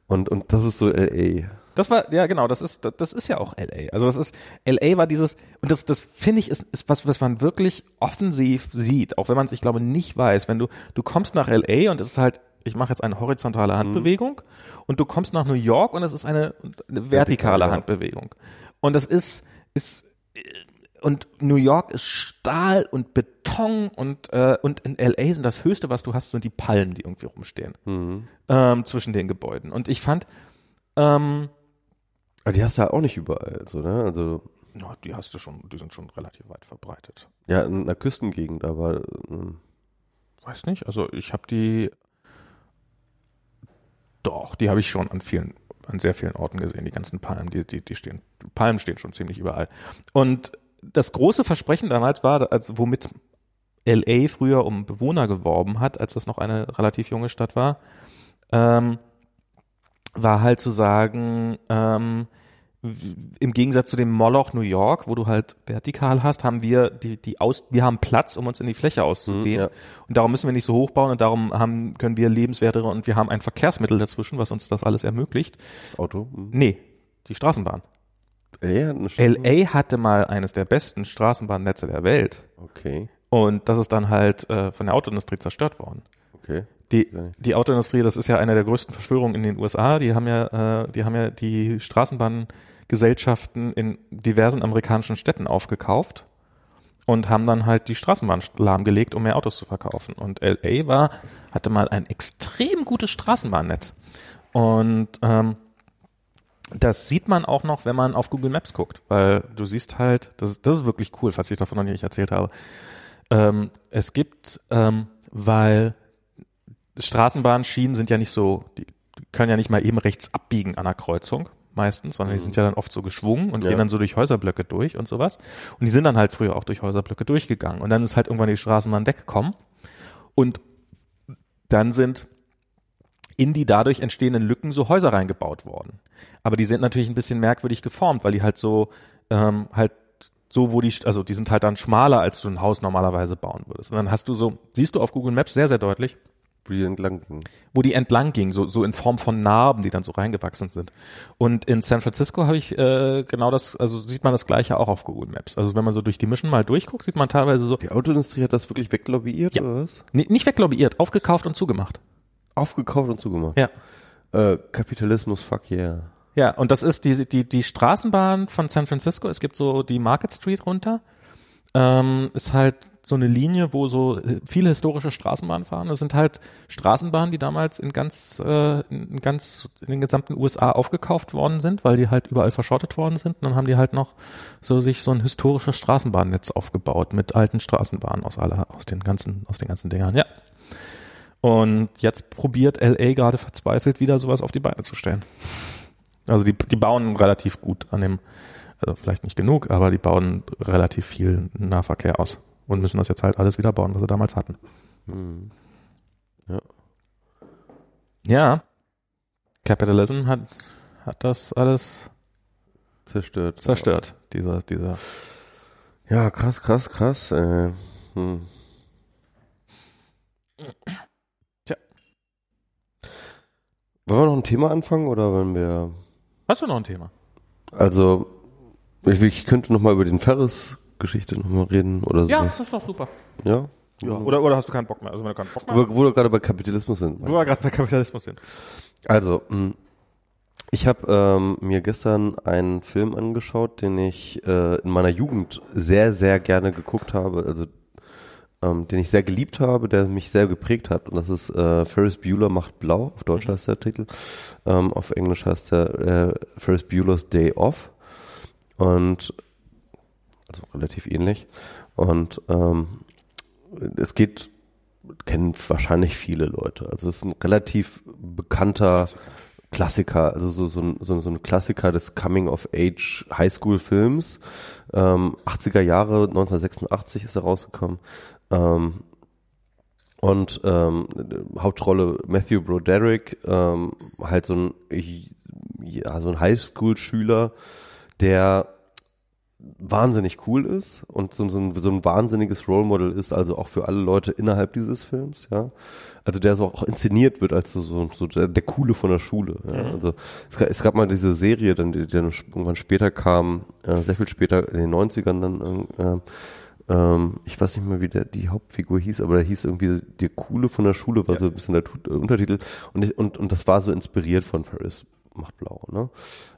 Und, und das ist so LA. Das war, ja genau, das ist, das, das ist ja auch LA. Also das ist, LA war dieses, und das, das finde ich, ist, ist was, was man wirklich offensiv sieht, auch wenn man es, ich glaube, nicht weiß. Wenn du, du kommst nach LA und es ist halt, ich mache jetzt eine horizontale Handbewegung und du kommst nach New York und es ist eine, eine vertikale ja. Handbewegung. Und das ist, ist, und New York ist Stahl und Beton und, äh, und in LA sind das Höchste, was du hast, sind die Palmen, die irgendwie rumstehen. Ähm, zwischen den Gebäuden. Und ich fand, ähm, Aber die hast du ja auch nicht überall, so, ne? Also, Ja, die hast du schon, die sind schon relativ weit verbreitet. ja, in einer Küstengegend, aber ähm, Weiß nicht, also ich habe die doch, die habe ich schon an vielen, an sehr vielen Orten gesehen, die ganzen Palmen, die, die, die stehen, Palmen stehen schon ziemlich überall. Und das große Versprechen damals war, als womit LA früher um Bewohner geworben hat, als das noch eine relativ junge Stadt war, ähm, war halt zu sagen, ähm, im Gegensatz zu dem Moloch New York, wo du halt vertikal hast, haben wir die, die aus, wir haben Platz, um uns in die Fläche auszudehnen. ja. Und darum müssen wir nicht so hoch bauen und darum haben, können wir lebenswertere und wir haben ein Verkehrsmittel dazwischen, was uns das alles ermöglicht. das Auto. Hm. Nee, die Straßenbahn. LA hat eine Stadt- LA hatte mal eines der besten Straßenbahnnetze der Welt. Okay, Und das ist dann halt äh, von der Autoindustrie zerstört worden. Okay. Die, die Autoindustrie, das ist ja eine der größten Verschwörungen in den USA. Die haben ja, äh, die haben ja die Straßenbahngesellschaften in diversen amerikanischen Städten aufgekauft und haben dann halt die Straßenbahn lahmgelegt, um mehr Autos zu verkaufen. Und LA war, hatte mal ein extrem gutes Straßenbahnnetz. Und ähm, das sieht man auch noch, wenn man auf Google Maps guckt, weil du siehst halt, das ist, das ist wirklich cool, falls ich davon noch nicht erzählt habe. Ähm, es gibt, ähm, weil Straßenbahnschienen sind ja nicht so, die können ja nicht mal eben rechts abbiegen an der Kreuzung meistens, sondern die sind ja dann oft so geschwungen und Ja. gehen dann so durch Häuserblöcke durch und sowas. Und die sind dann halt früher auch durch Häuserblöcke durchgegangen. Und dann ist halt irgendwann die Straßenbahn weggekommen. Und dann sind in die dadurch entstehenden Lücken so Häuser reingebaut worden. Aber die sind natürlich ein bisschen merkwürdig geformt, weil die halt so ähm, halt so, wo die, also die sind halt dann schmaler, als du ein Haus normalerweise bauen würdest. Und dann hast du so, siehst du auf Google Maps sehr, sehr deutlich, Wo die entlang ging. wo die entlang ging, so, so in Form von Narben, die dann so reingewachsen sind. Und in San Francisco habe ich äh, genau das, also sieht man das gleiche auch auf Google Maps. Also wenn man so durch die Mission mal durchguckt, sieht man teilweise so, Die Autoindustrie hat das wirklich weglobbyiert, Ja. oder was? ni- nicht weglobbyiert, aufgekauft und zugemacht. Aufgekauft und zugemacht. Ja. Äh, Kapitalismus, fuck yeah. Ja, und das ist die, die, die Straßenbahn von San Francisco. Es gibt so die Market Street runter. Ähm, ist halt so eine Linie, wo so äh, viele historische Straßenbahnen fahren. Das sind halt Straßenbahnen, die damals in ganz, äh, in ganz, in den gesamten USA aufgekauft worden sind, weil die halt überall verschrottet worden sind. Und dann haben die halt noch so sich so ein historisches Straßenbahnnetz aufgebaut mit alten Straßenbahnen aus aller, aus den ganzen, aus den ganzen Dingern. Ja. Und jetzt probiert LA gerade verzweifelt wieder sowas auf die Beine zu stellen. Also die, die bauen relativ gut an dem, also vielleicht nicht genug, aber die bauen relativ viel Nahverkehr aus und müssen das jetzt halt alles wieder bauen, was sie damals hatten. Hm. Ja. Ja, Capitalism hat, hat das alles Zerstört. zerstört, dieser, dieser. Ja, krass, krass, krass. Äh, hm. Tja. Wollen wir noch ein Thema anfangen oder wollen wir. Hast du noch ein Thema? Also, ich, ich könnte noch mal über den Ferris-Geschichte noch mal reden oder so. Ja, das ist doch super. Ja? Oder, oder hast du keinen Bock mehr? Also wenn du keinen Bock mehr Wo, wo wir gerade bei Kapitalismus sind. Wo wir gerade bei Kapitalismus sind. Also, mh, ich habe ähm, mir gestern einen Film angeschaut, den ich äh, in meiner Jugend sehr, sehr gerne geguckt habe, also ähm, den ich sehr geliebt habe, der mich sehr geprägt hat. Und das ist äh, Ferris Bueller macht blau, auf Deutsch heißt der Titel. Ähm, auf Englisch heißt der äh, Ferris Bueller's Day Off. Und also relativ ähnlich. Und ähm, es geht kennen wahrscheinlich viele Leute. Also es ist ein relativ bekannter Klassiker, also so, so, ein, so, so ein Klassiker des Coming-of-Age Highschool-Films. Ähm, 80er Jahre, 1986 ist er rausgekommen. Ähm, und ähm, Hauptrolle Matthew Broderick, ähm, halt so ein, ja, so ein Highschool-Schüler, der wahnsinnig cool ist und so, so, ein, so ein wahnsinniges Role Model ist, also auch für alle Leute innerhalb dieses Films, ja. Also der so auch inszeniert wird als so, so, so der, der Coole von der Schule. Ja? Mhm. Also es gab, es gab mal diese Serie, dann, die, die dann irgendwann später kam, äh, sehr viel später in den 90ern dann, äh, ähm, ich weiß nicht mehr, wie der, die Hauptfigur hieß, aber der hieß irgendwie der Coole von der Schule, war ja. so ein bisschen der Tut, äh, Untertitel. Und, ich, und, und das war so inspiriert von Ferris macht blau, ne?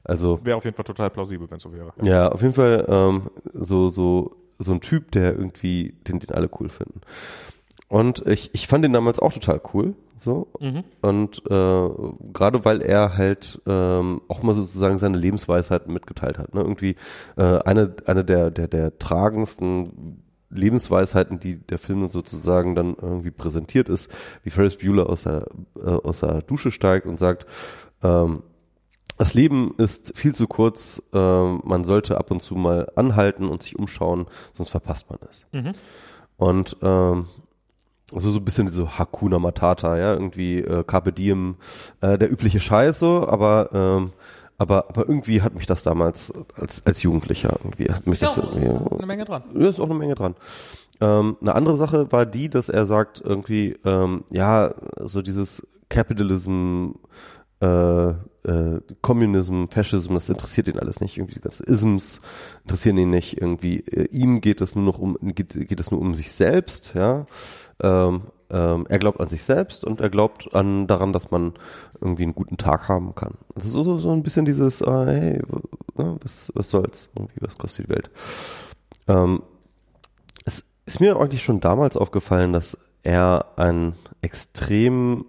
Also. Wäre auf jeden Fall total plausibel, wenn es so wäre. Ja. ja, auf jeden Fall ähm, so, so, so ein Typ, der irgendwie, den, den alle cool finden. Und ich, ich fand den damals auch total cool. So. Mhm. Und äh, gerade weil er halt ähm, auch mal sozusagen seine Lebensweisheit mitgeteilt hat. Ne? Irgendwie äh, eine, eine der, der, der tragendsten Lebensweisheiten, die der Film sozusagen dann irgendwie präsentiert ist, wie Ferris Bueller aus der, äh, aus der Dusche steigt und sagt, ähm, das Leben ist viel zu kurz, äh, man sollte ab und zu mal anhalten und sich umschauen, sonst verpasst man es. Mhm. Und ähm, also so ein bisschen so Hakuna Matata, ja, irgendwie äh, Carpe Diem, äh, der übliche Scheiß so, aber ähm, aber aber irgendwie hat mich das damals als als Jugendlicher irgendwie hat mich ist das irgendwie, eine Menge dran. Ja, ist auch eine Menge dran. Ähm, eine andere Sache war die, dass er sagt irgendwie ähm, ja so dieses Capitalism äh, äh, Fascism, das interessiert ihn alles nicht. Irgendwie die ganzen Isms interessieren ihn nicht. Irgendwie äh, ihm geht es nur noch um geht, geht es nur um sich selbst. Ja, ähm, ähm, er glaubt an sich selbst und er glaubt an daran, dass man irgendwie einen guten Tag haben kann. Also so, so ein bisschen dieses, äh, hey, ne, was, was soll's? Irgendwie was kostet die Welt? Ähm, es ist mir eigentlich schon damals aufgefallen, dass er ein extrem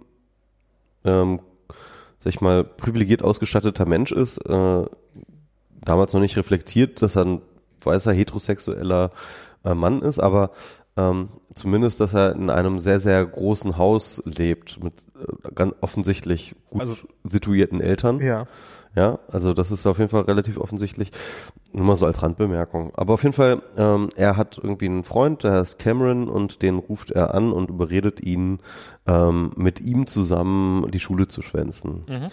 ähm, sag ich mal, privilegiert ausgestatteter Mensch ist, äh, damals noch nicht reflektiert, dass er ein weißer heterosexueller äh, Mann ist, aber ähm, zumindest, dass er in einem sehr, sehr großen Haus lebt, mit äh, ganz offensichtlich gut also, situierten Eltern. Ja. Ja, also das ist auf jeden Fall relativ offensichtlich. Nur mal so als Randbemerkung. Aber auf jeden Fall, ähm, er hat irgendwie einen Freund, der heißt Cameron und den ruft er an und überredet ihn, ähm, mit ihm zusammen die Schule zu schwänzen. Mhm.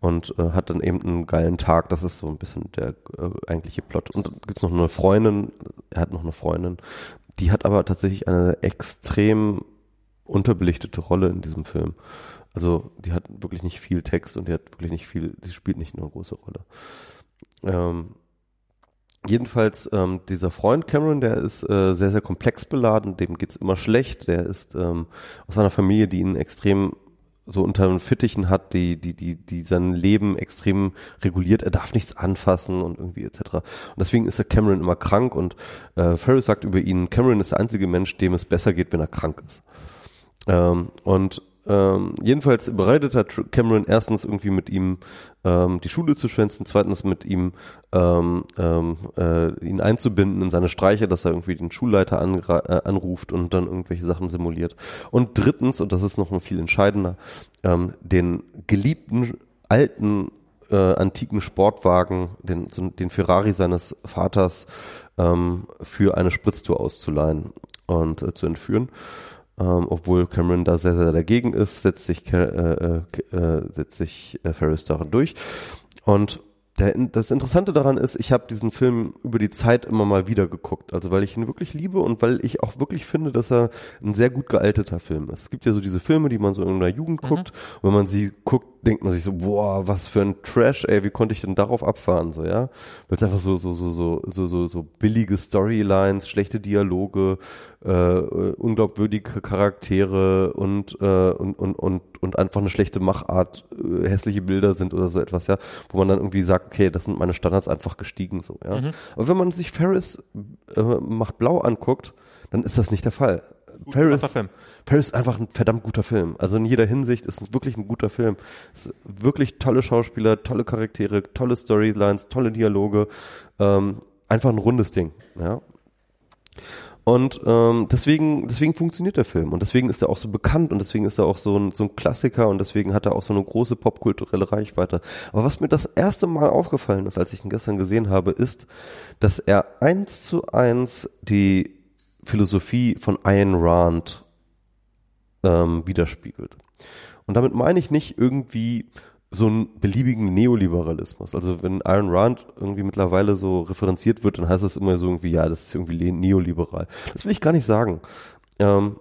Und äh, hat dann eben einen geilen Tag. Das ist so ein bisschen der äh, eigentliche Plot. Und dann gibt's noch eine Freundin, er hat noch eine Freundin, die hat aber tatsächlich eine extrem unterbelichtete Rolle in diesem Film. Also die hat wirklich nicht viel Text und die hat wirklich nicht viel, die spielt nicht nur eine große Rolle. Ähm, jedenfalls ähm, dieser Freund Cameron, der ist äh, sehr, sehr komplex beladen, dem geht's immer schlecht, der ist ähm, aus einer Familie, die ihn extrem so unter den Fittichen hat, die, die, die, die sein Leben extrem reguliert, er darf nichts anfassen und irgendwie etc. Und deswegen ist der Cameron immer krank und äh, Ferris sagt über ihn, Cameron ist der einzige Mensch, dem es besser geht, wenn er krank ist. Ähm, und ähm, jedenfalls bereitet hat Cameron erstens irgendwie mit ihm ähm, die Schule zu schwänzen, zweitens mit ihm ähm, ähm, äh, ihn einzubinden in seine Streiche, dass er irgendwie den Schulleiter äh, anruft und dann irgendwelche Sachen simuliert. Und drittens, und das ist noch viel entscheidender, ähm, den geliebten alten äh, antiken Sportwagen, den, den Ferrari seines Vaters ähm, für eine Spritztour auszuleihen und äh, zu entführen. Ähm, obwohl Cameron da sehr, sehr dagegen ist, setzt sich, äh, äh, äh, setzt sich äh, Ferris daran durch. Und der, das Interessante daran ist, ich habe diesen Film über die Zeit immer mal wieder geguckt, also weil ich ihn wirklich liebe und weil ich auch wirklich finde, dass er ein sehr gut gealteter Film ist. Es gibt ja so diese Filme, die man so in der Jugend mhm. guckt, und wenn man sie guckt, denkt man sich so, boah, was für ein Trash, ey, wie konnte ich denn darauf abfahren, so, ja? Weil es einfach so, so, so, so, so, so, so billige Storylines, schlechte Dialoge, äh, unglaubwürdige Charaktere und, äh, und, und, und, und einfach eine schlechte Machart, äh, hässliche Bilder sind oder so etwas, ja, wo man dann irgendwie sagt, okay, das sind meine Standards einfach gestiegen, so, ja. Mhm. Aber wenn man sich Ferris äh, macht blau anguckt, dann ist das nicht der Fall. Paris, Paris ist einfach ein verdammt guter Film. Also in jeder Hinsicht ist es wirklich ein guter Film. Es ist wirklich tolle Schauspieler, tolle Charaktere, tolle Storylines, tolle Dialoge. Ähm, einfach ein rundes Ding. Ja. Und ähm, deswegen, deswegen funktioniert der Film und deswegen ist er auch so bekannt und deswegen ist er auch so ein, so ein Klassiker und deswegen hat er auch so eine große popkulturelle Reichweite. Aber was mir das erste Mal aufgefallen ist, als ich ihn gestern gesehen habe, ist, dass er eins zu eins die Philosophie von Ayn Rand ähm, widerspiegelt. Und damit meine ich nicht irgendwie so einen beliebigen Neoliberalismus. Also wenn Ayn Rand irgendwie mittlerweile so referenziert wird, dann heißt es immer so irgendwie, ja, das ist irgendwie neoliberal. Das will ich gar nicht sagen. Ähm,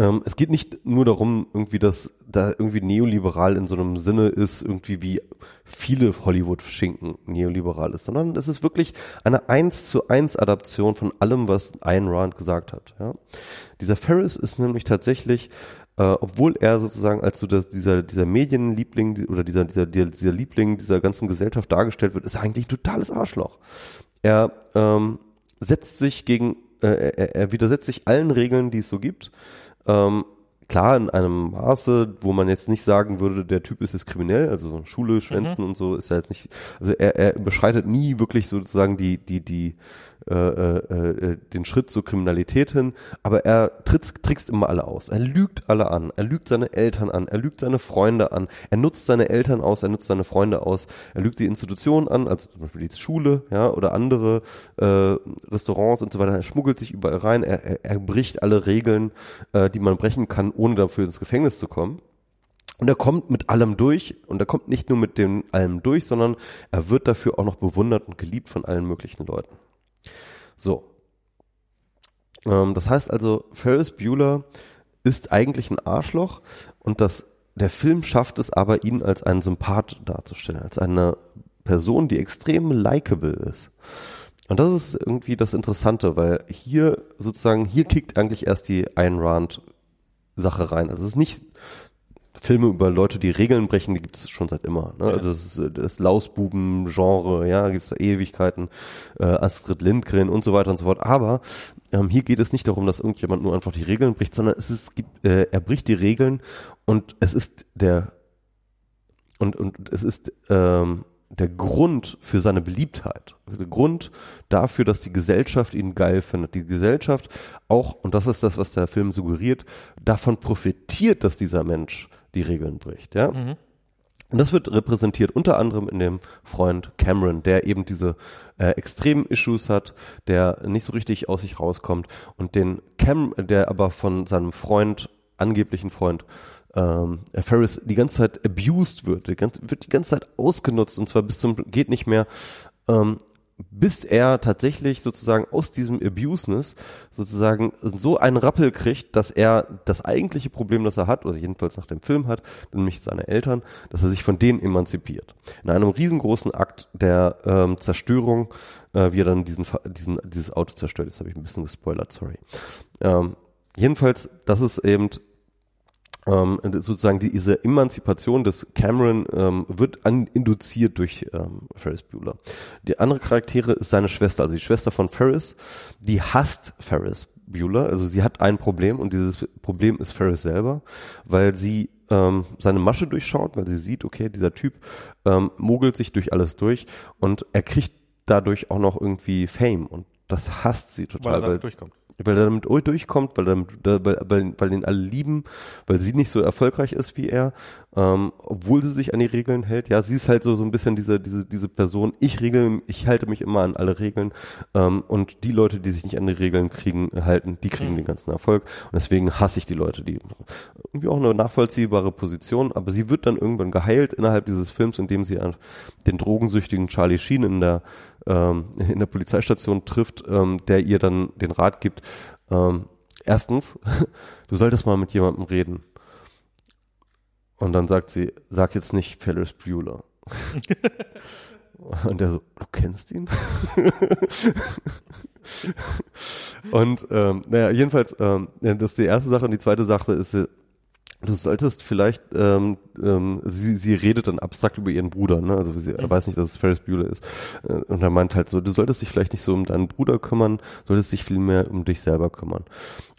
ähm, es geht nicht nur darum, irgendwie, dass da irgendwie neoliberal in so einem Sinne ist, irgendwie wie viele Hollywood-Schinken neoliberal ist, sondern es ist wirklich eine eins zu eins Adaption von allem, was Ayn Rand gesagt hat. Ja? Dieser Ferris ist nämlich tatsächlich äh, obwohl er sozusagen als so das, dieser, dieser Medienliebling oder dieser, dieser, dieser Liebling dieser ganzen Gesellschaft dargestellt wird, ist eigentlich ein totales Arschloch. Er ähm, setzt sich gegen, äh, er, er widersetzt sich allen Regeln, die es so gibt. Ähm, klar in einem Maße, wo man jetzt nicht sagen würde, der Typ ist jetzt kriminell, also Schule schwänzen mhm. und so ist er jetzt nicht, also er, er beschreitet nie wirklich sozusagen die, die, die, äh, äh, äh, den Schritt zur Kriminalität hin, aber er tritt, trickst immer alle aus. Er lügt alle an, er lügt seine Eltern an, er lügt seine Freunde an, er nutzt seine Eltern aus, er nutzt seine Freunde aus, er lügt die Institutionen an, also zum Beispiel die Schule, ja, oder andere äh, Restaurants und so weiter. Er schmuggelt sich überall rein, er, er, er bricht alle Regeln, äh, die man brechen kann, ohne dafür ins Gefängnis zu kommen. Und er kommt mit allem durch und er kommt nicht nur mit dem allem durch, sondern er wird dafür auch noch bewundert und geliebt von allen möglichen Leuten. So. Ähm, das heißt also, Ferris Bueller ist eigentlich ein Arschloch und das, der Film schafft es aber, ihn als einen Sympath darzustellen, als eine Person, die extrem likable ist. Und das ist irgendwie das Interessante, weil hier sozusagen, hier kickt eigentlich erst die Ayn Rand Sache rein. Also es ist nicht Filme über Leute, die Regeln brechen, die gibt es schon seit immer. Ne? Ja. Also das, ist das Lausbuben-Genre, ja, gibt es da Ewigkeiten, äh, Astrid Lindgren und so weiter und so fort. Aber ähm, hier geht es nicht darum, dass irgendjemand nur einfach die Regeln bricht, sondern es ist, gibt, äh, er bricht die Regeln und es ist der und und es ist ähm, der Grund für seine Beliebtheit, der Grund dafür, dass die Gesellschaft ihn geil findet. Die Gesellschaft auch, und das ist das, was der Film suggeriert, davon profitiert, dass dieser Mensch die Regeln bricht, ja. Mhm. Und das wird repräsentiert unter anderem in dem Freund Cameron, der eben diese äh, extremen Issues hat, der nicht so richtig aus sich rauskommt und den Cam, der aber von seinem Freund, angeblichen Freund, ähm, Ferris die ganze Zeit abused wird, die ganze, wird die ganze Zeit ausgenutzt und zwar bis zum geht nicht mehr. Ähm, bis er tatsächlich sozusagen aus diesem Abuseness sozusagen so einen Rappel kriegt, dass er das eigentliche Problem, das er hat, oder jedenfalls nach dem Film hat, nämlich seine Eltern, dass er sich von denen emanzipiert. In einem riesengroßen Akt der ähm, Zerstörung, äh, wie er dann diesen, diesen, dieses Auto zerstört. Jetzt habe ich ein bisschen gespoilert, sorry. Ähm, jedenfalls, das ist eben ähm, sozusagen diese Emanzipation des Cameron ähm, wird an, induziert durch ähm, Ferris Bueller. Die andere Charaktere ist seine Schwester, also die Schwester von Ferris, die hasst Ferris Bueller, also sie hat ein Problem und dieses Problem ist Ferris selber, weil sie ähm, seine Masche durchschaut, weil sie sieht, okay, dieser Typ ähm, mogelt sich durch alles durch und er kriegt dadurch auch noch irgendwie Fame und das hasst sie total. Weil er durchkommt weil er damit durchkommt, weil, er, weil, weil, weil ihn alle lieben, weil sie nicht so erfolgreich ist wie er, ähm, obwohl sie sich an die Regeln hält. Ja, sie ist halt so so ein bisschen diese diese diese Person. Ich regel, ich halte mich immer an alle Regeln ähm, und die Leute, die sich nicht an die Regeln kriegen halten, die kriegen mhm. den ganzen Erfolg und deswegen hasse ich die Leute, die irgendwie auch eine nachvollziehbare Position, aber sie wird dann irgendwann geheilt innerhalb dieses Films, indem sie den drogensüchtigen Charlie Sheen in der ähm, in der Polizeistation trifft, ähm, der ihr dann den Rat gibt, ähm, erstens, du solltest mal mit jemandem reden. Und dann sagt sie, sag jetzt nicht Ferris Bueller. Und der so, du kennst ihn? und ähm, naja, jedenfalls, ähm, das ist die erste Sache. Und die zweite Sache ist, Du solltest vielleicht, ähm, ähm, sie, sie redet dann abstrakt über ihren Bruder, ne? Also sie mhm. weiß nicht, dass es Ferris Bueller ist. Äh, und er meint halt so, du solltest dich vielleicht nicht so um deinen Bruder kümmern, solltest dich viel mehr um dich selber kümmern.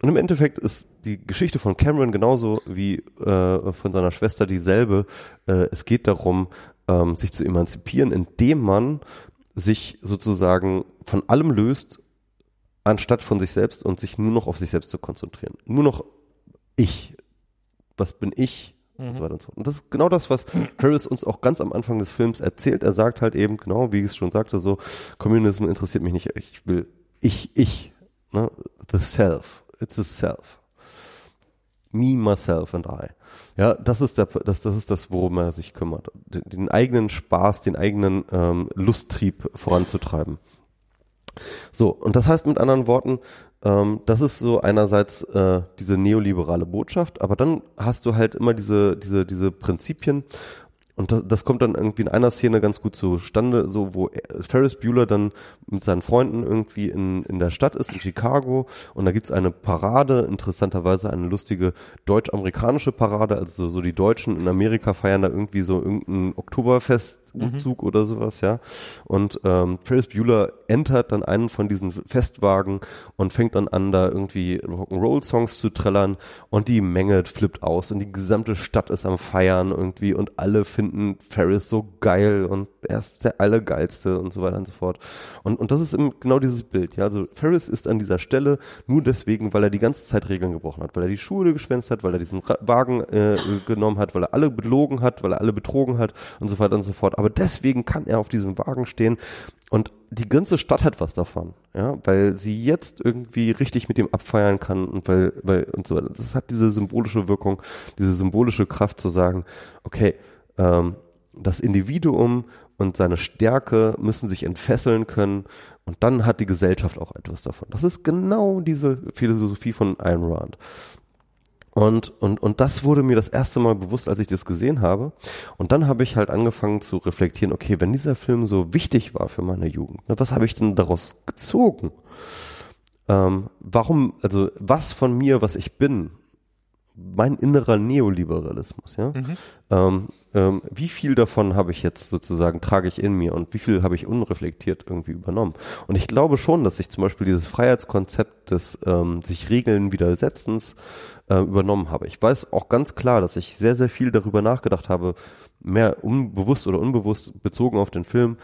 Und im Endeffekt ist die Geschichte von Cameron genauso wie äh, von seiner Schwester dieselbe. Äh, es geht darum, ähm, sich zu emanzipieren, indem man sich sozusagen von allem löst, anstatt von sich selbst und sich nur noch auf sich selbst zu konzentrieren. Nur noch ich. Was bin ich? Und so weiter und so fort. Und das ist genau das, was Harris uns auch ganz am Anfang des Films erzählt. Er sagt halt eben, genau, wie ich es schon sagte, so, Kommunismus interessiert mich nicht. Ich will ich, ich, ne? the self. It's a self. Me, myself and I. Ja, das ist der, das, das ist das, worum er sich kümmert. Den, den eigenen Spaß, den eigenen ähm, Lusttrieb voranzutreiben. So, und das heißt mit anderen Worten, ähm, das ist so einerseits äh, diese neoliberale Botschaft, aber dann hast du halt immer diese, diese, diese Prinzipien, und das, das kommt dann irgendwie in einer Szene ganz gut zustande, so wo Ferris Bueller dann mit seinen Freunden irgendwie in, in der Stadt ist, in Chicago, und da gibt's eine Parade, interessanterweise eine lustige deutsch-amerikanische Parade, also so, so die Deutschen in Amerika feiern da irgendwie so irgendeinen Oktoberfestumzug mhm. oder sowas, ja. Und ähm, Ferris Bueller entert dann einen von diesen Festwagen und fängt dann an, da irgendwie Rock'n'Roll-Songs zu trällern und die Menge flippt aus und die gesamte Stadt ist am Feiern irgendwie und alle finden finden Ferris so geil und er ist der Allergeilste und so weiter und so fort. Und, und das ist genau dieses Bild. Ja, also Ferris ist an dieser Stelle nur deswegen, weil er die ganze Zeit Regeln gebrochen hat, weil er die Schule geschwänzt hat, weil er diesen Wagen äh, genommen hat, weil er alle belogen hat, weil er alle betrogen hat und so weiter und so fort. Aber deswegen kann er auf diesem Wagen stehen und die ganze Stadt hat was davon, ja, weil sie jetzt irgendwie richtig mit ihm abfeiern kann und weil, weil und so weiter. Das hat diese symbolische Wirkung, diese symbolische Kraft zu sagen, okay, ähm, das Individuum und seine Stärke müssen sich entfesseln können und dann hat die Gesellschaft auch etwas davon. Das ist genau diese Philosophie von Ayn Rand. Und, und, und das wurde mir das erste Mal bewusst, als ich das gesehen habe. Und dann habe ich halt angefangen zu reflektieren, okay, wenn dieser Film so wichtig war für meine Jugend, ne, was habe ich denn daraus gezogen? Ähm, warum, also was von mir, was ich bin, mein innerer Neoliberalismus, ja. Mhm. Ähm, ähm, wie viel davon habe ich jetzt sozusagen, trage ich in mir und wie viel habe ich unreflektiert irgendwie übernommen? Und ich glaube schon, dass ich zum Beispiel dieses Freiheitskonzept des ähm, sich Regeln widersetzens äh, übernommen habe. Ich weiß auch ganz klar, dass ich sehr, sehr viel darüber nachgedacht habe, mehr unbewusst oder unbewusst bezogen auf den Film,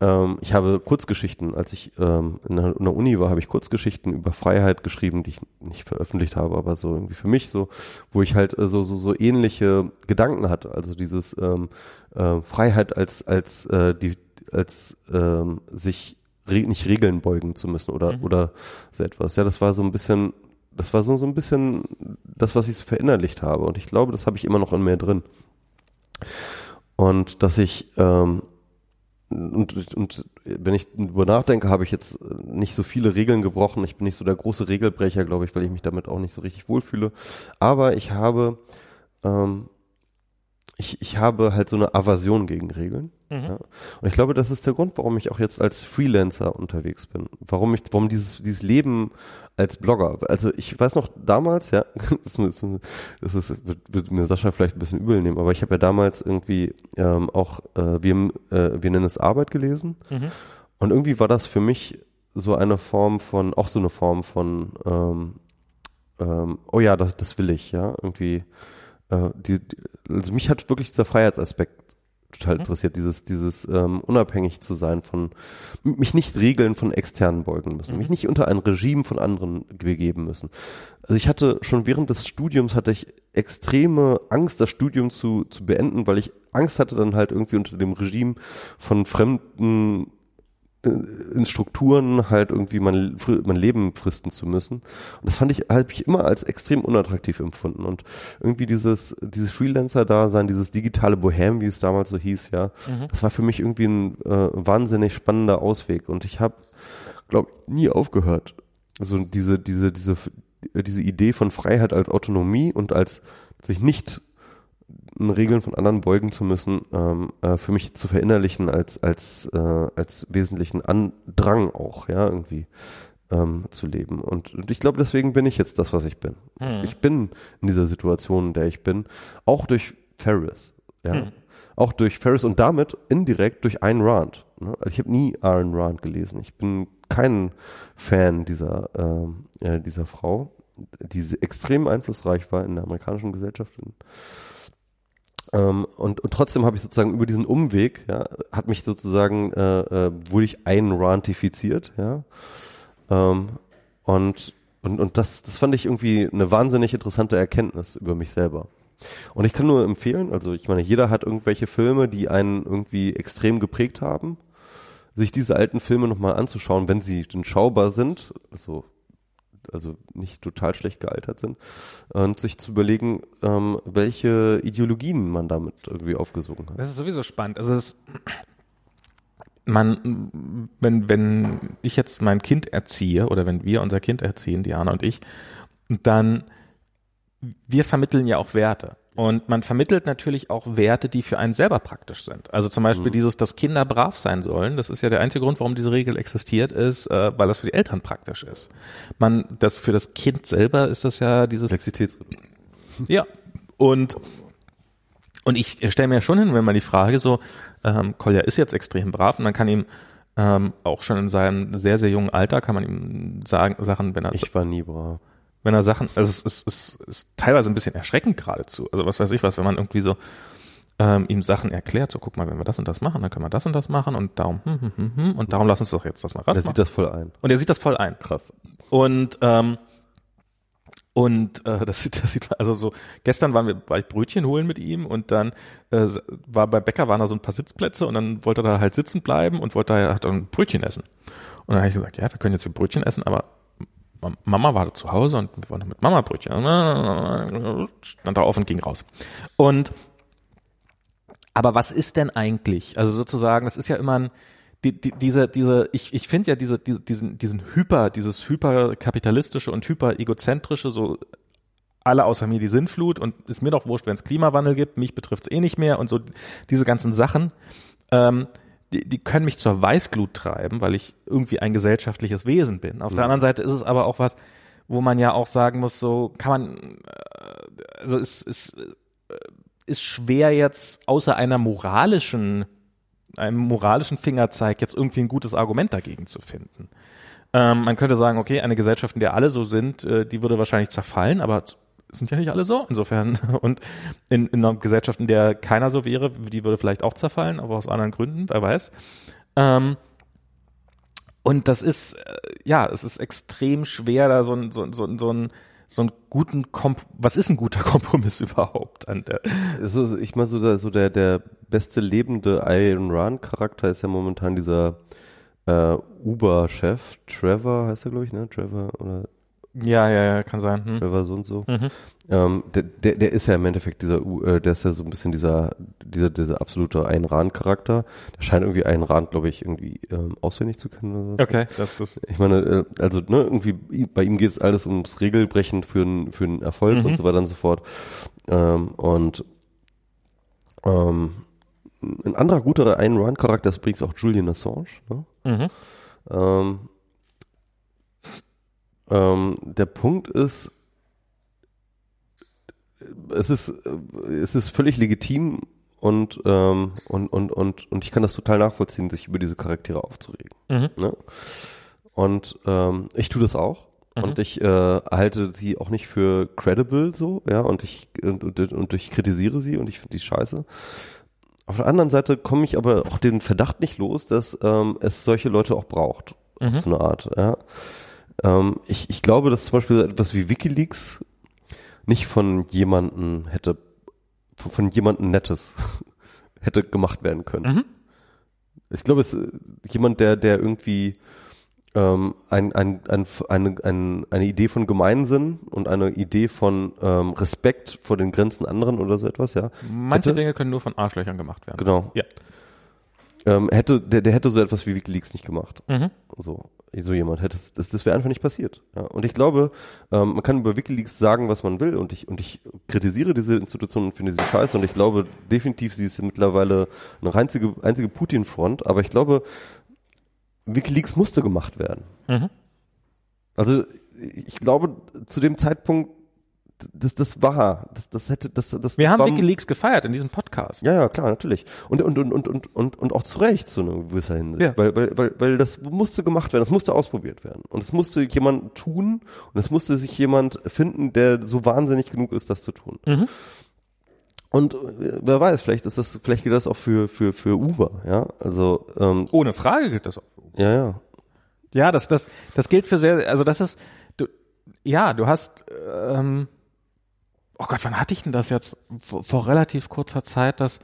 ähm, ich habe Kurzgeschichten, als ich ähm, in, der, in, der, Uni war, habe ich Kurzgeschichten über Freiheit geschrieben, die ich nicht veröffentlicht habe, aber so irgendwie für mich so, wo ich halt äh, so, so, so ähnliche Gedanken hatte. Also dieses ähm, äh, Freiheit als, als äh, die, als ähm, sich re nicht Regeln beugen zu müssen oder, mhm. oder so etwas. Ja, das war so ein bisschen, das war so, so ein bisschen das, was ich so verinnerlicht habe. Und ich glaube, das habe ich immer noch in mir drin. Und dass ich ähm, und, und wenn ich darüber nachdenke, habe ich jetzt nicht so viele Regeln gebrochen. Ich bin nicht so der große Regelbrecher, glaube ich, weil ich mich damit auch nicht so richtig wohlfühle. Aber ich habe, ähm, ich, ich habe halt so eine Aversion gegen Regeln. Mhm. Ja. Und ich glaube, das ist der Grund, warum ich auch jetzt als Freelancer unterwegs bin. Warum ich, warum dieses, dieses Leben als Blogger. Also ich weiß noch damals, ja, das, ist, wird, wird mir Sascha vielleicht ein bisschen übel nehmen, aber ich habe ja damals irgendwie ähm, auch, äh, wir, äh, wir nennen es Arbeit gelesen. Mhm. Und irgendwie war das für mich so eine Form von, auch so eine Form von, ähm, ähm, oh ja, das, das will ich, ja, irgendwie. Äh, die, also mich hat wirklich dieser Freiheitsaspekt total mhm. interessiert, dieses, dieses ähm, unabhängig zu sein von, mich nicht Regeln von externen beugen müssen, mhm. mich nicht unter ein Regime von anderen begeben müssen. Also ich hatte schon während des Studiums hatte ich extreme Angst, das Studium zu, zu beenden, weil ich Angst hatte dann halt irgendwie unter dem Regime von fremden in Strukturen halt irgendwie mein, mein Leben fristen zu müssen. Und das fand ich, habe ich immer als extrem unattraktiv empfunden. Und irgendwie dieses, dieses Freelancer-Dasein, dieses digitale Bohem, wie es damals so hieß, ja, mhm. das war für mich irgendwie ein äh, wahnsinnig spannender Ausweg. Und ich habe, glaube nie aufgehört. So also diese, diese, diese, diese Idee von Freiheit als Autonomie und als sich nicht Regeln von anderen beugen zu müssen, ähm, äh, für mich zu verinnerlichen als als äh, als wesentlichen Andrang auch, ja irgendwie ähm, zu leben. Und, und ich glaube, deswegen bin ich jetzt das, was ich bin. Mhm. Ich bin in dieser Situation, in der ich bin, auch durch Ferris, ja, mhm. auch durch Ferris und damit indirekt durch Ayn Rand. Ne? Also ich habe nie Ayn Rand gelesen. Ich bin kein Fan dieser ähm, äh, dieser Frau, die extrem einflussreich war in der amerikanischen Gesellschaft. Ähm, und, und trotzdem habe ich sozusagen über diesen Umweg, ja, hat mich sozusagen, äh, äh, wurde ich einrantifiziert, ja. Ähm, und und, und das, das fand ich irgendwie eine wahnsinnig interessante Erkenntnis über mich selber. Und ich kann nur empfehlen, also ich meine, jeder hat irgendwelche Filme, die einen irgendwie extrem geprägt haben, sich diese alten Filme nochmal anzuschauen, wenn sie denn schaubar sind, also, also nicht total schlecht gealtert sind, und sich zu überlegen, ähm, welche Ideologien man damit irgendwie aufgesogen hat. Das ist sowieso spannend. Also es man, wenn, wenn ich jetzt mein Kind erziehe oder wenn wir unser Kind erziehen, Diana und ich, dann wir vermitteln ja auch Werte. Und man vermittelt natürlich auch Werte, die für einen selber praktisch sind. Also zum Beispiel mhm. dieses, dass Kinder brav sein sollen. Das ist ja der einzige Grund, warum diese Regel existiert, ist, äh, weil das für die Eltern praktisch ist. Man, das für das Kind selber ist das ja dieses Flexibilitätsrhythmus. Ja. Und und ich stelle mir schon hin, wenn man die Frage so, ähm, Kolja ist jetzt extrem brav und man kann ihm ähm, auch schon in seinem sehr, sehr jungen Alter kann man ihm sagen, Sachen, wenn er. Ich war nie brav. Wenn er Sachen, also es ist, ist, ist teilweise ein bisschen erschreckend geradezu. Also was weiß ich was, wenn man irgendwie so ähm, ihm Sachen erklärt, so guck mal, wenn wir das und das machen, dann können wir das und das machen und darum, hm, hm, hm, hm, und darum lass uns doch jetzt das mal ran. Er sieht das voll ein. Und er sieht das voll ein. Krass. Und ähm, und äh, das sieht, das sieht also so. Gestern waren wir, war ich Brötchen holen mit ihm und dann äh, war bei Bäcker waren da so ein paar Sitzplätze und dann wollte er da halt sitzen bleiben und wollte da hat dann Brötchen essen. Und dann habe ich gesagt, ja, wir können jetzt hier Brötchen essen, aber Mama war da zu Hause und wir wollten mit Mama Brötchen. Stand da auf und ging raus. Und aber was ist denn eigentlich? Also sozusagen, das ist ja immer ein die, die, diese, diese, ich, ich finde ja diese, die, diesen, diesen Hyper, dieses hyperkapitalistische und hyper-egozentrische, so alle außer mir die Sinnflut und ist mir doch wurscht, wenn es Klimawandel gibt, mich betrifft es eh nicht mehr und so diese ganzen Sachen, ähm, die, die können mich zur Weißglut treiben, weil ich irgendwie ein gesellschaftliches Wesen bin. Auf mhm. der anderen Seite ist es aber auch was, wo man ja auch sagen muss, so kann man, äh, also es ist, äh, ist schwer jetzt außer einer moralischen einem moralischen Fingerzeig jetzt irgendwie ein gutes Argument dagegen zu finden. Ähm, man könnte sagen, okay, eine Gesellschaft, in der alle so sind, äh, die würde wahrscheinlich zerfallen, aber sind ja nicht alle so. Insofern, und in, in einer Gesellschaft, in der keiner so wäre, die würde vielleicht auch zerfallen, aber aus anderen Gründen, wer weiß. Ähm, und das ist, äh, ja, es ist extrem schwer, da so ein, so, so, so ein so einen guten Komp was ist ein guter Kompromiss überhaupt an der also ich meine so der, so der der beste lebende Iron Run Charakter ist ja momentan dieser äh, Uber Chef Trevor heißt er glaube ich ne Trevor oder ja, ja, ja, kann sein. Hm. Trevor so und so. Mhm. Ähm, der, der, der ist ja im Endeffekt dieser, äh, der ist ja so ein bisschen dieser, dieser, dieser absolute Ayn Rand-Charakter. Der scheint irgendwie Ayn Rand, glaube ich, irgendwie ähm, auswendig zu kennen oder so. Okay, das ist. Ich meine, äh, also ne, irgendwie bei ihm geht es alles ums Regelbrechen für einen für einen Erfolg mhm. und so weiter und so fort. Ähm, und ähm, ein anderer guter Ayn Rand-Charakter ist übrigens auch Julian Assange. Ne? Mhm. Ähm, ähm, der Punkt ist, es ist, es ist völlig legitim und, ähm, und, und, und, und ich kann das total nachvollziehen, sich über diese Charaktere aufzuregen. Mhm. Ne? Und ähm, ich tue das auch. Mhm. Und ich äh, halte sie auch nicht für credible so, ja, und ich und, und, und ich kritisiere sie und ich finde die scheiße. Auf der anderen Seite komme ich aber auch den Verdacht nicht los, dass ähm, es solche Leute auch braucht. Mhm. So eine Art, ja. Ähm, ich, ich glaube, dass zum Beispiel etwas wie Wikileaks nicht von jemandem hätte, von, von jemandem Nettes hätte gemacht werden können. Mhm. Ich glaube, es ist jemand, der, der irgendwie ähm, ein, ein, ein, eine, ein, eine Idee von Gemeinsinn und eine Idee von ähm, Respekt vor den Grenzen anderen oder so etwas, ja. Manche hätte, Dinge können nur von Arschlöchern gemacht werden. Genau. Ja. Ähm, hätte, der, der hätte so etwas wie Wikileaks nicht gemacht. Mhm. So so jemand hätte, das, das wäre einfach nicht passiert. Ja. Und ich glaube, ähm, man kann über WikiLeaks sagen, was man will und ich, und ich kritisiere diese Institution und finde sie scheiße und ich glaube definitiv, sie ist mittlerweile eine einzige, einzige Putin-Front, aber ich glaube, WikiLeaks musste gemacht werden. Mhm. Also ich glaube, zu dem Zeitpunkt das, das war, das, das hätte, das, das. Wir haben WikiLeaks gefeiert in diesem Podcast. Ja, ja, klar, natürlich. Und, und, und, und, und, und, und auch zu Recht, zu einer gewisser Hinsicht. Ja. Weil, weil, weil, weil das musste gemacht werden, das musste ausprobiert werden. Und es musste jemand tun und es musste sich jemand finden, der so wahnsinnig genug ist, das zu tun. Mhm. Und äh, wer weiß, vielleicht ist das, vielleicht geht das auch für, für, für Uber, ja. Also, ähm, Ohne Frage geht das auch für Uber. Ja, ja. Ja, das, das, das gilt für sehr, also das ist, du, ja, du hast, ähm, oh Gott, wann hatte ich denn das jetzt? Vor, vor relativ kurzer Zeit, dass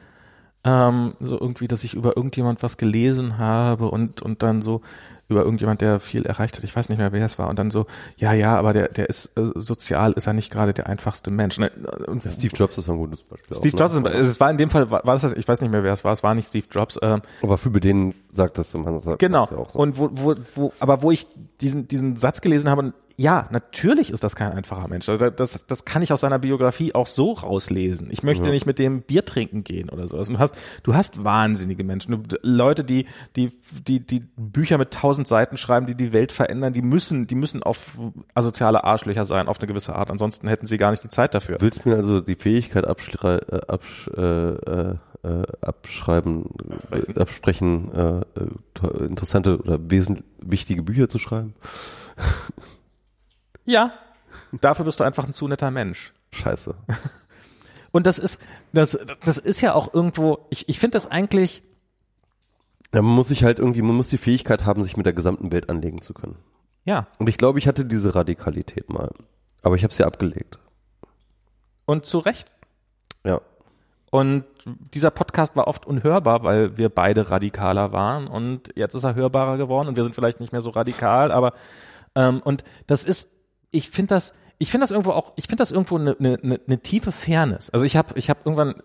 ähm, so irgendwie, dass ich über irgendjemand was gelesen habe und und dann so über irgendjemand, der viel erreicht hat. Ich weiß nicht mehr, wer es war. Und dann so, ja, ja, aber der, der ist äh, sozial, ist er nicht gerade der einfachste Mensch. Ne? Und Ja, Steve Jobs ist ein gutes Beispiel. Steve auch, Jobs, ne? ist, es war in dem Fall, war, war das, ich weiß nicht mehr, wer es war, es war nicht Steve Jobs. Ähm, Aber für den sagt das man sagt genau. ja auch so. Und wo, wo, wo, aber wo ich diesen, diesen Satz gelesen habe, ja, natürlich ist das kein einfacher Mensch. Das, das kann ich aus seiner Biografie auch so rauslesen. Ich möchte Ja. nicht mit dem Bier trinken gehen oder so. Also du hast, du hast wahnsinnige Menschen. Du, Leute, die, die, die, die Bücher mit tausend Seiten schreiben, die die Welt verändern, die müssen, die müssen auf asoziale Arschlöcher sein, auf eine gewisse Art. Ansonsten hätten sie gar nicht die Zeit dafür. Du willst mir also die Fähigkeit abschrei äh, absch äh, äh, abschreiben, Absprechen. absprechen, äh, äh, interessante oder wesentlich wichtige Bücher zu schreiben? Ja. Dafür bist du einfach ein zu netter Mensch. Scheiße. Und das ist, das, das ist ja auch irgendwo, ich, ich finde das eigentlich, Ja, man muss sich halt irgendwie, man muss die Fähigkeit haben, sich mit der gesamten Welt anlegen zu können. ja, Und ich glaube, ich hatte diese Radikalität mal. Aber ich habe sie abgelegt. und zu Recht. Ja. Und dieser Podcast war oft unhörbar, weil wir beide radikaler waren und jetzt ist er hörbarer geworden und wir sind vielleicht nicht mehr so radikal, aber ähm, und das ist, ich finde das, ich finde das irgendwo auch, ich finde das irgendwo eine ne, ne, ne tiefe Fairness. Also ich habe ich habe irgendwann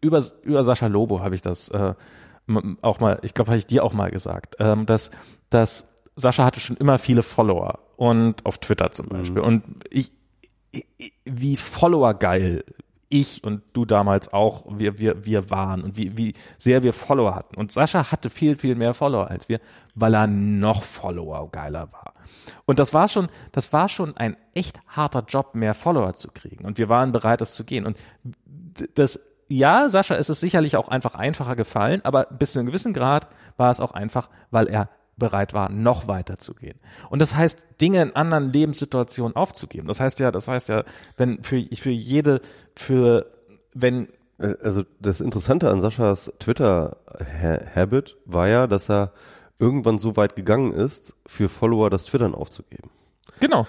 über über Sascha Lobo habe ich das äh, auch mal, ich glaube, habe ich dir auch mal gesagt, ähm, dass dass Sascha hatte schon immer viele Follower und auf Twitter zum Beispiel und ich, ich wie Follower geil ich und du damals auch, wir, wir, wir waren und wie, wie sehr wir Follower hatten. Und Sascha hatte viel, viel mehr Follower als wir, weil er noch Follower geiler war. Und das war schon, das war schon ein echt harter Job, mehr Follower zu kriegen. Und wir waren bereit, das zu gehen. Und das, ja, Sascha ist es sicherlich auch einfach einfacher gefallen, aber bis zu einem gewissen Grad war es auch einfach, weil er bereit war, noch weiter zu gehen. Und das heißt, Dinge in anderen Lebenssituationen aufzugeben. Das heißt ja, das heißt ja, wenn für, für jede, für, wenn, Also das Interessante an Saschas Twitter-Habit war ja, dass er irgendwann so weit gegangen ist, für Follower das Twittern aufzugeben. genau,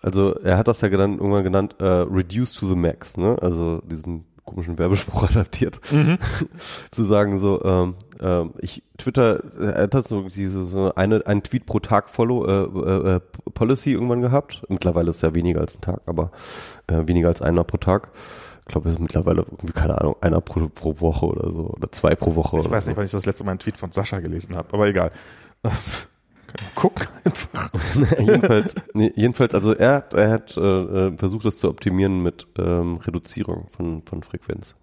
Also er hat das ja genannt, irgendwann genannt, äh, reduce to the max, ne? Also diesen komischen Werbespruch adaptiert. Zu sagen so, ähm, ähm, ich Twitter, er hat so diese so eine, einen Tweet pro Tag Follow äh, äh, äh, Policy irgendwann gehabt. Mittlerweile ist es ja weniger als ein Tag, aber äh, weniger als einer pro Tag. Ich glaube, es ist mittlerweile irgendwie, keine Ahnung, einer pro, pro Woche oder so. Oder zwei pro Woche. ich weiß so. nicht, wann ich das letzte Mal einen Tweet von Sascha gelesen habe, aber egal. Gucken einfach. jedenfalls, nee, jedenfalls, also er, hat- er hat äh, äh, versucht, das zu optimieren mit ähm, Reduzierung von, von Frequenz.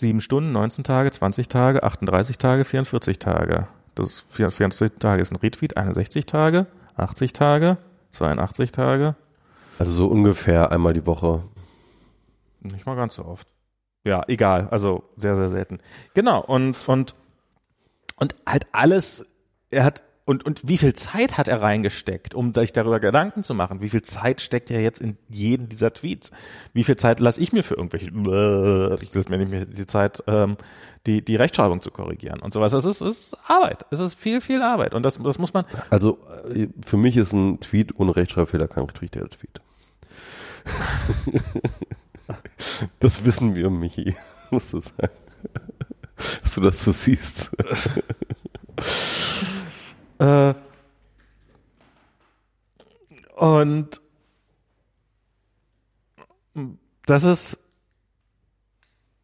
Sieben Stunden, 19 Tage, 20 Tage, 38 Tage, 44 Tage. Das ist 44 Tage ist ein Retweet, 61 Tage, 80 Tage, 82 Tage. Also so ungefähr einmal die Woche. Nicht mal ganz so oft. Ja, egal. Also sehr, sehr selten. Genau. Und, und, und halt alles, er hat, und, und wie viel Zeit hat er reingesteckt, um sich darüber Gedanken zu machen? Wie viel Zeit steckt er jetzt in jeden dieser Tweets? Wie viel Zeit lasse ich mir für irgendwelche, ich will mir nicht mehr die Zeit, ähm, die, die Rechtschreibung zu korrigieren und sowas. Es ist, es ist Arbeit. Es ist viel, viel Arbeit. Und das, das muss man, Also äh, für mich ist ein Tweet ohne Rechtschreibfehler kein richtiger Tweet. das wissen wir, Michi. Musst du sagen. Dass du das so siehst. Äh, und das ist,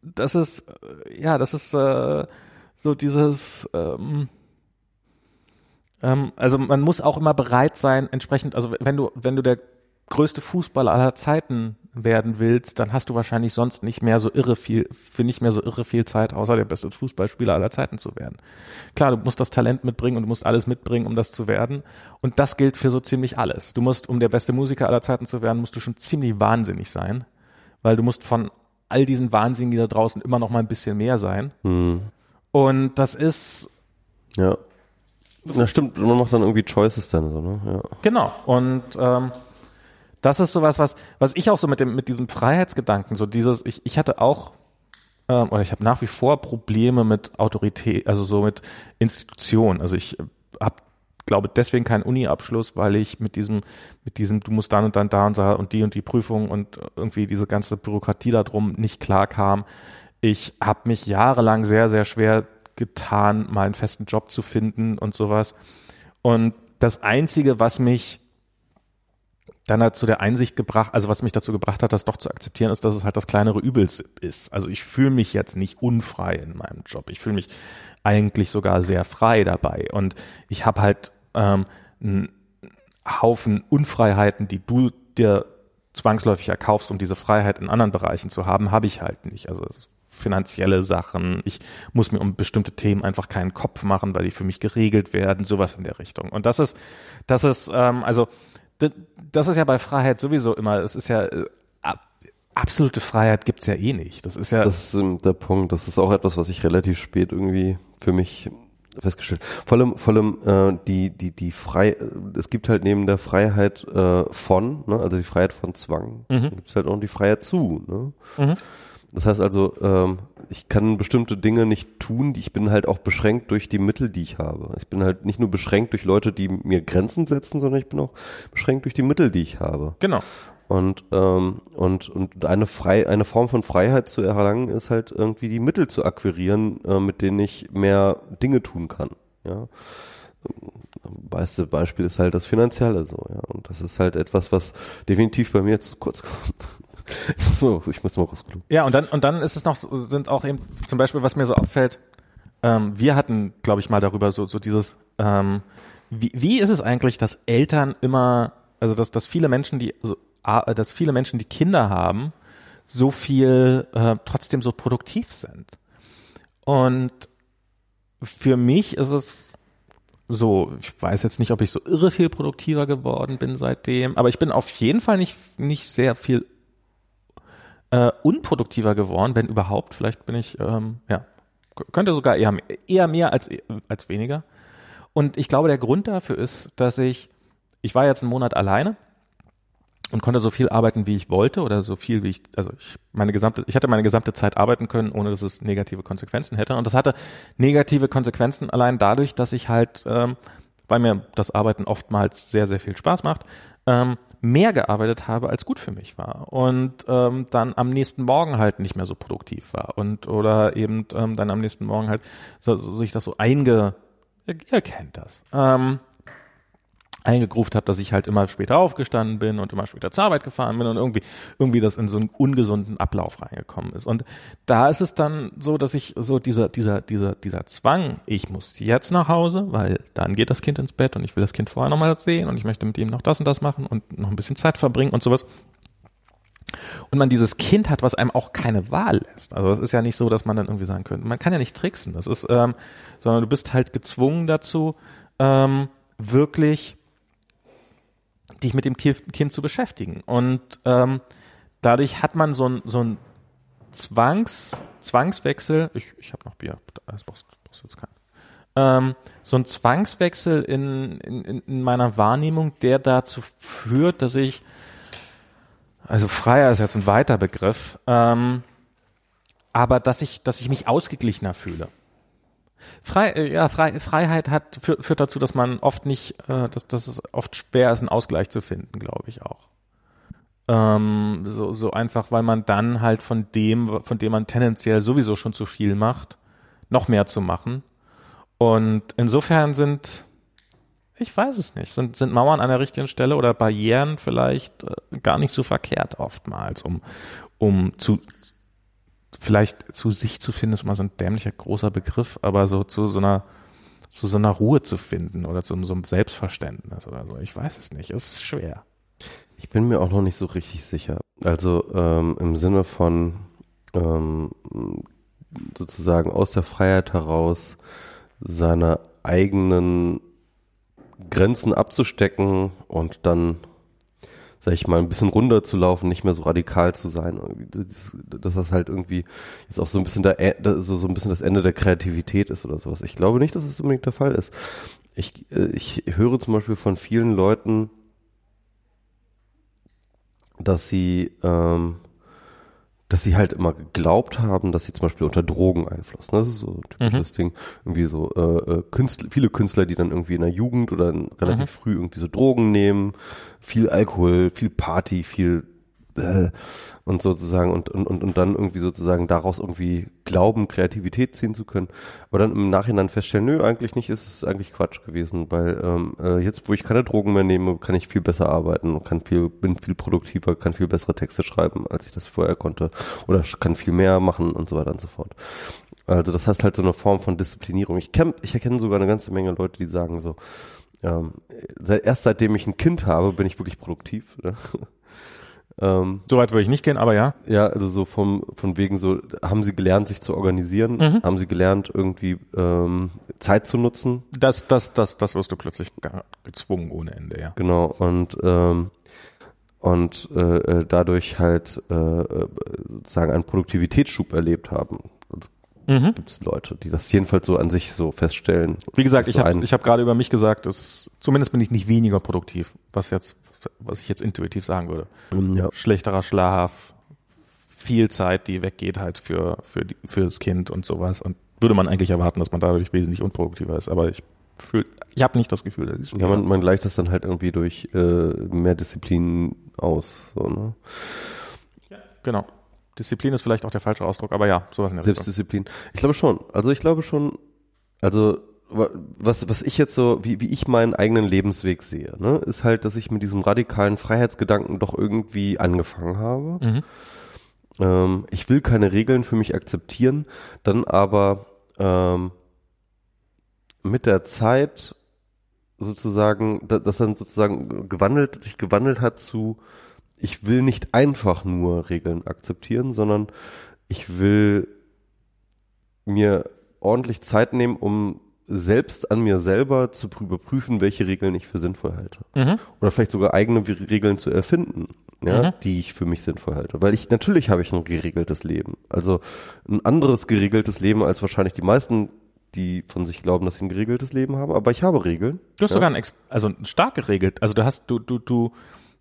das ist, äh, ja, das ist äh, so dieses, ähm, ähm, also man muss auch immer bereit sein, entsprechend, also wenn du, wenn du der größte Fußballer aller Zeiten werden willst, dann hast du wahrscheinlich sonst nicht mehr so irre viel, für nicht mehr so irre viel Zeit, außer der beste Fußballspieler aller Zeiten zu werden. Klar, du musst das Talent mitbringen und du musst alles mitbringen, um das zu werden. Und das gilt für so ziemlich alles. Du musst, um der beste Musiker aller Zeiten zu werden, musst du schon ziemlich wahnsinnig sein, weil du musst von all diesen Wahnsinnigen, die da draußen immer noch mal ein bisschen mehr sein. Hm. Und das ist, Ja. Na stimmt, man macht dann irgendwie Choices dann so, ne? Ja. Genau. Und ähm, das ist sowas, was, was ich auch so mit dem, mit diesem Freiheitsgedanken, so dieses, ich, ich hatte auch, ähm, oder ich habe nach wie vor Probleme mit Autorität, also so mit Institutionen. Also ich habe glaube deswegen keinen Uni-Abschluss, weil ich mit diesem, mit diesem, du musst dann und dann da und da und die und die Prüfung und irgendwie diese ganze Bürokratie da drum nicht klar kam. Ich habe mich jahrelang sehr, sehr schwer getan, mal einen festen Job zu finden und sowas. Und das Einzige, was mich dann hat zu der Einsicht gebracht, also was mich dazu gebracht hat, das doch zu akzeptieren, ist, dass es halt das kleinere Übel ist. Also ich fühle mich jetzt nicht unfrei in meinem Job. Ich fühle mich eigentlich sogar sehr frei dabei. Und ich habe halt ähm, einen Haufen Unfreiheiten, die du dir zwangsläufig erkaufst, um diese Freiheit in anderen Bereichen zu haben, habe ich halt nicht. Also finanzielle Sachen. Ich muss mir um bestimmte Themen einfach keinen Kopf machen, weil die für mich geregelt werden, sowas in der Richtung. Und das ist, das ist, ähm, also das ist ja bei Freiheit sowieso immer, es ist ja äh, absolute Freiheit gibt's ja eh nicht. Das ist ja. Das ist der Punkt. Das ist auch etwas, was ich relativ spät irgendwie für mich festgestellt. Vor allem, vor allem äh, die die die frei. Äh, es gibt halt neben der Freiheit äh, von, ne, also die Freiheit von Zwang, mhm. gibt's halt auch die Freiheit zu. Ne? Mhm. Das heißt also, ähm, ich kann bestimmte Dinge nicht tun, die ich bin halt auch beschränkt durch die Mittel, die ich habe. Ich bin halt nicht nur beschränkt durch Leute, die mir Grenzen setzen, sondern ich bin auch beschränkt durch die Mittel, die ich habe. Genau. Und, ähm, und, und eine, frei, eine Form von Freiheit zu erlangen, ist halt irgendwie die Mittel zu akquirieren, äh, mit denen ich mehr Dinge tun kann. Ja. Beste Beispiel ist halt das Finanzielle so, ja. Und das ist halt etwas, was definitiv bei mir jetzt kurz kommt. So, ich muss mal kurz gucken. Ja, und dann, und dann ist es noch, sind auch eben, zum Beispiel, was mir so auffällt, ähm, wir hatten, glaube ich, mal darüber so, so dieses, ähm, wie, wie ist es eigentlich, dass Eltern immer, also dass, dass viele Menschen, die, also dass viele Menschen, die Kinder haben, so viel äh, trotzdem so produktiv sind. Und für mich ist es so, ich weiß jetzt nicht, ob ich so irre viel produktiver geworden bin seitdem, aber ich bin auf jeden Fall nicht, nicht sehr viel äh, unproduktiver geworden, wenn überhaupt. Vielleicht bin ich, ähm, ja, könnte sogar eher, eher mehr als, als weniger. Und ich glaube, der Grund dafür ist, dass ich, ich war jetzt einen Monat alleine und konnte so viel arbeiten, wie ich wollte oder so viel, wie ich, also ich meine gesamte, ich hatte meine gesamte Zeit arbeiten können, ohne dass es negative Konsequenzen hätte. Und das hatte negative Konsequenzen allein dadurch, dass ich halt, ähm, weil mir das Arbeiten oftmals sehr, sehr viel Spaß macht, ähm, mehr gearbeitet habe, als gut für mich war. Und ähm, dann am nächsten Morgen halt nicht mehr so produktiv war. Und oder eben ähm, dann am nächsten Morgen halt so, so sich das so einge, ihr, kennt das. Ähm, eingegruft habe, dass ich halt immer später aufgestanden bin und immer später zur Arbeit gefahren bin und irgendwie irgendwie das in so einen ungesunden Ablauf reingekommen ist. Und da ist es dann so, dass ich so dieser dieser dieser dieser Zwang, ich muss jetzt nach Hause, weil dann geht das Kind ins Bett und ich will das Kind vorher nochmal sehen und ich möchte mit ihm noch das und das machen und noch ein bisschen Zeit verbringen und sowas. Und man dieses Kind hat, was einem auch keine Wahl lässt. Also es ist ja nicht so, dass man dann irgendwie sagen könnte, man kann ja nicht tricksen. Das ist, ähm, sondern du bist halt gezwungen dazu, ähm, wirklich dich mit dem Kind zu beschäftigen. Und ähm, dadurch hat man so ein, so ein Zwangs, Zwangswechsel, ich, ich habe noch Bier, das brauchst, brauchst jetzt keinen. Ähm, so ein Zwangswechsel in, in, in meiner Wahrnehmung, der dazu führt, dass ich, also freier ist jetzt ein weiter Begriff, ähm, aber dass ich, dass ich mich ausgeglichener fühle. Frei, äh, ja, Frei, Freiheit hat, führt, führt dazu, dass man oft nicht, äh, dass, dass es oft schwer ist, einen Ausgleich zu finden, glaube ich auch. Ähm, so, so einfach, weil man dann halt von dem, von dem man tendenziell sowieso schon zu viel macht, noch mehr zu machen. Und insofern sind, ich weiß es nicht, sind, sind Mauern an der richtigen Stelle oder Barrieren vielleicht äh, gar nicht so verkehrt oftmals, um, um zu, vielleicht zu sich zu finden, ist mal so ein dämlicher großer Begriff, aber so zu so einer zu so einer Ruhe zu finden oder zu so einem Selbstverständnis oder so. Ich weiß es nicht. Es ist schwer. Ich bin mir auch noch nicht so richtig sicher. Also ähm, im Sinne von ähm, sozusagen aus der Freiheit heraus seine eigenen Grenzen abzustecken und dann sag ich mal, ein bisschen runter zu laufen, nicht mehr so radikal zu sein. Das, dass das halt irgendwie jetzt auch so ein bisschen der, so, so ein bisschen das Ende der Kreativität ist oder sowas. Ich glaube nicht, dass es unbedingt der Fall ist. Ich, äh, ich höre zum Beispiel von vielen Leuten, dass sie, ähm, dass sie halt immer geglaubt haben, dass sie zum Beispiel unter Drogeneinfluss, ne? das ist so ein typisches Ding, irgendwie so äh, äh, Künstler, viele Künstler, die dann irgendwie in der Jugend oder relativ früh irgendwie so Drogen nehmen, viel Alkohol, viel Party, viel äh, und sozusagen und, und, und, und dann irgendwie sozusagen daraus irgendwie glauben, Kreativität ziehen zu können. Aber dann im Nachhinein feststellen, nö, eigentlich nicht, ist es eigentlich Quatsch gewesen, weil ähm, äh, jetzt, wo ich keine Drogen mehr nehme, kann ich viel besser arbeiten, kann viel, bin viel produktiver, kann viel bessere Texte schreiben, als ich das vorher konnte oder kann viel mehr machen und so weiter und so fort. Also das heißt halt so eine Form von Disziplinierung. Ich kenn, ich erkenne sogar eine ganze Menge Leute, die sagen so, ähm, erst seitdem ich ein Kind habe, bin ich wirklich produktiv. Ne? Ähm, Soweit würde ich nicht gehen, aber ja. Ja, also so vom, von wegen so, haben sie gelernt, sich zu organisieren? Mhm. Haben sie gelernt, irgendwie ähm, Zeit zu nutzen? Das, das, das, das wirst du plötzlich gezwungen ohne Ende, ja. Genau, und ähm, und äh, äh dadurch halt äh, sozusagen einen Produktivitätsschub erlebt haben. Also mhm. Gibt es Leute, die das jedenfalls so an sich so feststellen. Wie gesagt, ich habe ich hab gerade über mich gesagt, es ist, zumindest bin ich nicht weniger produktiv, was jetzt was ich jetzt intuitiv sagen würde. Mhm, ja. Schlechterer Schlaf, viel Zeit, die weggeht halt für, für, die, für das Kind und sowas. Und würde man eigentlich erwarten, dass man dadurch wesentlich unproduktiver ist. Aber ich fühl, ich habe nicht das Gefühl, dass ich Ja, man, man gleicht das dann halt irgendwie durch äh, mehr Disziplin aus. So, ne? Ja, genau. Disziplin ist vielleicht auch der falsche Ausdruck, aber ja, sowas in der Selbstdisziplin. Ich glaube schon. Also ich glaube schon, also was, was ich jetzt so, wie, wie ich meinen eigenen Lebensweg sehe, ne, ist halt, dass ich mit diesem radikalen Freiheitsgedanken doch irgendwie angefangen habe. Mhm. Ähm, ich will keine Regeln für mich akzeptieren, dann aber ähm, mit der Zeit sozusagen, das dann sozusagen gewandelt, sich gewandelt hat zu, ich will nicht einfach nur Regeln akzeptieren, sondern ich will mir ordentlich Zeit nehmen, um selbst an mir selber zu überprüfen, welche Regeln ich für sinnvoll halte. Mhm. Oder vielleicht sogar eigene Regeln zu erfinden, ja, mhm. die ich für mich sinnvoll halte. Weil ich, natürlich habe ich ein geregeltes Leben. Also ein anderes geregeltes Leben als wahrscheinlich die meisten, die von sich glauben, dass sie ein geregeltes Leben haben. Aber ich habe Regeln. Du hast ja. sogar ein, also stark geregelt. Also du hast, du, du, du,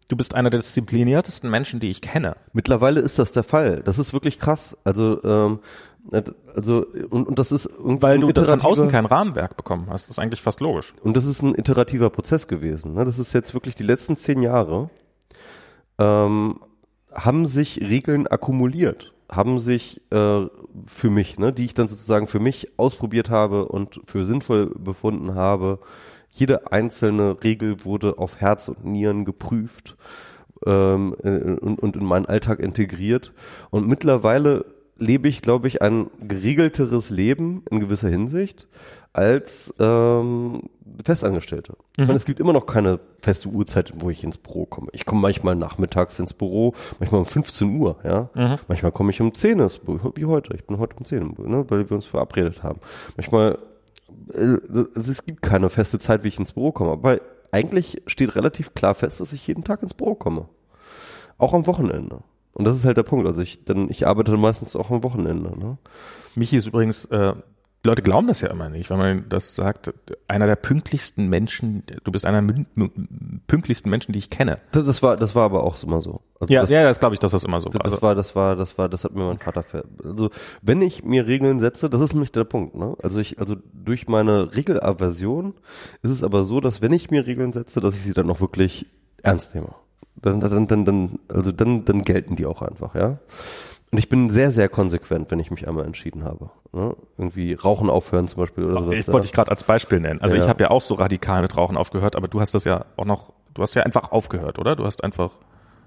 Du bist einer der diszipliniertesten Menschen, die ich kenne. Mittlerweile ist das der Fall. Das ist wirklich krass. Also ähm, also und, und das ist irgendwie weil du von außen kein Rahmenwerk bekommen hast. Das ist eigentlich fast logisch. Und das ist ein iterativer Prozess gewesen. Ne? Das ist jetzt wirklich die letzten zehn Jahre ähm, haben sich Regeln akkumuliert, haben sich äh, für mich, ne, die ich dann sozusagen für mich ausprobiert habe und für sinnvoll befunden habe. Jede einzelne Regel wurde auf Herz und Nieren geprüft ähm, äh, und, und in meinen Alltag integriert. Und mittlerweile lebe ich, glaube ich, ein geregelteres Leben in gewisser Hinsicht als ähm, Festangestellte. Mhm. Ich meine, es gibt immer noch keine feste Uhrzeit, wo ich ins Büro komme. Ich komme manchmal nachmittags ins Büro, manchmal um 15 Uhr, ja. Mhm. Manchmal komme ich um 10 ins Büro, wie heute. Ich bin heute um 10 im Büro, ne, weil wir uns verabredet haben. Manchmal, äh, es gibt keine feste Zeit, wie ich ins Büro komme. Aber eigentlich steht relativ klar fest, dass ich jeden Tag ins Büro komme. Auch am Wochenende. Und das ist halt der Punkt. Also ich, denn ich arbeite meistens auch am Wochenende. Ne? Michi ist übrigens, äh, Leute glauben das ja immer nicht, wenn man das sagt, einer der pünktlichsten Menschen, du bist einer der pünktlichsten Menschen, die ich kenne. Das, das war, das war aber auch immer so. Also ja, das, ja, das glaube ich, dass das immer so war. Das also, war, das war, das war, das hat mir mein Vater ver Also wenn ich mir Regeln setze, das ist nämlich der Punkt. Ne? Also ich, also durch meine Regelaversion ist es aber so, dass wenn ich mir Regeln setze, dass ich sie dann auch wirklich ernst nehme dann, dann, dann, dann, also dann, dann gelten die auch einfach, ja. Und ich bin sehr, sehr konsequent, wenn ich mich einmal entschieden habe. Ne? Irgendwie Rauchen aufhören zum Beispiel oder so. Ich wollte dich gerade als Beispiel nennen. Also ja. ich habe ja auch so radikal mit Rauchen aufgehört, aber du hast das ja auch noch, du hast ja einfach aufgehört, oder? Du hast einfach.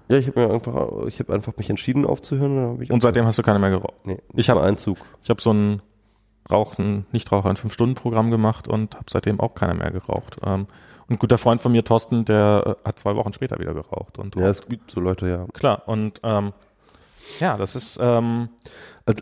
Ja, ich habe mir einfach, ich habe einfach mich entschieden aufzuhören. Und, und seitdem hast du keine mehr geraucht? Nee, ich habe Einzug. Ich habe so ein Rauchen, Nichtraucher in fünf Stunden Programm gemacht und habe seitdem auch keiner mehr geraucht. Ähm, ein guter Freund von mir, Thorsten, der äh, hat zwei Wochen später wieder geraucht. Und ja, es gibt so Leute, ja. Klar, und ähm, ja, das ist. Ähm,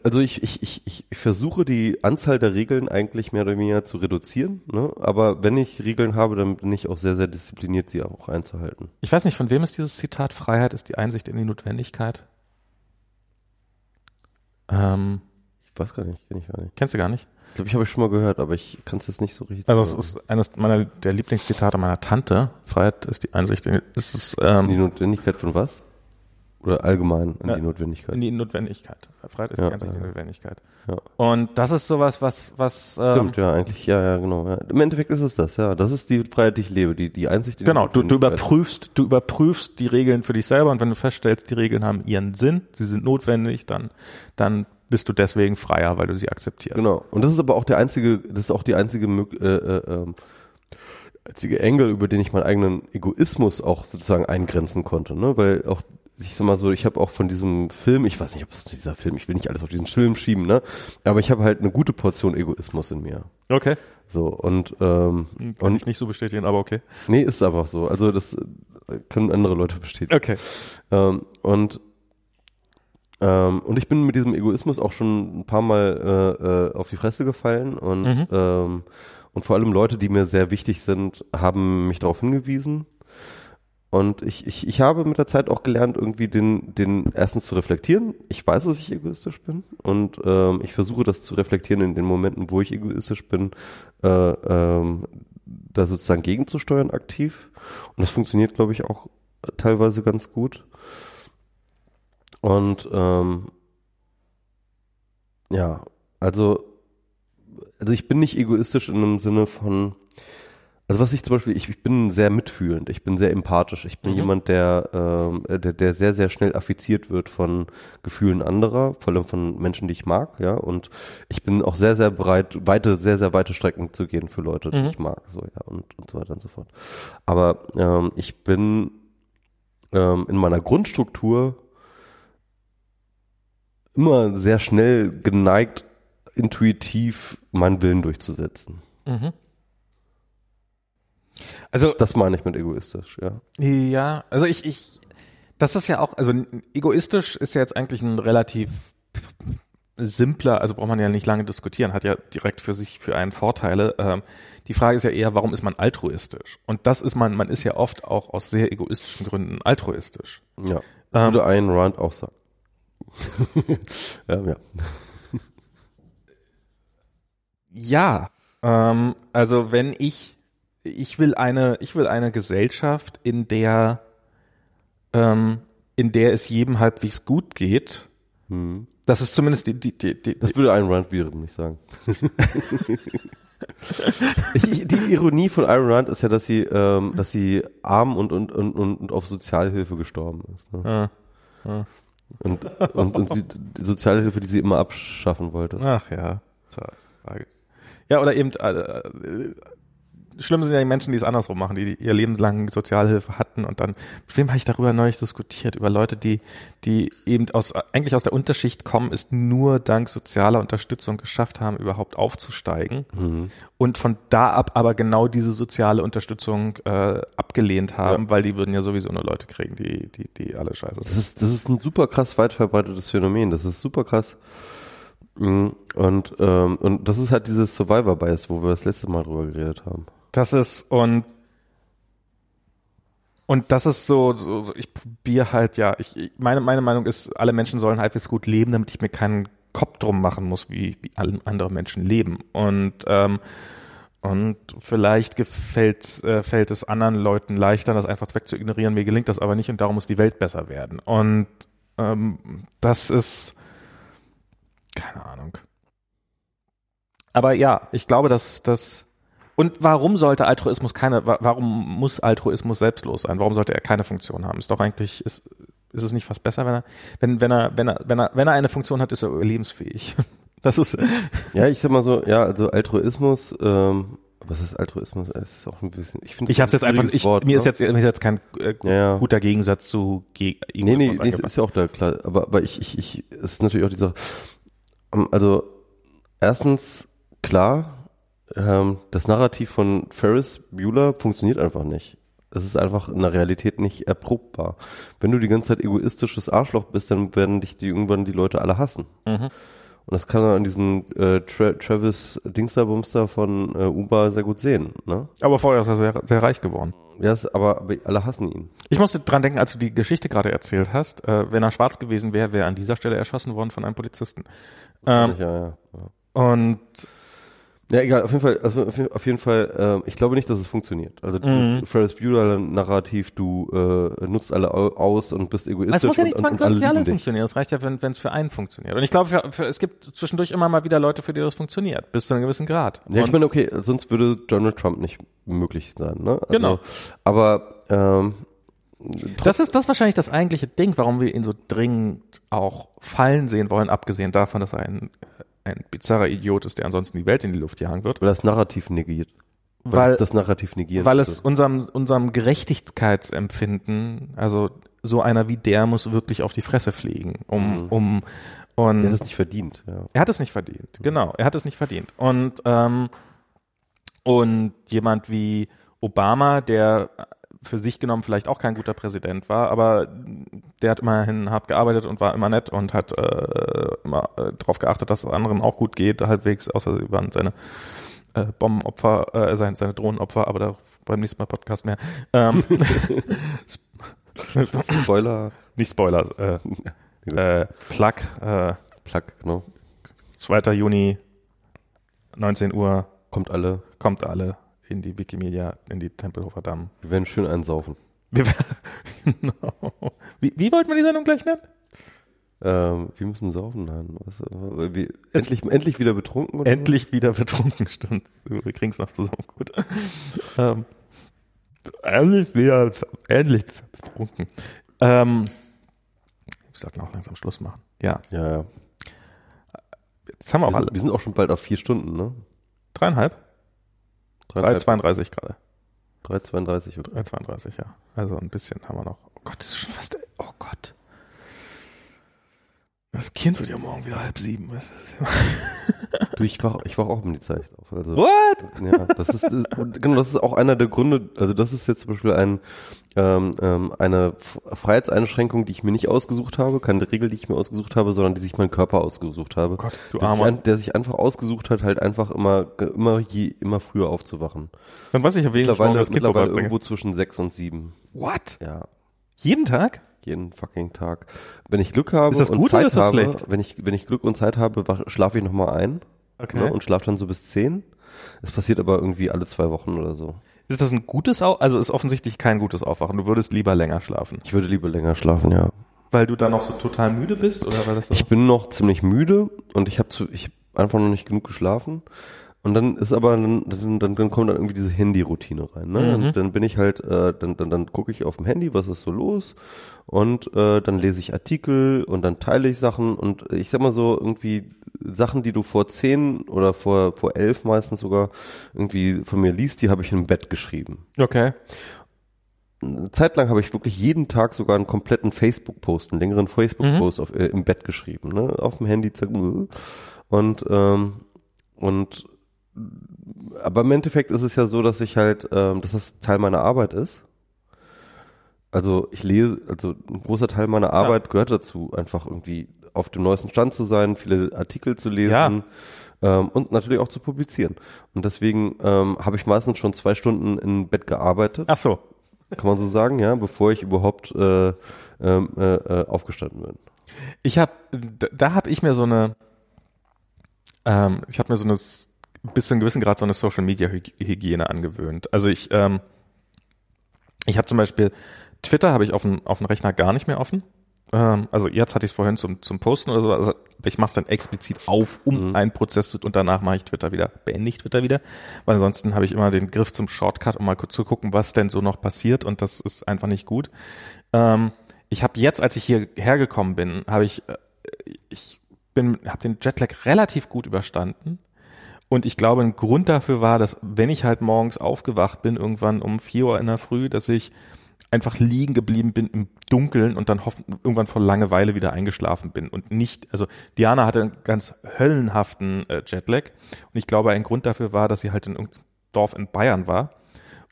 also ich, ich, ich, ich versuche die Anzahl der Regeln eigentlich mehr oder weniger zu reduzieren, ne? aber wenn ich Regeln habe, dann bin ich auch sehr, sehr diszipliniert, sie auch einzuhalten. Ich weiß nicht, von wem ist dieses Zitat, Freiheit ist die Einsicht in die Notwendigkeit? Ähm, ich weiß gar nicht, kenne ich gar nicht. Kennst du gar nicht? glaube, ich habe ich schon mal gehört, aber ich kann es jetzt nicht so richtig. Also es ist eines meiner der Lieblingszitate meiner Tante. Freiheit ist die Einsicht. Ist es, ähm, die Notwendigkeit von was? Oder allgemein in Ja. die Notwendigkeit. in die Notwendigkeit. Freiheit ist Ja, die einzige ja. Notwendigkeit. Ja. Und das ist sowas, was, was ähm, Stimmt, ja, eigentlich, ja, ja, genau. Ja. Im Endeffekt ist es das, ja. Das ist die Freiheit, die ich lebe, die, die einzig, die Genau, du, du überprüfst, du überprüfst die Regeln für dich selber und wenn du feststellst, die Regeln haben ihren Sinn, sie sind notwendig, dann, dann bist du deswegen freier, weil du sie akzeptierst. Genau. Und das ist aber auch der einzige, das ist auch die einzige, äh, äh, ähm, einzige Engel, über den ich meinen eigenen Egoismus auch sozusagen eingrenzen konnte, ne? Weil auch, ich sag mal so, ich habe auch von diesem Film, ich weiß nicht, ob es dieser Film, ich will nicht alles auf diesen Film schieben, ne? Aber ich habe halt eine gute Portion Egoismus in mir. Okay. So, und, ähm, Kann und ich nicht so bestätigen, aber okay. nee, ist einfach so. Also das äh, können andere Leute bestätigen. Okay. Ähm, und ähm, und ich bin mit diesem Egoismus auch schon ein paar Mal äh, äh, auf die Fresse gefallen und Mhm. ähm, und vor allem Leute, die mir sehr wichtig sind, haben mich darauf hingewiesen. Und ich, ich, ich habe mit der Zeit auch gelernt, irgendwie den, den erstens zu reflektieren. Ich weiß, dass ich egoistisch bin und ähm, ich versuche das zu reflektieren in den Momenten, wo ich egoistisch bin, äh, ähm, da sozusagen gegenzusteuern aktiv. Und das funktioniert, glaube ich, auch teilweise ganz gut. Und ähm, ja, also, also ich bin nicht egoistisch in einem Sinne von, also was ich zum Beispiel, ich, ich bin sehr mitfühlend, ich bin sehr empathisch, ich bin Mhm. jemand, der, ähm, der, der sehr, sehr schnell affiziert wird von Gefühlen anderer, vor allem von Menschen, die ich mag, ja, und ich bin auch sehr, sehr bereit, weite, sehr, sehr weite Strecken zu gehen für Leute, die Mhm. ich mag, so, ja, und, und so weiter und so fort. Aber ähm, ich bin ähm, in meiner Grundstruktur immer sehr schnell geneigt, intuitiv meinen Willen durchzusetzen. Mhm. Also Das meine ich mit egoistisch, ja. Ja, also ich, ich, das ist ja auch, also egoistisch ist ja jetzt eigentlich ein relativ simpler, also braucht man ja nicht lange diskutieren, hat ja direkt für sich für einen Vorteile. Ähm, die Frage ist ja eher, warum ist man altruistisch? Und das ist man, man ist ja oft auch aus sehr egoistischen Gründen altruistisch. Ja. Ähm, würde ein Rand auch sagen. ja, ja. Ja, ähm, also wenn ich, ich will eine, ich will eine Gesellschaft, in der, ähm, in der es jedem halbwegs gut geht. Hm. Das ist zumindest die, die, die, die Das würde ein Rand wiederum nicht sagen. ich, die Ironie von Iron Rand ist ja, dass sie, ähm, dass sie arm und, und, und, und auf Sozialhilfe gestorben ist. Ne? Ah, Und, und, und sie, die Sozialhilfe, die sie immer abschaffen wollte. ach ja, Frage. Ja, oder eben, äh, äh, schlimm sind ja die Menschen, die es andersrum machen, die ihr Leben lang Sozialhilfe hatten und dann, mit wem habe ich darüber neulich diskutiert, über Leute, die, die eben aus, eigentlich aus der Unterschicht kommen, es nur dank sozialer Unterstützung geschafft haben, überhaupt aufzusteigen Mhm. und von da ab aber genau diese soziale Unterstützung äh, abgelehnt haben, weil die würden ja sowieso nur Leute kriegen, die, die, die alle scheiße Das sind. ist, das ist ein super krass weit verbreitetes Phänomen. Das ist super krass. Mm, Und, ähm, und das ist halt dieses Survivor Bias, wo wir das letzte Mal drüber geredet haben. Das ist und und das ist so, so, so ich probiere halt ja, ich, meine meine Meinung ist, alle Menschen sollen halbwegs gut leben, damit ich mir keinen Kopf drum machen muss, wie, wie alle andere Menschen leben und ähm, und vielleicht gefällt äh, fällt es anderen Leuten leichter, das einfach weg zu ignorieren. Mir gelingt das aber nicht und darum muss die Welt besser werden. Und ähm, das ist keine Ahnung. Aber ja, ich glaube, dass das und warum sollte Altruismus keine, wa- warum muss Altruismus selbstlos sein? Warum sollte er keine Funktion haben? Ist doch eigentlich, ist, ist es nicht fast besser, wenn er, wenn, wenn er, wenn er, wenn er, wenn er eine Funktion hat, ist er überlebensfähig. Das ist, Ja, ich sag mal so, ja, also Altruismus, ähm, was ist Altruismus? Es ist auch ein bisschen, ich finde ich habe es jetzt einfach, ich, Wort, mir ist ne? jetzt, mir ist jetzt kein äh, gu- Ja, guter Gegensatz zu ge Nee, nee, nee ist ja auch da klar. Aber, aber ich, ich, ich, es ist natürlich auch die Sache. Ähm, Also, erstens, klar, ähm, das Narrativ von Ferris Bueller funktioniert einfach nicht. Es ist einfach in der Realität nicht erprobbar. Wenn du die ganze Zeit egoistisches Arschloch bist, dann werden dich die irgendwann die Leute alle hassen. Mhm. Und das kann man an diesen äh, Tra Travis Dingsterbumster von äh, Uber sehr gut sehen. Ne? Aber vorher ist er sehr, sehr reich geworden. Ja, es, aber, aber alle hassen ihn. Ich musste dran denken, als du die Geschichte gerade erzählt hast, äh, wenn er schwarz gewesen wäre, wäre er an dieser Stelle erschossen worden von einem Polizisten. Ähm, ja, ja, ja. und Ja, egal, auf jeden Fall, also auf jeden Fall, äh, ich glaube nicht, dass es funktioniert. Also Mhm. das Ferris Bueller Narrativ, du äh, nutzt alle au- aus und bist egoistisch Es muss ja nicht zwangsläufig alle dich. funktionieren. Es reicht ja, wenn es für einen funktioniert. Und ich glaube, für, für, es gibt zwischendurch immer mal wieder Leute, für die das funktioniert, bis zu einem gewissen Grad. Ja, ich Und- meine, okay, sonst würde Donald Trump nicht möglich sein, ne? Also, Genau. Aber ähm, Das ist das ist wahrscheinlich das eigentliche Ding, warum wir ihn so dringend auch fallen sehen wollen, abgesehen davon, dass er ein, ein bizarrer Idiot ist, der ansonsten die Welt in die Luft jagen wird. weil das Narrativ negiert. Weil- es das Narrativ negiert. Weil es unserem, unserem Gerechtigkeitsempfinden, also so einer wie der muss wirklich auf die Fresse fliegen, um, Mhm. um und der hat es nicht verdient, ja. er hat es nicht verdient, genau, er hat es nicht verdient. Und ähm, und jemand wie Obama, der für sich genommen vielleicht auch kein guter Präsident war, aber der hat immerhin hart gearbeitet und war immer nett und hat äh, immer äh, darauf geachtet, dass es anderen auch gut geht, halbwegs, außer sie waren seine äh, Bombenopfer, äh, seine, seine Drohnenopfer, aber da beim nächsten Mal Podcast mehr. Ähm, Spoiler, nicht Spoiler, äh, äh, Plug, äh, Plug, genau. 2. Juni, 19 Uhr, Kommt alle. kommt alle in die Wikimedia, in die Tempelhofer Damm. Wir werden schön einsaufen. Wir, genau. wie, wie wollten wir die Sendung gleich nennen? Ähm, wir müssen saufen, nein. Was, äh, wir, endlich, endlich wieder betrunken? Oder Endlich wieder betrunken, stimmt. Wir kriegen es noch zusammen, gut. Ähm, endlich wieder, endlich betrunken. Ähm, ich sollte auch langsam Schluss machen. Ja? Ja, ja. jetzt haben wir Wir auch alle. sind, wir sind auch schon bald auf vier Stunden, ne? Dreieinhalb? Dreieinhalb- 3,32 gerade. 3,32. Okay. 3,32, ja. Also ein bisschen haben wir noch. Oh Gott, das ist schon fast, oh Gott. Das Kind wird ja morgen wieder halb sieben. Was ist das? Du, ich wach, ich wach auch um die Zeit auf. Also, What? ja, das ist, das, genau, das ist auch einer der Gründe, also das ist jetzt zum Beispiel ein, ähm, ähm, eine Freiheitseinschränkung, die ich mir nicht ausgesucht habe, keine Regel, die ich mir ausgesucht habe, sondern die sich mein Körper ausgesucht habe. Gott, du der, sich Armer. ein, der sich einfach ausgesucht hat, halt einfach immer, immer je, immer früher aufzuwachen. Dann weiß ich, auf wen ich morgen Mittlerweile, das mittlerweile irgendwo zwischen sechs und sieben. What? Ja. Jeden Tag? Jeden fucking Tag. Wenn ich Glück habe und Zeit habe, wenn ich, wenn ich Glück und Zeit habe, schlafe ich nochmal ein Okay. ne, und schlafe dann so bis zehn. Es passiert aber irgendwie alle zwei Wochen oder so. Ist das ein gutes Au Also ist offensichtlich kein gutes Aufwachen. Du würdest lieber länger schlafen. Ich würde lieber länger schlafen, ja. Weil du dann noch so total müde bist? Oder war das so? Ich bin noch ziemlich müde und ich habe ich hab einfach noch nicht genug geschlafen. Und dann ist aber, dann, dann, dann, dann kommt dann irgendwie diese Handy-Routine rein. Ne? Mhm. Und dann bin ich halt, äh, dann, dann, dann gucke ich auf dem Handy, was ist so los und äh, dann lese ich Artikel und dann teile ich Sachen und ich sag mal so irgendwie Sachen, die du vor zehn oder vor, vor elf meistens sogar irgendwie von mir liest, die habe ich im Bett geschrieben. okay. Eine Zeit lang habe ich wirklich jeden Tag sogar einen kompletten Facebook-Post, einen längeren Facebook-Post auf, äh, im Bett geschrieben, ne? Auf dem Handy zack, und ähm, und aber im Endeffekt ist es ja so, dass ich halt, ähm, dass das Teil meiner Arbeit ist. Also ich lese, also ein großer Teil meiner Arbeit gehört dazu, einfach irgendwie auf dem neuesten Stand zu sein, viele Artikel zu lesen Ja. ähm, und natürlich auch zu publizieren. Und deswegen ähm, habe ich meistens schon zwei Stunden im Bett gearbeitet Ach so. kann man so sagen, ja, bevor ich überhaupt äh, ähm, äh, äh, aufgestanden bin. Ich habe, da, habe ich mir so eine, ähm, ich habe mir so eine bis zu einem gewissen Grad so eine Social Media Hyg- Hygiene angewöhnt. Also ich, ähm, ich habe zum Beispiel Twitter habe ich auf dem auf dem Rechner gar nicht mehr offen. Ähm, also jetzt hatte ich es vorhin zum zum Posten oder so. Also ich mache es dann explizit auf, um einen Prozess zu und danach mache ich Twitter wieder, beende ich Twitter wieder, weil ansonsten habe ich immer den Griff zum Shortcut, um mal kurz zu gucken, was denn so noch passiert und das ist einfach nicht gut. Ähm, ich habe jetzt, als ich hierher gekommen bin, habe ich, äh, ich bin, habe den Jetlag relativ gut überstanden. Und ich glaube, ein Grund dafür war, dass wenn ich halt morgens aufgewacht bin, irgendwann um vier Uhr in der Früh, dass ich einfach liegen geblieben bin im Dunkeln und dann irgendwann vor Langeweile wieder eingeschlafen bin und nicht, also Diana hatte einen ganz höllenhaften äh, Jetlag und ich glaube, ein Grund dafür war, dass sie halt in irgendeinem Dorf in Bayern war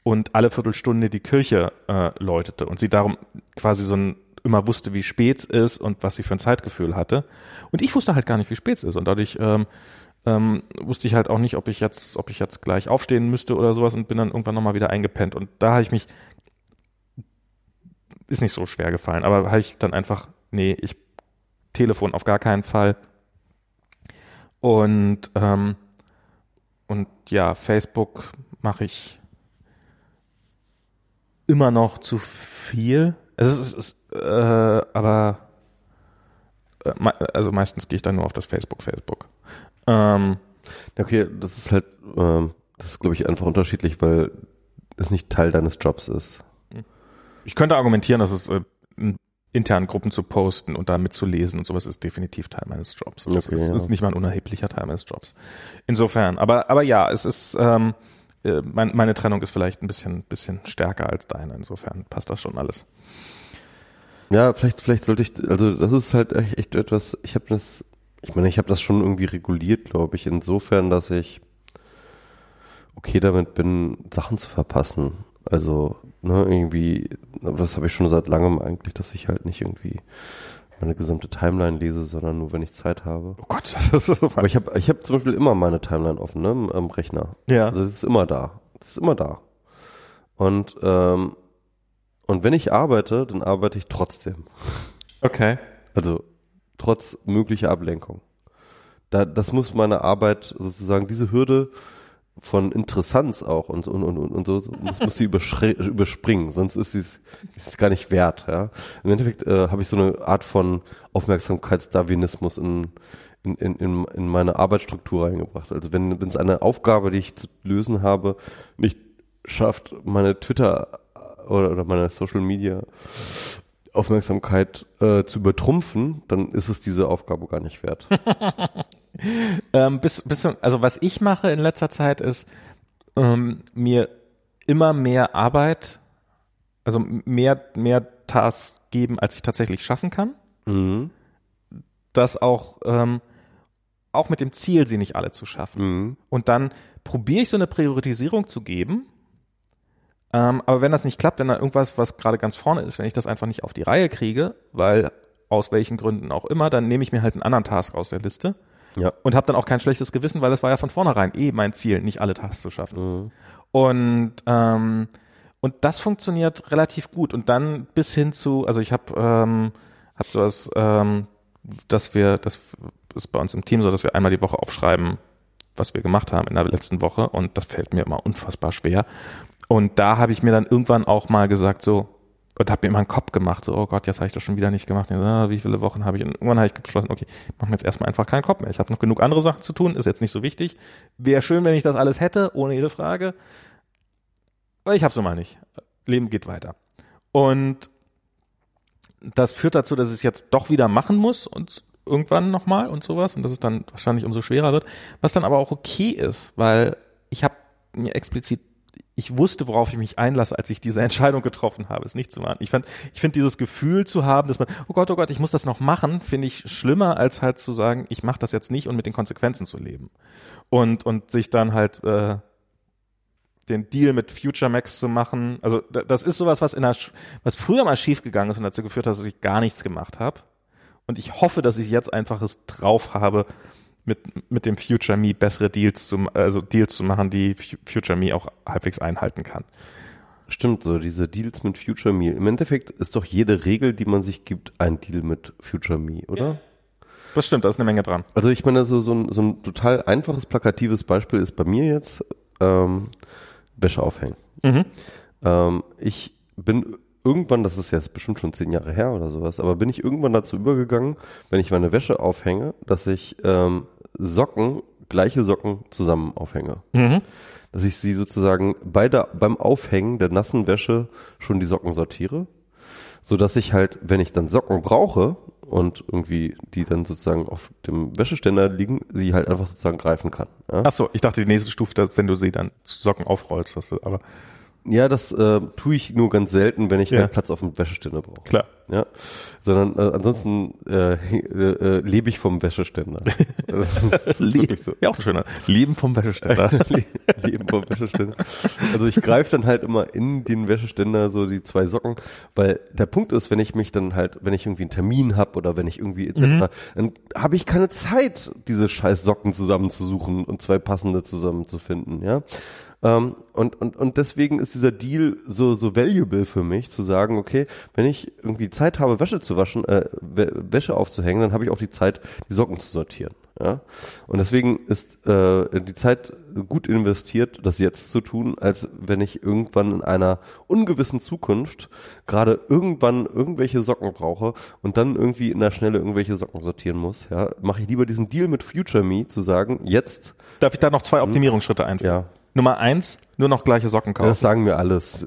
und alle Viertelstunde die Kirche äh, läutete und sie darum quasi so ein immer wusste, wie spät es ist und was sie für ein Zeitgefühl hatte. Und ich wusste halt gar nicht, wie spät es ist. Und dadurch ähm, ähm, wusste ich halt auch nicht, ob ich jetzt, ob ich jetzt gleich aufstehen müsste oder sowas und bin dann irgendwann nochmal wieder eingepennt. Und da habe ich mich, ist nicht so schwer gefallen, aber habe ich dann einfach, nee, ich Telefon auf gar keinen Fall. Und ähm, und ja, Facebook mache ich immer noch zu viel. Es ist, es ist äh, aber äh, also meistens gehe ich dann nur auf das Facebook, Facebook. Ähm, okay, das ist halt, ähm, das ist glaube ich einfach unterschiedlich, weil es nicht Teil deines Jobs ist. Ich könnte argumentieren, dass es äh, in internen Gruppen zu posten und da mitzulesen und sowas ist definitiv Teil meines Jobs. Das okay, ist, ja. ist, nicht mal ein unerheblicher Teil meines Jobs. Insofern, aber aber ja, es ist ähm, äh, mein, meine Trennung ist vielleicht ein bisschen bisschen stärker als deine. Insofern passt das schon alles. Ja, vielleicht, vielleicht sollte ich, also das ist halt echt etwas, ich habe das, ich meine, ich habe das schon irgendwie reguliert, glaube ich, insofern, dass ich okay damit bin, Sachen zu verpassen. Also, ne, irgendwie, aber das habe ich schon seit langem eigentlich, dass ich halt nicht irgendwie meine gesamte Timeline lese, sondern nur, wenn ich Zeit habe. Oh Gott, das ist so Aber ich habe ich hab zum Beispiel immer meine Timeline offen, ne, am Rechner. Ja. Also, das ist immer da. Das ist immer da. Und ähm, und wenn ich arbeite, dann arbeite ich trotzdem. Okay. Also trotz möglicher Ablenkung. Da, das muss meine Arbeit sozusagen, diese Hürde von Interessanz auch und, und, und, und so, muss, muss sie überspringen, sonst ist sie ist es gar nicht wert. Ja? Im Endeffekt äh, habe ich so eine Art von Aufmerksamkeitsdarwinismus in, in, in, in meine Arbeitsstruktur reingebracht. Also wenn es eine Aufgabe, die ich zu lösen habe, nicht schafft, meine Twitter oder, oder meine Social Media Aufmerksamkeit äh, zu übertrumpfen, dann ist es diese Aufgabe gar nicht wert. ähm, bis, bis, also was ich mache in letzter Zeit ist, ähm, mir immer mehr Arbeit, also mehr, mehr Tasks geben, als ich tatsächlich schaffen kann. Mhm. Das auch, ähm, auch mit dem Ziel, sie nicht alle zu schaffen. Mhm. Und dann probiere ich so eine Priorisierung zu geben ähm, aber wenn das nicht klappt, wenn da irgendwas, was gerade ganz vorne ist, wenn ich das einfach nicht auf die Reihe kriege, weil aus welchen Gründen auch immer, dann nehme ich mir halt einen anderen Task aus der Liste. Ja. Und habe dann auch kein schlechtes Gewissen, weil das war ja von vornherein eh mein Ziel, nicht alle Tasks zu schaffen. Mhm. Und ähm, und das funktioniert relativ gut. Und dann bis hin zu, also ich habe ähm, hab sowas, ähm, dass wir, das ist bei uns im Team so, dass wir einmal die Woche aufschreiben, was wir gemacht haben in der letzten Woche. Und das fällt mir immer unfassbar schwer. Und da habe ich mir dann irgendwann auch mal gesagt, so, und habe mir immer einen Kopf gemacht, so, oh Gott, jetzt habe ich das schon wieder nicht gemacht. Ja, ah, wie viele Wochen habe ich? Und irgendwann habe ich beschlossen, okay, ich mache mir jetzt erstmal einfach keinen Kopf mehr. Ich habe noch genug andere Sachen zu tun, ist jetzt nicht so wichtig. Wäre schön, wenn ich das alles hätte, ohne jede Frage. Aber ich habe es mal nicht. Leben geht weiter. Und das führt dazu, dass ich es jetzt doch wieder machen muss und irgendwann nochmal und sowas und dass es dann wahrscheinlich umso schwerer wird, was dann aber auch okay ist, weil ich habe mir explizit ich wusste, worauf ich mich einlasse, als ich diese Entscheidung getroffen habe, es nicht zu machen. Ich fand, ich finde dieses Gefühl zu haben, dass man, oh Gott, oh Gott, ich muss das noch machen, finde ich schlimmer, als halt zu sagen, ich mache das jetzt nicht und mit den Konsequenzen zu leben. Und, und sich dann halt äh, den Deal mit Future Max zu machen. Also das ist sowas, was in der, was früher mal schiefgegangen ist und dazu geführt hat, dass ich gar nichts gemacht habe. Und ich hoffe, dass ich jetzt einfach es drauf habe, mit, mit dem Future Me bessere Deals zu, also Deals zu machen, die Future Me auch halbwegs einhalten kann. Stimmt, so diese Deals mit Future Me. Im Endeffekt ist doch jede Regel, die man sich gibt, ein Deal mit Future Me, oder? Ja. Das stimmt, da ist eine Menge dran. Also ich meine, so, so, ein, so ein total einfaches, plakatives Beispiel ist bei mir jetzt ähm, Wäsche aufhängen. Mhm. Ähm, ich bin irgendwann, das ist jetzt bestimmt schon zehn Jahre her oder sowas, aber bin ich irgendwann dazu übergegangen, wenn ich meine Wäsche aufhänge, dass ich ähm, Socken, gleiche Socken zusammen aufhänge. Mhm. Dass ich sie sozusagen bei der, beim Aufhängen der nassen Wäsche schon die Socken sortiere. So dass ich halt, wenn ich dann Socken brauche und irgendwie die dann sozusagen auf dem Wäscheständer liegen, sie halt einfach sozusagen greifen kann. Ja? Ach so, ich dachte die nächste Stufe, wenn du sie dann Socken aufrollst, dass du, aber ja, das äh, tue ich nur ganz selten, wenn ich ja. Platz auf dem Wäscheständer brauche. Klar. Ja, sondern äh, ansonsten äh, äh, äh, lebe ich vom Wäscheständer. Le so. Ja, auch schöner. Leben vom Wäscheständer. Leben vom Wäscheständer. Also ich greife dann halt immer in den Wäscheständer so die zwei Socken, weil der Punkt ist, wenn ich mich dann halt, wenn ich irgendwie einen Termin habe oder wenn ich irgendwie etc., mhm. dann habe ich keine Zeit, diese scheiß Socken zusammenzusuchen und zwei passende zusammenzufinden, ja. Ähm, und, und, und deswegen ist dieser Deal so, so valuable für mich, zu sagen, okay, wenn ich irgendwie Zeit habe, Wäsche zu waschen, äh, Wäsche aufzuhängen, dann habe ich auch die Zeit, die Socken zu sortieren. Ja? Und deswegen ist äh, die Zeit gut investiert, das jetzt zu tun, als wenn ich irgendwann in einer ungewissen Zukunft gerade irgendwann irgendwelche Socken brauche und dann irgendwie in der Schnelle irgendwelche Socken sortieren muss. Ja, mache ich lieber diesen Deal mit Future Me zu sagen, jetzt. Darf ich da noch zwei Optimierungsschritte einführen? Ja. Nummer eins, nur noch gleiche Socken kaufen. Das sagen mir alles.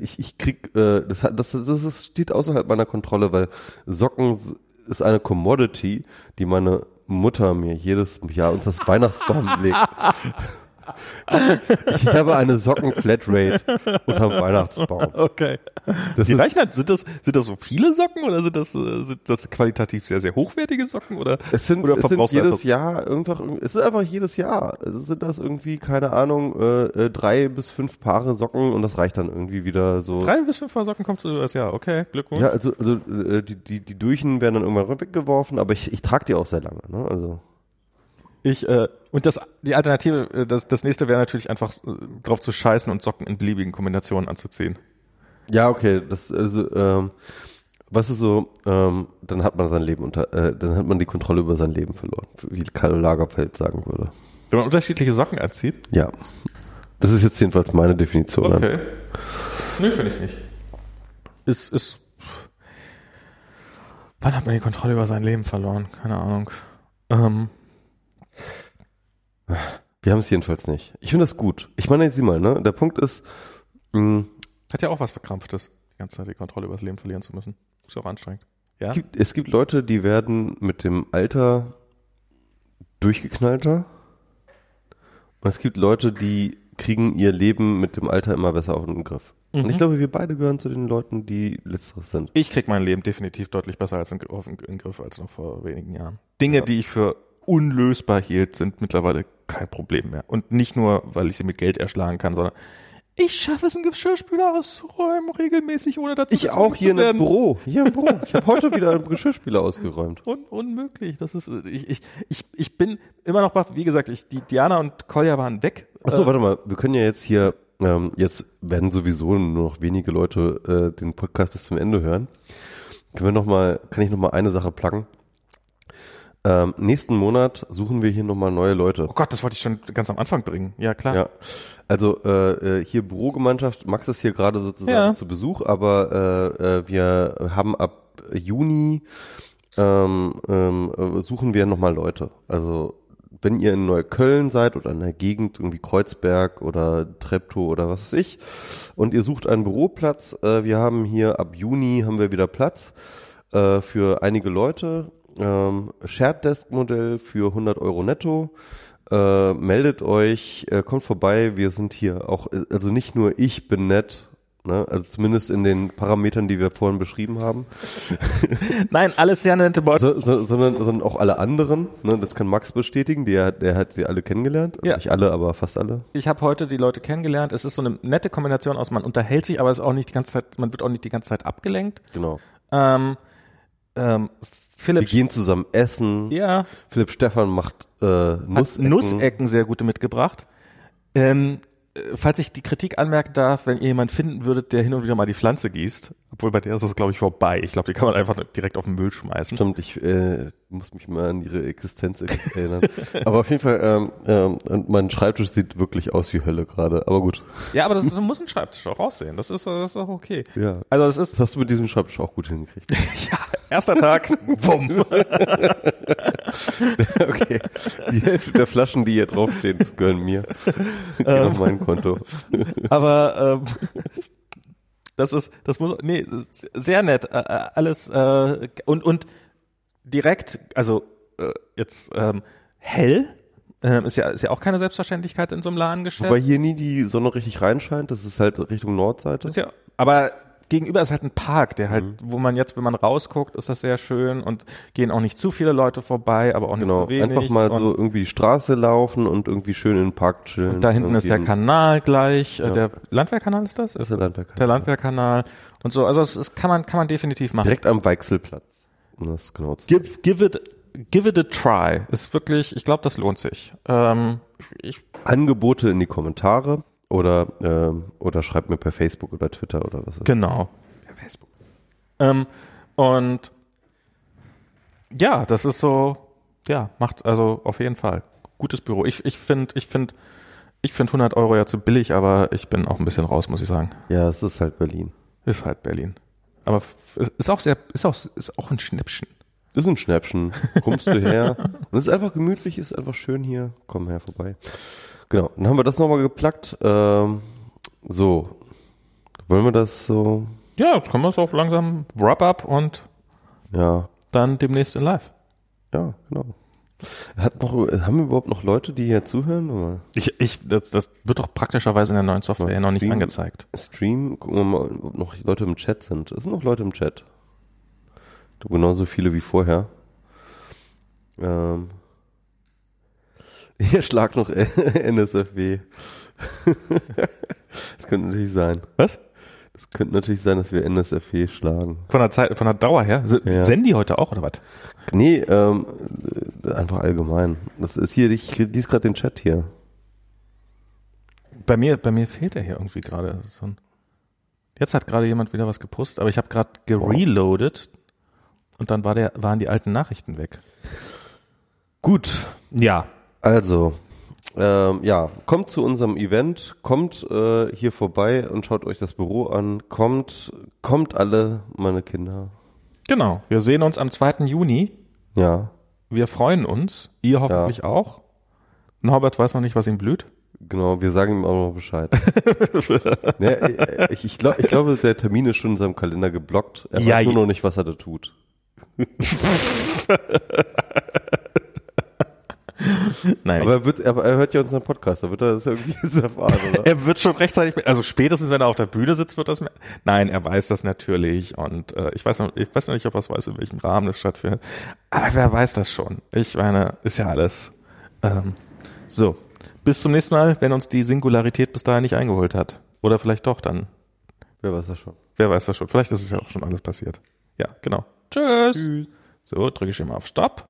Ich, ich krieg, äh, das, hat- das, das ist, steht außerhalb meiner Kontrolle, weil Socken ist eine Commodity, die meine Mutter mir jedes Jahr unter das Weihnachtsbaum legt. Ich habe eine Socken-Flatrate unterm Weihnachtsbaum. Okay. Das Die ist, reichen halt, sind das, sind das so viele Socken oder sind das, äh, sind das qualitativ sehr, sehr hochwertige Socken oder? es sind, oder es sind jedes Jahr einfach, es ist einfach jedes Jahr. Es sind das irgendwie, keine Ahnung, äh, äh, drei bis fünf Paare Socken und das reicht dann irgendwie wieder so. Drei bis fünf Paar Socken kommst du das Jahr. Okay, Glückwunsch. Ja, also, also äh, die, die, die Durchen werden dann irgendwann weggeworfen, aber ich, ich trage die auch sehr lange. Ne? Also Ich, äh, und das, die Alternative, äh, das, das nächste wäre natürlich einfach äh, drauf zu scheißen und Socken in beliebigen Kombinationen anzuziehen. Ja, okay, das also ähm, was ist so, ähm, dann hat man sein Leben unter, äh, dann hat man die Kontrolle über sein Leben verloren, wie Karl Lagerfeld sagen würde. Wenn man unterschiedliche Socken anzieht. Ja. Das ist jetzt jedenfalls meine Definition. Okay. Nee, finde ich nicht. Ist, ist, wann hat man die Kontrolle über sein Leben verloren? Keine Ahnung. Ähm, Wir haben es jedenfalls nicht. Ich finde das gut. Ich meine, jetzt sieh mal, ne? Der Punkt ist, mh, hat ja auch was Verkrampftes, die ganze Zeit die Kontrolle über das Leben verlieren zu müssen. Ist ja auch anstrengend. Ja? es, gibt, es gibt Leute, die werden mit dem Alter durchgeknallter. Und es gibt Leute, die kriegen ihr Leben mit dem Alter immer besser auf den Griff. Und Mhm. ich glaube, wir beide gehören zu den Leuten, die letzteres sind. Ich krieg mein Leben definitiv deutlich besser als in, auf, in Griff als noch vor wenigen Jahren. Dinge, Ja. die ich für unlösbar hielt, sind mittlerweile kein Problem mehr. Und nicht nur, weil ich sie mit Geld erschlagen kann, sondern ich schaffe es, einen Geschirrspüler auszuräumen, regelmäßig, ohne dazu Ich auch hier in werden. Büro. Hier im Büro. Ich habe heute wieder einen Geschirrspüler ausgeräumt. Un unmöglich. Das ist, ich, ich, ich, ich bin immer noch. Wie gesagt, ich, die Diana und Kolja waren weg. Achso, Äh, warte mal. Wir können ja jetzt hier, ähm, jetzt werden sowieso nur noch wenige Leute äh, den Podcast bis zum Ende hören. Können wir noch mal, kann ich noch mal eine Sache pluggen? Ähm, nächsten Monat suchen wir hier noch mal neue Leute. oh Gott, das wollte ich schon ganz am Anfang bringen. Ja, klar. Ja, also äh, äh, hier Bürogemeinschaft, Max ist hier gerade sozusagen Ja. zu Besuch, aber äh, äh, wir haben ab Juni ähm, ähm, äh, suchen wir nochmal Leute. Also wenn ihr in Neukölln seid oder in der Gegend, irgendwie Kreuzberg oder Treptow oder was weiß ich, und ihr sucht einen Büroplatz, äh, wir haben hier ab Juni haben wir wieder Platz äh, für einige Leute. Ähm, Shared Desk Modell für 100 Euro netto. Äh, meldet euch, äh, kommt vorbei. Wir sind hier auch, also nicht nur ich bin nett, ne? also zumindest in den Parametern, die wir vorhin beschrieben haben, Nein, alles sehr nette Leute. so, so, sondern, sondern auch alle anderen. Ne? Das kann Max bestätigen, der, der hat sie alle kennengelernt. Ja. Nicht alle, aber fast alle. Ich habe heute die Leute kennengelernt. Es ist so eine nette Kombination aus, man unterhält sich, aber es ist auch nicht die ganze Zeit, man wird auch nicht die ganze Zeit abgelenkt. Genau. Ähm, ähm, Wir Philipp, gehen zusammen essen. ja, Philipp Stefan macht äh, Nussecken. Nussecken sehr gute mitgebracht. Ähm, äh, falls ich die Kritik anmerken darf, wenn ihr jemanden finden würdet, der hin und wieder mal die Pflanze gießt, obwohl bei der ist es, glaube ich, vorbei. Ich glaube, die kann man einfach direkt auf den Müll schmeißen. Stimmt, ich äh, muss mich mal an ihre Existenz erinnern. aber auf jeden Fall, ähm, ähm, mein Schreibtisch sieht wirklich aus wie Hölle gerade. Aber gut. Ja, aber das, das muss ein Schreibtisch auch aussehen. Das ist, das ist auch okay. Ja. Also es ist, Das hast du mit diesem Schreibtisch auch gut hingekriegt. ja, erster Tag, bumm. okay. Die Hälfte der Flaschen, die hier draufstehen, das gehören mir. Gehen auf mein Konto. Aber ähm, das ist, das muss, nee, sehr nett. Äh, äh, alles äh, und und direkt, also äh, jetzt ähm, hell ähm, ist ja ist ja auch keine Selbstverständlichkeit in so einem Ladengeschäft. Wobei hier nie die Sonne richtig reinscheint. Das ist halt Richtung Nordseite. ist ja, aber gegenüber ist halt ein Park, der halt, Mhm. wo man jetzt, wenn man rausguckt, ist das sehr schön und gehen auch nicht zu viele Leute vorbei, aber auch nicht Genau, zu wenig. einfach mal und, so irgendwie die Straße laufen und irgendwie schön in den Park chillen. und da hinten ist der Kanal gleich, äh, Ja. der Landwehrkanal ist das? Das ist der Landwehrkanal. der Landwehrkanal und so. Also es ist, kann man kann man definitiv machen. Direkt am Weichselplatz. Um das genau zu Give, give it give it a try. Ist wirklich, ich glaube, das lohnt sich. Ähm, ich, Angebote in die Kommentare oder, ähm, oder schreibt mir per Facebook oder Twitter oder was. genau. Per Facebook. Ähm, und ja, das ist so ja, macht also auf jeden Fall gutes Büro. Ich ich finde ich finde ich finde 100 Euro ja zu billig, aber ich bin auch ein bisschen raus, muss ich sagen. Ja, es ist halt Berlin. Ist halt Berlin. Aber ist auch sehr ist auch ist auch ein Schnäppchen. Ist ein Schnäppchen. Kommst du her? Und es ist einfach gemütlich, es ist einfach schön hier. Komm her vorbei. Genau. Dann haben wir das nochmal geplackt. Ähm, so. Wollen wir das so? Ja, jetzt können wir es auch langsam wrap up und Ja. dann demnächst in live. Ja, genau. Hat noch, haben wir überhaupt noch Leute, die hier zuhören? Oder? Ich, ich, das, das wird doch praktischerweise in der neuen Software ja noch nicht angezeigt. Stream, gucken wir mal, ob noch Leute im Chat sind. Es sind noch Leute im Chat. Genauso viele wie vorher. Ähm. Hier schlag noch NSFW. das könnte natürlich sein. Was? Das könnte natürlich sein, dass wir NSFW schlagen. Von der Zeit, von der Dauer her? S Ja. Senden die heute auch oder was? Nee, ähm, äh, einfach allgemein. Das ist hier, ich lies gerade den Chat hier. Bei mir, bei mir fehlt er hier irgendwie gerade. So Jetzt hat gerade jemand wieder was gepostet, aber ich habe gerade gereloadet und dann war der, waren die alten Nachrichten weg. Gut, Ja. Also, ähm, ja, kommt zu unserem Event, kommt äh, hier vorbei und schaut euch das Büro an. Kommt, kommt alle, meine Kinder. Genau. Wir sehen uns am 2. Juni. Ja, Wir freuen uns. Ihr hoffentlich auch. Norbert weiß noch nicht, was ihm blüht. genau, wir sagen ihm auch noch Bescheid. ne, äh, ich, ich, glaub, ich glaube, der Termin ist schon in seinem Kalender geblockt. Er Ja, weiß nur noch nicht, was er da tut. Nein. Aber er, wird, aber er hört ja unseren Podcast, da wird er das irgendwie erfahren, oder? er wird schon rechtzeitig, also spätestens wenn er auf der Bühne sitzt, wird das. mehr- Nein, er weiß das natürlich und äh, ich weiß noch, ich weiß noch nicht, ob er es weiß, in welchem Rahmen das stattfindet. Aber wer weiß das schon? Ich meine, ist ja alles. Ähm, so, bis zum nächsten Mal, wenn uns die Singularität bis dahin nicht eingeholt hat. Oder vielleicht doch dann. Wer weiß das schon. Wer weiß das schon? Vielleicht ist es ja auch schon alles passiert. Ja, genau. Tschüss. So, drücke ich immer auf Stopp.